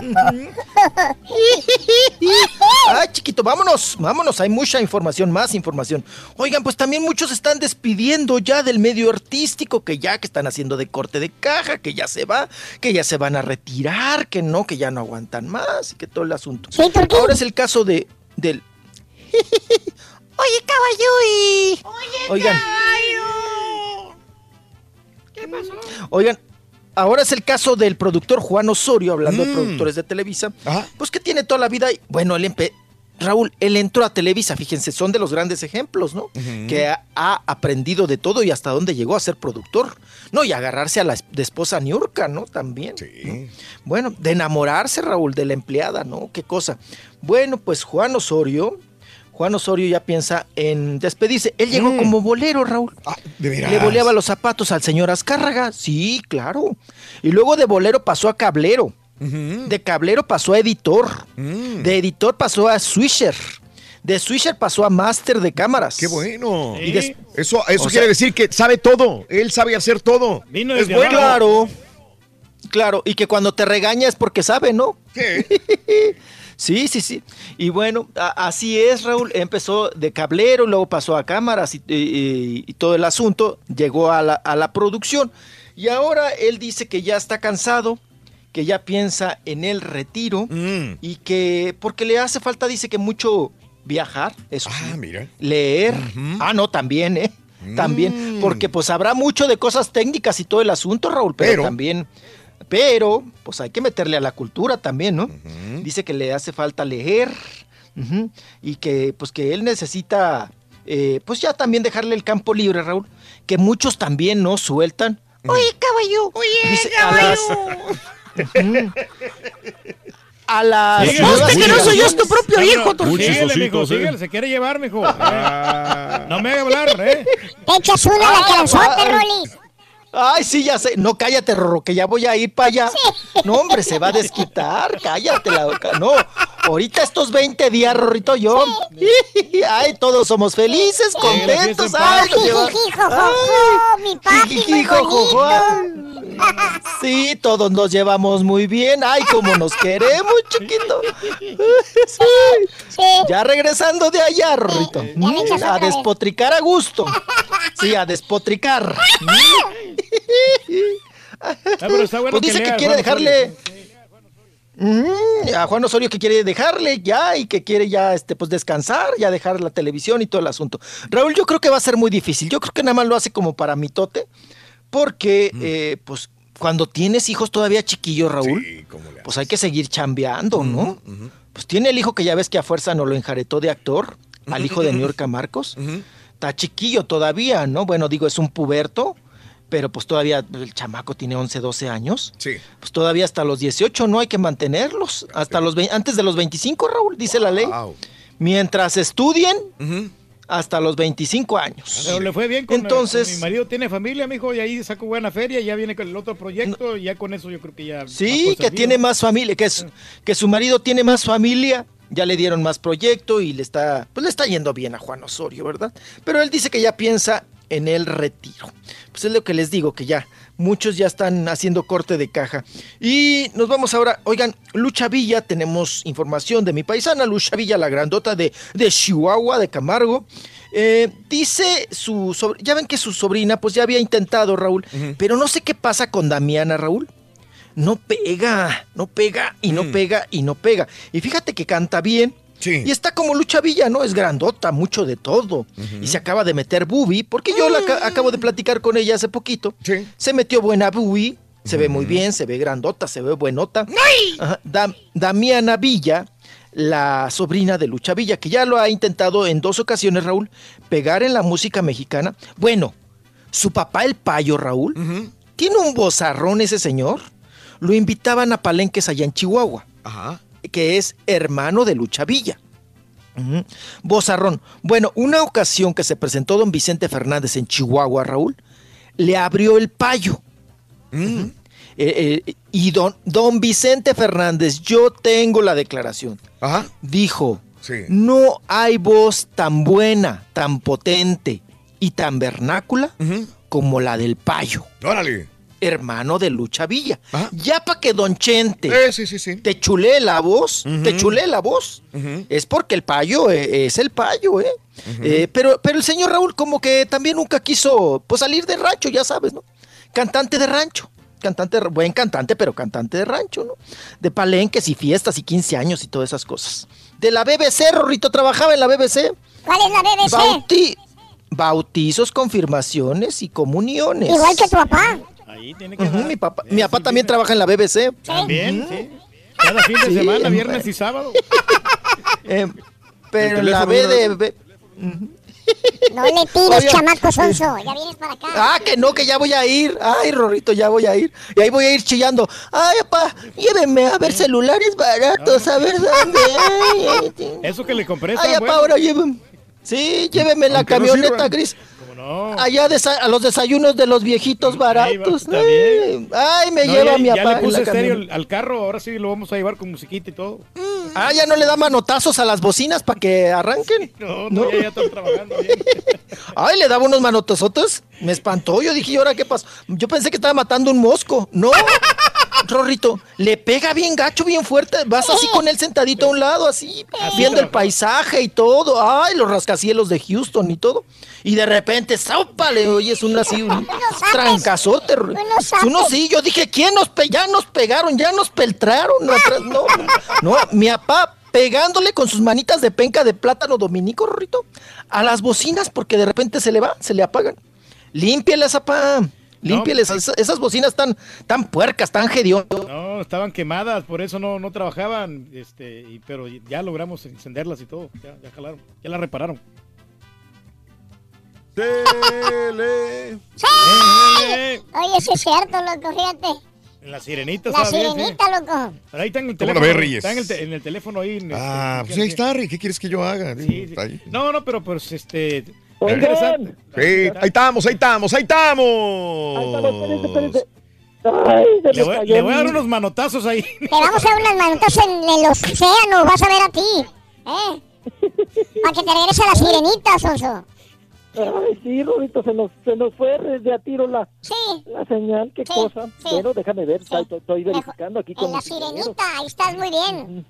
Ay, chiquito, vámonos, vámonos. Hay mucha información, más información. Oigan, pues también muchos están despidiendo ya del medio artístico, que ya que están haciendo de corte de caja, que ya se va, que ya se van a retirar, que no, que ya no aguantan más y que todo el asunto. Ahora es el caso de del Oye, caballui. Oigan. ¿Qué pasó? Oigan, ahora es el caso del productor Juan Osorio, hablando de Mm. productores de Televisa, pues que tiene toda la vida, y- bueno, él Raúl, él entró a Televisa, fíjense, son de los grandes ejemplos, ¿no? Que ha, ha aprendido de todo y hasta dónde llegó a ser productor, ¿no? Y agarrarse a la de esposa Niurka, ¿no? También. ¿no? Bueno, de enamorarse, Raúl, de la empleada, ¿no? Qué cosa. Bueno, pues Juan Osorio, Juan Osorio ya piensa en despedirse. Él llegó Mm. como bolero, Raúl. Ah, ¿De veras? Le boleaba los zapatos al señor Azcárraga, sí, claro. Y luego de bolero pasó a cablero. De cablero pasó a editor. Mm. De editor pasó a Swisher. De Swisher pasó a Master de cámaras. Qué bueno. Y Eso, eso O quiere sea- decir que sabe todo. Él sabe hacer todo. es bueno. Claro. Claro, y que cuando te regaña es porque sabe, ¿no? Sí, sí, sí. Y bueno, a- así es, Raúl. Empezó de cablero, luego pasó a cámaras y, y- y todo el asunto. Llegó a la, a la producción. Y ahora él dice que ya está cansado, que ya piensa en el retiro Mm. y que porque le hace falta, dice que mucho viajar, eso sí, Ah, mira. leer. Ah, no, también, ¿eh? También, porque pues habrá mucho de cosas técnicas y todo el asunto, Raúl, pero, Pero- también, pero pues hay que meterle a la cultura también, ¿no? Dice que le hace falta leer. Y que pues que él necesita eh, pues ya también dejarle el campo libre, Raúl, que muchos también no sueltan. Oye, caballo. Oye, caballo. A las Síguele, nuevas síguele. generaciones. Vámonos. Síguele, mijo, síguele, se quiere llevar, mijo. Eh, No me haga hablar, ¿eh? Te echas una a la calzota, Rolis. Ay, sí, ya sé. No, cállate, Rorro, que ya voy a ir para allá. No, hombre, se va a desquitar. Cállate la boca. No, ahorita estos 20 días, Rorrito, yo. Ay, todos somos felices, contentos. Ay, Jijijijojojo, mi papi. Sí, todos nos llevamos muy bien. Ay, cómo nos queremos, chiquito. Ya regresando de allá, Rorrito. A despotricar a gusto. Sí, a despotricar. Pero está bueno pues que dice que quiere dejarle. Mm, a Juan Osorio que quiere dejarle ya y que quiere ya este pues descansar, ya dejar la televisión y todo el asunto. Raúl, yo creo que va a ser muy difícil. Yo creo que nada más lo hace como para mitote, porque eh, pues cuando tienes hijos todavía chiquillos, Raúl, pues hay que seguir chambeando, ¿no? Pues tiene el hijo que ya ves que a fuerza no lo enjaretó de actor, al hijo de New York Marcos. Está chiquillo todavía, ¿no? Bueno, digo, es un puberto, pero pues todavía el chamaco tiene 11, 12 años. Sí. Pues todavía hasta los 18 no hay que mantenerlos, hasta los antes de los 25, Raúl, dice la ley. Mientras estudien, hasta los 25 años. Pero le fue bien con Entonces- con mi marido tiene familia, mijo, y ahí sacó buena feria, ya viene con el otro proyecto, y ya con eso yo creo que ya. Sí, que tiene más familia, que, es, que su marido tiene más familia, ya le dieron más proyecto y le está, pues le está yendo bien a Juan Osorio, ¿verdad? Pero él dice que ya piensa en el retiro. Pues es lo que les digo, que ya muchos ya están haciendo corte de caja. Y nos vamos ahora, oigan, Lucha Villa, tenemos información de mi paisana, Lucha Villa, la grandota de, de Chihuahua, de Camargo. Eh, dice su sobr- ya ven que su sobrina pues ya había intentado, Raúl, pero no sé qué pasa con Damiana, Raúl no pega, no pega y no pega y no pega. Y fíjate que canta bien. Y está como Lucha Villa, ¿no? Es grandota, mucho de todo. Y se acaba de meter Bubi, porque yo la aca- acabo de platicar con ella hace poquito. Se metió buena Bubi, se ve muy bien, se ve grandota, se ve buenota. Ajá, Dam- Damiana Villa, la sobrina de Lucha Villa, que ya lo ha intentado en dos ocasiones, Raúl, pegar en la música mexicana. Bueno, su papá el payo, Raúl, tiene un bozarrón ese señor. Lo invitaban a palenques allá en Chihuahua, que es hermano de Lucha Villa. Bozarrón. Bueno, una ocasión que se presentó don Vicente Fernández en Chihuahua, Raúl, le abrió el payo. Ujú. Eh, eh, y don, don Vicente Fernández, yo tengo la declaración. Dijo, no hay voz tan buena, tan potente y tan vernácula como la del payo. Órale. Hermano de Lucha Villa. Ya para que Don Chente te chulé la voz, te chulé la voz, es porque el payo eh, es el payo, ¿eh? Eh, pero, pero el señor Raúl como que también nunca quiso pues, salir de rancho, ya sabes, ¿no? Cantante de rancho. Cantante, buen cantante, pero cantante de rancho, ¿no? De palenques y fiestas y 15 años y todas esas cosas. De la BBC, Rorrito, trabajaba en la BBC. ¿Cuál es la BBC? Bauti- bautizos, confirmaciones y comuniones. Igual que tu papá. Ahí tiene Ujú, mi papá, mi papá también trabaja en la BBC. También, sí. Cada fin de Sí, semana, viernes y sábado. Eh, pero la B de... B- No le tires, chamaco sonso. Ya vienes para acá. Ah, que no, que ya voy a ir. Ay, Rorrito, ya voy a ir. Y ahí voy a ir chillando. Ay, papá, llévenme a ver celulares baratos, a ver dónde. Ay. Eso que le compré Ay, papá, bueno. ahora llévenme. Sí, llévenme en la Aunque no camioneta sirvan. gris. No. Allá a los desayunos de los viejitos baratos. Ay, me No, lleva ya, mi ya papá. le en puse estéreo al, carro, ahora sí lo vamos a llevar con musiquita y todo. Ah, ya no le da manotazos a las bocinas para que arranquen. No, no, ya, ya están trabajando bien. Ay, le daba unos manotazotes. Me espantó. Yo dije, ¿y ahora qué pasó? Yo pensé que estaba matando un mosco. No. Rorrito, le pega bien gacho, bien fuerte. Vas así con él sentadito a un lado, así, viendo el paisaje y todo. Ay, los rascacielos de Houston y todo. Y de repente, ¡saupa! Le oyes un así, un trancazote. Uno sí, yo dije, ¿quién nos pe Ya nos pegaron, ya nos peltraron. No, atrás, no, no, mi papá pegándole con sus manitas de penca de plátano dominico, Rorrito, a las bocinas porque de repente se le va, se le apagan. Límpialas, apá. Límpiales, esas, esas bocinas tan, tan puercas, tan hediondas. No, No, estaban quemadas, por eso no, no trabajaban, este, y, pero ya logramos encenderlas y todo, ya, ya jalaron, ya las repararon. Tele. ¡Sí! Oye, sí es cierto, loco, fíjate. En la sirenita, La sí. sirenita, loco. Pero ahí está en el ¿Cómo la teléfono. ves, Reyes? Está en el, te- en el teléfono ahí. en Ah, este, pues ahí está, Rick. ¿Qué quieres que yo haga? Sí, sí. Ahí. No, no, pero pues este. Oigan. interesante. Sí, ahí estamos, ahí estamos, ahí estamos. Le voy, le voy a dar unos manotazos ahí. Te vamos a dar unas manotas en el océano, vas a ver a ti. ¿Eh? Para que te regrese la sirenita, Sonso. Ay, sí, Rorito, se nos, se nos fue de a tiro la, la señal, qué cosa. Bueno, déjame ver, estoy, estoy verificando aquí con En la compañeros. sirenita, ahí estás muy bien.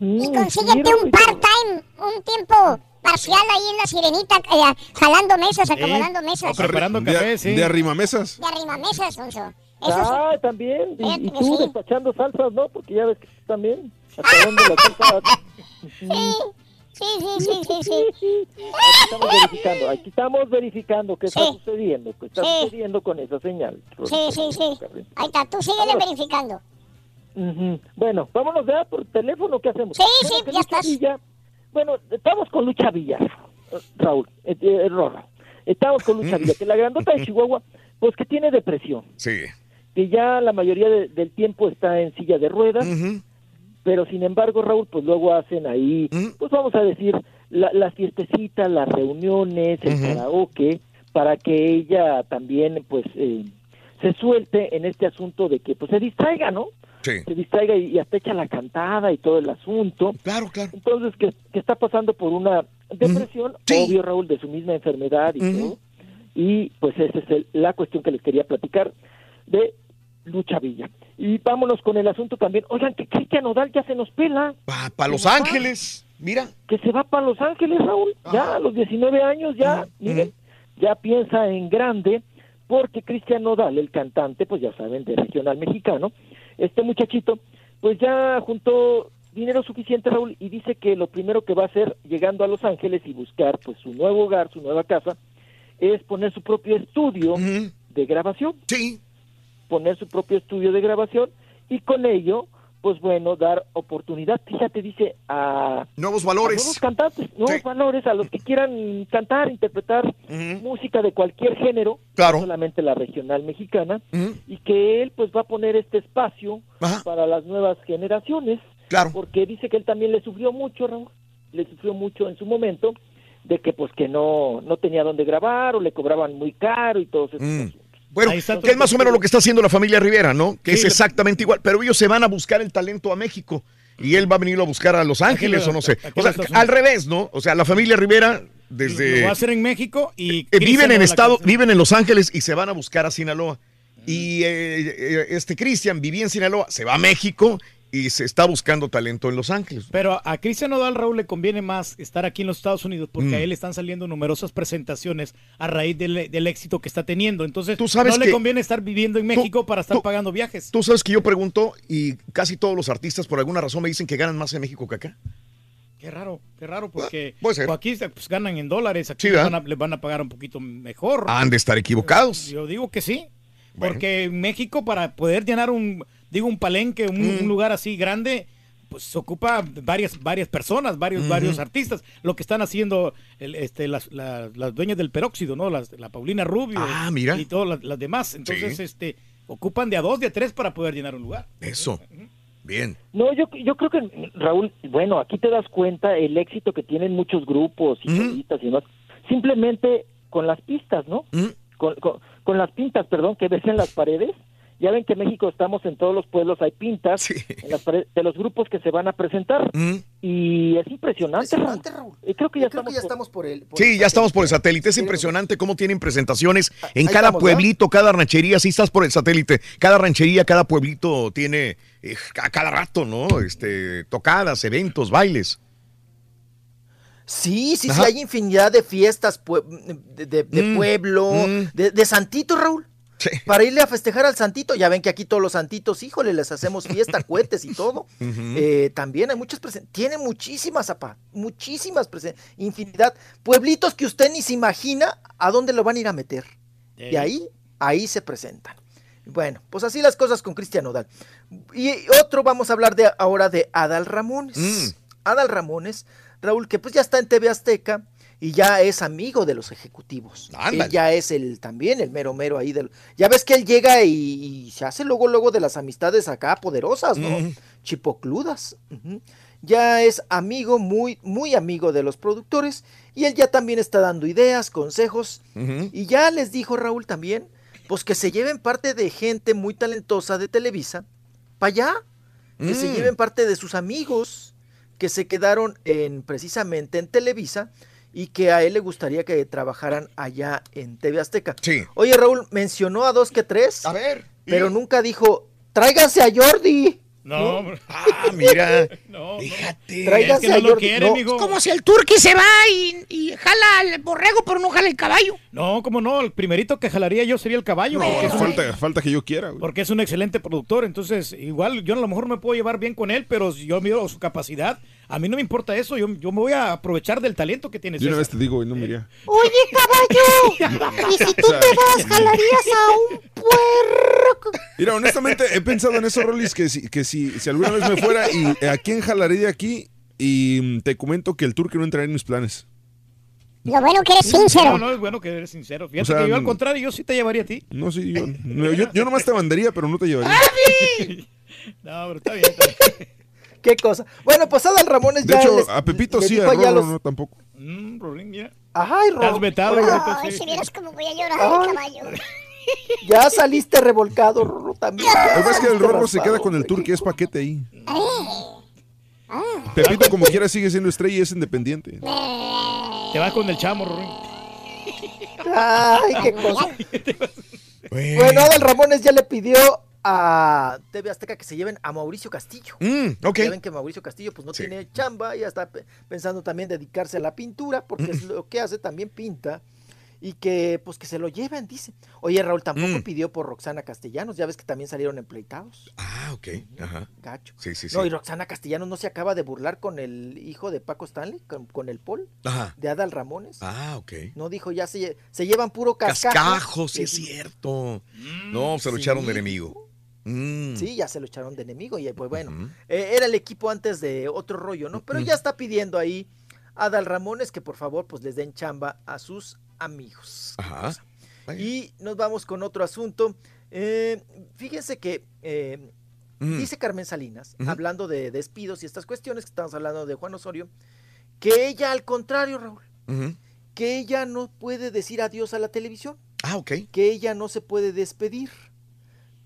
Y sí, consíguete un part-time, un tiempo parcial ahí en la sirenita, eh, jalando mesas, acomodando mesas. preparando De- café, sí. De arrimamesas. De arrimamesas, Sonso. Eso sí. Ah, también. Y, y tú sí. despachando salsas, ¿no? Porque ya ves que también. acabando la salsa. Sí, sí, sí, sí, sí. Aquí estamos verificando, aquí estamos verificando qué está Sí. sucediendo, qué está Sí. sucediendo con esa señal. Sí, sí, sí. Ahí está, tú síguele verificando. Bueno, vámonos ya por teléfono, ¿qué hacemos? Sí, Bueno, sí, que ya Lucha estás. Villa- bueno, estamos con Lucha Villa, eh, Raúl, eh, eh, Rorro. Estamos con Lucha Villa, que la grandota de Chihuahua, pues que tiene depresión, Sí. que ya la mayoría de- del tiempo está en silla de ruedas, pero sin embargo, Raúl, pues luego hacen ahí, pues vamos a decir, la- las fiestecitas, las reuniones, el karaoke, para que ella también, pues, eh, se suelte en este asunto de que, pues, se distraiga, ¿no? Sí. Se distraiga y, y hasta echa la cantada y todo el asunto. Claro, claro. Entonces, que, que está pasando por una depresión, obvio, Raúl, de su misma enfermedad y todo. Y, pues, esa es el- la cuestión que les quería platicar de Lucha Villa. Y vámonos con el asunto también. Oigan, que Cristian Nodal ya se nos pela. Para Los Ángeles, mira. Que se va para Los Ángeles, Raúl. Ya a los 19 años, ya, miren, ya piensa en grande, porque Cristian Nodal, el cantante, pues ya saben, de regional mexicano, este muchachito, pues ya juntó dinero suficiente, Raúl, y dice que lo primero que va a hacer llegando a Los Ángeles y buscar pues su nuevo hogar, su nueva casa, es poner su propio estudio de grabación. Sí. Poner su propio estudio de grabación y con ello, pues bueno, dar oportunidad, fíjate, dice, a Nuevos a valores. nuevos cantantes, nuevos valores, a los que quieran cantar, interpretar música de cualquier género, Claro. no solamente la regional mexicana, y que él pues va a poner este espacio para las nuevas generaciones, Claro. porque dice que él también le sufrió mucho, Raúl, le sufrió mucho en su momento, de que pues que no, no tenía dónde grabar o le cobraban muy caro y todo eso. Mm. Bueno, que es más o menos lo que está haciendo la familia Rivera, ¿no? Que es exactamente igual, pero ellos se van a buscar el talento a México y él va a venirlo a buscar a Los Ángeles o no sé. O sea, al revés, ¿no? O sea, la familia Rivera desde Lo va a hacer en México y. eh, viven Cristian en estado, canción. viven en Los Ángeles y se van a buscar a Sinaloa. Y eh, eh, este Cristian vivía en Sinaloa, se va a México y se está buscando talento en Los Ángeles. Pero a- Cristian Nodal Raúl le conviene más estar aquí en los Estados Unidos porque Mm. a él le están saliendo numerosas presentaciones a raíz del, del éxito que está teniendo. Entonces, sabes no le conviene estar viviendo en México para estar pagando viajes. Tú sabes que yo pregunto y casi todos los artistas por alguna razón me dicen que ganan más en México que acá. Qué raro, qué raro, porque o aquí pues, ganan en dólares, aquí Sí, les, ¿verdad? van a, les van a pagar un poquito mejor. Han de estar equivocados. Yo digo que sí, porque en México para poder llenar un, digo, un palenque, un, Mm. un lugar así grande, pues se ocupa varias, varias personas, varios, varios artistas. Lo que están haciendo el- este, las, las, las dueñas del peróxido, ¿no? Las, la Paulina Rubio Ah, mira. y todas las, las demás. Entonces, Sí. este, ocupan de a dos, de a tres para poder llenar un lugar. Eso. Bien. No, yo, yo creo que, Raúl, bueno, aquí te das cuenta el éxito que tienen muchos grupos y solistas y demás, simplemente con las pistas, ¿no? Con, con- con las pintas, perdón, que ves en las paredes. Ya ven que en México estamos en todos los pueblos, hay pintas en las de los grupos que se van a presentar. Y es impresionante, Raúl. Y creo que ya, estamos, por el... Sí, ya estamos por el satélite. Es impresionante cómo tienen presentaciones en Ahí cada estamos, ¿verdad? pueblito, cada ranchería. Sí, estás por el satélite. Cada ranchería, cada pueblito tiene eh, a cada rato, ¿no? Este, tocadas, eventos, bailes. Sí, sí, Ajá. sí, hay infinidad de fiestas pue- de, de- de Mm, pueblo, mm. de, de Santito, Raúl. Para irle a festejar al Santito, ya ven que aquí todos los Santitos, híjole, les hacemos fiesta, cohetes y todo. Eh, también hay muchas presentaciones, tiene muchísimas, zapá, muchísimas presentaciones, infinidad. Pueblitos que usted ni se imagina a dónde lo van a ir a meter. Y ahí, ahí se presentan. Bueno, pues así las cosas con Cristian Nodal. Y otro vamos a hablar de ahora de Adal Ramones. Mm. Adal Ramones, Raúl, que pues ya está en TV Azteca y ya es amigo de los ejecutivos. Ándale. Él ya es el también el mero mero ahí del. Ya ves que él llega y, y se hace luego luego de las amistades acá poderosas, ¿no? Chipocludas. Ya es amigo, muy, muy amigo de los productores, y él ya también está dando ideas, consejos, y ya les dijo Raúl también, pues que se lleven parte de gente muy talentosa de Televisa para allá, que se Mm. lleven parte de sus amigos que se quedaron en precisamente en Televisa y que a él le gustaría que trabajaran allá en TV Azteca. Sí. Oye, Raúl, mencionó a dos que tres. A ver. Pero nunca dijo, tráiganse a Jordi. No, hombre. Ah, mira. No, Fíjate. Tráigase Es que no a lo Jordi. quiere, No, mijo. Como si el turqui se va y, y jala al borrego, pero no jala el caballo. No, como no, el primerito que jalaría yo sería el caballo. es No, un, falta, falta que yo quiera, güey. porque es un excelente productor. Entonces, igual yo a lo mejor me puedo llevar bien con él, pero si yo miro su capacidad. A mí no me importa eso. Yo, yo me voy a aprovechar del talento que tiene De una vez te digo, güey, no me iría. Oye, caballo. Y si tú O sea, te vas, jalarías a un puerco. Mira, honestamente he pensado en eso, Rolis, que si, que si, si alguna vez me fuera y a quién jalaré de aquí y mm, te comento que el tour que no entraría en mis planes. Lo bueno que eres sincero. No, no, es bueno que eres sincero. Fíjate O sea, que yo al mm, contrario, yo sí te llevaría a ti. No, sí, yo, yo, yo nomás te mandaría, pero no te llevaría. No, pero está bien. está bien. Qué cosa. Bueno, pues Adal Ramones De ya hecho, les- a Pepito sí, a Rorro los- no tampoco. Mm, Rolín, mira. Ay, Ro- Estás vetado, Ay, sí. si vieras cómo voy a llorar, Ay. caballo. Ya saliste revolcado, Rorro, también. Ya Lo que pasa es que el Rorro se queda con el tour que es paquete ahí. Ah. Pepito, como quiera, sigue siendo estrella y es independiente. Te vas con el chamo, Rolín. Ay, qué cosa. Bueno, Adal Ramones ya le pidió a TV Azteca que se lleven a Mauricio Castillo. Mm, ok. Ya ven que Mauricio Castillo pues no Sí. tiene chamba, ya está pe- pensando también dedicarse a la pintura, porque es lo que hace, también pinta. Y que pues que se lo lleven, dice. Oye, Raúl tampoco Mm. pidió por Roxana Castellanos, ya ves que también salieron empleitados. Ah, ok. Ajá. Gacho. Sí, sí, sí. No, y Roxana Castellanos no se acaba de burlar con el hijo de Paco Stanley, con, con el Paul, Ajá. de Adal Ramones. Ah, ok. No dijo, ya se, se llevan puro cascajo. Cascajo, sí es cierto. No, se lo echaron de enemigo. Mm. Sí, ya se lo echaron de enemigo y pues bueno, eh, era el equipo antes de otro rollo, ¿no? Pero ya está pidiendo ahí a Adal Ramones que por favor pues les den chamba a sus amigos. Ajá. Y nos vamos con otro asunto. Eh, fíjense que eh, Mm. dice Carmen Salinas, hablando de despidos y estas cuestiones que estamos hablando de Juan Osorio, que ella al contrario, Raúl, que ella no puede decir adiós a la televisión Ah, ok. que ella no se puede despedir.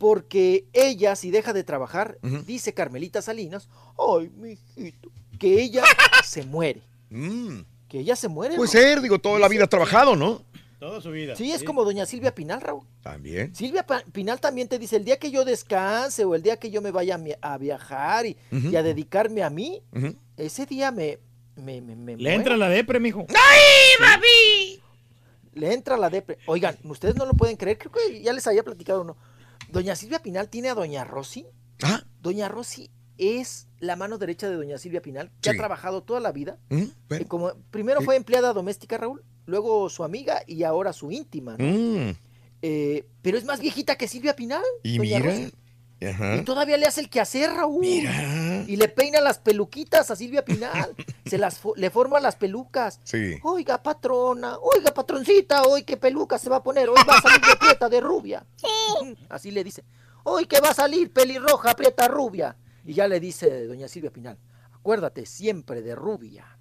Porque ella, si deja de trabajar, dice Carmelita Salinas, ay, mijito, que ella se muere. Mm. Que ella se muere. Puede ser, digo, toda la vida ha trabajado, ¿no? Toda su vida. Sí, es como doña Silvia Pinal, Raúl. También. Silvia Pa- Pinal también te dice, el día que yo descanse o el día que yo me vaya a, viajar y, a dedicarme a mí, ese día me... me, me, me Le muero". entra la depre, mijo. ¡Ay, papi! Le entra la depre. Oigan, ustedes no lo pueden creer, creo que ya les había platicado uno. Doña Silvia Pinal tiene a doña Rosy. Ah. Doña Rosy es la mano derecha de doña Silvia Pinal, que Sí. ha trabajado toda la vida. Mm, bueno. como, primero fue empleada doméstica, Raúl, luego su amiga y ahora su íntima. ¿no? Mm. Eh, pero es más viejita que Silvia Pinal. Y doña mira. Rosy. Ajá. Y todavía le hace el quehacer, Raúl. Mira. Y le peina las peluquitas a Silvia Pinal. Se las fo- le forma las pelucas. Sí. Oiga, patrona, oiga, patroncita, hoy qué peluca se va a poner, hoy va a salir de prieta de rubia. Sí. Así le dice, hoy que va a salir pelirroja, prieta, rubia. Y ya le dice doña Silvia Pinal, acuérdate siempre de rubia.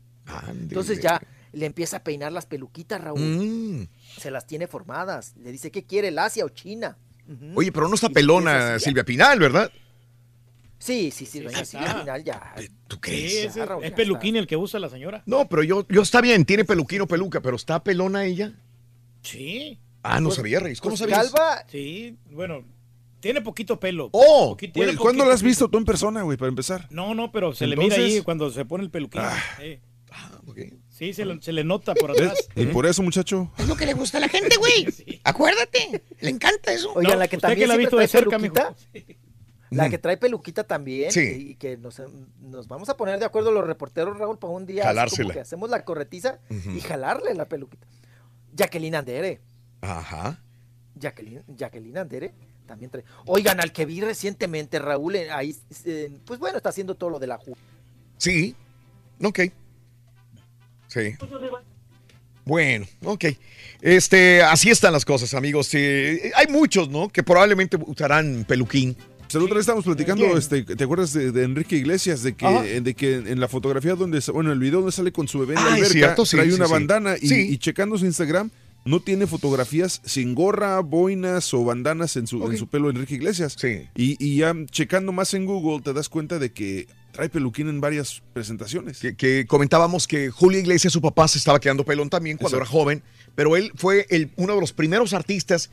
Entonces ya le empieza a peinar las peluquitas, Raúl. Mm. Se las tiene formadas. Le dice, ¿qué quiere, el Asia o China? Oye, pero no está pelona Silvia Pinal, ¿verdad? Sí, sí, sí, doña Silvia. Pinal ya. ¿Tú Sí, crees? es, Ya, Raúl, es ya peluquín el que usa la señora. No, pero yo, yo está bien, tiene peluquín o peluca, pero ¿está pelona ella? Sí. Ah, no Pues- sabía, Reyes. ¿Cómo pues sabías? calva, Sí, bueno, tiene poquito pelo. ¡Oh! Poquito- Güey, ¿Cuándo poquito la has visto tú en persona, güey, para empezar? No, no, pero se le mira ahí cuando se pone el peluquín. Sí. Ah, ok. Sí, se, le- se le nota por atrás. Y por eso, muchacho. Es lo que le gusta a la gente, güey. Acuérdate. Le encanta eso. Oigan, No, la que usted también que la ha visto de trae cerca. La que trae peluquita también. Sí. Y que nos, nos vamos a poner de acuerdo los reporteros, Raúl, para un día. como Jalársela. que hacemos la corretiza y jalarle la peluquita. Jacqueline Andere. Ajá. Jacqueline, Jacqueline Andere también trae. Oigan, al que vi recientemente, Raúl, ahí, eh, pues bueno, está haciendo todo lo de la Ju. Sí. Ok. Sí. Bueno, ok. Este, así están las cosas, amigos. Sí, hay muchos, ¿no? Que probablemente usarán peluquín. O sea, la otra vez estábamos platicando, este, ¿te acuerdas de, de Enrique Iglesias? De que, Ajá. de que en la fotografía donde, bueno, el video donde sale con su bebé en la Ah, es alberca, cierto, sí, trae sí, una sí. bandana y, Sí. y checando su Instagram, no tiene fotografías sin gorra, boinas o bandanas en su, en su pelo Enrique Iglesias. Sí. Y, y ya checando más en Google te das cuenta de que trae peluquín en varias presentaciones. Que, que comentábamos que Julio Iglesias, su papá, se estaba quedando pelón también cuando Exacto. era joven, pero él fue el, uno de los primeros artistas.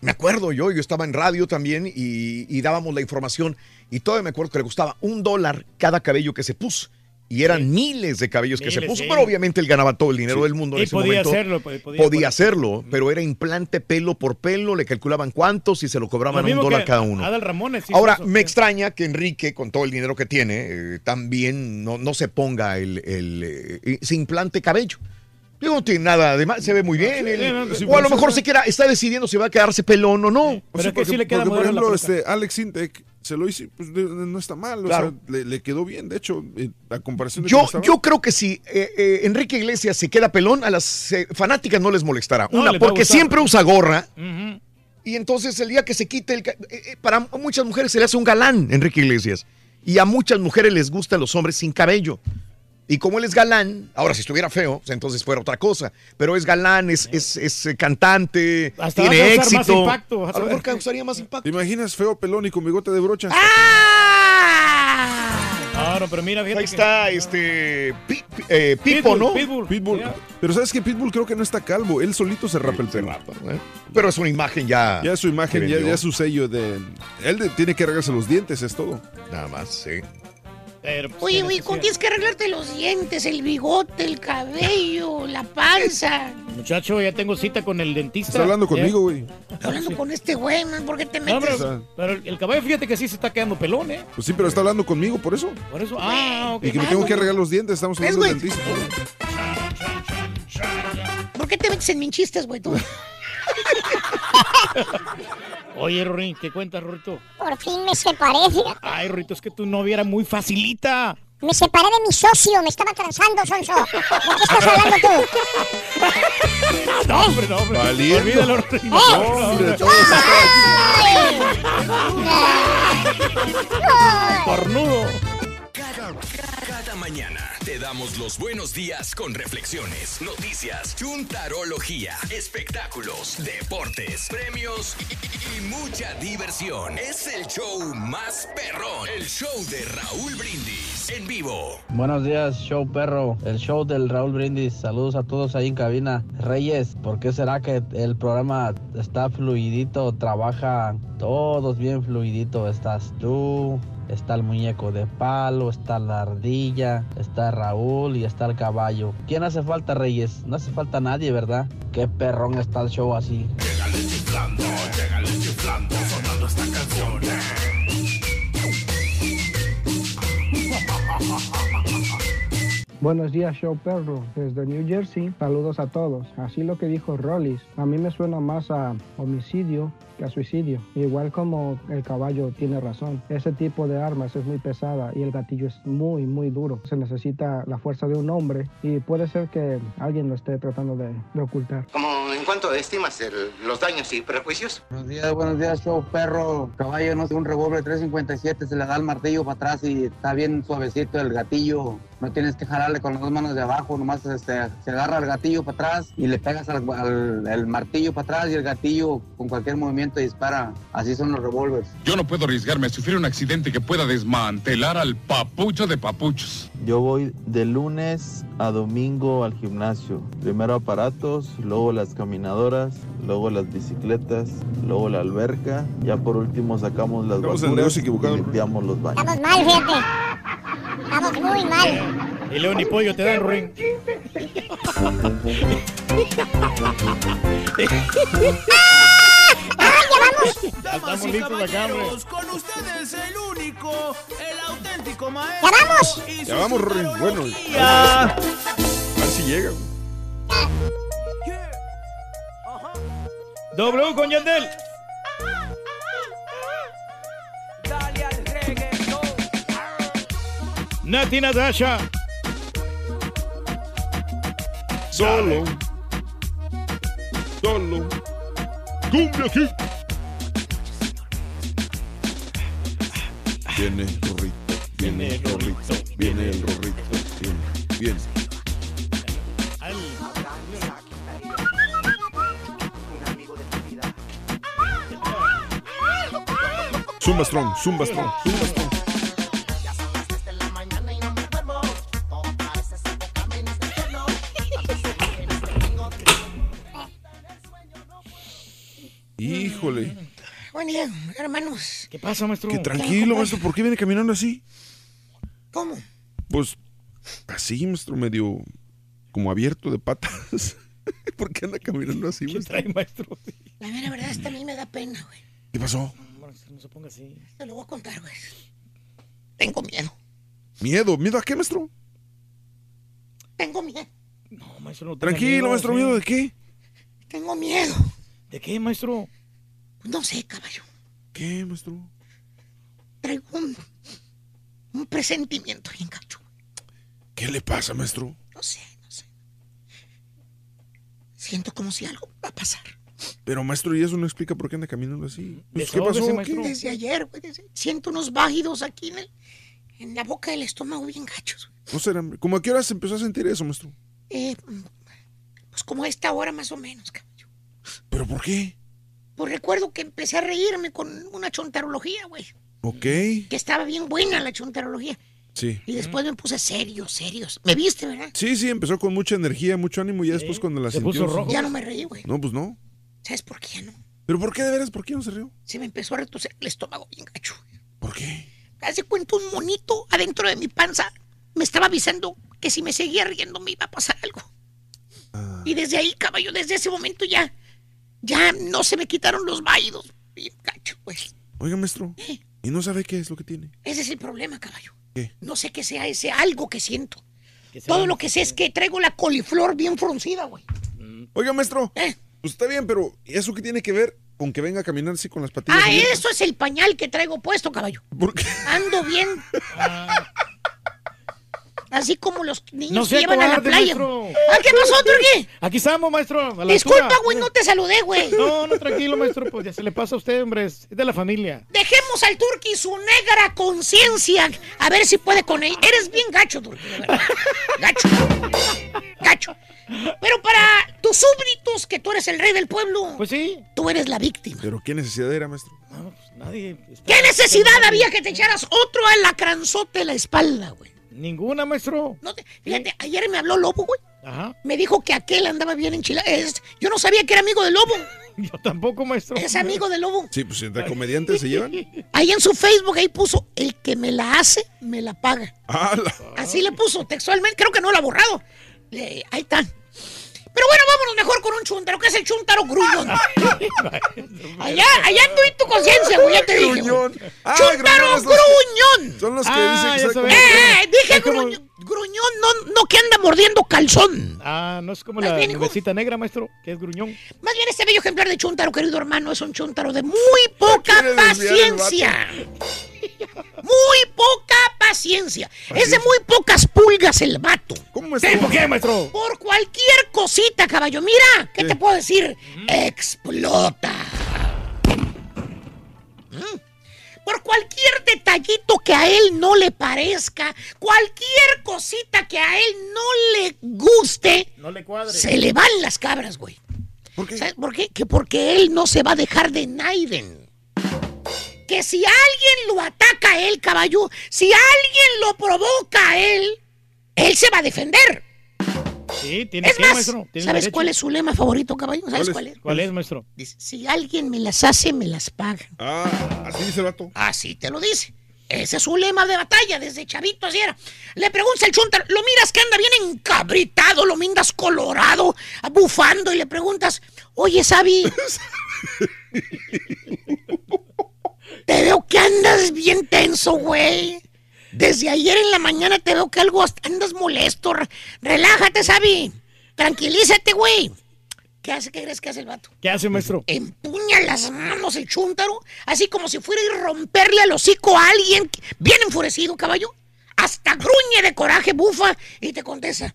Me acuerdo yo, yo estaba en radio también y, y dábamos la información y todavía me acuerdo que le costaba un dólar cada cabello que se puso. Y eran miles de cabellos que se puso, sí. pero obviamente él ganaba todo el dinero Sí. del mundo en Y ese podía momento. hacerlo, podía podía poner- hacerlo, pero era implante pelo por pelo, le calculaban cuántos y se lo cobraban Lo un dólar que cada uno. Adal Ramones. Ahora, eso. me extraña que Enrique, con todo el dinero que tiene, eh, también no, no se ponga el, el, eh, se implante cabello. Digo, no tiene nada de mal, se ve muy bien. él- sí, no, sí, o a lo mejor sí. se quiera, está decidiendo si va a quedarse pelón o no. O sea, porque, porque, por ejemplo, este, Alex Intec se lo hizo, pues de- no está mal, o sea, le, le quedó bien, de hecho, eh, a comparación de Yo, yo creo que si eh, eh, Enrique Iglesias se queda pelón, a las eh, fanáticas no les molestará. No, Una, porque siempre usa gorra. Y entonces el día que se quite el... eh, para muchas mujeres se le hace un galán, Enrique Iglesias. Y a muchas mujeres les gustan los hombres sin cabello. Y como él es galán, ahora si estuviera feo, pues entonces fuera otra cosa. Pero es galán, es, es, es, eh, cantante, Hasta tiene a causar más éxito. impacto, a a lo mejor causaría más impacto. ¿Te imaginas feo pelón y con bigote de brocha? Ah, no, pero mira, Ahí que- está este Pi- Pi- eh, Pipo, ¿no? Pitbull. Pitbull. Pero sabes que Pitbull creo que no está calvo, él solito se rapa el pelo. Pero es una imagen ya. Ya es su imagen, ya, ya es su sello de. Él de- tiene que arreglarse los dientes, es todo. Nada más, sí. Pero, pues, Oye, güey, ¿cómo tienes que arreglarte los dientes, el bigote, el cabello, la panza? Muchacho, ya tengo cita con el dentista. Está hablando conmigo, güey. Hablando con este güey, man, ¿por qué te No, metes? pero, pero el caballo, fíjate que sí se está quedando pelón, ¿eh? Pues sí, pero está hablando conmigo, por eso. Por eso. Ah, ok. Y que me tengo que arreglar los dientes, estamos ¿Ves, hablando del güey? dentista. ¿Por qué te metes en mis chistes, güey, tú? Oye, Rorín, ¿qué cuentas, Rorito? Por fin me separé, fíjate. Ay, Rorito, es que tu novia era muy facilita. Me separé de mi socio, me estaba transando, Sonso. ¿De qué estás hablando tú? No, hombre, no, hombre. Valiendo. Olvídalo, Rorín. ¡Eh! Hombre, Cornudo. Cada, cada mañana damos los buenos días con reflexiones, noticias, chuntarología, espectáculos, deportes, premios y, y- mucha diversión. Es el show más perrón, el show de Raúl Brindis en vivo. Buenos días, show perro, el show del Raúl Brindis. Saludos a todos ahí en cabina. Reyes, ¿por qué será que el programa está fluidito? Trabaja todos bien fluidito. Estás tú, está el muñeco de palo, está la ardilla, está Raúl y está el caballo. ¿Quién hace falta, Reyes? No hace falta nadie, ¿verdad? Qué perrón está el show así. Buenos días, show perro, desde New Jersey. Saludos a todos. Así lo que dijo Rollis, a mí me suena más a homicidio a suicidio. Igual como el caballo tiene razón. Ese tipo de armas es muy pesada y el gatillo es muy, muy duro. Se necesita la fuerza de un hombre y puede ser que alguien lo esté tratando de, de ocultar. Como en cuanto estimas el- los daños y prejuicios. Buenos días, buenos días, show perro. Caballo, no sé, un revólver 357 se le da el martillo para atrás y está bien suavecito el gatillo. No tienes que jalarle con las dos manos de abajo, nomás este, se agarra el gatillo para atrás y le pegas al, al- el martillo para atrás y el gatillo con cualquier movimiento dispara. Así son los revólveres. Yo no puedo arriesgarme a sufrir un accidente que pueda desmantelar al papucho de papuchos. Yo voy de lunes a domingo al gimnasio. Primero aparatos, luego las caminadoras, luego las bicicletas, luego la alberca. Ya por último sacamos las Estamos basuras y limpiamos los baños. Estamos mal, fíjate. Estamos muy mal. Y León y Pollo te dan, Rorín. Damas y caballeros, con ustedes el único, el auténtico maestro. ¡Ya vamos! Ya vamos, Bueno, a ver si llega. W con Yandel. Dale al reggaetón. Nati Natasha. Solo. Solo. Cumbia aquí. Viene el rorrito. Viene el rorrito. Viene el rorrito. Viene. Viene. Zumba strong, zumba strong, zumba strong. Híjole. Buen día, hermanos. ¿Qué pasa, maestro? Que tranquilo, maestro. ¿Por qué viene caminando así? ¿Cómo? Pues así, maestro, medio como abierto de patas. ¿Por qué anda caminando así, maestro? trae, maestro? La mera verdad, hasta a mí me da pena, güey. ¿Qué pasó? No se ponga así. Te lo voy a contar, güey. Tengo miedo. ¿Miedo? ¿Miedo a qué, maestro? Tengo miedo. No, maestro, no tenga Tranquilo, miedo, maestro, sí. ¿miedo de qué? Tengo miedo. ¿De qué, maestro? No sé, caballo. ¿Qué, maestro? Traigo un, un presentimiento bien gacho. ¿Qué le pasa, maestro? No sé, no sé. Siento como si algo va a pasar. Pero, maestro, y eso no explica por qué anda caminando así. Pues, ¿Qué pasó? maestro. ¿Qué? Desde ayer, güey. desde- Siento unos bájidos aquí en, el- en la boca del estómago bien gachos. No será. ¿Cómo a qué hora se empezó a sentir eso, maestro? Eh, pues como a esta hora más o menos, caballo. ¿Pero por qué? Pues recuerdo que empecé a reírme con una chontarología, güey. Ok. Que estaba bien buena la chontarología. Sí. Y después me puse serio, serios. ¿Me viste, verdad? Sí, sí, empezó con mucha energía, mucho ánimo y ya después cuando la se sintió... puso rojo. Ya no me reí, güey. No, pues no. ¿Sabes por qué ya no? ¿Pero por qué de veras? ¿Por qué no se rió? Se me empezó a retorcer el estómago bien gacho. ¿Por qué? Hace cuenta un monito adentro de mi panza. Me estaba avisando que si me seguía riendo me iba a pasar algo. Ah. Y desde ahí, caballo, desde ese momento ya, ya no se me quitaron los vaídos. Bien gacho, pues. Oiga, maestro. ¿Y no sabe qué es lo que tiene? Ese es el problema, caballo. ¿Qué? No sé qué sea ese algo que siento. Todo lo que sé es que traigo la coliflor bien fruncida, güey. Oiga, maestro. ¿Eh? Pues está bien, pero ¿y ¿eso qué tiene que ver con que venga a caminar así con las patillas? Ah, abiertas? eso es el pañal que traigo puesto, caballo. ¿Por qué? Ando bien. Así como los niños No que llevan a la playa. ¿Ah, qué pasó, Turquí? Aquí estamos, maestro. a la Disculpa, güey, no te saludé, güey. No, no, tranquilo, maestro. Pues ya se le pasa a usted, hombre. Es de la familia. Dejemos al Turqui su negra conciencia. A ver si puede con él. Eres bien gacho, Turqui. Gacho. Gacho. Pero para tus súbditos, que tú eres el rey del pueblo. Pues sí. Tú eres la víctima. ¿Pero qué necesidad era, maestro? Nadie. está- ¿Qué necesidad había que te echaras otro alacranzote en la espalda, güey? Ninguna, maestro. No te- Fíjate, ayer me habló Lobo, güey. Ajá. Me dijo que aquel andaba bien enchilado. Es- Yo no sabía que era amigo de Lobo. Yo tampoco, maestro. Es amigo de Lobo. Sí, pues entre comediantes se llevan. Ahí en su Facebook ahí puso, el que me la hace, me la paga. Ah, la- Así le puso textualmente, creo que no lo ha borrado. Le- ahí está. Pero bueno, vámonos mejor con un chuntaro, que es el chuntaro gruñón. allá, allá ando en tu conciencia, güey, ya te dije. Gruñón. Ah, ¡Chuntaro gruñón! Son los que Ah, dicen que como- ¡Eh, eh! Dije como- gruñón, gruñón, no, no que anda mordiendo calzón. Ah, no es como la nubecita negra, maestro, que es gruñón. Más bien este bello ejemplar de chuntaro, querido hermano, es un chuntaro de muy poca paciencia. Muy poca paciencia. Es de muy pocas pulgas el vato. ¿Cómo está? ¿Por qué, maestro? Por cualquier cosita, caballo. Mira, ¿qué te puedo decir? Explota. ¿Mm? Por cualquier detallito que a él no le parezca, cualquier cosita que a él no le guste, No le cuadre. se le van las cabras, güey. ¿Por qué? ¿Sabes por qué? Que porque él no se va a dejar de Naiden. Que si alguien lo ataca a él, caballo, si alguien lo provoca a él, él se va a defender. Sí, tiene Es que, más, maestro. tiene ¿sabes derecho. cuál es su lema favorito, caballo? ¿Sabes ¿Cuál cuál es? ¿Cuál es, maestro? Dice, si alguien me las hace, me las paga. Ah, así dice el vato. Así te lo dice. Ese es su lema de batalla, desde chavito así era. Le pregunta el chuntar, lo miras que anda bien encabritado, lo miras colorado, bufando, y le preguntas, oye, Sabi, te veo que andas bien tenso, güey. Desde ayer en la mañana te veo que algo hasta andas molesto. Re- Relájate, Sabi. Tranquilízate, güey. ¿Qué hace? ¿Qué crees que hace el vato? ¿Qué hace, maestro? empuña las manos el chúntaro, así como si fuera a ir romperle al hocico a alguien bien enfurecido, caballo. hasta gruñe de coraje, bufa, y te contesta.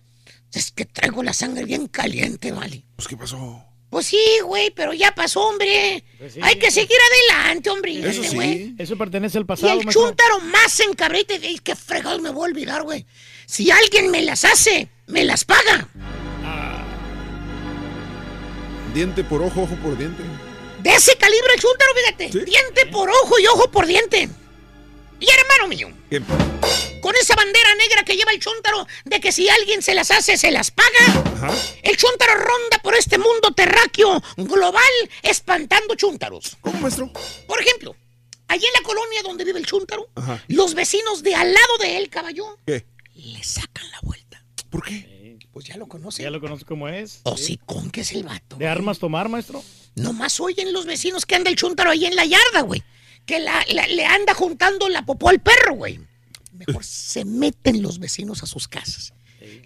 Es que traigo la sangre bien caliente, vale. Pues, ¿qué pasó? Pues sí, güey, pero ya pasó, hombre. Pues sí. Hay que seguir adelante, hombre. Eso Este, sí. güey. Eso pertenece al Y pasado, el maestro. chúntaro más encabrita y dice, qué fregado me voy a olvidar, güey. Si alguien me las hace, me las paga. Diente por ojo, ojo por diente. De ese calibre el chúntaro, fíjate. Diente por ojo y ojo por diente. Y hermano mío, ¿Qué? con esa bandera negra que lleva el chúntaro de que si alguien se las hace, se las paga. Ajá. El chúntaro ronda por este mundo terráqueo global espantando chúntaros. ¿Cómo, maestro? Por ejemplo, allí en la colonia donde vive el chúntaro, Ajá. los vecinos de al lado de él, caballo, ¿Qué? le sacan la vuelta. ¿Por qué? Pues ya lo conoce. Ya lo conozco como es. Hocicón que es el vato. ¿De armas tomar, maestro? Nomás oyen los vecinos que anda el chúntaro ahí en la yarda, güey. Que la- la- le anda juntando la popó al perro, güey. Mejor se meten los vecinos a sus casas.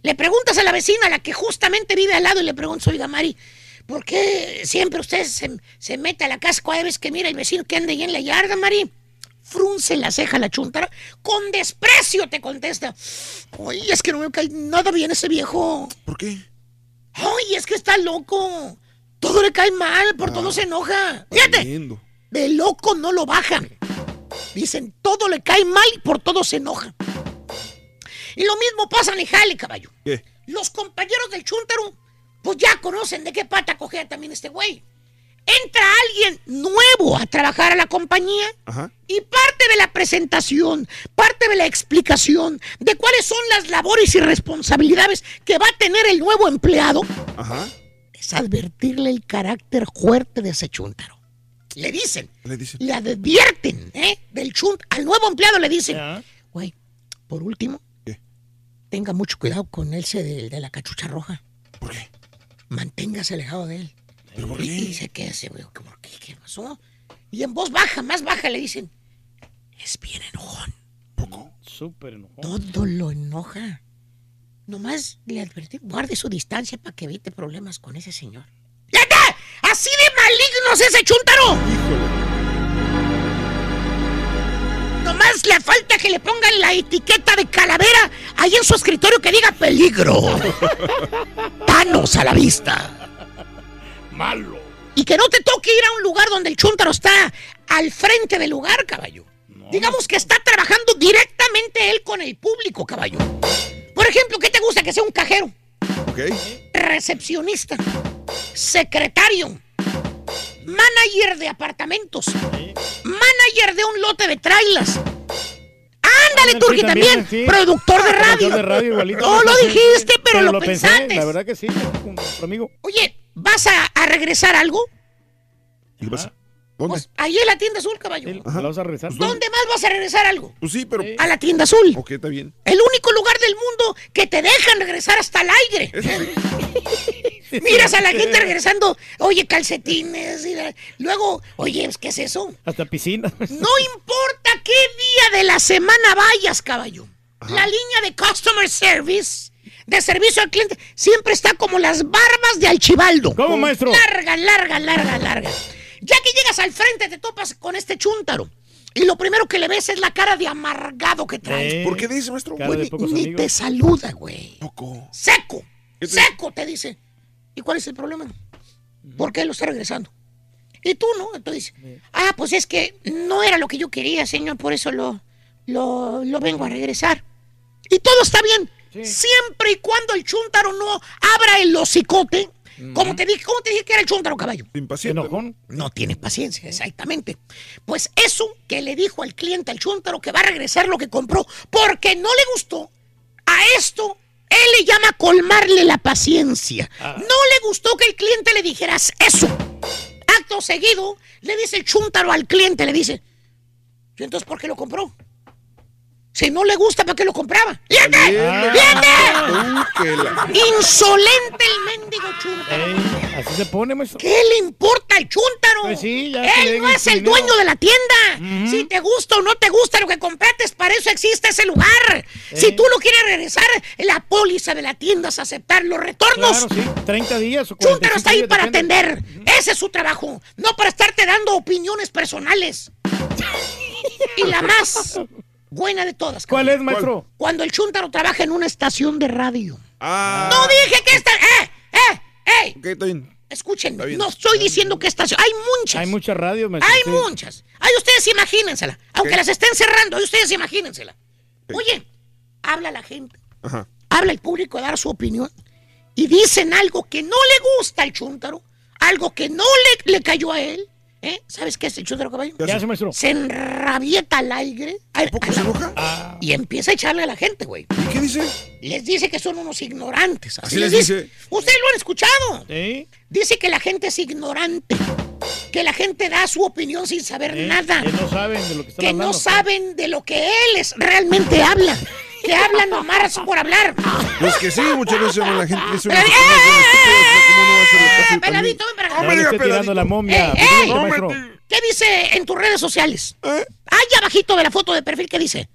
Le preguntas a la vecina, la que justamente vive al lado, y le preguntas, oiga, Mari, ¿por qué siempre usted se, se mete a la casa cada vez que mira el vecino que anda ahí en la yarda, Mari? Frunce la ceja la chuntara. Con desprecio te contesta. Oye, es que no me cae nada bien ese viejo. ¿Por qué? Ay, es que está loco. Todo le cae mal, por todo se enoja. Fíjate, Lindo. De loco no lo bajan. Dicen, todo le cae mal y por todo se enoja. Y lo mismo pasa en el jale, caballo. ¿Qué? Los compañeros del chúntaro, pues ya conocen de qué pata cogea también este güey. Entra alguien nuevo a trabajar a la compañía Ajá. y parte de la presentación, parte de la explicación de cuáles son las labores y responsabilidades que va a tener el nuevo empleado Ajá. es advertirle el carácter fuerte de ese chúntaro. Le dicen, Le dicen. le advierten, ¿eh? Del chunt al nuevo empleado le dicen, güey, por último, ¿Qué? tenga mucho cuidado con ese de, de la cachucha roja. ¿Por qué? Manténgase alejado de él. ¿Pero por Y, qué? y se queda ese güey, ¿por qué? ¿Qué pasó? Y en voz baja, más baja, le dicen, es bien enojón. Súper enojón. Todo lo enoja. Nomás le advertí, guarde su distancia para que evite problemas con ese señor. ¡Fíjate! ¡Así de maligno es ese chúntaro! Nomás le falta que le pongan la etiqueta de calavera ahí en su escritorio que diga peligro. Panos a la vista. Malo. Y que no te toque ir a un lugar donde el chúntaro está al frente del lugar, caballo. Digamos que está trabajando directamente él con el público, caballo. Por ejemplo, ¿qué te gusta? Que sea un cajero, Recepcionista, secretario, manager de apartamentos, manager de un lote de trailas. Ándale, Sí, Turki, también, también, sí. productor de radio. Productor de radio igualito. No lo dijiste, pero, lo, pensaste. La verdad que sí, amigo. Oye, ¿vas a, a regresar algo? ¿Y qué pasa? ¿Dónde? Pues ahí en la tienda azul, caballo. Sí, ¿La vas a regresar? ¿Dónde más vas a regresar algo? Pues sí, pero. A la tienda azul. Ok, está bien. El único lugar del mundo que te dejan regresar hasta el aire. Sí. Miras a la gente regresando, oye, calcetines. y la- Luego, oye, ¿qué es eso? Hasta piscina. No importa qué día de la semana vayas, caballo. La línea de customer service, de servicio al cliente, siempre está como las barbas de Alchibaldo. ¿Cómo, maestro? Larga, larga, larga, larga. Ya que llegas al frente, te topas con este chúntaro. Y lo primero que le ves es la cara de amargado que trae. Eh, ¿Por qué dice, maestro? cara de Oye, pocos ni amigos. te saluda, güey. Poco. Seco. ¿Qué te- Seco, te dice. ¿Y cuál es el problema? ¿Por qué lo está regresando? Y tú, ¿no? Entonces, ah, pues es que no era lo que yo quería, señor, por eso lo, lo, lo vengo a regresar. Y todo está bien. Siempre y cuando el chúntaro no abra el hocicote. Como te dije, ¿cómo te dije que era el chúntaro, caballo? Impaciente. Enojón. No tiene paciencia, exactamente. Pues eso que le dijo al cliente, al chúntaro, que va a regresar lo que compró, porque no le gustó, a esto él le llama colmarle la paciencia. Ah. No le gustó que el cliente le dijeras eso. Acto seguido, le dice el chúntaro al cliente, le dice, ¿y entonces por qué lo compró? Si no le gusta, ¿para qué lo compraba? Ah. Uh, que la- Insolente el mendigo chúntaro. Ey, así se pone, maestro. ¿Qué le importa al chúntaro? Pues sí, ya Él no es el dinero. dueño de la tienda. Si te gusta o no te gusta lo que compraste, para eso existe ese lugar. Si tú lo quieres regresar, la póliza de la tienda es aceptar los retornos. Claro, sí. 30 días o 45 Chúntaro está ahí para atender. Ese es su trabajo. No para estarte dando opiniones personales. y la más Buena de todas. ¿Cuál es, maestro? Cuando el Chuntaro trabaja en una estación de radio. Ah. No dije que esta... ¡Eh! ¡Eh! ¡Eh! Ok, está bien. Escúchenme, bien. no estoy diciendo que estación. Hay muchas. Hay mucha radio, maestro. Hay sí. muchas. Ay, ustedes imagínensela. Aunque las estén cerrando, ay, ustedes imagínensela. Oye, habla la gente, Ajá. habla el público a dar su opinión y dicen algo que no le gusta al chúntaro, algo que no le, le cayó a él. ¿Eh? ¿Sabes qué es el chúntaro caballo? ¿Qué hace, maestro? Se enrabieta al aire. al- ¿Poco al- se enoja? Y empieza a echarle a la gente, güey. ¿Y qué dice? Les dice que son unos ignorantes. Así, Así les les dice. dice. Ustedes lo han escuchado. ¿Sí? Dice que la gente es ignorante. Que la gente da su opinión sin saber ¿Eh? nada. Que no saben de lo que están Que hablando. no saben de lo que él es, realmente habla. Que hablan nomás por hablar. Pues que sí, muchas veces la gente dice Pero- unas cosas bien estúpidas, ¿Cómo no va a ser acá. No le esté tirando la momia. Ey, ey. Vidente, maestro. ¿Qué dice en tus redes sociales? ¿Eh? Allá abajito de la foto de perfil, ¿qué dice?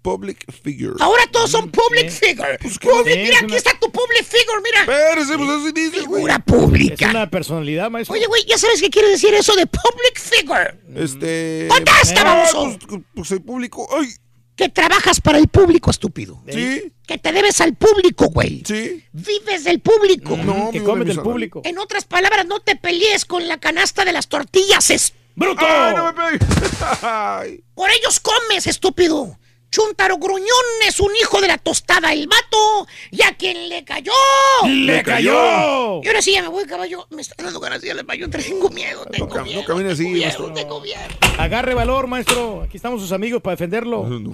Public figure. Ahora todos son public ¿qué? figure. Pues, Public, mira, aquí está tu public figure, mira. Espérese, pues así dice, güey. Figura pública. una personalidad, maestro. Oye, güey, ¿ya sabes qué quiere decir eso de public figure? Este. ¡Contesta, Ah, baboso! Pues, pues el público. ¡Ay! Que trabajas para el público, estúpido. Sí, Que te debes al público, güey. sí. Vives del público. No, que vivo de comes del público. En otras palabras, no te pelees con la canasta de las tortillas. es- ¡Bruto! ¡Ay, no me. Por ellos comes, estúpido. Chuntaro Gruñón es un hijo de la tostada, el vato. Y a quien le cayó. ¡Le cayó! Y ahora sí, ya me voy, caballo. Me está dando ganas de ir al baño. Tengo miedo, tengo no miedo. camine así, tengo miedo, maestro. tengo miedo. Agarre valor, maestro. Aquí estamos sus amigos para defenderlo.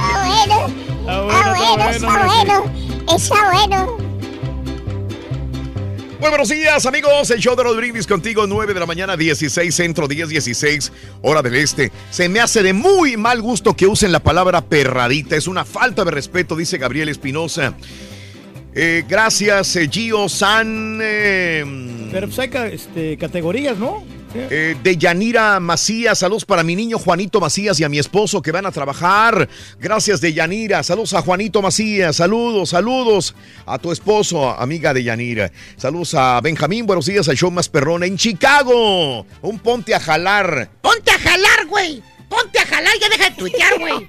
Ah, bueno. Ah, Ah, bueno, está está bueno, bueno. Está bueno. Muy buenos días, amigos. El show de Rodríguez contigo, 9 de la mañana, 16 centro, 10, 16, hora del este. Se me hace de muy mal gusto que usen la palabra perradita. Es una falta de respeto, dice Gabriel Espinosa. Eh, gracias, eh, Gio San. eh, Pero pues hay este, categorías, ¿no? Eh, de Yanira Macías, saludos para mi niño Juanito Macías y a mi esposo que van a trabajar. Gracias de Yanira, saludos a Juanito Macías, saludos, saludos a tu esposo, amiga de Yanira. Saludos a Benjamín, buenos días al show más perrón en Chicago. Un ponte a jalar. Ponte a jalar, güey. Ponte a jalar, ya deja de tuitear, güey.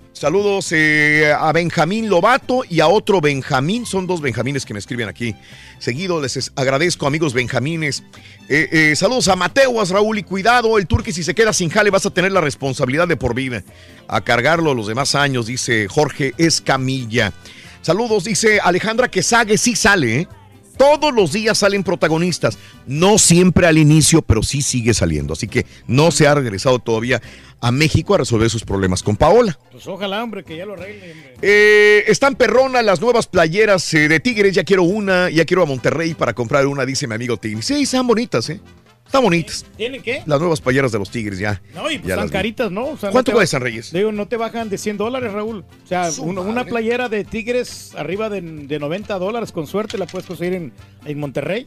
Saludos eh, a Benjamín Lobato y a otro Benjamín. Son dos Benjamines que me escriben aquí. Seguido les es- agradezco, amigos Benjamines. Eh, eh, saludos a Mateos, Raúl, y cuidado, el turque si se queda sin jale vas a tener la responsabilidad de por vida. A cargarlo los demás años, dice Jorge Escamilla. Saludos, dice Alejandra Quesague, sí sale, ¿eh? Todos los días salen protagonistas. No siempre al inicio, pero sí sigue saliendo. Así que no se ha regresado todavía a México a resolver sus problemas con Paola. Pues ojalá, hombre, que ya lo arregle, hombre. Eh, están perronas las nuevas playeras eh, de Tigres. Ya quiero una, ya quiero a Monterrey para comprar una, dice mi amigo Tigres. Sí, están bonitas, ¿eh? Están bonitas. ¿Tienen qué? Las nuevas playeras de los Tigres ya. No, y pues están caritas, ¿no? O sea, no ¿Cuánto ba- cuestan, Reyes? Digo, no te bajan de 100 dólares, Raúl. O sea, una, playera de Tigres arriba de, de 90 dólares, con suerte la puedes conseguir en, en Monterrey.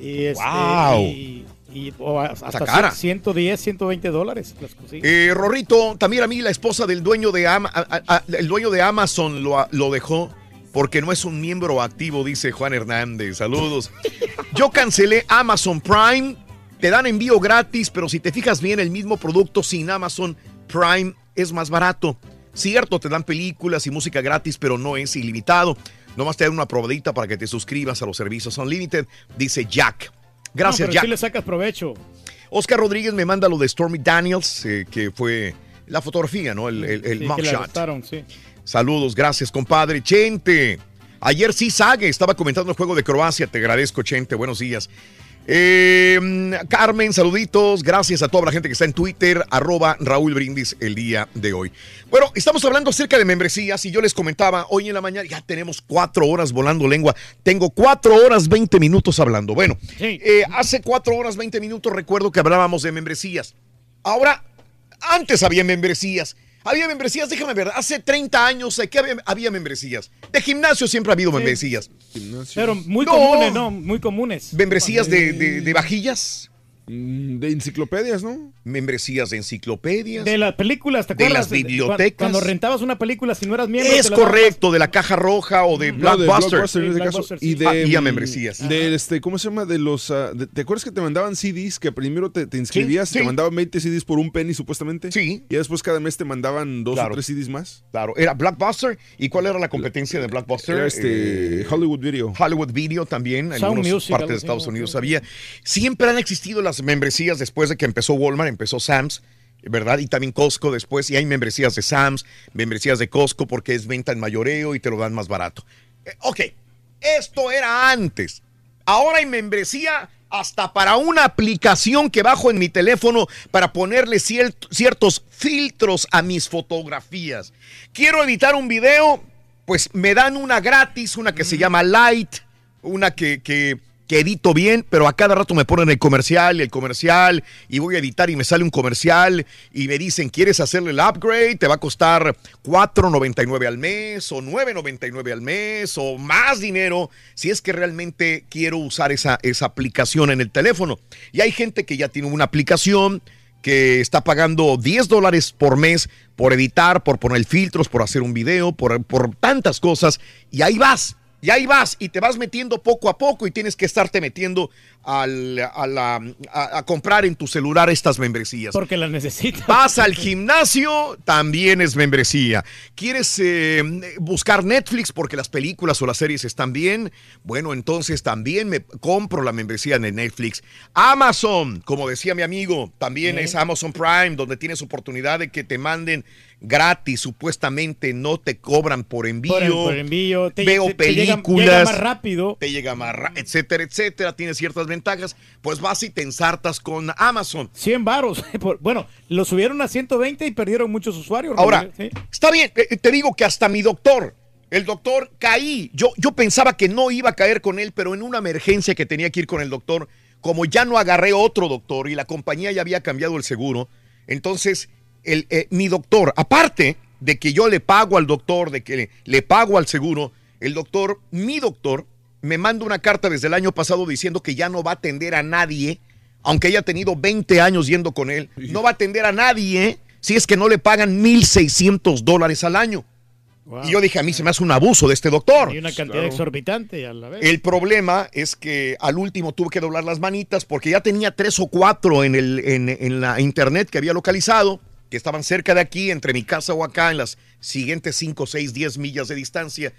Y este, ¡Guau! Y, y- hasta cara. 110, 120 dólares las. Eh, Rorrito, también a mí la esposa del dueño de, Ama- a- a- a- el dueño de Amazon lo, lo dejó porque no es un miembro activo, dice Juan Hernández. Saludos. Yo cancelé Amazon Prime. Te dan envío gratis, pero si te fijas bien, el mismo producto sin Amazon Prime es más barato. Cierto, te dan películas y música gratis, pero no es ilimitado. Nomás te dan una probadita para que te suscribas a los servicios Unlimited, dice Jack. Gracias, no, pero Jack. sí le sacas provecho. Oscar Rodríguez me manda lo de Stormy Daniels, eh, que fue la fotografía, ¿no? El, el, el Sí, sí. Saludos, gracias, compadre. Chente. Ayer sí Sague estaba comentando el juego de Croacia. Te agradezco, Chente. Buenos días. Eh, mm, Carmen, saluditos. Gracias a toda la gente que está en Twitter, arroba Raúl Brindis el día de hoy. Bueno, estamos hablando acerca de membresías y yo les comentaba hoy en la mañana, ya tenemos cuatro horas volando lengua. Tengo cuatro horas, 20 minutos hablando. Bueno, eh, hace cuatro horas, 20 minutos recuerdo que hablábamos de membresías. Ahora, antes había membresías. Había membresías, déjame ver, hace 30 años, ¿qué había, había membresías? De gimnasio siempre ha habido membresías. Pero muy No. comunes, ¿no? Muy comunes. ¿Membresías de, de- de vajillas? Mm, De enciclopedias, ¿no? Membresías de enciclopedias. De las películas, ¿te De acuerdas? las bibliotecas. Cuando rentabas una película, si no eras miembro. Es correcto, de la caja roja o de No, de Blockbuster. Blockbuster en este caso. Blockbuster, Y de, Ah, y a mm, membresías. De este, ¿cómo se llama? De los. ah, de- ¿Te acuerdas que te mandaban CDs? Que primero te, te inscribías sí. te mandaban 20 CDs por un penny, supuestamente. Sí. Y después cada mes te mandaban dos Claro. o tres CDs más. Claro, era Blockbuster. ¿Y cuál era la competencia de Blockbuster? Era este, Eh, Hollywood Video. Hollywood Video también, en algunas partes de Estados. Unidos había. Siempre han existido las membresías después de que empezó Walmart, empezó Sam's, ¿verdad? Y también Costco después, y hay membresías de Sam's, membresías de Costco porque es venta en mayoreo y te lo dan más barato. Eh, ok, esto era antes. Ahora hay membresía hasta para una aplicación que bajo en mi teléfono para ponerle cier- ciertos filtros a mis fotografías. Quiero editar un video, pues me dan una gratis, una que se llama Light, una que, que, que edito bien, pero a cada rato me ponen el comercial el comercial y voy a editar y me sale un comercial y me dicen, ¿quieres hacerle el upgrade? Te va a costar 4.99 al mes o 9.99 al mes o más dinero si es que realmente quiero usar esa, esa aplicación en el teléfono. Y hay gente que ya tiene una aplicación que está pagando 10 dólares por mes por editar, por poner filtros, por hacer un video, por, por tantas cosas. Y ahí vas, y ahí vas, y te vas metiendo poco a poco y tienes que estarte metiendo al- a, la- a- a comprar en tu celular estas membresías. Porque las necesitas. Vas al gimnasio, también es membresía. ¿Quieres eh, buscar Netflix porque las películas o las series están bien? Bueno, entonces también me compro la membresía de Netflix. Amazon, como decía mi amigo, también es Amazon Prime, donde tienes oportunidad de que te manden gratis, supuestamente no te cobran por envío. Por, el- por envío. Te, Veo te- te llega- películas. llega más rápido. Te llega más ra- etcétera, etcétera. Tiene ciertas ventajas. Pues vas y te ensartas con Amazon. 100 varos. Bueno, lo subieron a 120 y perdieron muchos usuarios. Ahora, Sí. está bien, eh, te digo que hasta mi doctor, el doctor caí. Yo, yo pensaba que no iba a caer con él, pero en una emergencia que tenía que ir con el doctor, como ya no agarré otro doctor y la compañía ya había cambiado el seguro, entonces el, eh, mi doctor, aparte de que yo le pago al doctor, de que le, le pago al seguro, el doctor, mi doctor, me manda una carta desde el año pasado diciendo que ya no va a atender a nadie, aunque haya tenido 20 años yendo con él, no va a atender a nadie si es que no le pagan 1.600 dólares al año. Y yo dije, a mí se me hace un abuso de este doctor. Y una cantidad exorbitante a la vez. El problema es que al último tuve que doblar las manitas porque ya tenía tres o cuatro en, el, en, en la internet que había localizado, que estaban cerca de aquí, entre mi casa o acá, en las siguientes 5, 6, 10 millas de distancia.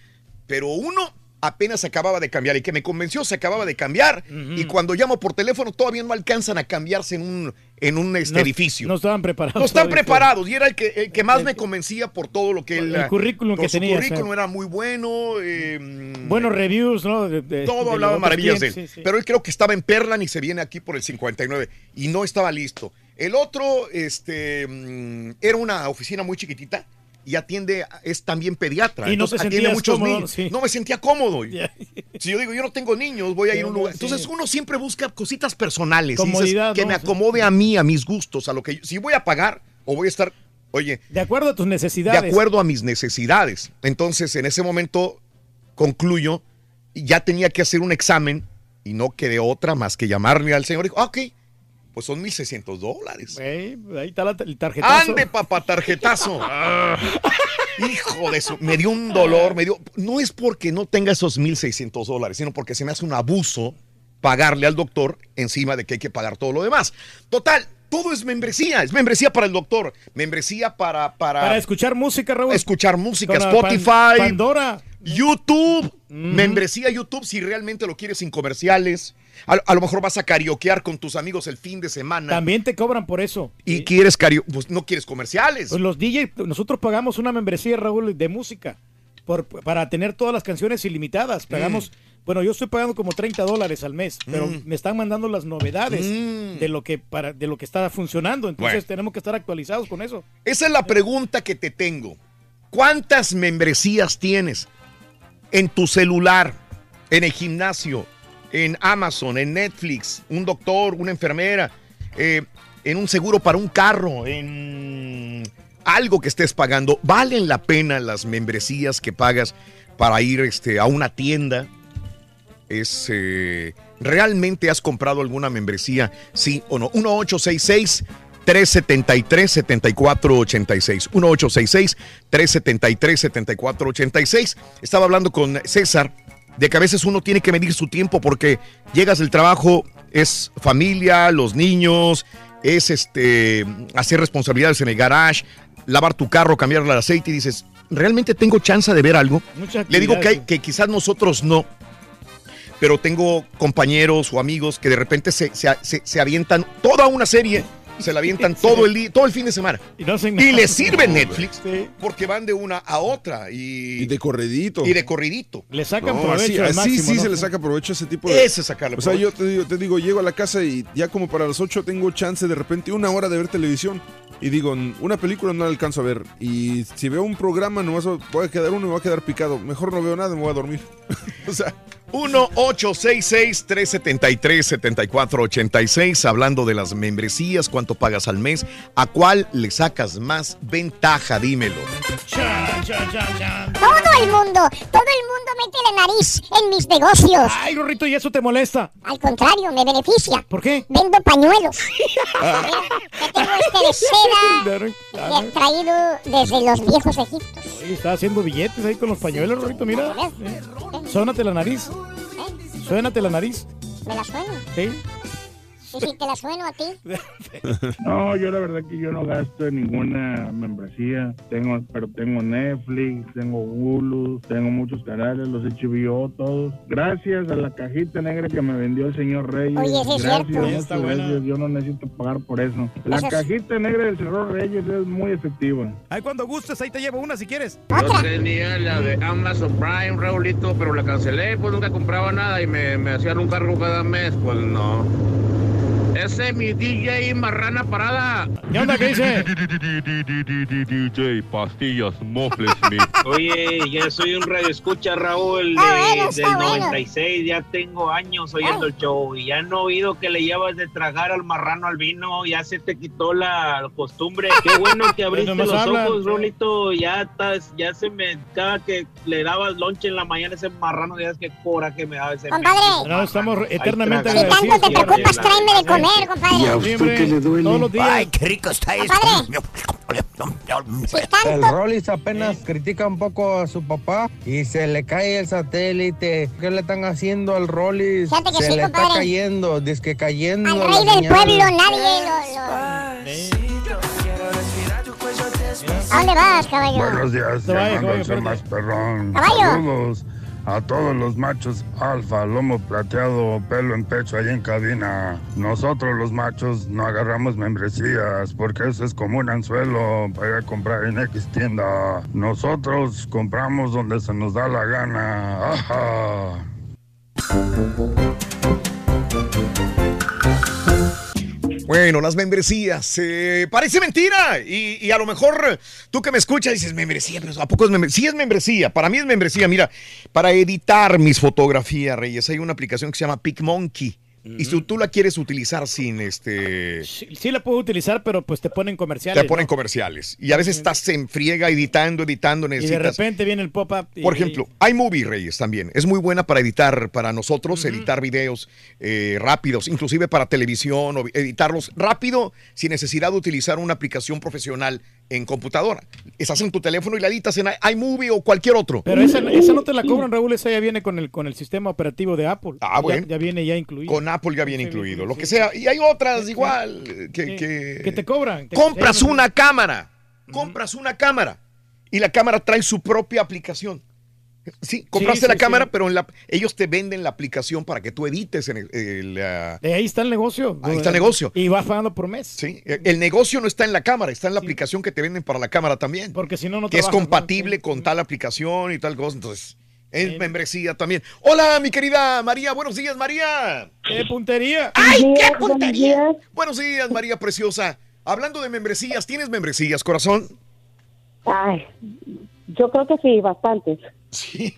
Pero uno apenas acababa de cambiar y que me convenció se acababa de cambiar y cuando llamo por teléfono todavía no alcanzan a cambiarse en un, en un este, No- edificio. No estaban preparados. No están todavía. preparados y era el que, el que más me convencía por todo lo que El él... currículum que tenía, currículum o sea. era muy bueno. eh, Buenos reviews, ¿no? De- de- todo de hablaba maravillas de él. clientes, sí, sí. Pero él creo que estaba en Perlan y se viene aquí por el 59 y no estaba listo. El otro este, mm, era una oficina muy chiquitita y atiende, es también pediatra. Y no te atiende muchos cómodo, niños. sí. No me sentía cómodo. Si yo digo, yo no tengo niños, voy a ir a un lugar. sí. Entonces uno siempre busca cositas personales. y dices, Comodidad, que ¿no? me acomode a mí, a mis gustos, a lo que yo- Si voy a pagar o voy a estar, oye, De acuerdo a tus necesidades. de acuerdo a mis necesidades. Entonces, en ese momento, concluyo, ya tenía que hacer un examen y no quedé otra más que llamarle al señor y dijo, "Ah, ok, pues son 1.600 dólares. Ey, ahí está la- el tarjetazo. Ande, papá, tarjetazo. Ah, hijo de eso, me dio un dolor, me dio... No es porque no tenga esos 1.600 dólares, sino porque se me hace un abuso pagarle al doctor encima de que hay que pagar todo lo demás. Total, todo es membresía, es membresía para el doctor, membresía para... Para, Para escuchar música, Raúl. escuchar música, Con Spotify, Pan- Pandora. YouTube, membresía YouTube si realmente lo quieres sin comerciales. A, a lo mejor vas a carioquear con tus amigos el fin de semana También te cobran por eso. y quieres cario pues no quieres comerciales. Pues los DJ, nosotros pagamos una membresía, Raúl, de música por, para tener todas las canciones ilimitadas. Pagamos, bueno, yo estoy pagando como 30 dólares al mes, pero Mm. me están mandando las novedades de lo que para de lo que está funcionando. Entonces Bueno. tenemos que estar actualizados con eso. Esa es la pregunta que te tengo. ¿Cuántas membresías tienes en tu celular, en el gimnasio, en Amazon, en Netflix, un doctor, una enfermera, eh, en un seguro para un carro, en algo que estés pagando? ¿Valen la pena las membresías que pagas para ir este, a una tienda? es eh, ¿realmente has comprado alguna membresía? Sí o no. 1866 373 7486 1866 373 7486 Estaba hablando con César de que a veces uno tiene que medir su tiempo porque llegas del trabajo, es familia, los niños, es este hacer responsabilidades en el garage, lavar tu carro, cambiarle el aceite y dices, ¿realmente tengo chance de ver algo? Le digo que, hay- actividades. que quizás nosotros no, pero tengo compañeros o amigos que de repente se, se- se- se avientan toda una serie, se la avientan todo el día, todo el fin de semana. Y, no Y les sirve Netflix porque van de una a otra y, de corridito. Y de corridito. Le sacan No, provecho así, al así máximo, sí ¿no? se le saca provecho a ese tipo de... Ese sacarle O sea, yo provecho. te digo, te digo, llego a la casa y ya como para las 8 tengo chance de repente una hora de ver televisión. Y digo, una película no la alcanzo a ver. Y si veo un programa, nomás voy a quedar uno y me voy a quedar picado. Mejor no veo nada, me voy a dormir. o sea... 1-866-373-7486, hablando de las membresías, cuánto pagas al mes, a cuál le sacas más ventaja, dímelo. Todo el mundo, todo el mundo mete la nariz en mis negocios. Ay, Rorrito, ¿y eso te molesta? Al contrario, me beneficia. ¿Por qué? Vendo pañuelos. Ah. Mira, que tengo este de seda que he traído desde los viejos Egiptos. Oye, está haciendo billetes ahí con los pañuelos, Rorrito, mira. Suénate la nariz. Suénate la nariz. ¿Me la sueno? Sí. ¿Y si te la sueno a ti? No, yo la verdad que yo no gasto en ninguna membresía. Tengo, pero tengo Netflix, tengo Hulu, tengo muchos canales, los HBO, todos. Gracias a la cajita negra que me vendió el señor Reyes. Oye, sí es gracias, muchas gracias. Yo no necesito pagar por eso. La Eso es- cajita negra del señor Reyes es muy efectiva. Ay, cuando gustes, ahí te llevo una si quieres. Yo tenía la de Amazon Prime, Raulito, pero la cancelé, pues nunca compraba nada y me, me hacían un cargo cada mes, pues no. Ese es mi DJ Marrana Parada. ¿Qué onda? ¿Qué dice? DJ Pastillas Mofles Me. Oye, ya soy un radio escucha, Raúl, de- bueno, del bueno. 96. Ya tengo años oyendo el show y ya no he oído que le llevas de tragar al marrano al vino. Ya se te quitó la costumbre. Qué bueno que abriste los hablan. ojos, Rolito. Ya estás, ya se me. Cada que le dabas lonche en la mañana ese marrano, ya es que coraje me daba ese. Compadre. No, estamos eternamente Ahí Si tanto te preocupas, la- tráeme de comer, compadre. ¿Y a usted Siempre, qué le duele? Todos los días. Ay, qué rico está esto. El Rollis apenas critica un poco a su papá y se le cae el satélite. ¿Qué le están haciendo al Rollis? Fíjate que Se sí, le está compadre. cayendo, dice que cayendo. Al rey del señal. pueblo, nadie lo... lo- ¿A dónde vas, caballo? Buenos días, Caballo, caballo, espérate. más perrón. Caballo. Saludos a todos los machos alfa, lomo plateado, pelo en pecho ahí en cabina. Nosotros los machos no agarramos membresías porque eso es como un anzuelo para ir a comprar en X tienda. Nosotros compramos donde se nos da la gana. Bueno, las membresías. eh, parece mentira. Y, y a lo mejor tú que me escuchas dices, membresía, pero ¿a poco es membresía? Sí es membresía. Para mí es membresía. Mira, para editar mis fotografías, Reyes, hay una aplicación que se llama PicMonkey. Y si tú la quieres utilizar sin este... Sí, sí la puedo utilizar, pero pues te ponen comerciales. Te ponen ¿no? comerciales. Y a veces estás en friega editando, editando, Y de necesitas... repente viene el pop-up. y- Por ejemplo, iMovie Reyes también. Es muy buena para editar, para nosotros, editar videos eh, rápidos, inclusive para televisión, o editarlos rápido sin necesidad de utilizar una aplicación profesional en computadora. Estás en tu teléfono y la editas en iMovie o cualquier otro. Pero esa, esa no te la cobran, Raúl, esa ya viene con el, con el sistema operativo de Apple. Ah, bueno. Ya, viene ya incluido. Con Apple ya viene incluido, lo que sea. Y hay otras igual que... que- Que te cobran. te- compras una cámara, compras una cámara y la cámara trae su propia aplicación. Sí, compraste sí, la sí. cámara, pero en la, ellos te venden la aplicación para que tú edites en el, el, De ahí está el negocio. Ahí está el negocio. Y vas pagando por mes. Sí, el negocio no está en la cámara, está en la aplicación que te venden para la cámara también. Porque si no, no que es compatible con tal aplicación y tal cosa. Entonces, es membresía también. Hola, mi querida María. Buenos días, María. ¡Qué puntería! ¡Ay, qué puntería! Buenos días, María Preciosa. Hablando de membresías, ¿tienes membresías, corazón? Ay, yo creo que sí, bastantes. Sí.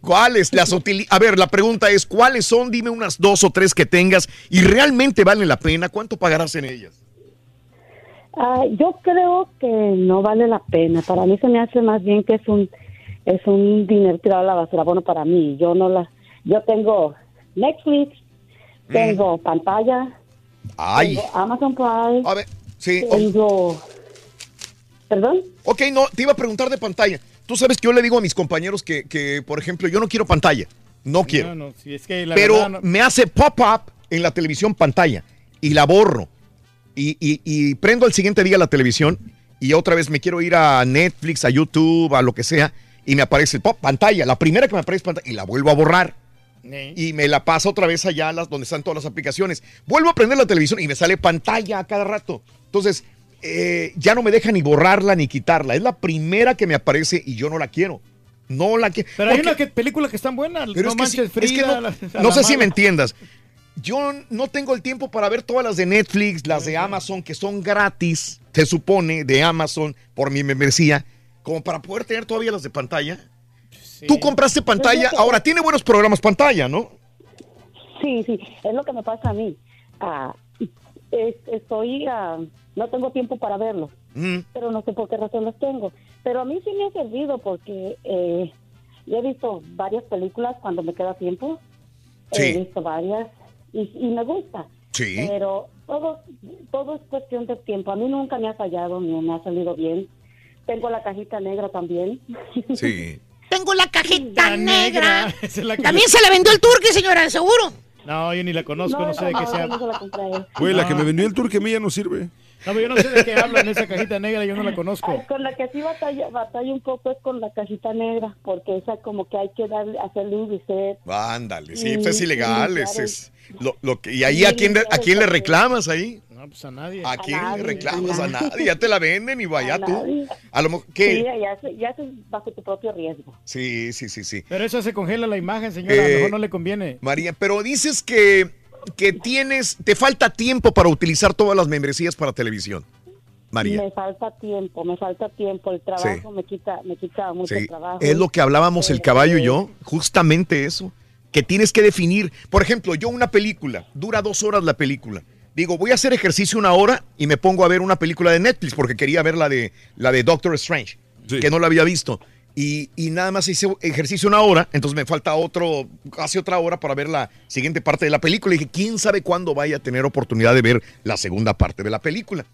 ¿Cuáles las A ver, la pregunta es, ¿cuáles son? Dime unas dos o tres que tengas y realmente valen la pena. ¿Cuánto pagarás en ellas? Ah, yo creo que no vale la pena. Para mí se me hace más bien que es un es un dinero tirado a la basura. Bueno, para mí, yo no la yo tengo Netflix, tengo pantalla, Ay. tengo Amazon Prime. A ver, sí. Tengo... ¿Perdón? Ok, no, te iba a preguntar de pantalla. Tú sabes que yo le digo a mis compañeros que, que, por ejemplo, yo no quiero pantalla. No quiero. No, no, sí, es que la pero no- me hace pop-up en la televisión pantalla y la borro. Y, y- y prendo al siguiente día la televisión y otra vez me quiero ir a Netflix, a YouTube, a lo que sea, y me aparece el pop pantalla, la primera que me aparece pantalla, y la vuelvo a borrar. Y me la paso otra vez allá las, donde están todas las aplicaciones. Vuelvo a prender la televisión y me sale pantalla a cada rato. Entonces, eh, ya no me deja ni borrarla ni quitarla. Es la primera que me aparece y yo no la quiero. No la quiero. Pero hay una que, película que están buenas. pero no es que es no, la- no la sé si me entiendas. Yo no tengo el tiempo para ver todas las de Netflix, las de Amazon, que son gratis, se supone, de Amazon, por mi membresía, como para poder tener todavía las de pantalla. Tú compraste pantalla, ahora tiene buenos programas pantalla, ¿no? Sí, sí, es lo que me pasa a mí. Ah, es- estoy, ah, no tengo tiempo para verlo, Mm. pero no sé por qué razón los tengo. Pero a mí sí me ha servido porque eh, yo he visto varias películas cuando me queda tiempo. He Sí. visto varias y, y me gusta. Sí. Pero todo, todo es cuestión de tiempo. A mí nunca me ha fallado ni me ha salido bien. Tengo la cajita negra también. Sí. Tengo la cajita negra. Es la También se la vendió el turque, señora, seguro. No, yo ni la conozco, no, sé de qué sea. Güey, la que No. me vendió el tour que a mí ya no sirve. No, pero yo no sé de qué hablan esa cajita negra, yo no la conozco. Ay, con la que sí batalla, batalla un poco es con la cajita negra, porque esa como que hay que darle, hacerle un reset. Ándale, sí, pues es ilegal. Es, es lo, lo que, y ahí a quién, le- a quién le reclamas ahí. No, pues a nadie. ¿A quién le nadie, reclamas? a A nadie. Ya te la venden y vaya A tú. nadie. A lo Sí, ¿qué? ya, ya es bajo tu propio riesgo. Sí, sí, sí, sí. Pero eso se congela la imagen, señora. A lo Eh, mejor no le conviene. María, pero dices que, que tienes, te falta tiempo para utilizar todas las membresías para televisión. María. Me falta tiempo, me falta tiempo. El trabajo me quita, me quita mucho Sí, trabajo. es lo que hablábamos el caballo y yo, justamente eso, que tienes que definir. Por ejemplo, yo una película, dura dos horas la película. Digo, voy a hacer ejercicio una hora y me pongo a ver una película de Netflix porque quería ver la de, la de Doctor Strange, que no la había visto. Y, y nada más hice ejercicio una hora, entonces me falta otro, casi otra hora para ver la siguiente parte de la película. Y dije, ¿quién sabe cuándo vaya a tener oportunidad de ver la segunda parte de la película?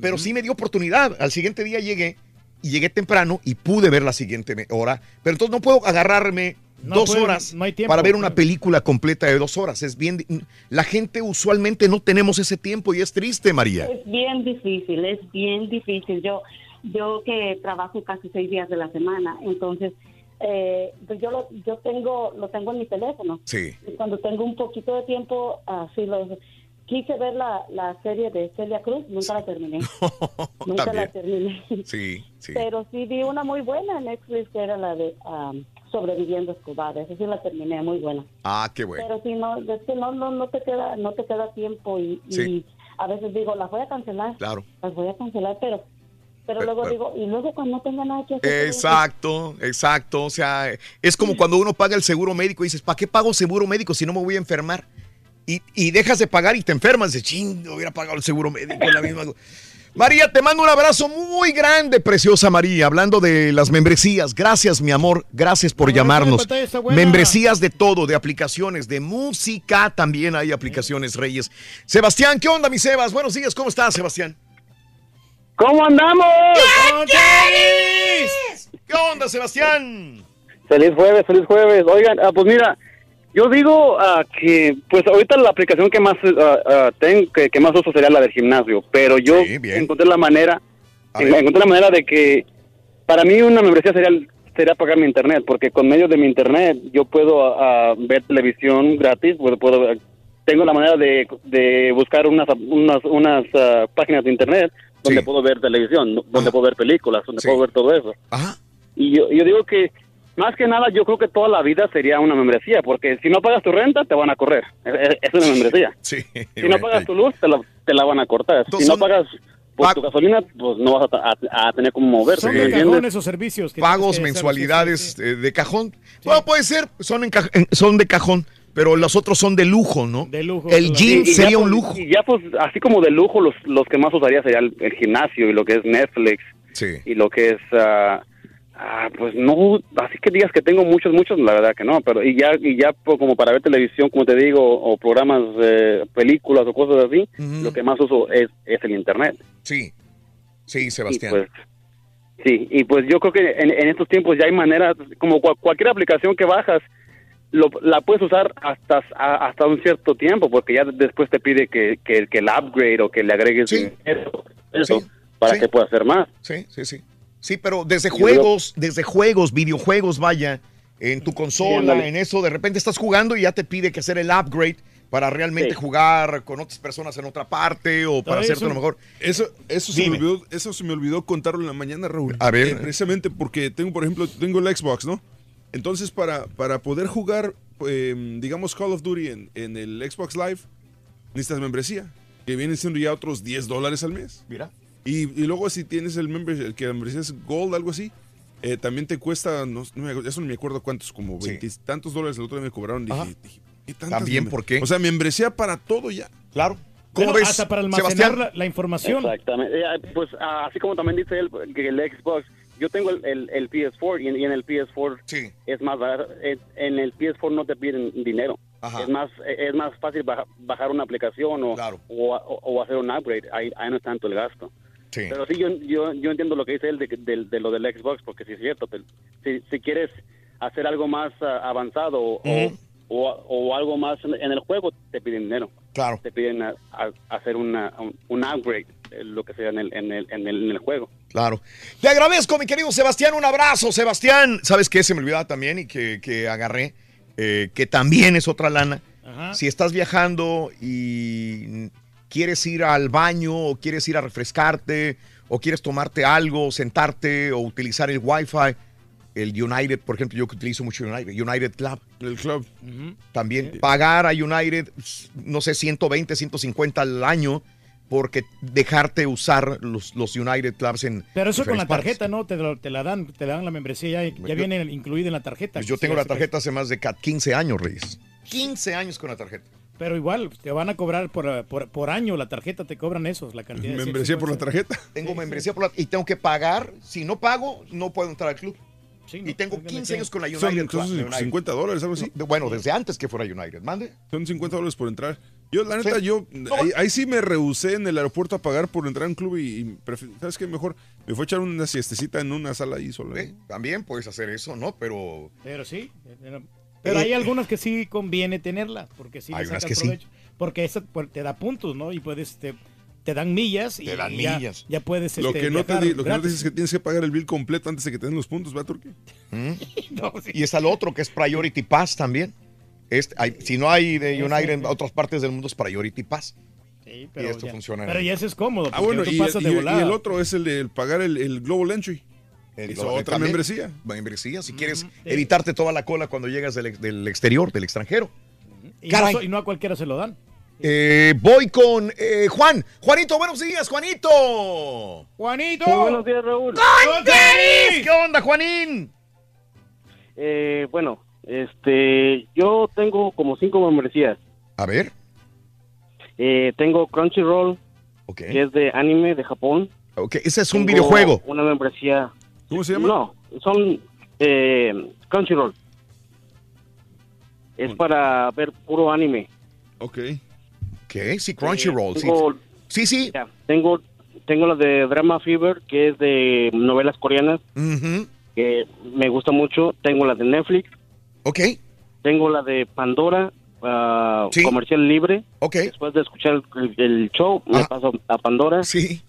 Pero sí me dio oportunidad. Al siguiente día llegué y llegué temprano y pude ver la siguiente hora. Pero entonces no puedo agarrarme No dos puede, horas no hay tiempo, para ver una película completa de dos horas. Es bien, la gente usualmente no tenemos ese tiempo y es triste, María. Es bien difícil, es bien difícil. Yo, yo que trabajo casi seis días de la semana, entonces, eh, pues yo lo, yo tengo, lo tengo en mi teléfono. Sí. Y cuando tengo un poquito de tiempo, así lo quise ver la, la serie de Celia Cruz, nunca la terminé. nunca la terminé. Sí, sí. Pero sí vi una muy buena en Netflix que era la de um, Sobreviviendo Escobar. Esa sí la terminé, muy buena. Ah, qué bueno. Pero sí, no, es que no, no, no te queda, no te queda tiempo y, y Sí. a veces digo, las voy a cancelar. Claro. Las voy a cancelar, pero, pero Pero- luego pero- digo, y luego cuando no tenga nada que hacer. Exacto, exacto. O sea, es como cuando uno paga el seguro médico y dices, ¿para qué pago seguro médico si no me voy a enfermar? Y, y dejas de pagar y te enfermas. Dices, ching, no hubiera pagado el seguro médico. La misma... María, te mando un abrazo muy grande, preciosa María. Hablando de las membresías. Gracias, mi amor. Gracias por llamarnos. Membresías de todo, de aplicaciones, de música. También hay aplicaciones, Reyes. Sebastián, ¿qué onda, mi Sebas? Buenos días, ¿cómo estás, Sebastián? ¿Cómo andamos? ¿Qué onda, Sebastián? Feliz jueves, feliz jueves. Oigan, ah, pues mira, yo digo ah, que, pues ahorita la aplicación que más ah, ah, tengo, que, que más uso sería la del gimnasio, pero yo encontré la manera, en- encontré la manera de que para mí una membresía sería sería pagar mi internet, porque con medio de mi internet yo puedo ah, ver televisión gratis, puedo, puedo ver- tengo la manera de, de buscar unas unas unas ah, páginas de internet donde puedo ver televisión, donde puedo ver películas, donde puedo ver todo eso. Y yo, yo digo que más que nada yo creo que toda la vida sería una membresía, porque si no pagas tu renta te van a correr. Es, una membresía. Sí. Si no pagas tu luz te la, te la van a cortar. Si no pagas pues, tu gasolina, pues no vas a, ta- a- a tener cómo moverte. Son ¿me de entiendes? cajón esos servicios. que Pagos, mensualidades eh, de cajón. Bueno, puede ser, son, en ca- en- son de cajón, pero los otros son de lujo, ¿no? De lujo. El gym Y- y ya, sería un pues, lujo. Y ya pues así como de lujo los, los que más usaría sería el, el gimnasio y lo que es Netflix Sí. y lo que es ah, Ah, pues no, así que digas que tengo muchos, muchos, la verdad que no, pero y ya, y ya pues, como para ver televisión, como te digo, o programas, eh, películas o cosas así, lo que más uso es, es el internet. Sí, sí, Sebastián. Y pues, sí, y pues yo creo que en, en estos tiempos ya hay maneras, como cual- cualquier aplicación que bajas, lo, la puedes usar hasta a- hasta un cierto tiempo, porque ya después te pide que, que, que el upgrade o que le agregues dinero, eso, para sí. que pueda hacer más. Sí, sí, sí. Sí, pero desde Y juegos, desde juegos, videojuegos, vaya, en tu consola, en eso, de repente estás jugando y ya te pide que hacer el upgrade para realmente Sí. jugar con otras personas en otra parte o para hacerte lo mejor. Eso, eso, se me olvidó, eso se me olvidó contarlo en la mañana, Raúl. A ver. Eh, precisamente porque tengo, por ejemplo, tengo el Xbox, ¿no? Entonces, para, para poder jugar, eh, digamos, Call of Duty en, en el Xbox Live, necesitas membresía, que viene siendo ya otros 10 dólares al mes. Mira. Y, y luego si tienes el membership, el que la membresía es Gold, algo así, eh, también te cuesta, no, no me- eso no me acuerdo cuántos, como veintitantos dólares el otro día me cobraron. Dije, dije, ¿qué También, ¿por qué? O sea, membresía para todo ya. Claro. Bueno, hasta para almacenar la, la información. Exactamente. Eh, Pues ah, así como también dice él, que el Xbox, yo tengo el, el, el PS4 y en, y en el PS4 es más barato. En el PS4 no te piden dinero. Ajá. Es más es más fácil baja- bajar una aplicación o, o, o- o hacer un upgrade. Ahí, ahí no es tanto el gasto. Sí. Pero sí, yo, yo, yo entiendo lo que dice él de, de, de lo del Xbox, porque sí es cierto. te- si, si quieres hacer algo más ah, avanzado o, Ujú. o, algo más en, en el juego, te piden dinero. Claro. Te piden a- a- hacer una, un, un upgrade, lo que sea en el, en el, en el, en el juego. Claro. Te agradezco, mi querido Sebastián. Un abrazo, Sebastián. ¿Sabes qué? Se me olvidaba también y que, que agarré, eh, que también es otra lana. Ajá. Si estás viajando y quieres ir al baño o quieres ir a refrescarte o quieres tomarte algo, sentarte o utilizar el Wi-Fi, el United, por ejemplo, yo que utilizo mucho United, United Club. El club. También pagar a United, no sé, 120, 150 al año porque dejarte usar los, los United Clubs en Pero eso con la partes. tarjeta, ¿no? Te, lo- te la dan, te dan la membresía, ya, ya Yo- viene incluida en la tarjeta. Pues yo Sí, tengo la tarjeta hace más de ca- 15 años, Reyes. 15 años con la tarjeta. Pero igual, te van a cobrar por, por, por año la tarjeta, te cobran eso, la cantidad. de Membresía por la 150. tarjeta. Tengo membresía por la, y tengo que pagar. Si no pago, no puedo entrar al club. y tengo 15 años con la United Son, Club. la United. 50 dólares, algo así. No, bueno, desde antes que fuera United. Mande. Son 50 dólares por entrar. Yo, la neta, Sí. yo ahí, ahí sí me rehusé en el aeropuerto a pagar por entrar a un club y, y ¿sabes qué? Mejor me fue a echar una siestecita en una sala ahí solo. Sí, también puedes hacer eso, ¿no? Pero Pero sí. Pero, pero Eh, hay algunas que sí conviene tenerlas, porque sí Hay unas que sí. Porque esa pues, te da puntos, ¿no? Y puedes, te, te dan millas. y Te dan ya- millas. Ya puedes Lo este, que no te viajar di- lo que no te dices es que tienes que pagar el bill completo antes de que te den los puntos, ¿verdad, Turquía? Y está el otro que es Priority Pass también. Este, hay- si no hay de United en otras partes del mundo es Priority Pass. Sí, y esto ya- funciona. Pero ya ese es cómodo, Ah, bueno, y, pasas y- de y el otro es el de pagar el, el Global Entry. El- es otra también, membresía. Membresía, si quieres evitarte toda la cola cuando llegas del, ex- del exterior, del extranjero. y, Caray. no, so- y no a cualquiera se lo dan. Eh, voy con eh, Juan. Juanito, buenos días, Juanito. Juanito. Muy buenos días, Raúl. ¿Qué onda, Juanín? Eh, bueno, este, yo tengo como cinco membresías. A ver. Eh, tengo Crunchyroll, que es de anime de Japón. Ok, ese es un Tengo videojuego. Una membresía. ¿Cómo se llama? No, son eh, Crunchyroll. Es para ver puro anime. Ok. Ok, sí, Crunchyroll. Eh, sí. tengo- Sí, sí. ya, tengo, tengo la de Drama Fever, que es de novelas coreanas, que me gusta mucho. Tengo la de Netflix. Ok. Tengo la de Pandora, ah, Sí. comercial libre. Ok. Después de escuchar el, el show, me paso a Pandora. Sí.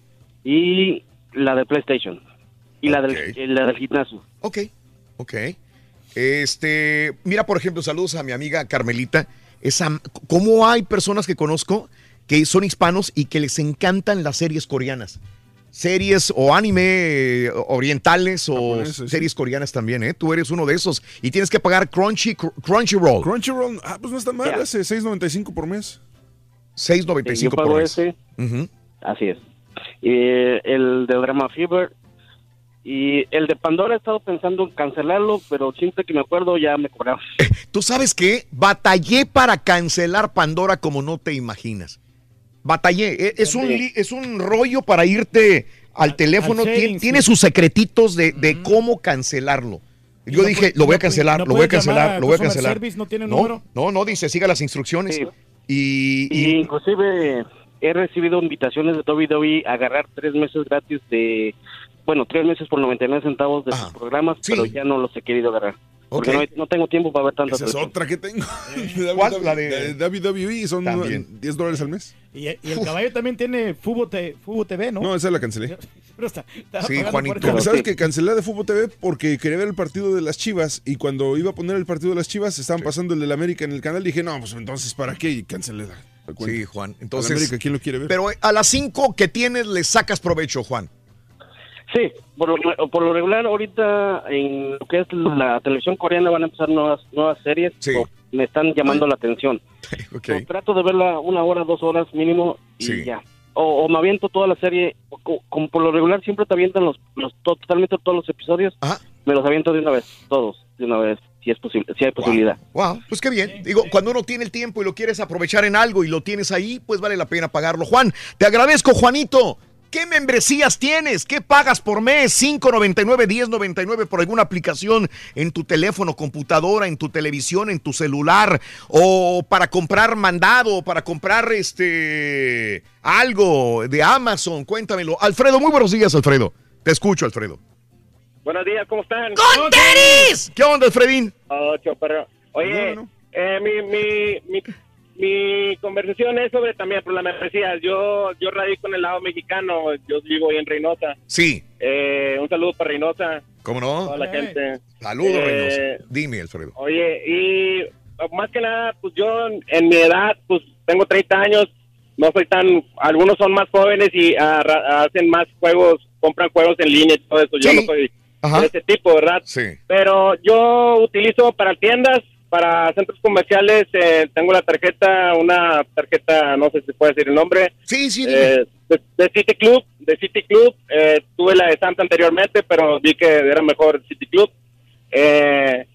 Y la de PlayStation. Y la, del, y la del gimnasio. Ok, ok. Este, mira, por ejemplo, saludos a mi amiga Carmelita. Esa, ¿Cómo hay personas que conozco que son hispanos y que les encantan las series coreanas? Series o anime eh, orientales o Japoneses, sí. series coreanas también, ¿eh? Tú eres uno de esos y tienes que pagar Crunchy, Crunchyroll. Crunchyroll, ah, pues no está mal, Ya. hace 6.95 por mes. 6.95 yo pago por mes. ese. Así es. Y el de Drama Fever. Y el de Pandora he estado pensando en cancelarlo, pero siempre que me acuerdo ya me cobraron. Tú sabes qué? Batallé para cancelar Pandora como no te imaginas. Batallé. E- Es un, li- es un rollo para irte al teléfono, al tiene, tiene sí. sus secretitos de, de cómo cancelarlo. Yo No dije, lo voy a cancelar, no lo voy a cancelar, a lo voy a cancelar. service, ¿no tiene no, número? no, no, dice, siga las instrucciones. Y, Y y- inclusive he recibido invitaciones de WWE a agarrar tres meses gratis de, bueno, tres meses por 99 centavos de sus programas, pero ya no los he querido agarrar. Porque no, tengo tiempo para ver tantas Esa es cosas. otra que tengo. ¿Cuál? La de WWE son También. 10 dólares al mes. Y, y el caballo también tiene Fubo, Te- Fubo TV, ¿no? No, esa la cancelé. Pero está, por eso. Porque sabes que cancelé de Fútbol TV porque quería ver el partido de las Chivas y cuando iba a poner el partido de las Chivas estaban pasando el del América en el canal. Dije, no, pues entonces, ¿para qué? Y cancelé la, la cuenta. Sí, Juan. Entonces, América, ¿quién lo quiere ver? Pero a las 5 que tienes le sacas provecho, Juan. Sí, por lo, por lo regular ahorita en lo que es la televisión coreana van a empezar nuevas nuevas series. o me están llamando la atención. So, trato de verla una hora, dos horas mínimo y Sí. ya. O, o me aviento toda la serie, o co- como por lo regular siempre te avientan los, los to- totalmente todos los episodios, me los aviento de una vez, todos, de una vez, si es posible, si hay posibilidad. Wow, pues qué bien. Digo, cuando uno tiene el tiempo y lo quieres aprovechar en algo y lo tienes ahí, pues vale la pena pagarlo. Juan, te agradezco, Juanito. ¿Qué membresías tienes? ¿Qué pagas por mes? 5.99, 10.99 por alguna aplicación en tu teléfono, computadora, en tu televisión, en tu celular o para comprar mandado, para comprar este algo de Amazon. Cuéntamelo. Alfredo, muy buenos días, Alfredo. Te escucho, Alfredo. Buenos días, ¿cómo están? ¡Con tenis! ¿Qué onda, Alfredín? Oh, choperro. Oye, eh, mi, mi, mi, mi conversación es sobre también por la membresía. Yo, yo radico en el lado mexicano, yo vivo ahí en Reynosa. Sí. Eh, un saludo para Reynosa. ¿Cómo no? Toda la gente. Saludos, Eh, Reynosa. Dime, Alfredo. Oye, y más que nada, pues yo en mi edad, pues tengo 30 años, no soy tan, algunos son más jóvenes y ra- hacen más juegos, compran juegos en línea y todo eso. Yo no soy de ese tipo, ¿verdad? Sí. Pero yo utilizo para tiendas, para centros comerciales, eh, tengo la tarjeta, una tarjeta, no sé si puede decir el nombre. Sí, sí, eh, de, de City Club, de City Club. eh, tuve la de Santa anteriormente, pero vi que era mejor City Club. Eh,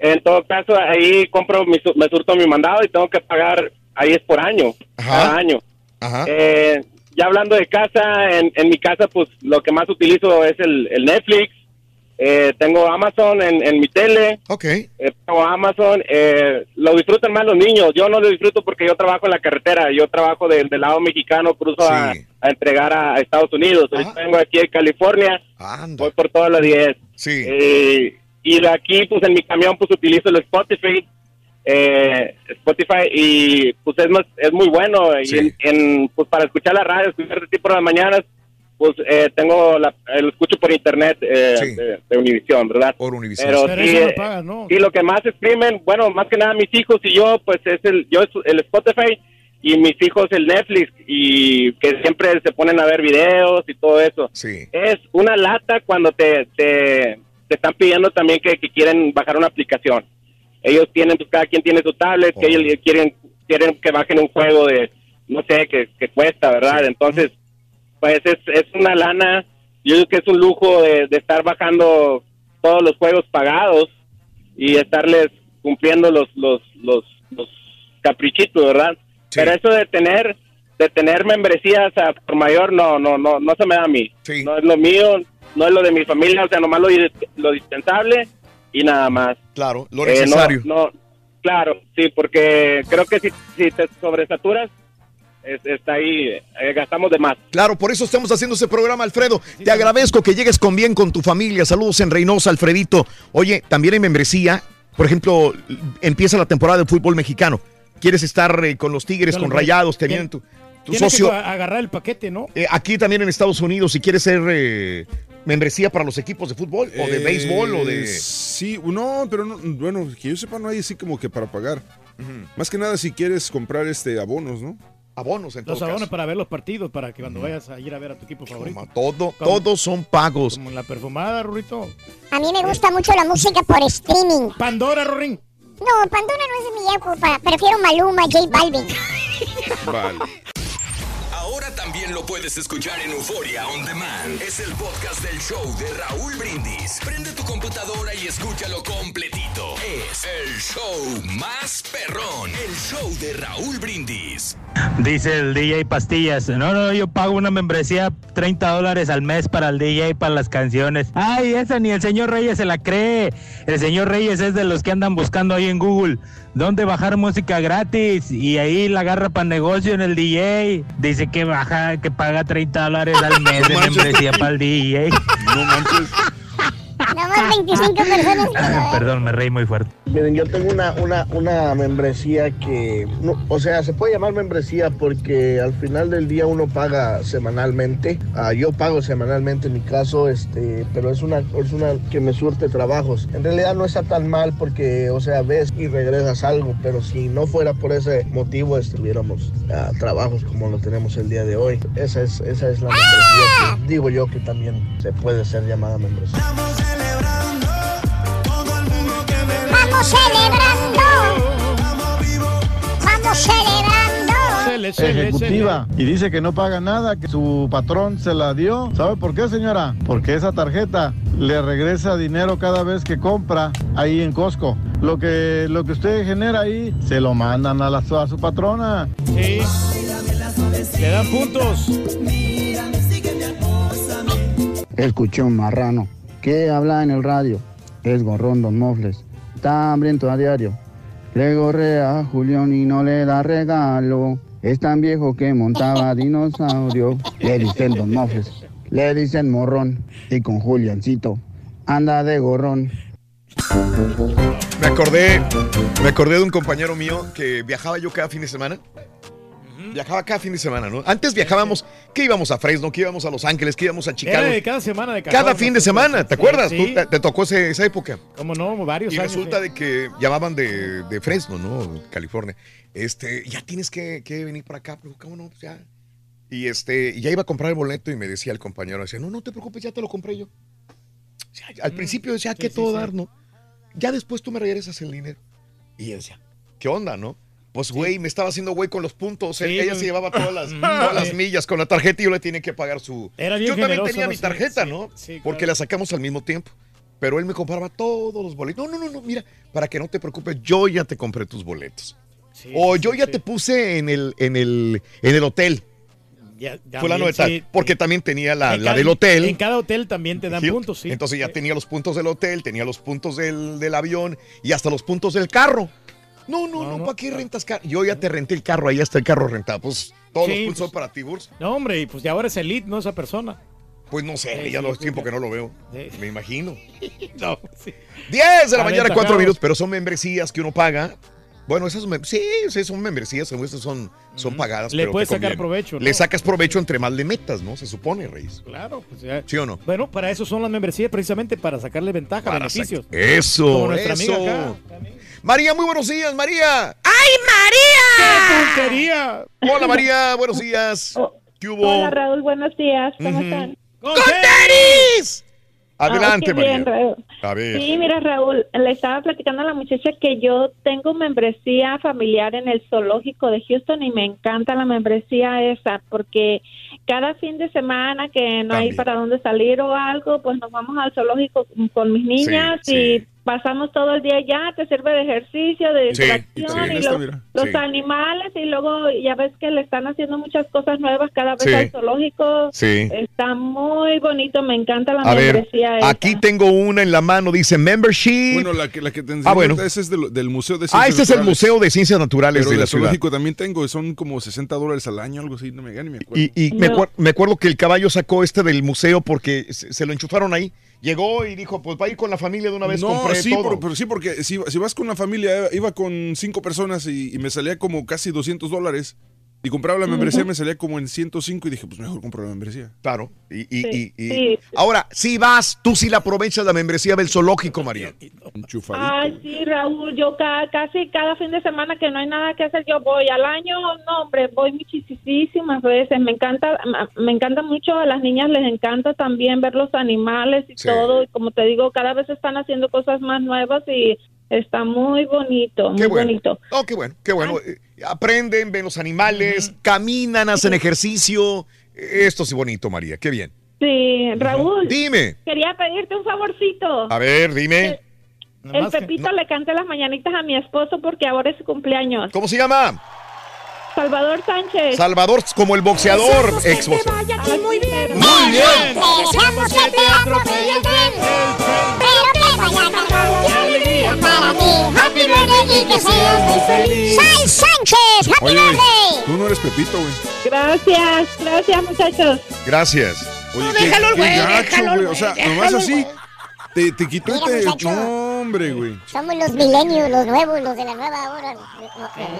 en todo caso, ahí compro, mi, me surto mi mandado y tengo que pagar, ahí es por año, cada año. Eh, ya hablando de casa, en, en mi casa, pues lo que más utilizo es el, el Netflix. Eh, tengo Amazon en, en mi tele. Ok. Eh, tengo Amazon. Eh, lo disfrutan más los niños. Yo no lo disfruto porque yo trabajo en la carretera. Yo trabajo del, lado mexicano, cruzo a, a entregar a, a Estados Unidos. Ahorita vengo aquí en California. Voy por todas las 10. Sí. Eh, y de aquí, pues en mi camión, pues utilizo el Spotify. Eh, Spotify y pues es, más, es muy bueno. Y en, en, pues para escuchar la radio, escuchar este tipo de las mañanas, pues eh, tengo la, eh, lo escucho por internet eh, de, de Univision, ¿verdad? Por Univision. Pero, Pero sí, eh, ¿no? y lo que más exprimen, bueno, más que nada mis hijos y yo, pues es el, yo es el Spotify y mis hijos el Netflix y que siempre se ponen a ver videos y todo eso. Sí. Es una lata cuando te, te, te están pidiendo también que, que quieren bajar una aplicación. Ellos tienen, pues cada quien tiene su tablet, que ellos quieren, quieren que bajen un juego de, no sé, que, que cuesta, ¿verdad? Entonces, pues es, es una lana, yo creo que es un lujo de, de estar bajando todos los juegos pagados y estarles cumpliendo los los los, los caprichitos, ¿verdad? Pero eso de tener de tener membresías a por mayor no no no no se me da a mí. No es lo mío, no es lo de mi familia, o sea, nomás lo, lo dispensable y nada más. Claro, lo Eh, no- necesario. no, claro, sí, porque creo que si, si te sobresaturas es- está ahí, eh, gastamos de más. Claro, por eso estamos haciendo ese programa, Alfredo. Te agradezco que llegues con bien con tu familia. Saludos en Reynosa, Alfredito. Oye, también hay membresía. Por ejemplo, empieza la temporada de fútbol mexicano. ¿Quieres estar eh, con los Tigres, con Rayados? Te vienen tu, socio. que agarrar el paquete, ¿no? Eh, aquí también en Estados Unidos, si quieres ser eh, membresía para los equipos de fútbol o de Eh, béisbol o de... Sí, no, pero no, bueno, que yo sepa, no hay así como que para pagar. Más que nada si quieres comprar este abonos, ¿no? Abonos, en Los todo abonos caso. para ver los partidos, para que cuando vayas a ir a ver a tu equipo favorito. Todo, Como- todos son pagos. Como la perfumada, Rurito. A mí me gusta mucho la música por streaming. Pandora, Rorín. No, Pandora no es de mi época. Prefiero Maluma, J Balvin. Vale. Lo puedes escuchar en Euforia On Demand. Es el podcast del show de Raúl Brindis. Prende tu computadora y escúchalo completito es el show más perrón, el show de Raúl Brindis. Dice el DJ Pastillas, no, no, yo pago una membresía 30 dólares al mes para el DJ, para las canciones. Ay, esa ni el señor Reyes se la cree. El señor Reyes es de los que andan buscando ahí en Google dónde bajar música gratis y ahí la agarra para negocio en el DJ. Dice que baja, que paga 30 dólares al mes de membresía para el DJ. No manches. Nomás 25 personas. Perdón, me reí muy fuerte. Miren, yo tengo una, una, una membresía que, no, o sea, se puede llamar membresía porque al final del día uno paga semanalmente. Ah, yo pago semanalmente en mi caso, este, pero es una, es una que me surte trabajos. En realidad no está tan mal porque, o sea, ves y regresas algo, pero si no fuera por ese motivo, estuviéramos a trabajos como lo tenemos el día de hoy. Esa es, esa es la membresía que digo yo que también se puede ser llamada membresía. Vamos celebrando. Vamos celebrando. Ejecutiva y dice que no paga nada, que su patrón se la dio. ¿Sabe por qué, señora? Porque esa tarjeta le regresa dinero cada vez que compra ahí en Costco. Lo que, lo que usted genera ahí se lo mandan a, la, a su patrona. Sí. Le dan puntos. Escuché un marrano que habla en el radio. Es gorrón Don Mofles. Está hambriento a diario. Le gorrea a Julián y no le da regalo. Es tan viejo que montaba dinosaurio. Le dicen Don Mofles. Le dicen morrón. Y con Juliancito anda de gorrón. Me acordé, me acordé de un compañero mío que viajaba yo cada fin de semana. Viajaba cada fin de semana, ¿no? Antes viajábamos, que íbamos a Fresno, que íbamos a Los Ángeles, que íbamos a Chicago. Era de cada semana de Cada fin de semana, ¿te Sí, acuerdas? sí. Tú te, te tocó ese- esa época. Como no, varios Y años. resulta sí. de que llamaban de, de Fresno, ¿no? California. Este, ya tienes que, que venir para acá, pero ¿cómo no? Pues ya. Y este, y ya iba a comprar el boleto y me decía el compañero, decía, no, no te preocupes, ya te lo compré yo. O sea, al principio decía, que todo dar, ¿no? Ya después tú me regresas el dinero. Y decía, ¿qué onda, no? Pues, güey, me estaba haciendo güey con los puntos. Sí, Ella se llevaba todas las, todas las Sí. millas con la tarjeta y yo le tenía que pagar su. Era bien yo también tenía mi tarjeta, ¿no? sí, Porque claro. la sacamos al mismo tiempo. Pero él me compraba todos los boletos. No, no, no, no, mira, para que no te preocupes, yo ya te compré tus boletos. o yo ya te puse en el, en el, en el hotel. Ya- Fulano de tal. Porque también tenía la, la cada- del hotel. En cada hotel también te dan puntos, sí. Entonces ya tenía los puntos del hotel, tenía los puntos del, del avión y hasta los puntos del carro. No, no, no, ¿para qué rentas carro? Yo ya te renté el carro, ahí está el carro rentado. Pues todos Sí, los puntos pues- son para ti, Burs. No, hombre, y pues ya ahora es elite, ¿no? Esa persona. Pues no sé, Sí, ya sí, es tiempo que no lo veo. Me imagino. No, sí. 10 de la mañana, 4 Aventajados. minutos, pero son membresías que uno paga. Bueno, esas mem- sí, sí, son membresías, esas son, son pagadas. Le pero puedes sacar provecho, ¿no? Le sacas provecho entre más le metas, ¿no? Se supone, Reyes. Claro, pues ya. ¿Sí o no? Bueno, para eso son las membresías, precisamente para sacarle ventaja, Para beneficios. Eso, Como nuestra eso. amiga acá. María, muy buenos días, María. ¡Ay, María! ¡Qué puntería! Hola, María, buenos días. ¿Qué hubo? Hola Raúl, buenos días. ¿Cómo Ujú. están? ¡Con tenis! Adelante, Ah, bien, María. Raúl. A ver. Sí, mira Raúl, le estaba platicando a la muchacha que yo tengo membresía familiar en el zoológico de Houston y me encanta la membresía esa porque cada fin de semana que no hay para dónde salir o algo, pues nos vamos al zoológico con mis niñas Sí, y pasamos todo el día ya, te sirve de ejercicio, de distracción sí, y esta, lo- mira. los Sí. animales y luego ya ves que le están haciendo muchas cosas nuevas cada vez Sí. al zoológico. Sí. Está muy bonito, me encanta la A ver, membresía esa. aquí tengo una en la mano, dice membership. Bueno, la que, la que te Ah, bueno. ese es del, del Museo de Ah, Ciencias este es el Naturales. Museo de Ciencias Naturales Pero de la ciudad. zoológico también tengo, son como 60 dólares al año, algo así, no me, ni me acuerdo. Y, y me, acuer- me acuerdo que el caballo sacó este del museo porque se, se lo enchufaron ahí. Llegó y dijo, pues va a ir con la familia de una vez, no, compré sí, todo. por- pero sí, porque si, si vas con una familia, iba con cinco personas y, y me salía como casi 200 dólares. Y compraba la membresía, me salía como en 105 y dije, pues mejor compro la membresía. Claro. Y, y- Sí, y- y- sí. Ahora, si vas, tú sí la aprovechas la membresía del zoológico, María. Ay, sí, Raúl, yo ca- casi cada fin de semana que no hay nada que hacer, yo voy al año, no, hombre, voy muchísimas veces. Me encanta, me encanta mucho, a las niñas les encanta también ver los animales y Sí. todo. Y como te digo, cada vez están haciendo cosas más nuevas y está muy bonito, muy Qué bueno. bonito. Oh, qué bueno, qué bueno. Eh, Aprenden, ven los animales, caminan, hacen ejercicio. Esto sí bonito, María. Qué bien. Sí, Raúl. Dime. Quería pedirte un favorcito. A ver, dime. el Pepito le cante las mañanitas a mi esposo porque ahora es su cumpleaños. ¿Cómo se llama? Salvador Sánchez. Salvador, como el boxeador, ex Muy bien. Muy bien. Deseamos que te atropelle el tren, pero que vaya para ti. Happy birthday y que seas muy feliz. ¡Sai Sánchez! ¡Happy Oye, birthday! tú no eres Pepito, güey. Gracias, gracias muchachos. Gracias. Oye, No, qué- déjalo güey, déjalo güey. O sea, nomás así. Te, te quitó y Mira, te. muchacho. No, hombre, güey. Somos los milenios, los nuevos, los de la nueva hora.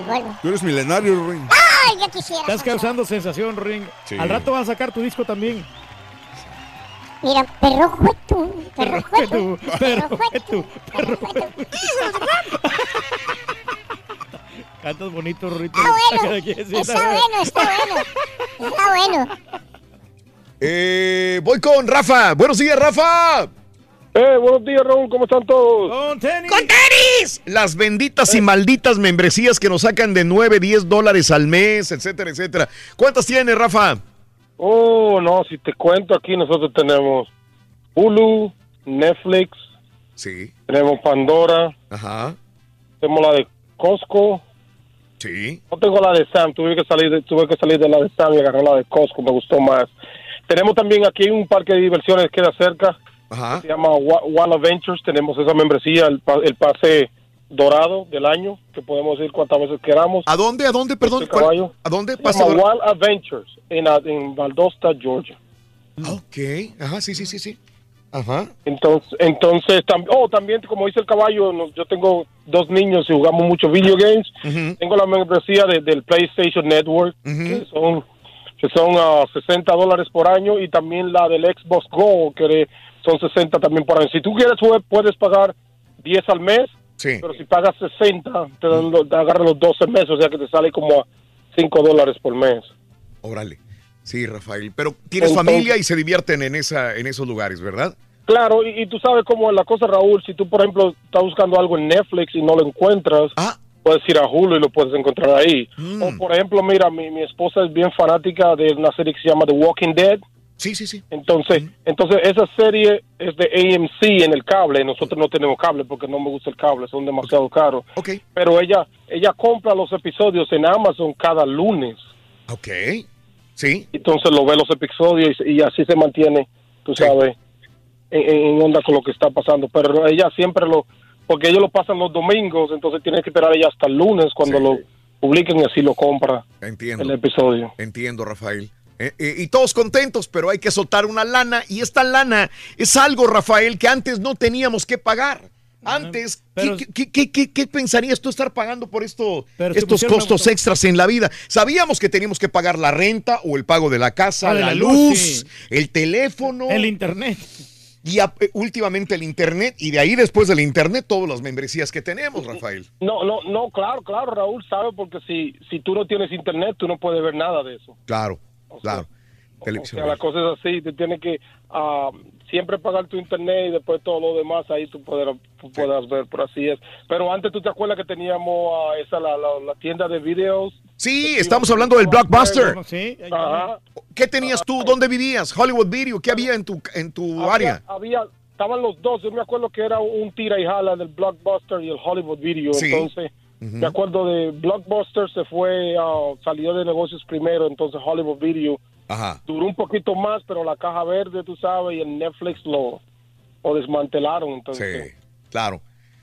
Bueno. Tú eres milenario, Ring. ¡Ay, ya quisiera! Estás causando sensación, Ring. Sí. Al rato vas a sacar tu disco también. Mira, perro jueto, perro jueto, Perro perro jueto, jueto, perro jueto. Cantas bonito, Rito. Está bueno, está bueno, está bueno. Está bueno. Eh, voy con Rafa. Buenos días, Rafa. Eh, buenos días, Raúl. ¿Cómo están todos? ¡Con tenis! ¡Con tenis! Las benditas y malditas membresías que nos sacan de 9, 10 dólares al mes, etcétera, etcétera. ¿Cuántas tienes, Rafa? Oh, no, si te cuento aquí, nosotros tenemos Hulu, Netflix, Sí. tenemos Pandora, Ajá. tenemos la de Costco. Sí. No tengo la de Sam, tuve que salir de, tuve que salir de la de Sam y agarrar la de Costco, me gustó más. Tenemos también aquí un parque de diversiones que queda cerca, Ajá. se llama Wa- Wild Adventures, tenemos esa membresía, el, el pase dorado del año, que podemos ir cuantas veces queramos. ¿A dónde? ¿A dónde? Perdón. Este caballo. ¿A dónde? Dorado. Wild Adventures en, en Valdosta, Georgia. Ok. Ajá, sí, sí, sí, sí. Ajá. Entonces, entonces tam- oh, también como dice el caballo, no- yo tengo dos niños y jugamos mucho video games. Tengo la membresía de- del PlayStation Network, que son que son ah, 60 dólares por año y también la del Xbox Go, que son 60 también por año. Si tú quieres, puedes pagar 10 al mes, Sí. pero si pagas 60, te, dan los- te agarran los 12 meses, o sea que te sale como a 5 dólares por mes. Órale. Sí, Rafael. Pero tienes Entonces- familia y se divierten en, esa, en esos lugares, ¿verdad? Claro, y, y tú sabes cómo es la cosa, Raúl. Si tú, por ejemplo, estás buscando algo en Netflix y no lo encuentras, Ah. puedes ir a Hulu y lo puedes encontrar ahí. Mm. O, por ejemplo, mira, mi, mi esposa es bien fanática de una serie que se llama The Walking Dead. Sí, sí, sí. Entonces, entonces esa serie es de AMC en el cable. Nosotros no tenemos cable porque no me gusta el cable, son demasiado caros. Ok. Pero ella, ella compra los episodios en Amazon cada lunes. Ok. Sí. Entonces lo ve los episodios y, y así se mantiene, tú sabes, en, en onda con lo que está pasando. Pero ella siempre lo, porque ellos lo pasan los domingos, entonces tiene que esperar ella hasta el lunes cuando lo publiquen y así lo compra Entiendo. el episodio. Entiendo, Rafael. Eh, eh, y todos contentos, pero hay que soltar una lana. Y esta lana es algo, Rafael, que antes no teníamos que pagar. Antes, pero- ¿qué, qué- qué- qué- qué pensarías tú estar pagando por esto, estos costos extras en la vida? Sabíamos que teníamos que pagar la renta o el pago de la casa, Ah, la, la luz, luz, sí. el teléfono. El internet. Y a- eh, últimamente el internet. Y de ahí después del internet, todas las membresías que tenemos, Rafael. No, no, no, claro, claro, Raúl sabe porque si, si tú no tienes internet, tú no puedes ver nada de eso. Claro, claro. O Televisión. sea, la cosa es así, te tienes que ah, siempre pagar tu internet y después todo lo demás ahí tú puedas, tú puedas ver, por así es. Pero antes tú te acuerdas que teníamos ah, esa la, la, la tienda de videos. Sí, estamos hablando del Blockbuster. Sí. Ajá. ¿Qué tenías tú? ¿Dónde vivías? Hollywood Video. ¿Qué había en tu, en tu área? Había, había- estaban los dos. Yo me acuerdo que era un tira y jala del Blockbuster y el Hollywood Video. Sí. Entonces, me acuerdo de Blockbuster se fue, ah, salió de negocios primero, entonces Hollywood Video Ajá. duró un poquito más, pero la caja verde, tú sabes, y el Netflix lo, lo desmantelaron. Entonces, Sí, claro.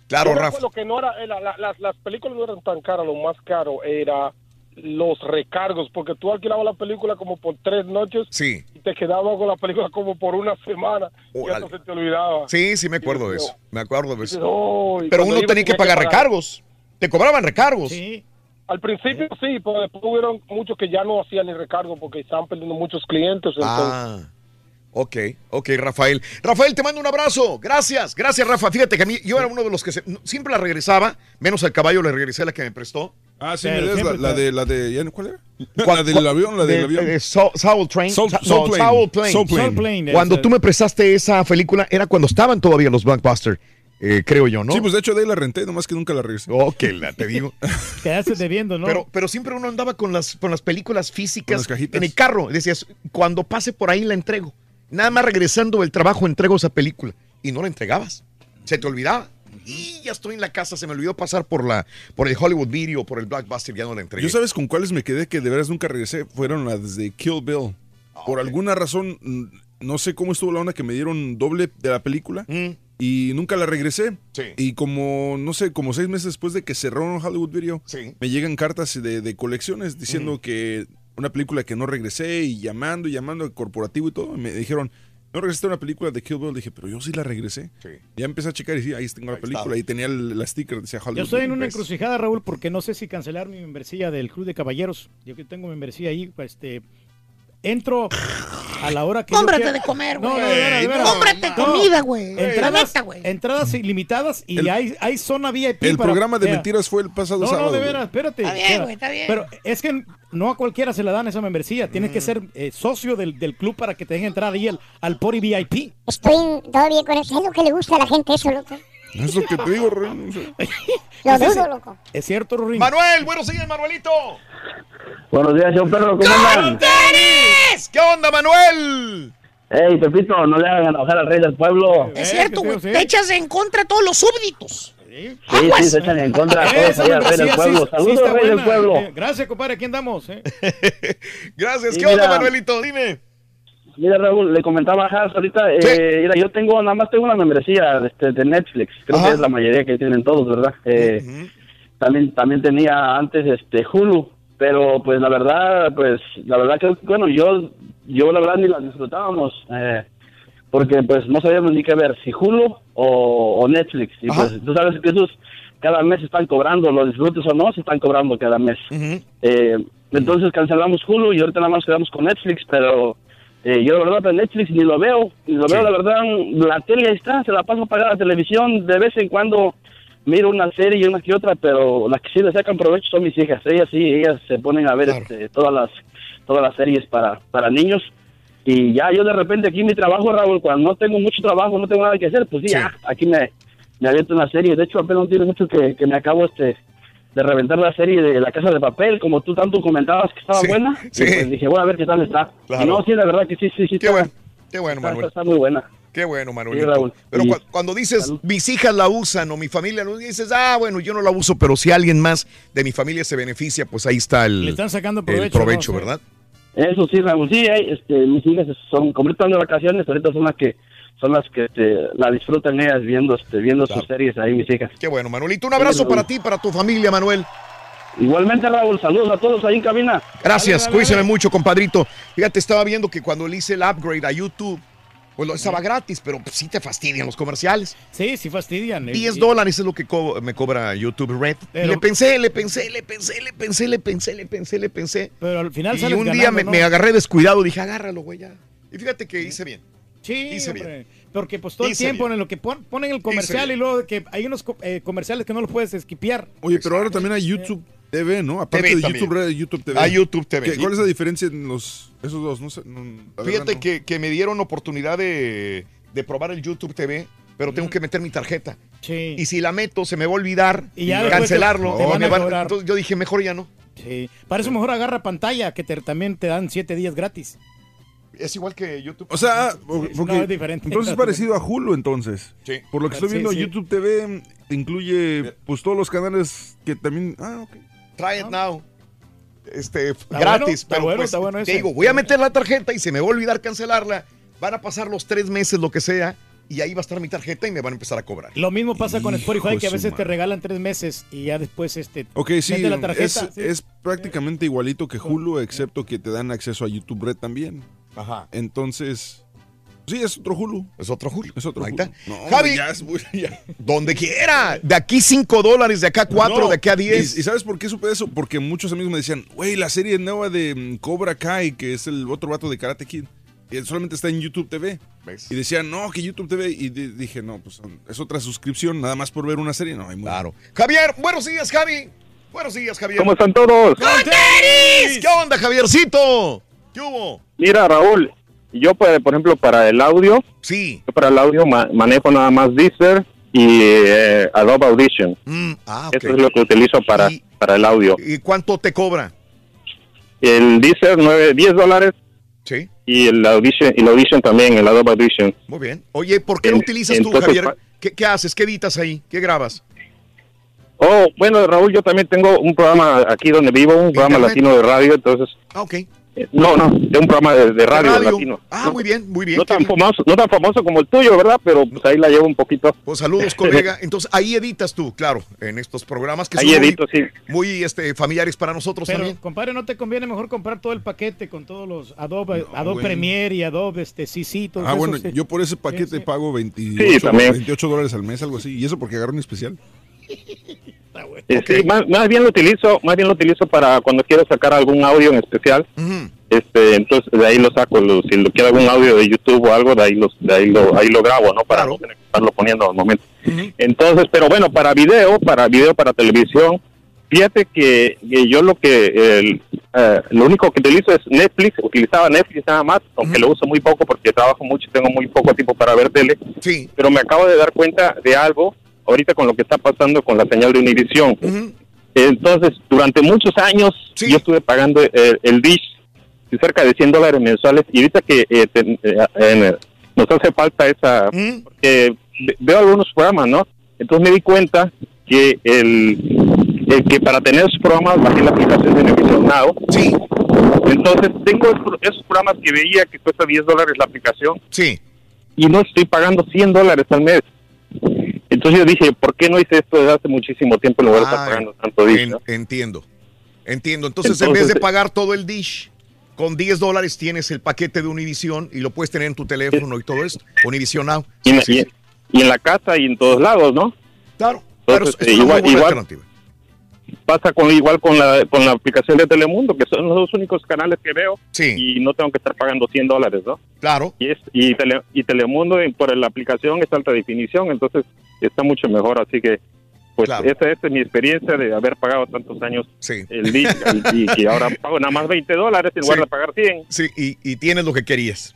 Claro, Rafa. acuerdo que no era, era- la- las, las películas no eran tan caras, lo más caro era los recargos, porque tú alquilabas la película como por tres noches Sí. y te quedabas con la película como por una semana y Órale. hasta se te olvidaba. Sí, sí me acuerdo de eso. Me acuerdo de eso. No, y Pero uno iba tenía que pagar recargos. Te cobraban recargos. Al principio sí, pero después hubieron muchos que ya no hacían ni recargo porque estaban perdiendo muchos clientes. Entonces, Ah. Ok, ok, Rafael. Rafael, te mando un abrazo. Gracias, gracias, Rafa. Fíjate que a mí, yo era uno de los que se- siempre la regresaba, menos al caballo le regresé la que me prestó. Ah, sí, me la, la de, la de, ¿ya no- ¿cuál era? Cuan- La del avión, la del de- avión. de Soul, Soul Train. Soul- Soul no, Plane. Soul Plane. Soul Plane. Soul Plane, Cuando tú me prestaste esa película, era cuando estaban todavía los Blockbuster, eh, creo yo, ¿no? Sí, pues de hecho de ahí la renté, nomás que nunca la regresé. Oh, que la te digo. Quedaste debiendo, ¿no? Pero, pero siempre uno andaba con las, con las películas Con físicas las en el carro. Decías, cuando pase por ahí la entrego. Nada más regresando del trabajo entrego esa película. Y no la entregabas. Se te olvidaba. Y ya estoy en la casa, se me olvidó pasar por la por el Hollywood Video, por el Blockbuster, ya no la entregué. Yo sabes con cuáles me quedé que de veras nunca regresé. Fueron las de Kill Bill. Ah, por alguna razón, no sé cómo estuvo la onda que me dieron doble de la película. Mm. Y nunca la regresé. Sí. Y como, no sé, como seis meses después de que cerraron Hollywood Video, Sí. me llegan cartas de, de colecciones diciendo que una película que no regresé y llamando y llamando al corporativo y todo. y me dijeron, no regresaste a una película de Kill Bill. Dije, pero yo sí la regresé. Ya empecé a checar y sí, ahí tengo la película. Y tenía el- la sticker, decía Hollywood Yo estoy en una encrucijada, Raúl, porque no sé si cancelar mi membresía del Club de Caballeros. Yo que tengo membresía ahí, pues, este... Entro a la hora que Cómprate de comer, güey. no, de veras. Cómprate No. comida, güey. Entradas, entradas ilimitadas y hay, hay zona VIP. El para- programa de mentiras fue el pasado No, sábado. no, de veras, espérate. Está bien, güey, está bien. Pero es que no a cualquiera se le dan esa membresía. Tienes Mm. que ser eh, socio del, del club para que te dejen entrar ahí al, al Pori VIP. Estoy todavía con eso. Es lo que le gusta a la gente, eso, loco. Es lo que te digo. Lo Pues dudo, loco. Es cierto. Manuel, buenos días, Manuelito. Buenos días, yo perro, ¿cómo andan? ¿Qué onda, Manuel? Ey, Pepito, no le hagan enojar al rey del pueblo. Es cierto, güey. Te echas en contra a todos los súbditos. Sí, sí, se echan en contra a todos Esa ahí al rey del pueblo. Saludos, rey del pueblo. Eh, gracias, compadre. Aquí andamos. eh. Gracias. ¿Qué onda. Manuelito? Dime. Mira, Raúl, le comentaba a ahorita, eh, mira, yo tengo, nada más tengo una membresía de, de Netflix, creo que es la mayoría que tienen todos, ¿verdad? Eh, También también tenía antes este Hulu, pero pues la verdad, pues la verdad que, bueno, yo, yo la verdad ni la disfrutábamos, eh, porque pues no sabíamos ni qué ver, si Hulu o, o Netflix, y pues tú sabes que esos cada mes están cobrando, lo disfrutes o no, se están cobrando cada mes. Eh, entonces cancelamos Hulu y ahorita nada más quedamos con Netflix, pero eh, yo la verdad pues, Netflix ni lo veo, ni lo veo la verdad, la tele está, se la paso a pagar la televisión, de vez en cuando miro una serie y una que otra, pero las que sí le sacan provecho son mis hijas, ellas sí, ellas se ponen a ver este, todas las todas las series para, para niños. Y ya yo de repente aquí en mi trabajo, Raúl, cuando no tengo mucho trabajo, no tengo nada que hacer, pues sí, ya, aquí me, me aviento una serie, de hecho apenas no tiene mucho que, que me acabo este de reventar la serie de La Casa de Papel, como tú tanto comentabas que estaba buena, y pues dije, bueno, a ver qué tal está. Claro. Y no, sí, la verdad que sí, sí, sí. Qué está- bueno, qué bueno, está- Manuel. Está, muy buena. Qué bueno, Sí. Raúl. Pero cu- cuando dices, mis hijas la usan o mi familia lo dices, ah, bueno, yo no la uso, pero si alguien más de mi familia se beneficia, pues ahí está el, Le están sacando el provecho. provecho, ¿no? ¿verdad? Eso sí, Raúl, sí, hay, este, mis hijas son, de vacaciones, ahorita son las que son las que este, la disfrutan ellas viendo este, viendo sus series ahí, mis hijas. Qué bueno, Manuelito. Un abrazo para ti, para tu familia, Manuel. Igualmente, Raúl, saludos a todos ahí en cabina. Gracias, cuídese mucho, compadrito. Fíjate, estaba viendo que cuando le hice el upgrade a YouTube, pues lo estaba gratis, pero pues, sí te fastidian los comerciales. Sí, sí fastidian. eh. 10 dólares es lo que co- me cobra YouTube Red. Y Pero- le pensé, le pensé, le pensé, le pensé, le pensé, le pensé, le pensé. Pero al final Y un día ganando, me, ¿no? me agarré descuidado, dije, agárralo, güey, ya. Y fíjate que hice bien. Sí, hombre. Porque pues todo el tiempo bien. en lo que pon- ponen el comercial y luego que hay unos eh, comerciales que no los puedes esquipear. Oye, pero ahora también hay YouTube TV, ¿no? Aparte TV de también. YouTube Red, YouTube TV. Hay YouTube TV. ¿Qué- ¿Cuál es la diferencia en los esos dos? No sé. no, la verdad Fíjate no. que, que me dieron oportunidad de, de probar el YouTube TV, pero tengo que meter mi tarjeta. Sí. Y si la meto, se me va a olvidar Y ya cancelarlo. te- te van a van- entonces yo dije, mejor ya no. Sí. Para eso mejor agarra pantalla, que te- también te dan siete días gratis. Es igual que YouTube. O sea, porque- no, es diferente. entonces es parecido a Hulu, entonces. Sí. Por lo que estoy Sí, viendo, sí. YouTube TV incluye pues todos los canales que también. Ah, ok. Try it now. Este, bueno, gratis, está pero bueno, pues, está bueno te digo, voy a meter la tarjeta y se me va a olvidar cancelarla. Van a pasar los tres meses, lo que sea, y ahí va a estar mi tarjeta y me van a empezar a cobrar. Lo mismo pasa con Spotify, Hijo que a veces te regalan tres meses y ya después este Ok, sí, la es, tarjeta. sí. es prácticamente igualito que Hulu, excepto que te dan acceso a YouTube Red también. Ajá. Entonces, sí, es otro Hulu. Es otro Hulu. Es otro Ahí Hulu. está. No, Javi. ya es muy- ya. Donde quiera. De aquí cinco dólares, de acá cuatro, No, de acá ¿Y, diez. y sabes por qué supe eso? Porque muchos amigos me decían, güey, la serie nueva de mm, Cobra Kai, que es el otro vato de Karate Kid, eh, solamente está en YouTube TV. Y decían, no, que YouTube TV. Y di- dije, no, pues es otra suscripción, nada más por ver una serie. No, hay muy Claro. Javier, buenos días, Javi. Buenos días, Javier. ¿Cómo están todos? ¿Qué onda, Javiercito? ¿Qué hubo? Mira, Raúl, yo pues, por ejemplo para el audio, sí. yo para el audio ma- manejo nada más Deezer y eh, Adobe Audition. ah, ok. Eso es lo que utilizo para, para el audio. ¿Y cuánto te cobra? El Deezer, 9, 10 dólares. Sí. Y el Audition, y el Audition también, el Adobe Audition. Muy bien. Oye, ¿por qué En- utilizas tú, entonces, Javier? pa- ¿Qué, qué haces? ¿Qué editas ahí? ¿Qué grabas? Oh, bueno, Raúl, yo también tengo un programa aquí donde vivo, un programa latino de radio, entonces... Ah, ok. Eh, No, no, de un programa de, de radio, radio. latino. Ah, No- muy bien, muy bien. No tan, bien. famoso, no tan famoso como el tuyo, ¿verdad? Pero pues ahí la llevo un poquito. Pues saludos, colega. Entonces, ahí editas tú, claro, en estos programas que Ahí son muy- edito, sí. muy, este, familiares para nosotros Pero, también. compadre, ¿no te conviene mejor comprar todo el paquete con todos los Adobe, Adobe güey. Premiere y Adobe este, CC? todos Ah, esos, bueno, sí. yo por ese paquete Sí, pago 28, Sí, también. 28 dólares al mes, algo así. Y eso porque agarro un especial. Eh, sí, más, más bien lo utilizo, más bien lo utilizo para cuando quiero sacar algún audio en especial. Este, entonces de ahí lo saco, lo- si lo quiero algún audio de YouTube o algo, de ahí los, de ahí lo, ahí lo grabo, ¿no? Para no tener que estarlo poniendo al momento. Entonces, pero bueno, para video, para video, para televisión, fíjate que, que yo lo que, el, eh, lo único que utilizo es Netflix, utilizaba Netflix nada más, aunque lo uso muy poco porque trabajo mucho y tengo muy poco tiempo para ver tele. Sí. Pero me acabo de dar cuenta de algo ahorita con lo que está pasando con la señal de Univision. Entonces, durante muchos años yo estuve pagando el, el Dish cerca de 100 dólares mensuales y ahorita que eh, eh, eh, nos hace falta esa, porque ve- veo algunos programas, ¿no? Entonces me di cuenta que el, el que para tener esos programas bajé la aplicación de Univision Now. Sí. Entonces tengo esos, esos programas que veía que cuesta 10 dólares la aplicación. Sí. Y no estoy pagando 100 dólares al mes. Entonces yo dije, ¿por qué no hice esto desde hace muchísimo tiempo en lugar de estar Ah, pagando tanto Dish? En- no? entiendo. Entiendo. Entonces, en vez de pagar todo el dish, con 10 dólares tienes el paquete de Univision y lo puedes tener en tu teléfono y todo esto. Univision Now. Y, en- y- y en la casa y en todos lados, ¿no? Claro. Entonces, es- una igual, alternativa. pasa con igual con la con la aplicación de Telemundo, que son los dos únicos canales que veo y no tengo que estar pagando 100 dólares, ¿no? Claro. Y, es, y, Tele- y Telemundo por la aplicación es alta definición, entonces está mucho mejor, así que pues Claro. esa, esa es mi experiencia de haber pagado tantos años el Dish y que ahora pago nada más 20 dólares en lugar Sí. de pagar 100. Sí, y, y tienes lo que querías.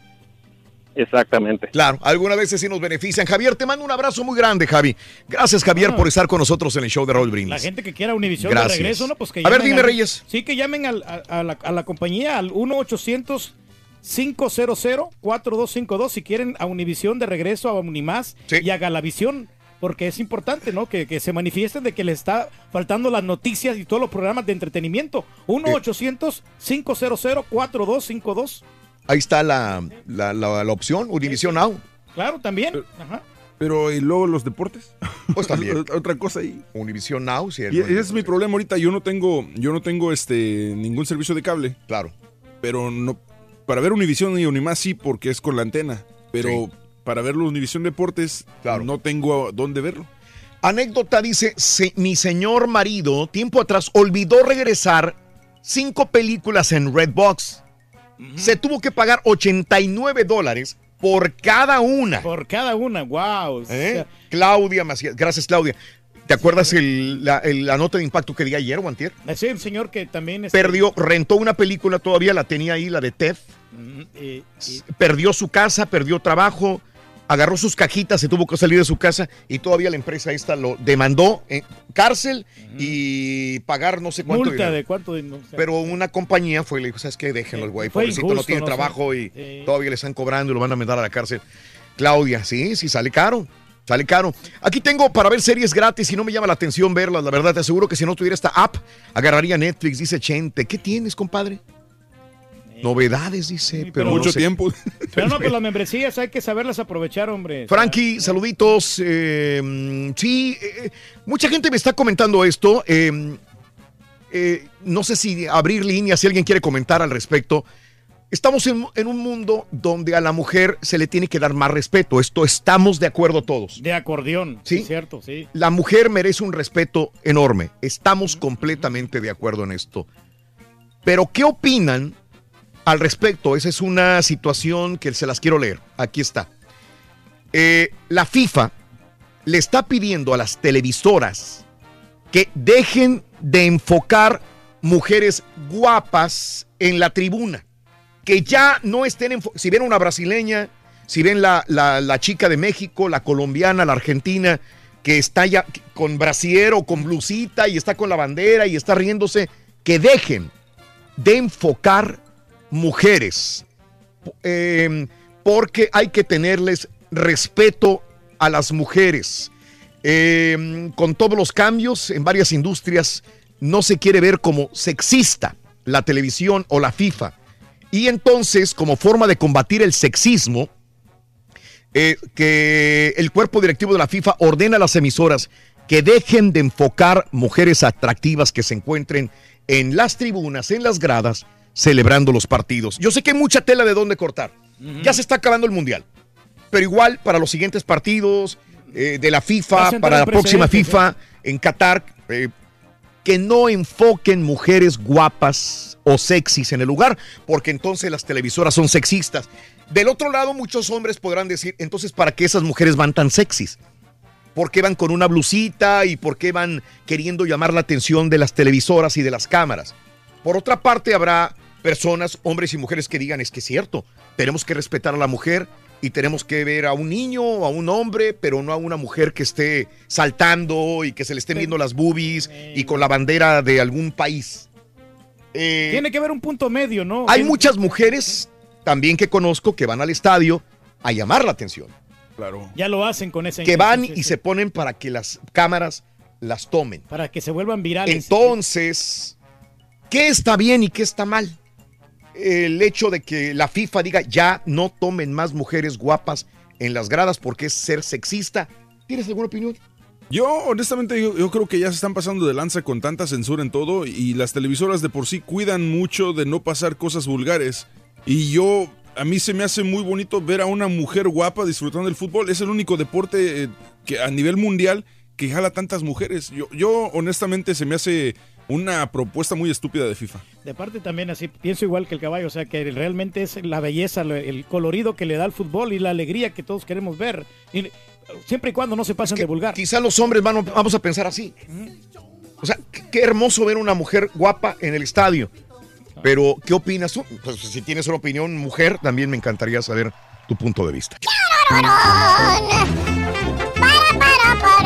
Exactamente. Claro, algunas veces sí nos benefician. Javier, te mando un abrazo muy grande, Javi. Gracias, Javier, por estar con nosotros en el show de Raúl La Brindis. gente que quiera Univision Gracias. de regreso, ¿no? Pues que A ver, dime, al- Reyes. Sí, que llamen al- a, a la, a la compañía al 1-800-500-4252 si quieren a Univision de regreso, a Unimás y a Galavisión. Porque es importante, ¿no? Que, que se manifiesten de que le está faltando las noticias y todos los programas de entretenimiento. 1-800-500-4252. Ahí está la, la, la- la opción, Univision Now. Claro, también. Ajá. Pero, ¿y luego los deportes? Pues también. Otra cosa ahí. Univision Now, sí. Y ese es mi problema ahorita. Yo no tengo, yo no tengo este ningún servicio de cable. Claro. Pero no, para ver Univision y Unimás sí, porque es con la antena. Pero Sí. Para ver los Univision Deportes, no tengo dónde verlo. Anécdota dice, "Se- mi señor marido, tiempo atrás, olvidó regresar cinco películas en Redbox. Se tuvo que pagar 89 dólares por cada una. Por cada una, wow. ¿Eh? Claudia Macías, gracias Claudia. ¿Te acuerdas el- la, el- la nota de impacto que di ayer o antier? Sí, un señor que también... este, Perdió, rentó una película todavía, la tenía ahí, la de Tef. eh, y- Perdió su casa, perdió trabajo, agarró sus cajitas, se tuvo que salir de su casa y todavía la empresa esta lo demandó en cárcel y pagar no sé cuánto. multa de cuánto... de- no sé. Pero una compañía fue y le dijo, ¿sabes qué? Déjenlo, güey. Pobrecito, no injusto, tiene no sé. trabajo y todavía le están cobrando y lo van a mandar a la cárcel. Claudia, sí, sí, sale caro. Sale caro. Aquí tengo para ver series gratis y no me llama la atención verlas. La verdad, te aseguro que si no tuviera esta app, agarraría Netflix, dice Chente. ¿Qué tienes, compadre? Novedades, dice, pero Mucho no sé. tiempo. Pero no, pues las membresías hay que saberlas aprovechar, hombre. Frankie, saluditos. eh, sí, eh, mucha gente me está comentando esto. eh, eh, no sé si abrir líneas, si alguien quiere comentar al respecto. Estamos en, en un mundo donde a la mujer se le tiene que dar más respeto. Esto estamos de acuerdo todos. De acordeón, ¿Sí? sí, cierto, sí. La mujer merece un respeto enorme. Estamos completamente de acuerdo en esto. Pero, ¿qué opinan al respecto? Esa es una situación que se las quiero leer. Aquí está. Eh, la FIFA le está pidiendo a las televisoras que dejen de enfocar mujeres guapas en la tribuna. Que ya no estén, si ven una brasileña, si ven la, la- la chica de México, la colombiana, la argentina, que está ya con brasier o con blusita y está con la bandera y está riéndose, que dejen de enfocar mujeres. Eh, porque hay que tenerles respeto a las mujeres. Eh, con todos los cambios en varias industrias, no se quiere ver como sexista la televisión o la FIFA. Y entonces, como forma de combatir el sexismo, eh, que el cuerpo directivo de la FIFA ordena a las emisoras que dejen de enfocar mujeres atractivas que se encuentren en las tribunas, en las gradas, celebrando los partidos. Yo sé que hay mucha tela de dónde cortar. Ya se está acabando el Mundial. Pero igual para los siguientes partidos eh, de la FIFA, para la próxima FIFA en Qatar, eh, que no enfoquen mujeres guapas o sexys en el lugar, porque entonces las televisoras son sexistas. Del otro lado, muchos hombres podrán decir, entonces, ¿para qué esas mujeres van tan sexys? ¿Por qué van con una blusita y por qué van queriendo llamar la atención de las televisoras y de las cámaras? Por otra parte, habrá personas, hombres y mujeres que digan, es que es cierto, tenemos que respetar a la mujer y tenemos que ver a un niño o a un hombre, pero no a una mujer que esté saltando y que se le estén viendo las boobies y con la bandera de algún país. Eh, Tiene que haber un punto medio, ¿no? Hay muchas mujeres también que conozco que van al estadio a llamar la atención. Claro. Ya lo hacen con ese. Que van y se ponen para que las cámaras las tomen. Para que se vuelvan virales. Entonces, ¿qué está bien y qué está mal? El hecho de que la FIFA diga ya no tomen más mujeres guapas en las gradas porque es ser sexista. ¿Tienes alguna opinión? Yo, honestamente, yo, creo que ya se están pasando de lanza con tanta censura en todo y las televisoras de por sí cuidan mucho de no pasar cosas vulgares. Y yo, a mí se me hace muy bonito ver a una mujer guapa disfrutando del fútbol. Es el único deporte eh, que a nivel mundial que jala tantas mujeres. Yo, yo honestamente, se me hace una propuesta muy estúpida de FIFA. De parte también así, pienso igual que el caballo, o sea que realmente es la belleza, el colorido que le da al fútbol y la alegría que todos queremos ver. Y, siempre y cuando no se pasen de vulgar. Quizá los hombres van, vamos a pensar así. O sea, qué hermoso ver una mujer guapa en el estadio. Pero, ¿qué opinas tú? Pues si tienes una opinión, mujer, también me encantaría saber tu punto de vista. ¿No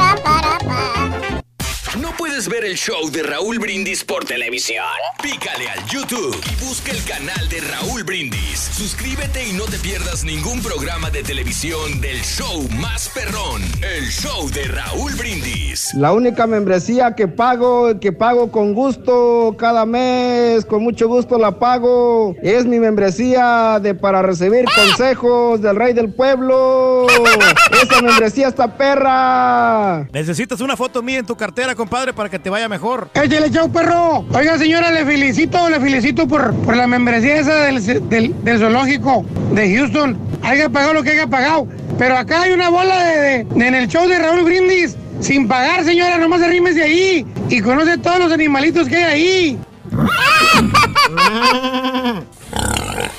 ver el show de Raúl Brindis por televisión? Pícale al YouTube y busca el canal de Raúl Brindis. Suscríbete y no te pierdas ningún programa de televisión del show más perrón, el show de Raúl Brindis. La única membresía que pago, que pago con gusto cada mes, con mucho gusto la pago, es mi membresía de para recibir consejos del rey del pueblo. Esa membresía está perra. Necesitas una foto mía en tu cartera compadre, para que te vaya mejor. Échale, chau, perro. Oiga, señora, le felicito, le felicito por, por la membresía esa del, del, zoológico de Houston. Haya pagado lo que haya pagado. Pero acá hay una bola de, en el show de Raúl Brindis. Sin pagar, señora, nomás arrímese ahí y conoce todos los animalitos que hay ahí.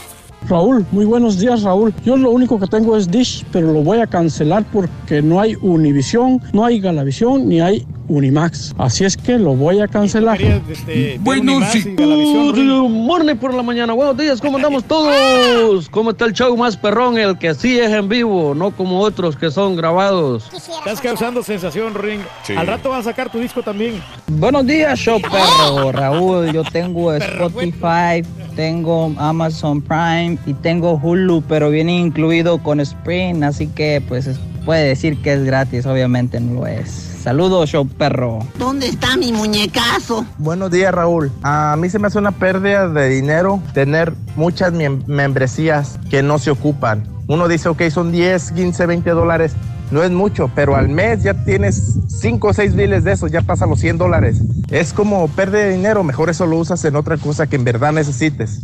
Raúl, muy buenos días Raúl. Yo lo único que tengo es Dish, pero lo voy a cancelar porque no hay Univisión, no hay Galavisión, ni hay Unimax. Así es que lo voy a cancelar. Este, bueno, sí. Morning por la mañana. Buenos días, ¿cómo andamos todos? ¿Cómo está el show más perrón? El que sí es en vivo, no como otros que son grabados. Estás causando sensación, Ring. Al rato vas a sacar tu disco también. Buenos días, show perro. Raúl, yo tengo Spotify, tengo Amazon Prime y tengo Hulu, pero viene incluido con Spring, así que pues puede decir que es gratis, obviamente no lo es. Saludos, show perro. ¿Dónde está mi muñecazo? Buenos días, Raúl. A mí se me hace una pérdida de dinero tener muchas membresías que no se ocupan. Uno dice, ok, son 10, 15, 20 dólares. No es mucho, pero al mes ya tienes 5 o 6 biles de esos, ya pasa los 100 dólares. Es como perder dinero, mejor eso lo usas en otra cosa que en verdad necesites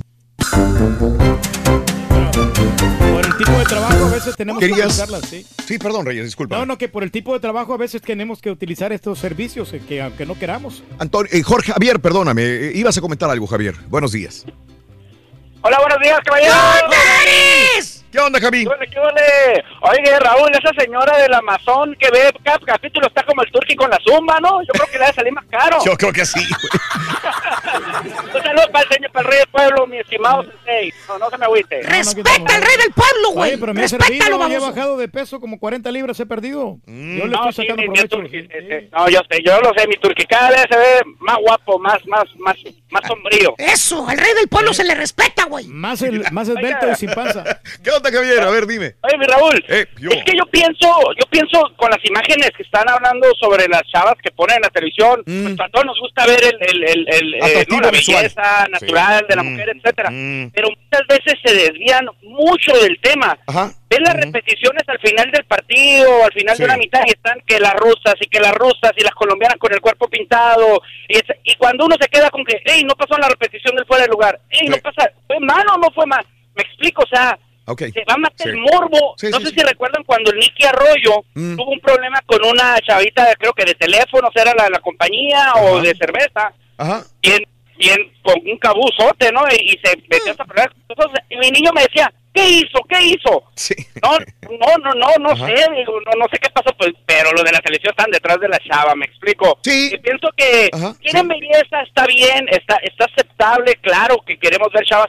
el tipo de trabajo a veces tenemos que utilizarlas, ¿sí? Sí, perdón, Reyes, disculpa. No, no, que por el tipo de trabajo a veces tenemos que utilizar estos servicios eh, que aunque no queramos. Antonio, eh, Jorge Javier, perdóname, eh, ibas a comentar algo, Javier. Buenos días. Hola, buenos días, caballero. ¿Qué onda, Javi? ¿Qué onda, Oye, Raúl, esa señora del Amazon que ve cada capítulo está como el turqui con la zumba, ¿no? Yo creo que le va a salir más caro. Yo creo que sí. Un saludo para el señor, para el rey del pueblo, mi estimado sensei. No, no se me agüite. Respeta al rey del pueblo, güey. Oye, pero me Respétalo, servido, he bajado de peso como 40 libras, he perdido. Yo le No, estoy sí, sacando mi- mi provecho. turqui- No, yo sé, yo lo sé, mi turqui cada vez se ve más guapo, más, más, más, más sombrío. Eso, al rey del pueblo se le respeta, güey. Más, el, más esbelto y sin panza. ¿Qué onda, Javier? A ver, dime. Oye, mi Raúl, Eh, es que yo pienso, yo pienso con las imágenes que están hablando sobre las chavas que ponen en la televisión, pues a todos nos gusta ver el, el, el, el, eh, ¿no? la visual. belleza natural Sí. de la Mm, mujer, etcétera. Pero muchas veces se desvían mucho del tema. Ven las repeticiones al final del partido, al final Sí. de una mitad, y están que las rusas y que las rusas y las colombianas con el cuerpo pintado. Y, es- y cuando uno se queda con que, hey, no pasó en la repetición del fuera de lugar, hey, no pasa, ¿fue mal o no fue mal? Me explico, o sea, Se va a matar Sí. el morbo. Sí, no sí, sé si recuerdan cuando el Nicky Arroyo Mm. tuvo un problema con una chavita, creo que de teléfono, era la, la compañía o de cerveza, Ajá. bien, bien con un cabuzote, ¿no? Y, y se metió esa problema. Entonces, y mi niño me decía, ¿qué hizo? ¿Qué hizo? No, no, no, no, no Ajá. sé, digo, no, no sé qué pasó, pues, pero lo de la televisión están detrás de la chava, me explico. Sí. Y pienso que quieren belleza, está bien, está, está aceptable, claro que queremos ver chavas,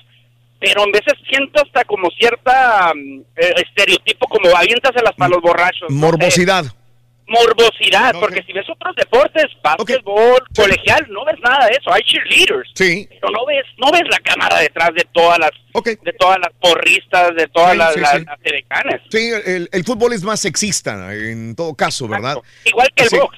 pero en veces siento hasta como cierta mm, eh, estereotipo, como aviéntaselas para los borrachos. no sé Morbosidad. morbosidad, porque si ves otros deportes, básquetbol, colegial, no ves nada de eso, hay cheerleaders. Sí. Pero no ves, no ves la cámara detrás de todas las, de todas las porristas, de todas Sí, las, sí, las, sí. las edecanes. Sí, el, el fútbol es más sexista en todo caso, ¿verdad? Igual que el box.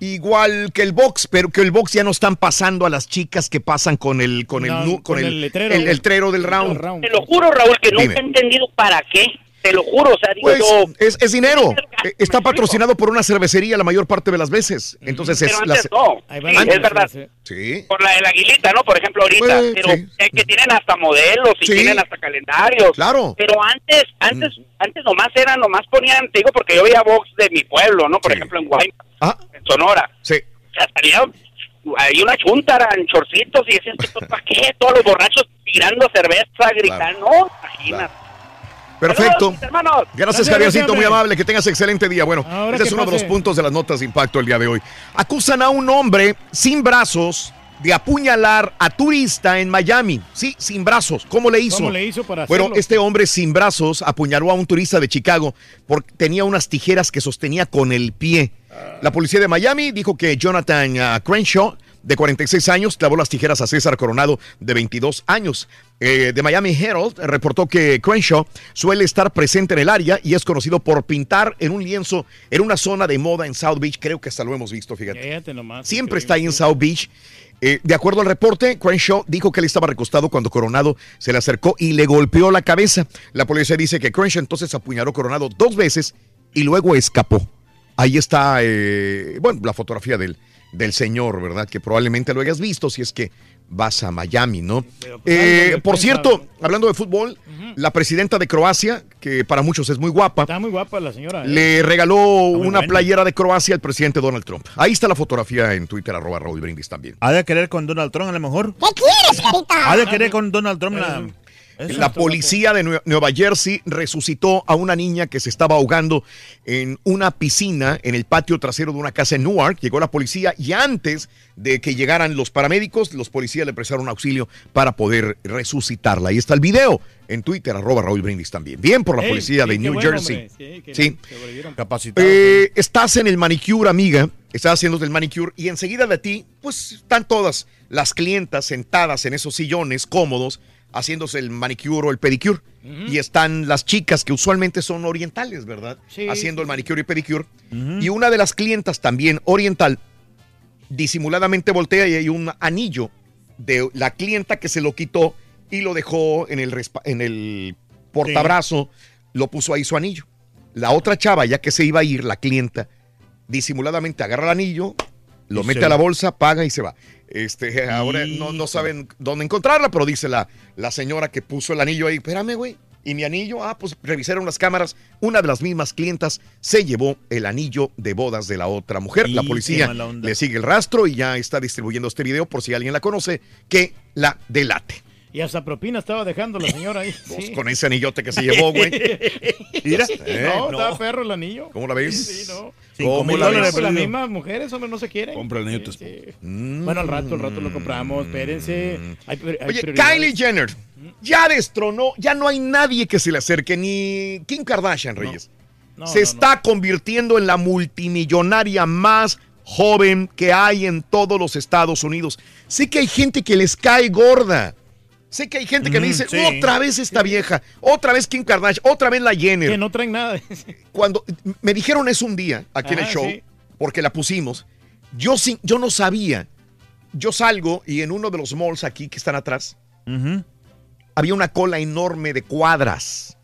Igual que el box, pero que el box ya no están pasando a las chicas que pasan con el con el No, con, con el, el letrero. el letrero del round. Te lo juro, Raúl, que nunca he entendido para qué. Te lo juro, o sea, digo Pues yo, es, es dinero. Eh, Está patrocinado por una cervecería la mayor parte de las veces. Entonces es pero la antes no. Sí, Antes. es verdad. Sí. Por la de la aguilita, ¿no? Por ejemplo, ahorita. Pues, pero sí, eh, que tienen hasta modelos y Sí. tienen hasta calendarios. Claro. Pero antes, antes, antes nomás eran, nomás ponían, te digo, porque yo veía box de mi pueblo, ¿no? Por ejemplo, en Guaymas, Ah. en Sonora. Sí. O sea, salía ahí una chuntara en chorcitos y decían, ¿para qué? Todos los borrachos tirando cerveza, gritando. No, imagínate. Perfecto. hermanos. Gracias, Gracias, Javiercito, muy amable. Que tengas excelente día. Bueno, Ahora este es uno de los puntos de las notas de impacto el día de hoy. Acusan a un hombre sin brazos de apuñalar a turista en Miami. Sí, sin brazos. ¿Cómo le hizo? ¿Cómo le hizo para Bueno, hacerlo? este hombre sin brazos apuñaló a un turista de Chicago porque tenía unas tijeras que sostenía con el pie. La policía de Miami dijo que Jonathan ah, Crenshaw, de 46 años, clavó las tijeras a César Coronado, de 22 años. Eh, de Miami Herald reportó que Crenshaw suele estar presente en el área y es conocido por pintar en un lienzo en una zona de moda en South Beach. Creo que hasta lo hemos visto, fíjate. Fíjate nomás. Siempre está ahí en South Beach. Eh, de acuerdo al reporte, Crenshaw dijo que él estaba recostado cuando Coronado se le acercó y le golpeó la cabeza. La policía dice que Crenshaw entonces apuñaló a Coronado dos veces y luego escapó. Ahí está, eh, bueno, la fotografía del, del señor, ¿verdad? Que probablemente lo hayas visto si es que vas a Miami, ¿no? Eh, algo por cierto, hablando de fútbol, la presidenta de Croacia, que para muchos es muy guapa, Está muy guapa la señora. ¿eh? le regaló una buena. playera de Croacia al presidente Donald Trump. Ahí está la fotografía en Twitter, arroba Raúl Brindis también. Ha de querer con Donald Trump a lo mejor. ¿Qué quieres, carita? Ha de querer con Donald Trump la... Eso La policía de Nue- Nueva Jersey resucitó a una niña que se estaba ahogando en una piscina en el patio trasero de una casa en Newark. Llegó la policía y antes de que llegaran los paramédicos, los policías le prestaron auxilio para poder resucitarla. Ahí está el video en Twitter, arroba Raúl Brindis también. Bien por la policía sí, de New bueno, Jersey. hombre. Sí, que Sí. se volvieron capacitados. Eh, estás en el manicure, amiga. Estás haciendo el manicure y enseguida de ti, pues están todas las clientas sentadas en esos sillones cómodos haciéndose el manicure o el pedicure. Y están las chicas que usualmente son orientales, ¿verdad? Sí, Haciendo sí, el manicure y pedicure. Y una de las clientas también oriental disimuladamente voltea y hay un anillo de la clienta que se lo quitó y lo dejó en el, respa- en el portabrazo, lo puso ahí su anillo. La otra chava, ya que se iba a ir, la clienta, disimuladamente agarra el anillo, lo Y mete a la bolsa, paga y se va. Este, ahora no, no saben dónde encontrarla, pero dice la, la señora que puso el anillo ahí, espérame, güey. ¿Y mi anillo? Ah, pues revisaron las cámaras. Una de las mismas clientas se llevó el anillo de bodas de la otra mujer. la policía le sigue el rastro y ya está distribuyendo este video por si alguien la conoce, que la delate. Y hasta propina estaba dejando la señora ahí. Sí. con ese anillote que se llevó, güey. Mira. Eh, no, no. estaba perro el anillo. ¿Cómo la ves? Sí, sí, no. ¿Cómo la ves? las mismas mujeres, hombre, no se quieren. Compra el anillo Sí, sí. Bueno, al rato, al rato lo compramos, espérense. Hay, pri- hay Oye. Kylie Jenner ya destronó, ya no hay nadie que se le acerque, ni Kim Kardashian, Reyes. No, se no, está convirtiendo en la multimillonaria más joven que hay en todos los Estados Unidos. Sé que hay gente que les cae gorda. Sé que hay gente que me Mm, dice, sí. otra vez esta vieja, otra vez Kim Kardashian, otra vez la Jenner. Que no traen nada. Cuando me dijeron eso un día aquí en el Ajá, show, sí. porque la pusimos, yo, sí- yo no sabía. Yo salgo y en uno de los malls aquí que están atrás, había una cola enorme de cuadras.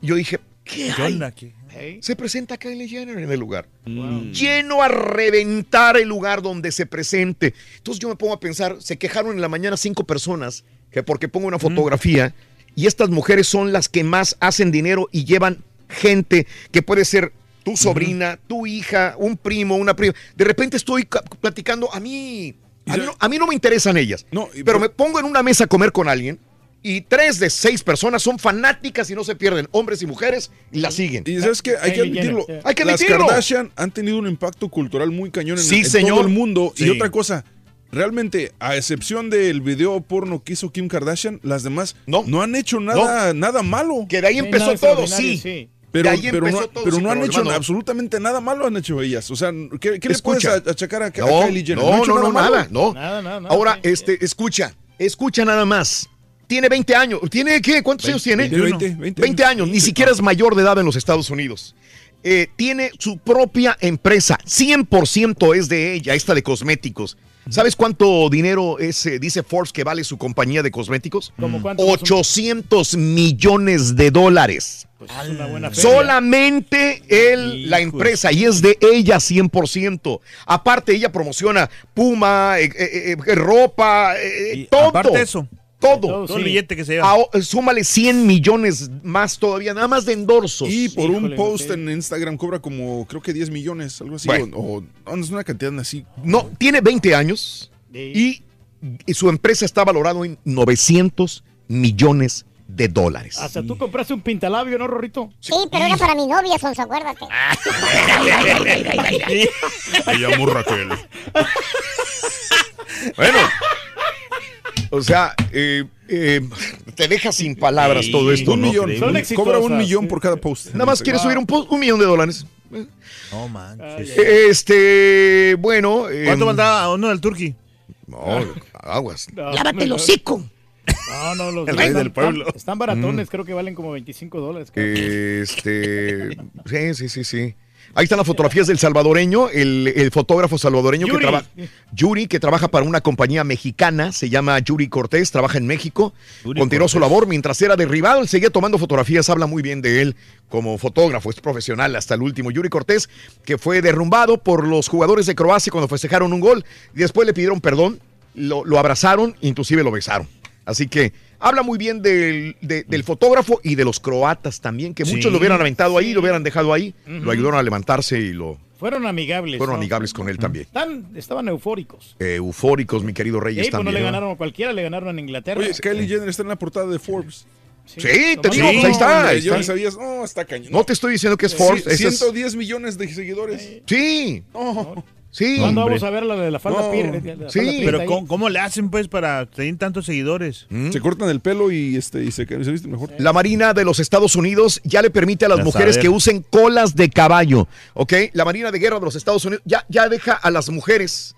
Yo dije, ¿qué ¿Qué hay? onda aquí? Se presenta Kylie Jenner en el lugar. Lleno a reventar el lugar donde se presente. Entonces yo me pongo a pensar, se quejaron en la mañana cinco personas que porque pongo una fotografía y estas mujeres son las que más hacen dinero y llevan gente que puede ser tu sobrina, tu hija, un primo, una prima. De repente estoy ca- platicando, a mí, a mí, no, a mí no me interesan ellas, pero me pongo en una mesa a comer con alguien y tres de seis personas son fanáticas y no se pierden, hombres y mujeres, y la siguen. Y sabes que hay que admitirlo. Hay que Las admitirlo. Kardashian han tenido un impacto cultural muy cañón en, Sí, en señor. todo el mundo. Sí. Y otra cosa, realmente, a excepción del video porno que hizo Kim Kardashian, las demás no, han hecho nada, nada malo. Que de ahí empezó todo, sí. Pero, pero, empezó no, todo, pero sí, no han hecho hermano. absolutamente nada malo han hecho ellas. O sea, ¿qué, qué le puedes a- achacar a, a No, Kylie Jenner? no, no, no, nada, no. Ahora, este, escucha, escucha nada más. Tiene 20 años. ¿Tiene qué? ¿Cuántos años tiene? 20, 20, 20 años. Ni siquiera es mayor de edad en los Estados Unidos. Eh, tiene su propia empresa. 100% es de ella, esta de cosméticos. ¿Sabes cuánto dinero es, eh, dice Forbes que vale su compañía de cosméticos? ¿Cómo cuánto? 800 millones de dólares. Pues es una buena. Solamente él, la empresa, y es de ella 100%. Aparte, ella promociona Puma, eh, eh, ropa, todo. aparte eso, todo. todo el billete que se lleva. Súmale 100 millones más todavía, nada más de endorsos. Y por un post en Instagram cobra como, creo que 10 millones, algo así. Bueno. O, o- no, es una cantidad así. No, tiene 20 años y, y su empresa está valorado en 900 millones de dólares. Hasta tú compraste un pintalabio, ¿no, Rorrito? Sí, pero era para mi novia, Sonso, acuérdate. Me llamo Raquel. Bueno. O sea, eh, eh, te deja sin palabras Sí. todo esto, Un ¿no? millón. Son exitosas. Cobra un millón por cada post. Nada más quiere subir un, post, un millón de dólares. No manches. Este, bueno. eh, ¿Cuánto mandaba uno del Turqui? No, aguas. Lávate el hocico. No, no, los El rey del pueblo. Están, están baratones, Mm. creo que valen como 25 dólares. Este, sí, sí, sí, sí. Ahí están las fotografías del salvadoreño, el, el fotógrafo salvadoreño que Yuri. trabaja. Yuri, que trabaja para una compañía mexicana, se llama Yuri Cortés, trabaja en México. Yuri continuó su labor mientras era derribado. Él seguía tomando fotografías, habla muy bien de él como fotógrafo, es profesional hasta el último. Yuri Cortés, que fue derrumbado por los jugadores de Croacia cuando festejaron un gol. Y después le pidieron perdón, lo, lo abrazaron, inclusive lo besaron. Así que habla muy bien del, de- del fotógrafo y de los croatas también, que muchos Sí, lo hubieran aventado ahí, lo hubieran dejado ahí, lo ayudaron a levantarse y lo Fueron amigables. fueron ¿no? amigables con él también. Están, estaban eufóricos. Eh, eufóricos, mi querido Reyes ahí, pues, no también. le ganaron a cualquiera, le ganaron a Inglaterra. Oye, Kylie Jenner está en la portada de Forbes. Sí, te digo, pues ahí está. ahí sabías, no, está cañón. No te estoy diciendo que es Sí, Forbes. ese es- 110 millones de seguidores. Sí. Oh. Sí. ¿Cuándo vamos a ver la de la falda No. pir- la Sí, pero? ¿cómo, cómo le hacen pues para tener tantos seguidores? Se cortan el pelo y, este, y se, se visten mejor. La Marina de los Estados Unidos ya le permite a las Ya mujeres saber. que usen colas de caballo, ¿ok? La Marina de Guerra de los Estados Unidos ya, ya deja a las mujeres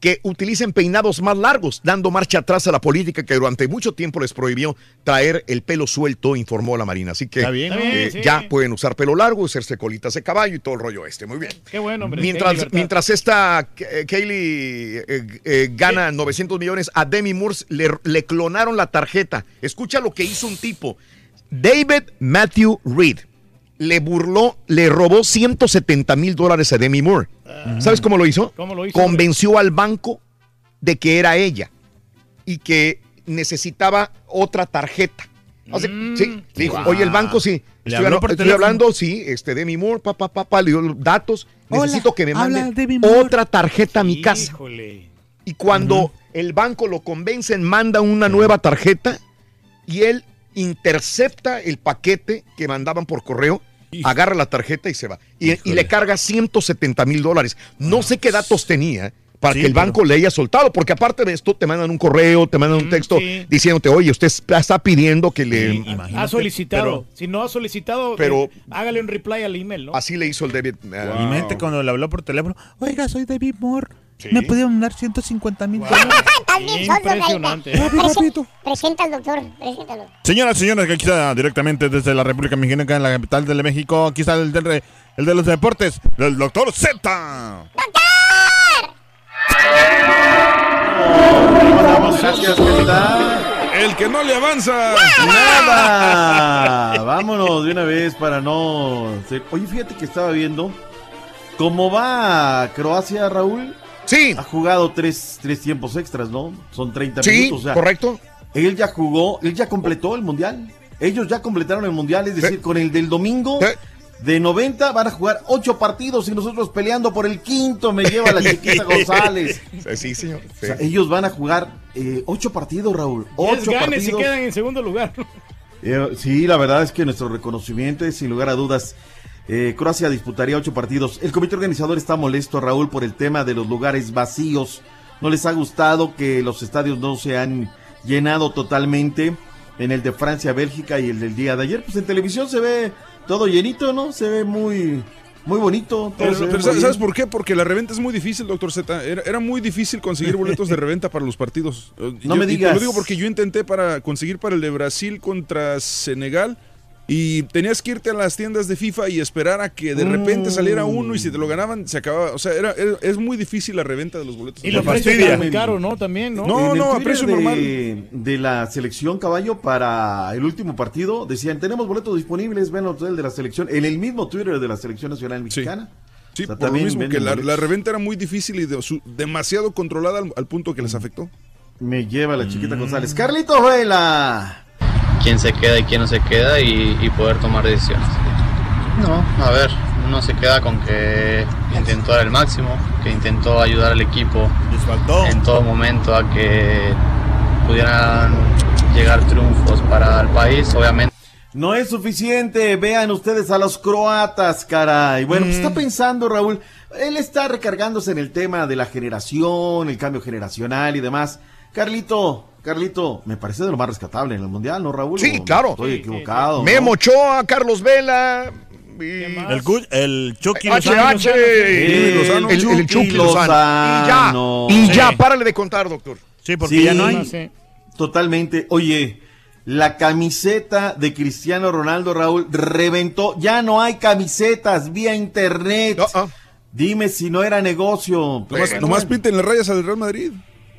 que utilicen peinados más largos, dando marcha atrás a la política que durante mucho tiempo les prohibió traer el pelo suelto, informó la Marina. Así que Está bien, ¿no? eh, Está bien, sí. ya pueden usar pelo largo, hacerse colitas de caballo y todo el rollo este. Muy bien. Qué bueno, hombre. Mientras, mientras esta eh, Kaylee eh, eh, gana 900 millones, a Demi Moore le, le clonaron la tarjeta. Escucha lo que hizo un tipo. David Matthew Reed le burló, le robó 170 mil dólares a Demi Moore. ¿Sabes cómo lo hizo? ¿Cómo lo hizo, Convenció al banco de que era ella y que necesitaba otra tarjeta. O sea, sí, dijo, Guau. oye, el banco sí. Le Estoy, por hablando, sí, este, Demi Moore, papá, papá, le dio los datos. Hola, Necesito que me manden otra tarjeta a mi casa. Híjole. Y cuando el banco lo convencen, manda una nueva tarjeta, y él intercepta el paquete que mandaban por correo, agarra la tarjeta y se va. Y, y le carga 170 mil dólares. No sé qué datos tenía para Sí, que el banco le haya soltado, porque aparte de esto te mandan un correo, te mandan un texto sí. diciéndote, oye, usted está pidiendo que le... Ha solicitado. si no ha solicitado, pero- eh, hágale un reply al email, ¿no? Así le hizo el David. ah, Y mente cuando le habló por teléfono, oiga, soy David Moore. ¿Me pudieron mandar 150 mil dólares? Estás bien sordo, Impresionante. Presenta al doctor, preséntalo. Señoras y señores, que aquí está directamente desde la República Mexicana, en la capital de México. Aquí está el, del- el de los deportes, el doctor Z. Gracias, ¿qué tal? El que no le avanza. Nada. Vámonos de una vez para no. ser- Oye, fíjate que estaba viendo cómo va Croacia, Raúl. Sí. Ha jugado tres, tres tiempos extras, ¿no? Son 30 Sí, minutos. o sea, correcto. Él ya jugó, él ya completó el mundial. Ellos ya completaron el mundial, es decir, con el del domingo. De 90 van a jugar ocho partidos y nosotros peleando por el quinto, me lleva la chiquita González. Sí, señor. O sea, ellos van a jugar eh, ocho partidos, Raúl. Diez Ocho ganes y partidos. quedan en segundo lugar. Eh, sí, la verdad es que nuestro reconocimiento es sin lugar a dudas. Eh, Croacia disputaría ocho partidos. El comité organizador está molesto, Raúl, por el tema de los lugares vacíos. No les ha gustado que los estadios no se han llenado totalmente en el de Francia, Bélgica y el del día de ayer. Pues en televisión se ve todo llenito, ¿no? Se ve muy, muy bonito. Pero, ¿sabes bien. ¿sabes por qué? Porque la reventa es muy difícil, doctor Z. Era, era muy difícil conseguir boletos de reventa para los partidos. No yo- me te digas. lo digo porque yo intenté para conseguir para el de Brasil contra Senegal y tenías que irte a las tiendas de FIFA y esperar a que de repente saliera uno y si te lo ganaban se acababa. O sea, era, era- es muy difícil la reventa de los boletos. Y precios están muy caros, ¿no? También, ¿no? No, En el no, a precio de, normal. De la selección caballo para el último partido decían tenemos boletos disponibles, ven al hotel de la selección, en el mismo Twitter de la selección nacional mexicana. Sí, O sea, por lo mismo que la, reventa era muy difícil y de- su- demasiado controlada al, al punto que les afectó. Me lleva la Mm. chiquita González. Carlitos Vela. Quién se queda y quién no se queda y, y poder tomar decisiones. No, a ver, uno se queda con que intentó dar el máximo, que intentó ayudar al equipo en todo momento a que pudieran llegar triunfos para el país, obviamente. No es suficiente, vean ustedes a los croatas, caray. Bueno, pues está pensando Raúl, él está recargándose en el tema de la generación, el cambio generacional y demás. Carlito, Carlito, me parece de lo más rescatable en el Mundial, ¿no, Raúl? Sí, ¿O claro. Estoy equivocado. ¿no? Memo Ochoa, Carlos Vela. El, el Chucky Lozano. el, Lozano. el, el Chucky Chucky Lozano. Y ya, y ya, Sí. párale de contar, doctor. Sí, Sí, Totalmente. Oye, la camiseta de Cristiano Ronaldo, Raúl, reventó. Ya no hay camisetas vía internet. Dime si no era negocio. Nomás, nomás pinten las rayas al Real Madrid.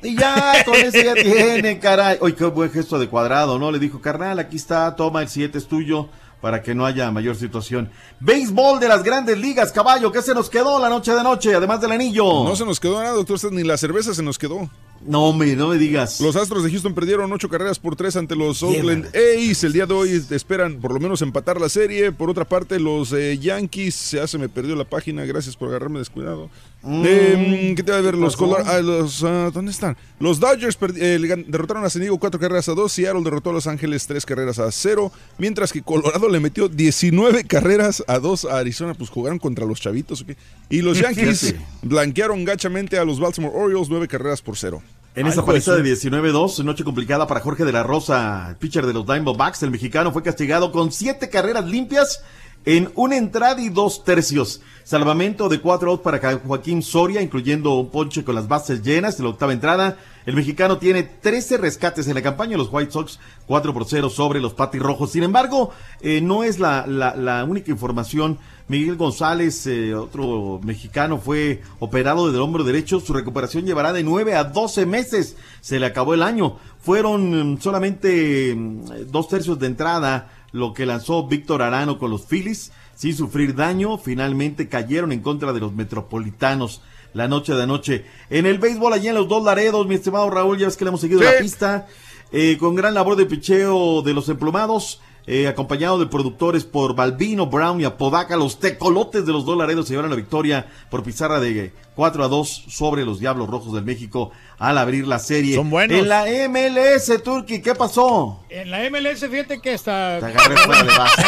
Y ya, con eso ya tiene, caray. Oye, qué buen gesto de cuadrado, ¿no? Le dijo, carnal, aquí está, toma el 7 es tuyo para que no haya mayor situación. Béisbol de las grandes ligas, caballo, ¿qué se nos quedó la noche de noche, además del anillo? No se nos quedó nada, doctor, ni la cerveza se nos quedó. No, me, no me digas. Los Astros de Houston perdieron ocho carreras por tres ante los Oakland A's. El día de hoy esperan por lo menos empatar la serie. Por otra parte, los eh, Yankees, ya se me perdió la página, gracias por agarrarme descuidado. De, mm, ¿Qué te va a ver? Los, color, ah, los ah, ¿Dónde están? Los Dodgers perdi- eh, derrotaron a San Diego cuatro carreras a dos. Seattle derrotó a Los Ángeles tres carreras a cero. Mientras que Colorado le metió 19 carreras a dos a Arizona. Pues jugaron contra los chavitos. Y los Yankees blanquearon gachamente a los Baltimore Orioles nueve carreras por cero. En esa paliza de 19-2, noche complicada para Jorge de la Rosa, pitcher de los Diamondbacks, el mexicano fue castigado con siete carreras limpias en una entrada y dos tercios. Salvamento de cuatro outs para Joaquín Soria, incluyendo un ponche con las bases llenas en la octava entrada. El mexicano tiene 13 rescates en la campaña, los White Sox 4 por 0 sobre los Rojos. Sin embargo, eh, no es la única información. Miguel González, eh, otro mexicano, fue operado del hombro derecho. Su recuperación llevará de 9 a 12 meses. Se le acabó el año. Fueron mm, solamente mm, dos tercios de entrada lo que lanzó Víctor Arano con los Phillies. Sin sufrir daño, finalmente cayeron en contra de los metropolitanos la noche de anoche. En el béisbol, allí en los dos Laredos, mi estimado Raúl, ya ves que le hemos seguido Sí. la pista. eh, con gran labor de picheo de los emplumados. Eh, acompañado de productores por Balbino, Brown y Apodaca, los tecolotes de los dolaredos se llevaron la victoria por pizarra de 4 a 2 sobre los Diablos Rojos del México al abrir la serie. Son buenos. En la MLS, Turki, ¿qué pasó? En la MLS, fíjate que está. Te agarré fuera de base.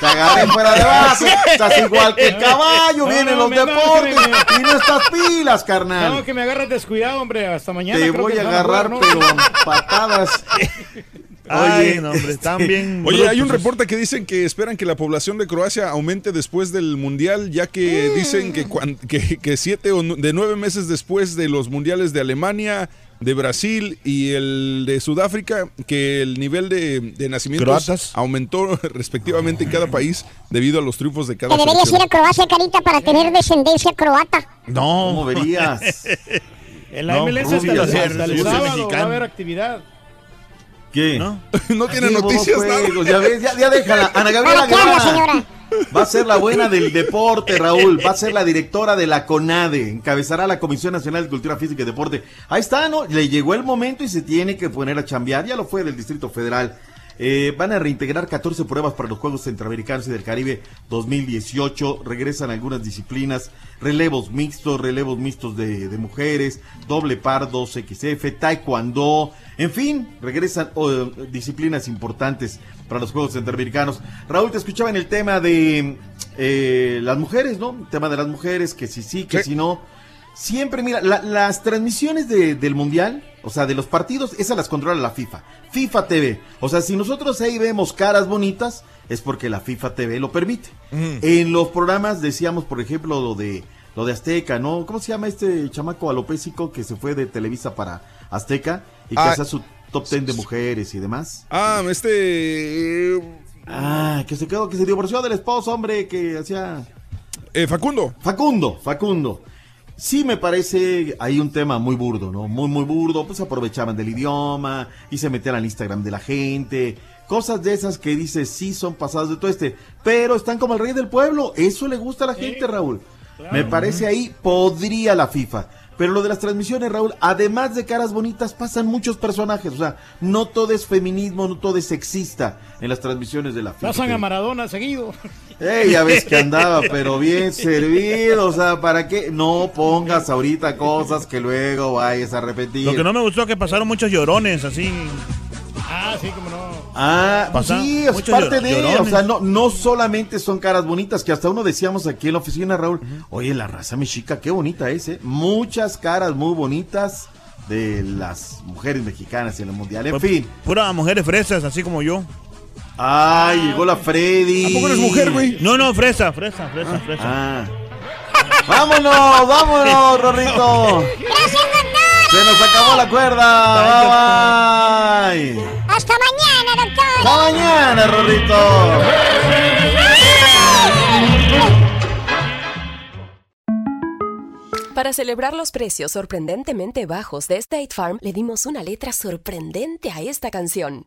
Te agarré fuera de base. Estás igual que el caballo. No, Vienen no, los deportes. me- Y no estás pilas, carnal. No, que me agarres descuidado, hombre. Hasta mañana. Te creo voy que a jugar, agarrar, ¿no? pero patadas. Ay, no, hombre, están este, bien. Oye, hay un reporte que dicen que esperan que la población de Croacia aumente después del mundial, ya que dicen que, cuan- que, que siete o de nueve meses después de los mundiales de Alemania, de Brasil y el de Sudáfrica, que el nivel de, de nacimientos Croatas. aumentó respectivamente en cada país debido a los triunfos de cada Te deberías ir a Croacia, Carita, para tener descendencia croata. No. ¿Cómo verías? En la No, MLS hasta, el- sábado va a haber actividad. ¿Qué? ¿No? no tiene noticias hubo nada. Ya ves, ya, ya déjala. Ana Gabriela ¿Para qué habla, Guevara. señora? Va a ser la buena del deporte, Raúl. Va a ser la directora de la CONADE. Encabezará la Comisión Nacional de Cultura Física y Deporte. Ahí está, ¿no? Le llegó el momento y se tiene que poner a chambear. Ya lo fue del Distrito Federal. Eh, van a reintegrar 14 pruebas para los Juegos Centroamericanos y del Caribe 2018. Regresan algunas disciplinas, relevos mixtos, relevos mixtos de, de mujeres, doble par 2XF, taekwondo. En fin, regresan oh, disciplinas importantes para los Juegos Centroamericanos. Raúl, te escuchaba en el tema de eh, las mujeres, ¿no? El tema de las mujeres, que si sí, que Sí. si no. Siempre, mira, la- las transmisiones de- del Mundial, o sea, de los partidos, esas las controla la FIFA. FIFA TV. O sea, si nosotros ahí vemos caras bonitas, es porque la FIFA TV lo permite. En los programas decíamos, por ejemplo, lo de lo de Azteca, ¿no? ¿Cómo se llama este chamaco alopésico que se fue de Televisa para Azteca y que Ah, hacía su top ten de mujeres y demás? Ah, este... Ah, que se quedó, que se divorció del esposo, hombre, que hacía... eh, Facundo. Facundo, Facundo. Sí me parece ahí un tema muy burdo, ¿no? Muy, muy burdo. Pues aprovechaban del idioma y se metían al Instagram de la gente. Cosas de esas que dices, sí son pasadas de todo este. Pero están como el rey del pueblo. Eso le gusta a la gente, Raúl. Me parece ahí podría la FIFA. Pero lo de las transmisiones, Raúl, además de caras bonitas, pasan muchos personajes. O sea, no todo es feminismo, no todo es sexista en las transmisiones de la FIFA. Pasan a Maradona seguido. Ey, ya ves que andaba, pero bien servido. O sea, ¿para qué? No pongas ahorita cosas que luego vayas a repetir. Lo que no me gustó es que pasaron muchos llorones, así. Ah, sí, como no. Ah, Pasan sí, es muchos parte de. llorones. O sea, no, no solamente son caras bonitas, que hasta uno decíamos aquí en la oficina, Raúl. Oye, la raza mexica, qué bonita es, ¿eh? Muchas caras muy bonitas de las mujeres mexicanas en el mundial. En Pues, fin. Puras mujeres fresas, así como yo. Ay, llegó la Freddy. ¿A poco eres mujer, güey? No, no, fresa, fresa, fresa, fresa. Ah. ¡Vámonos, vámonos, Rorrito! ¡Se nos acabó la cuerda! ¡Bye, bye! Hasta mañana, doctor. ¡Hasta mañana, Rorrito! Para celebrar los precios sorprendentemente bajos de State Farm, le dimos una letra sorprendente a esta canción.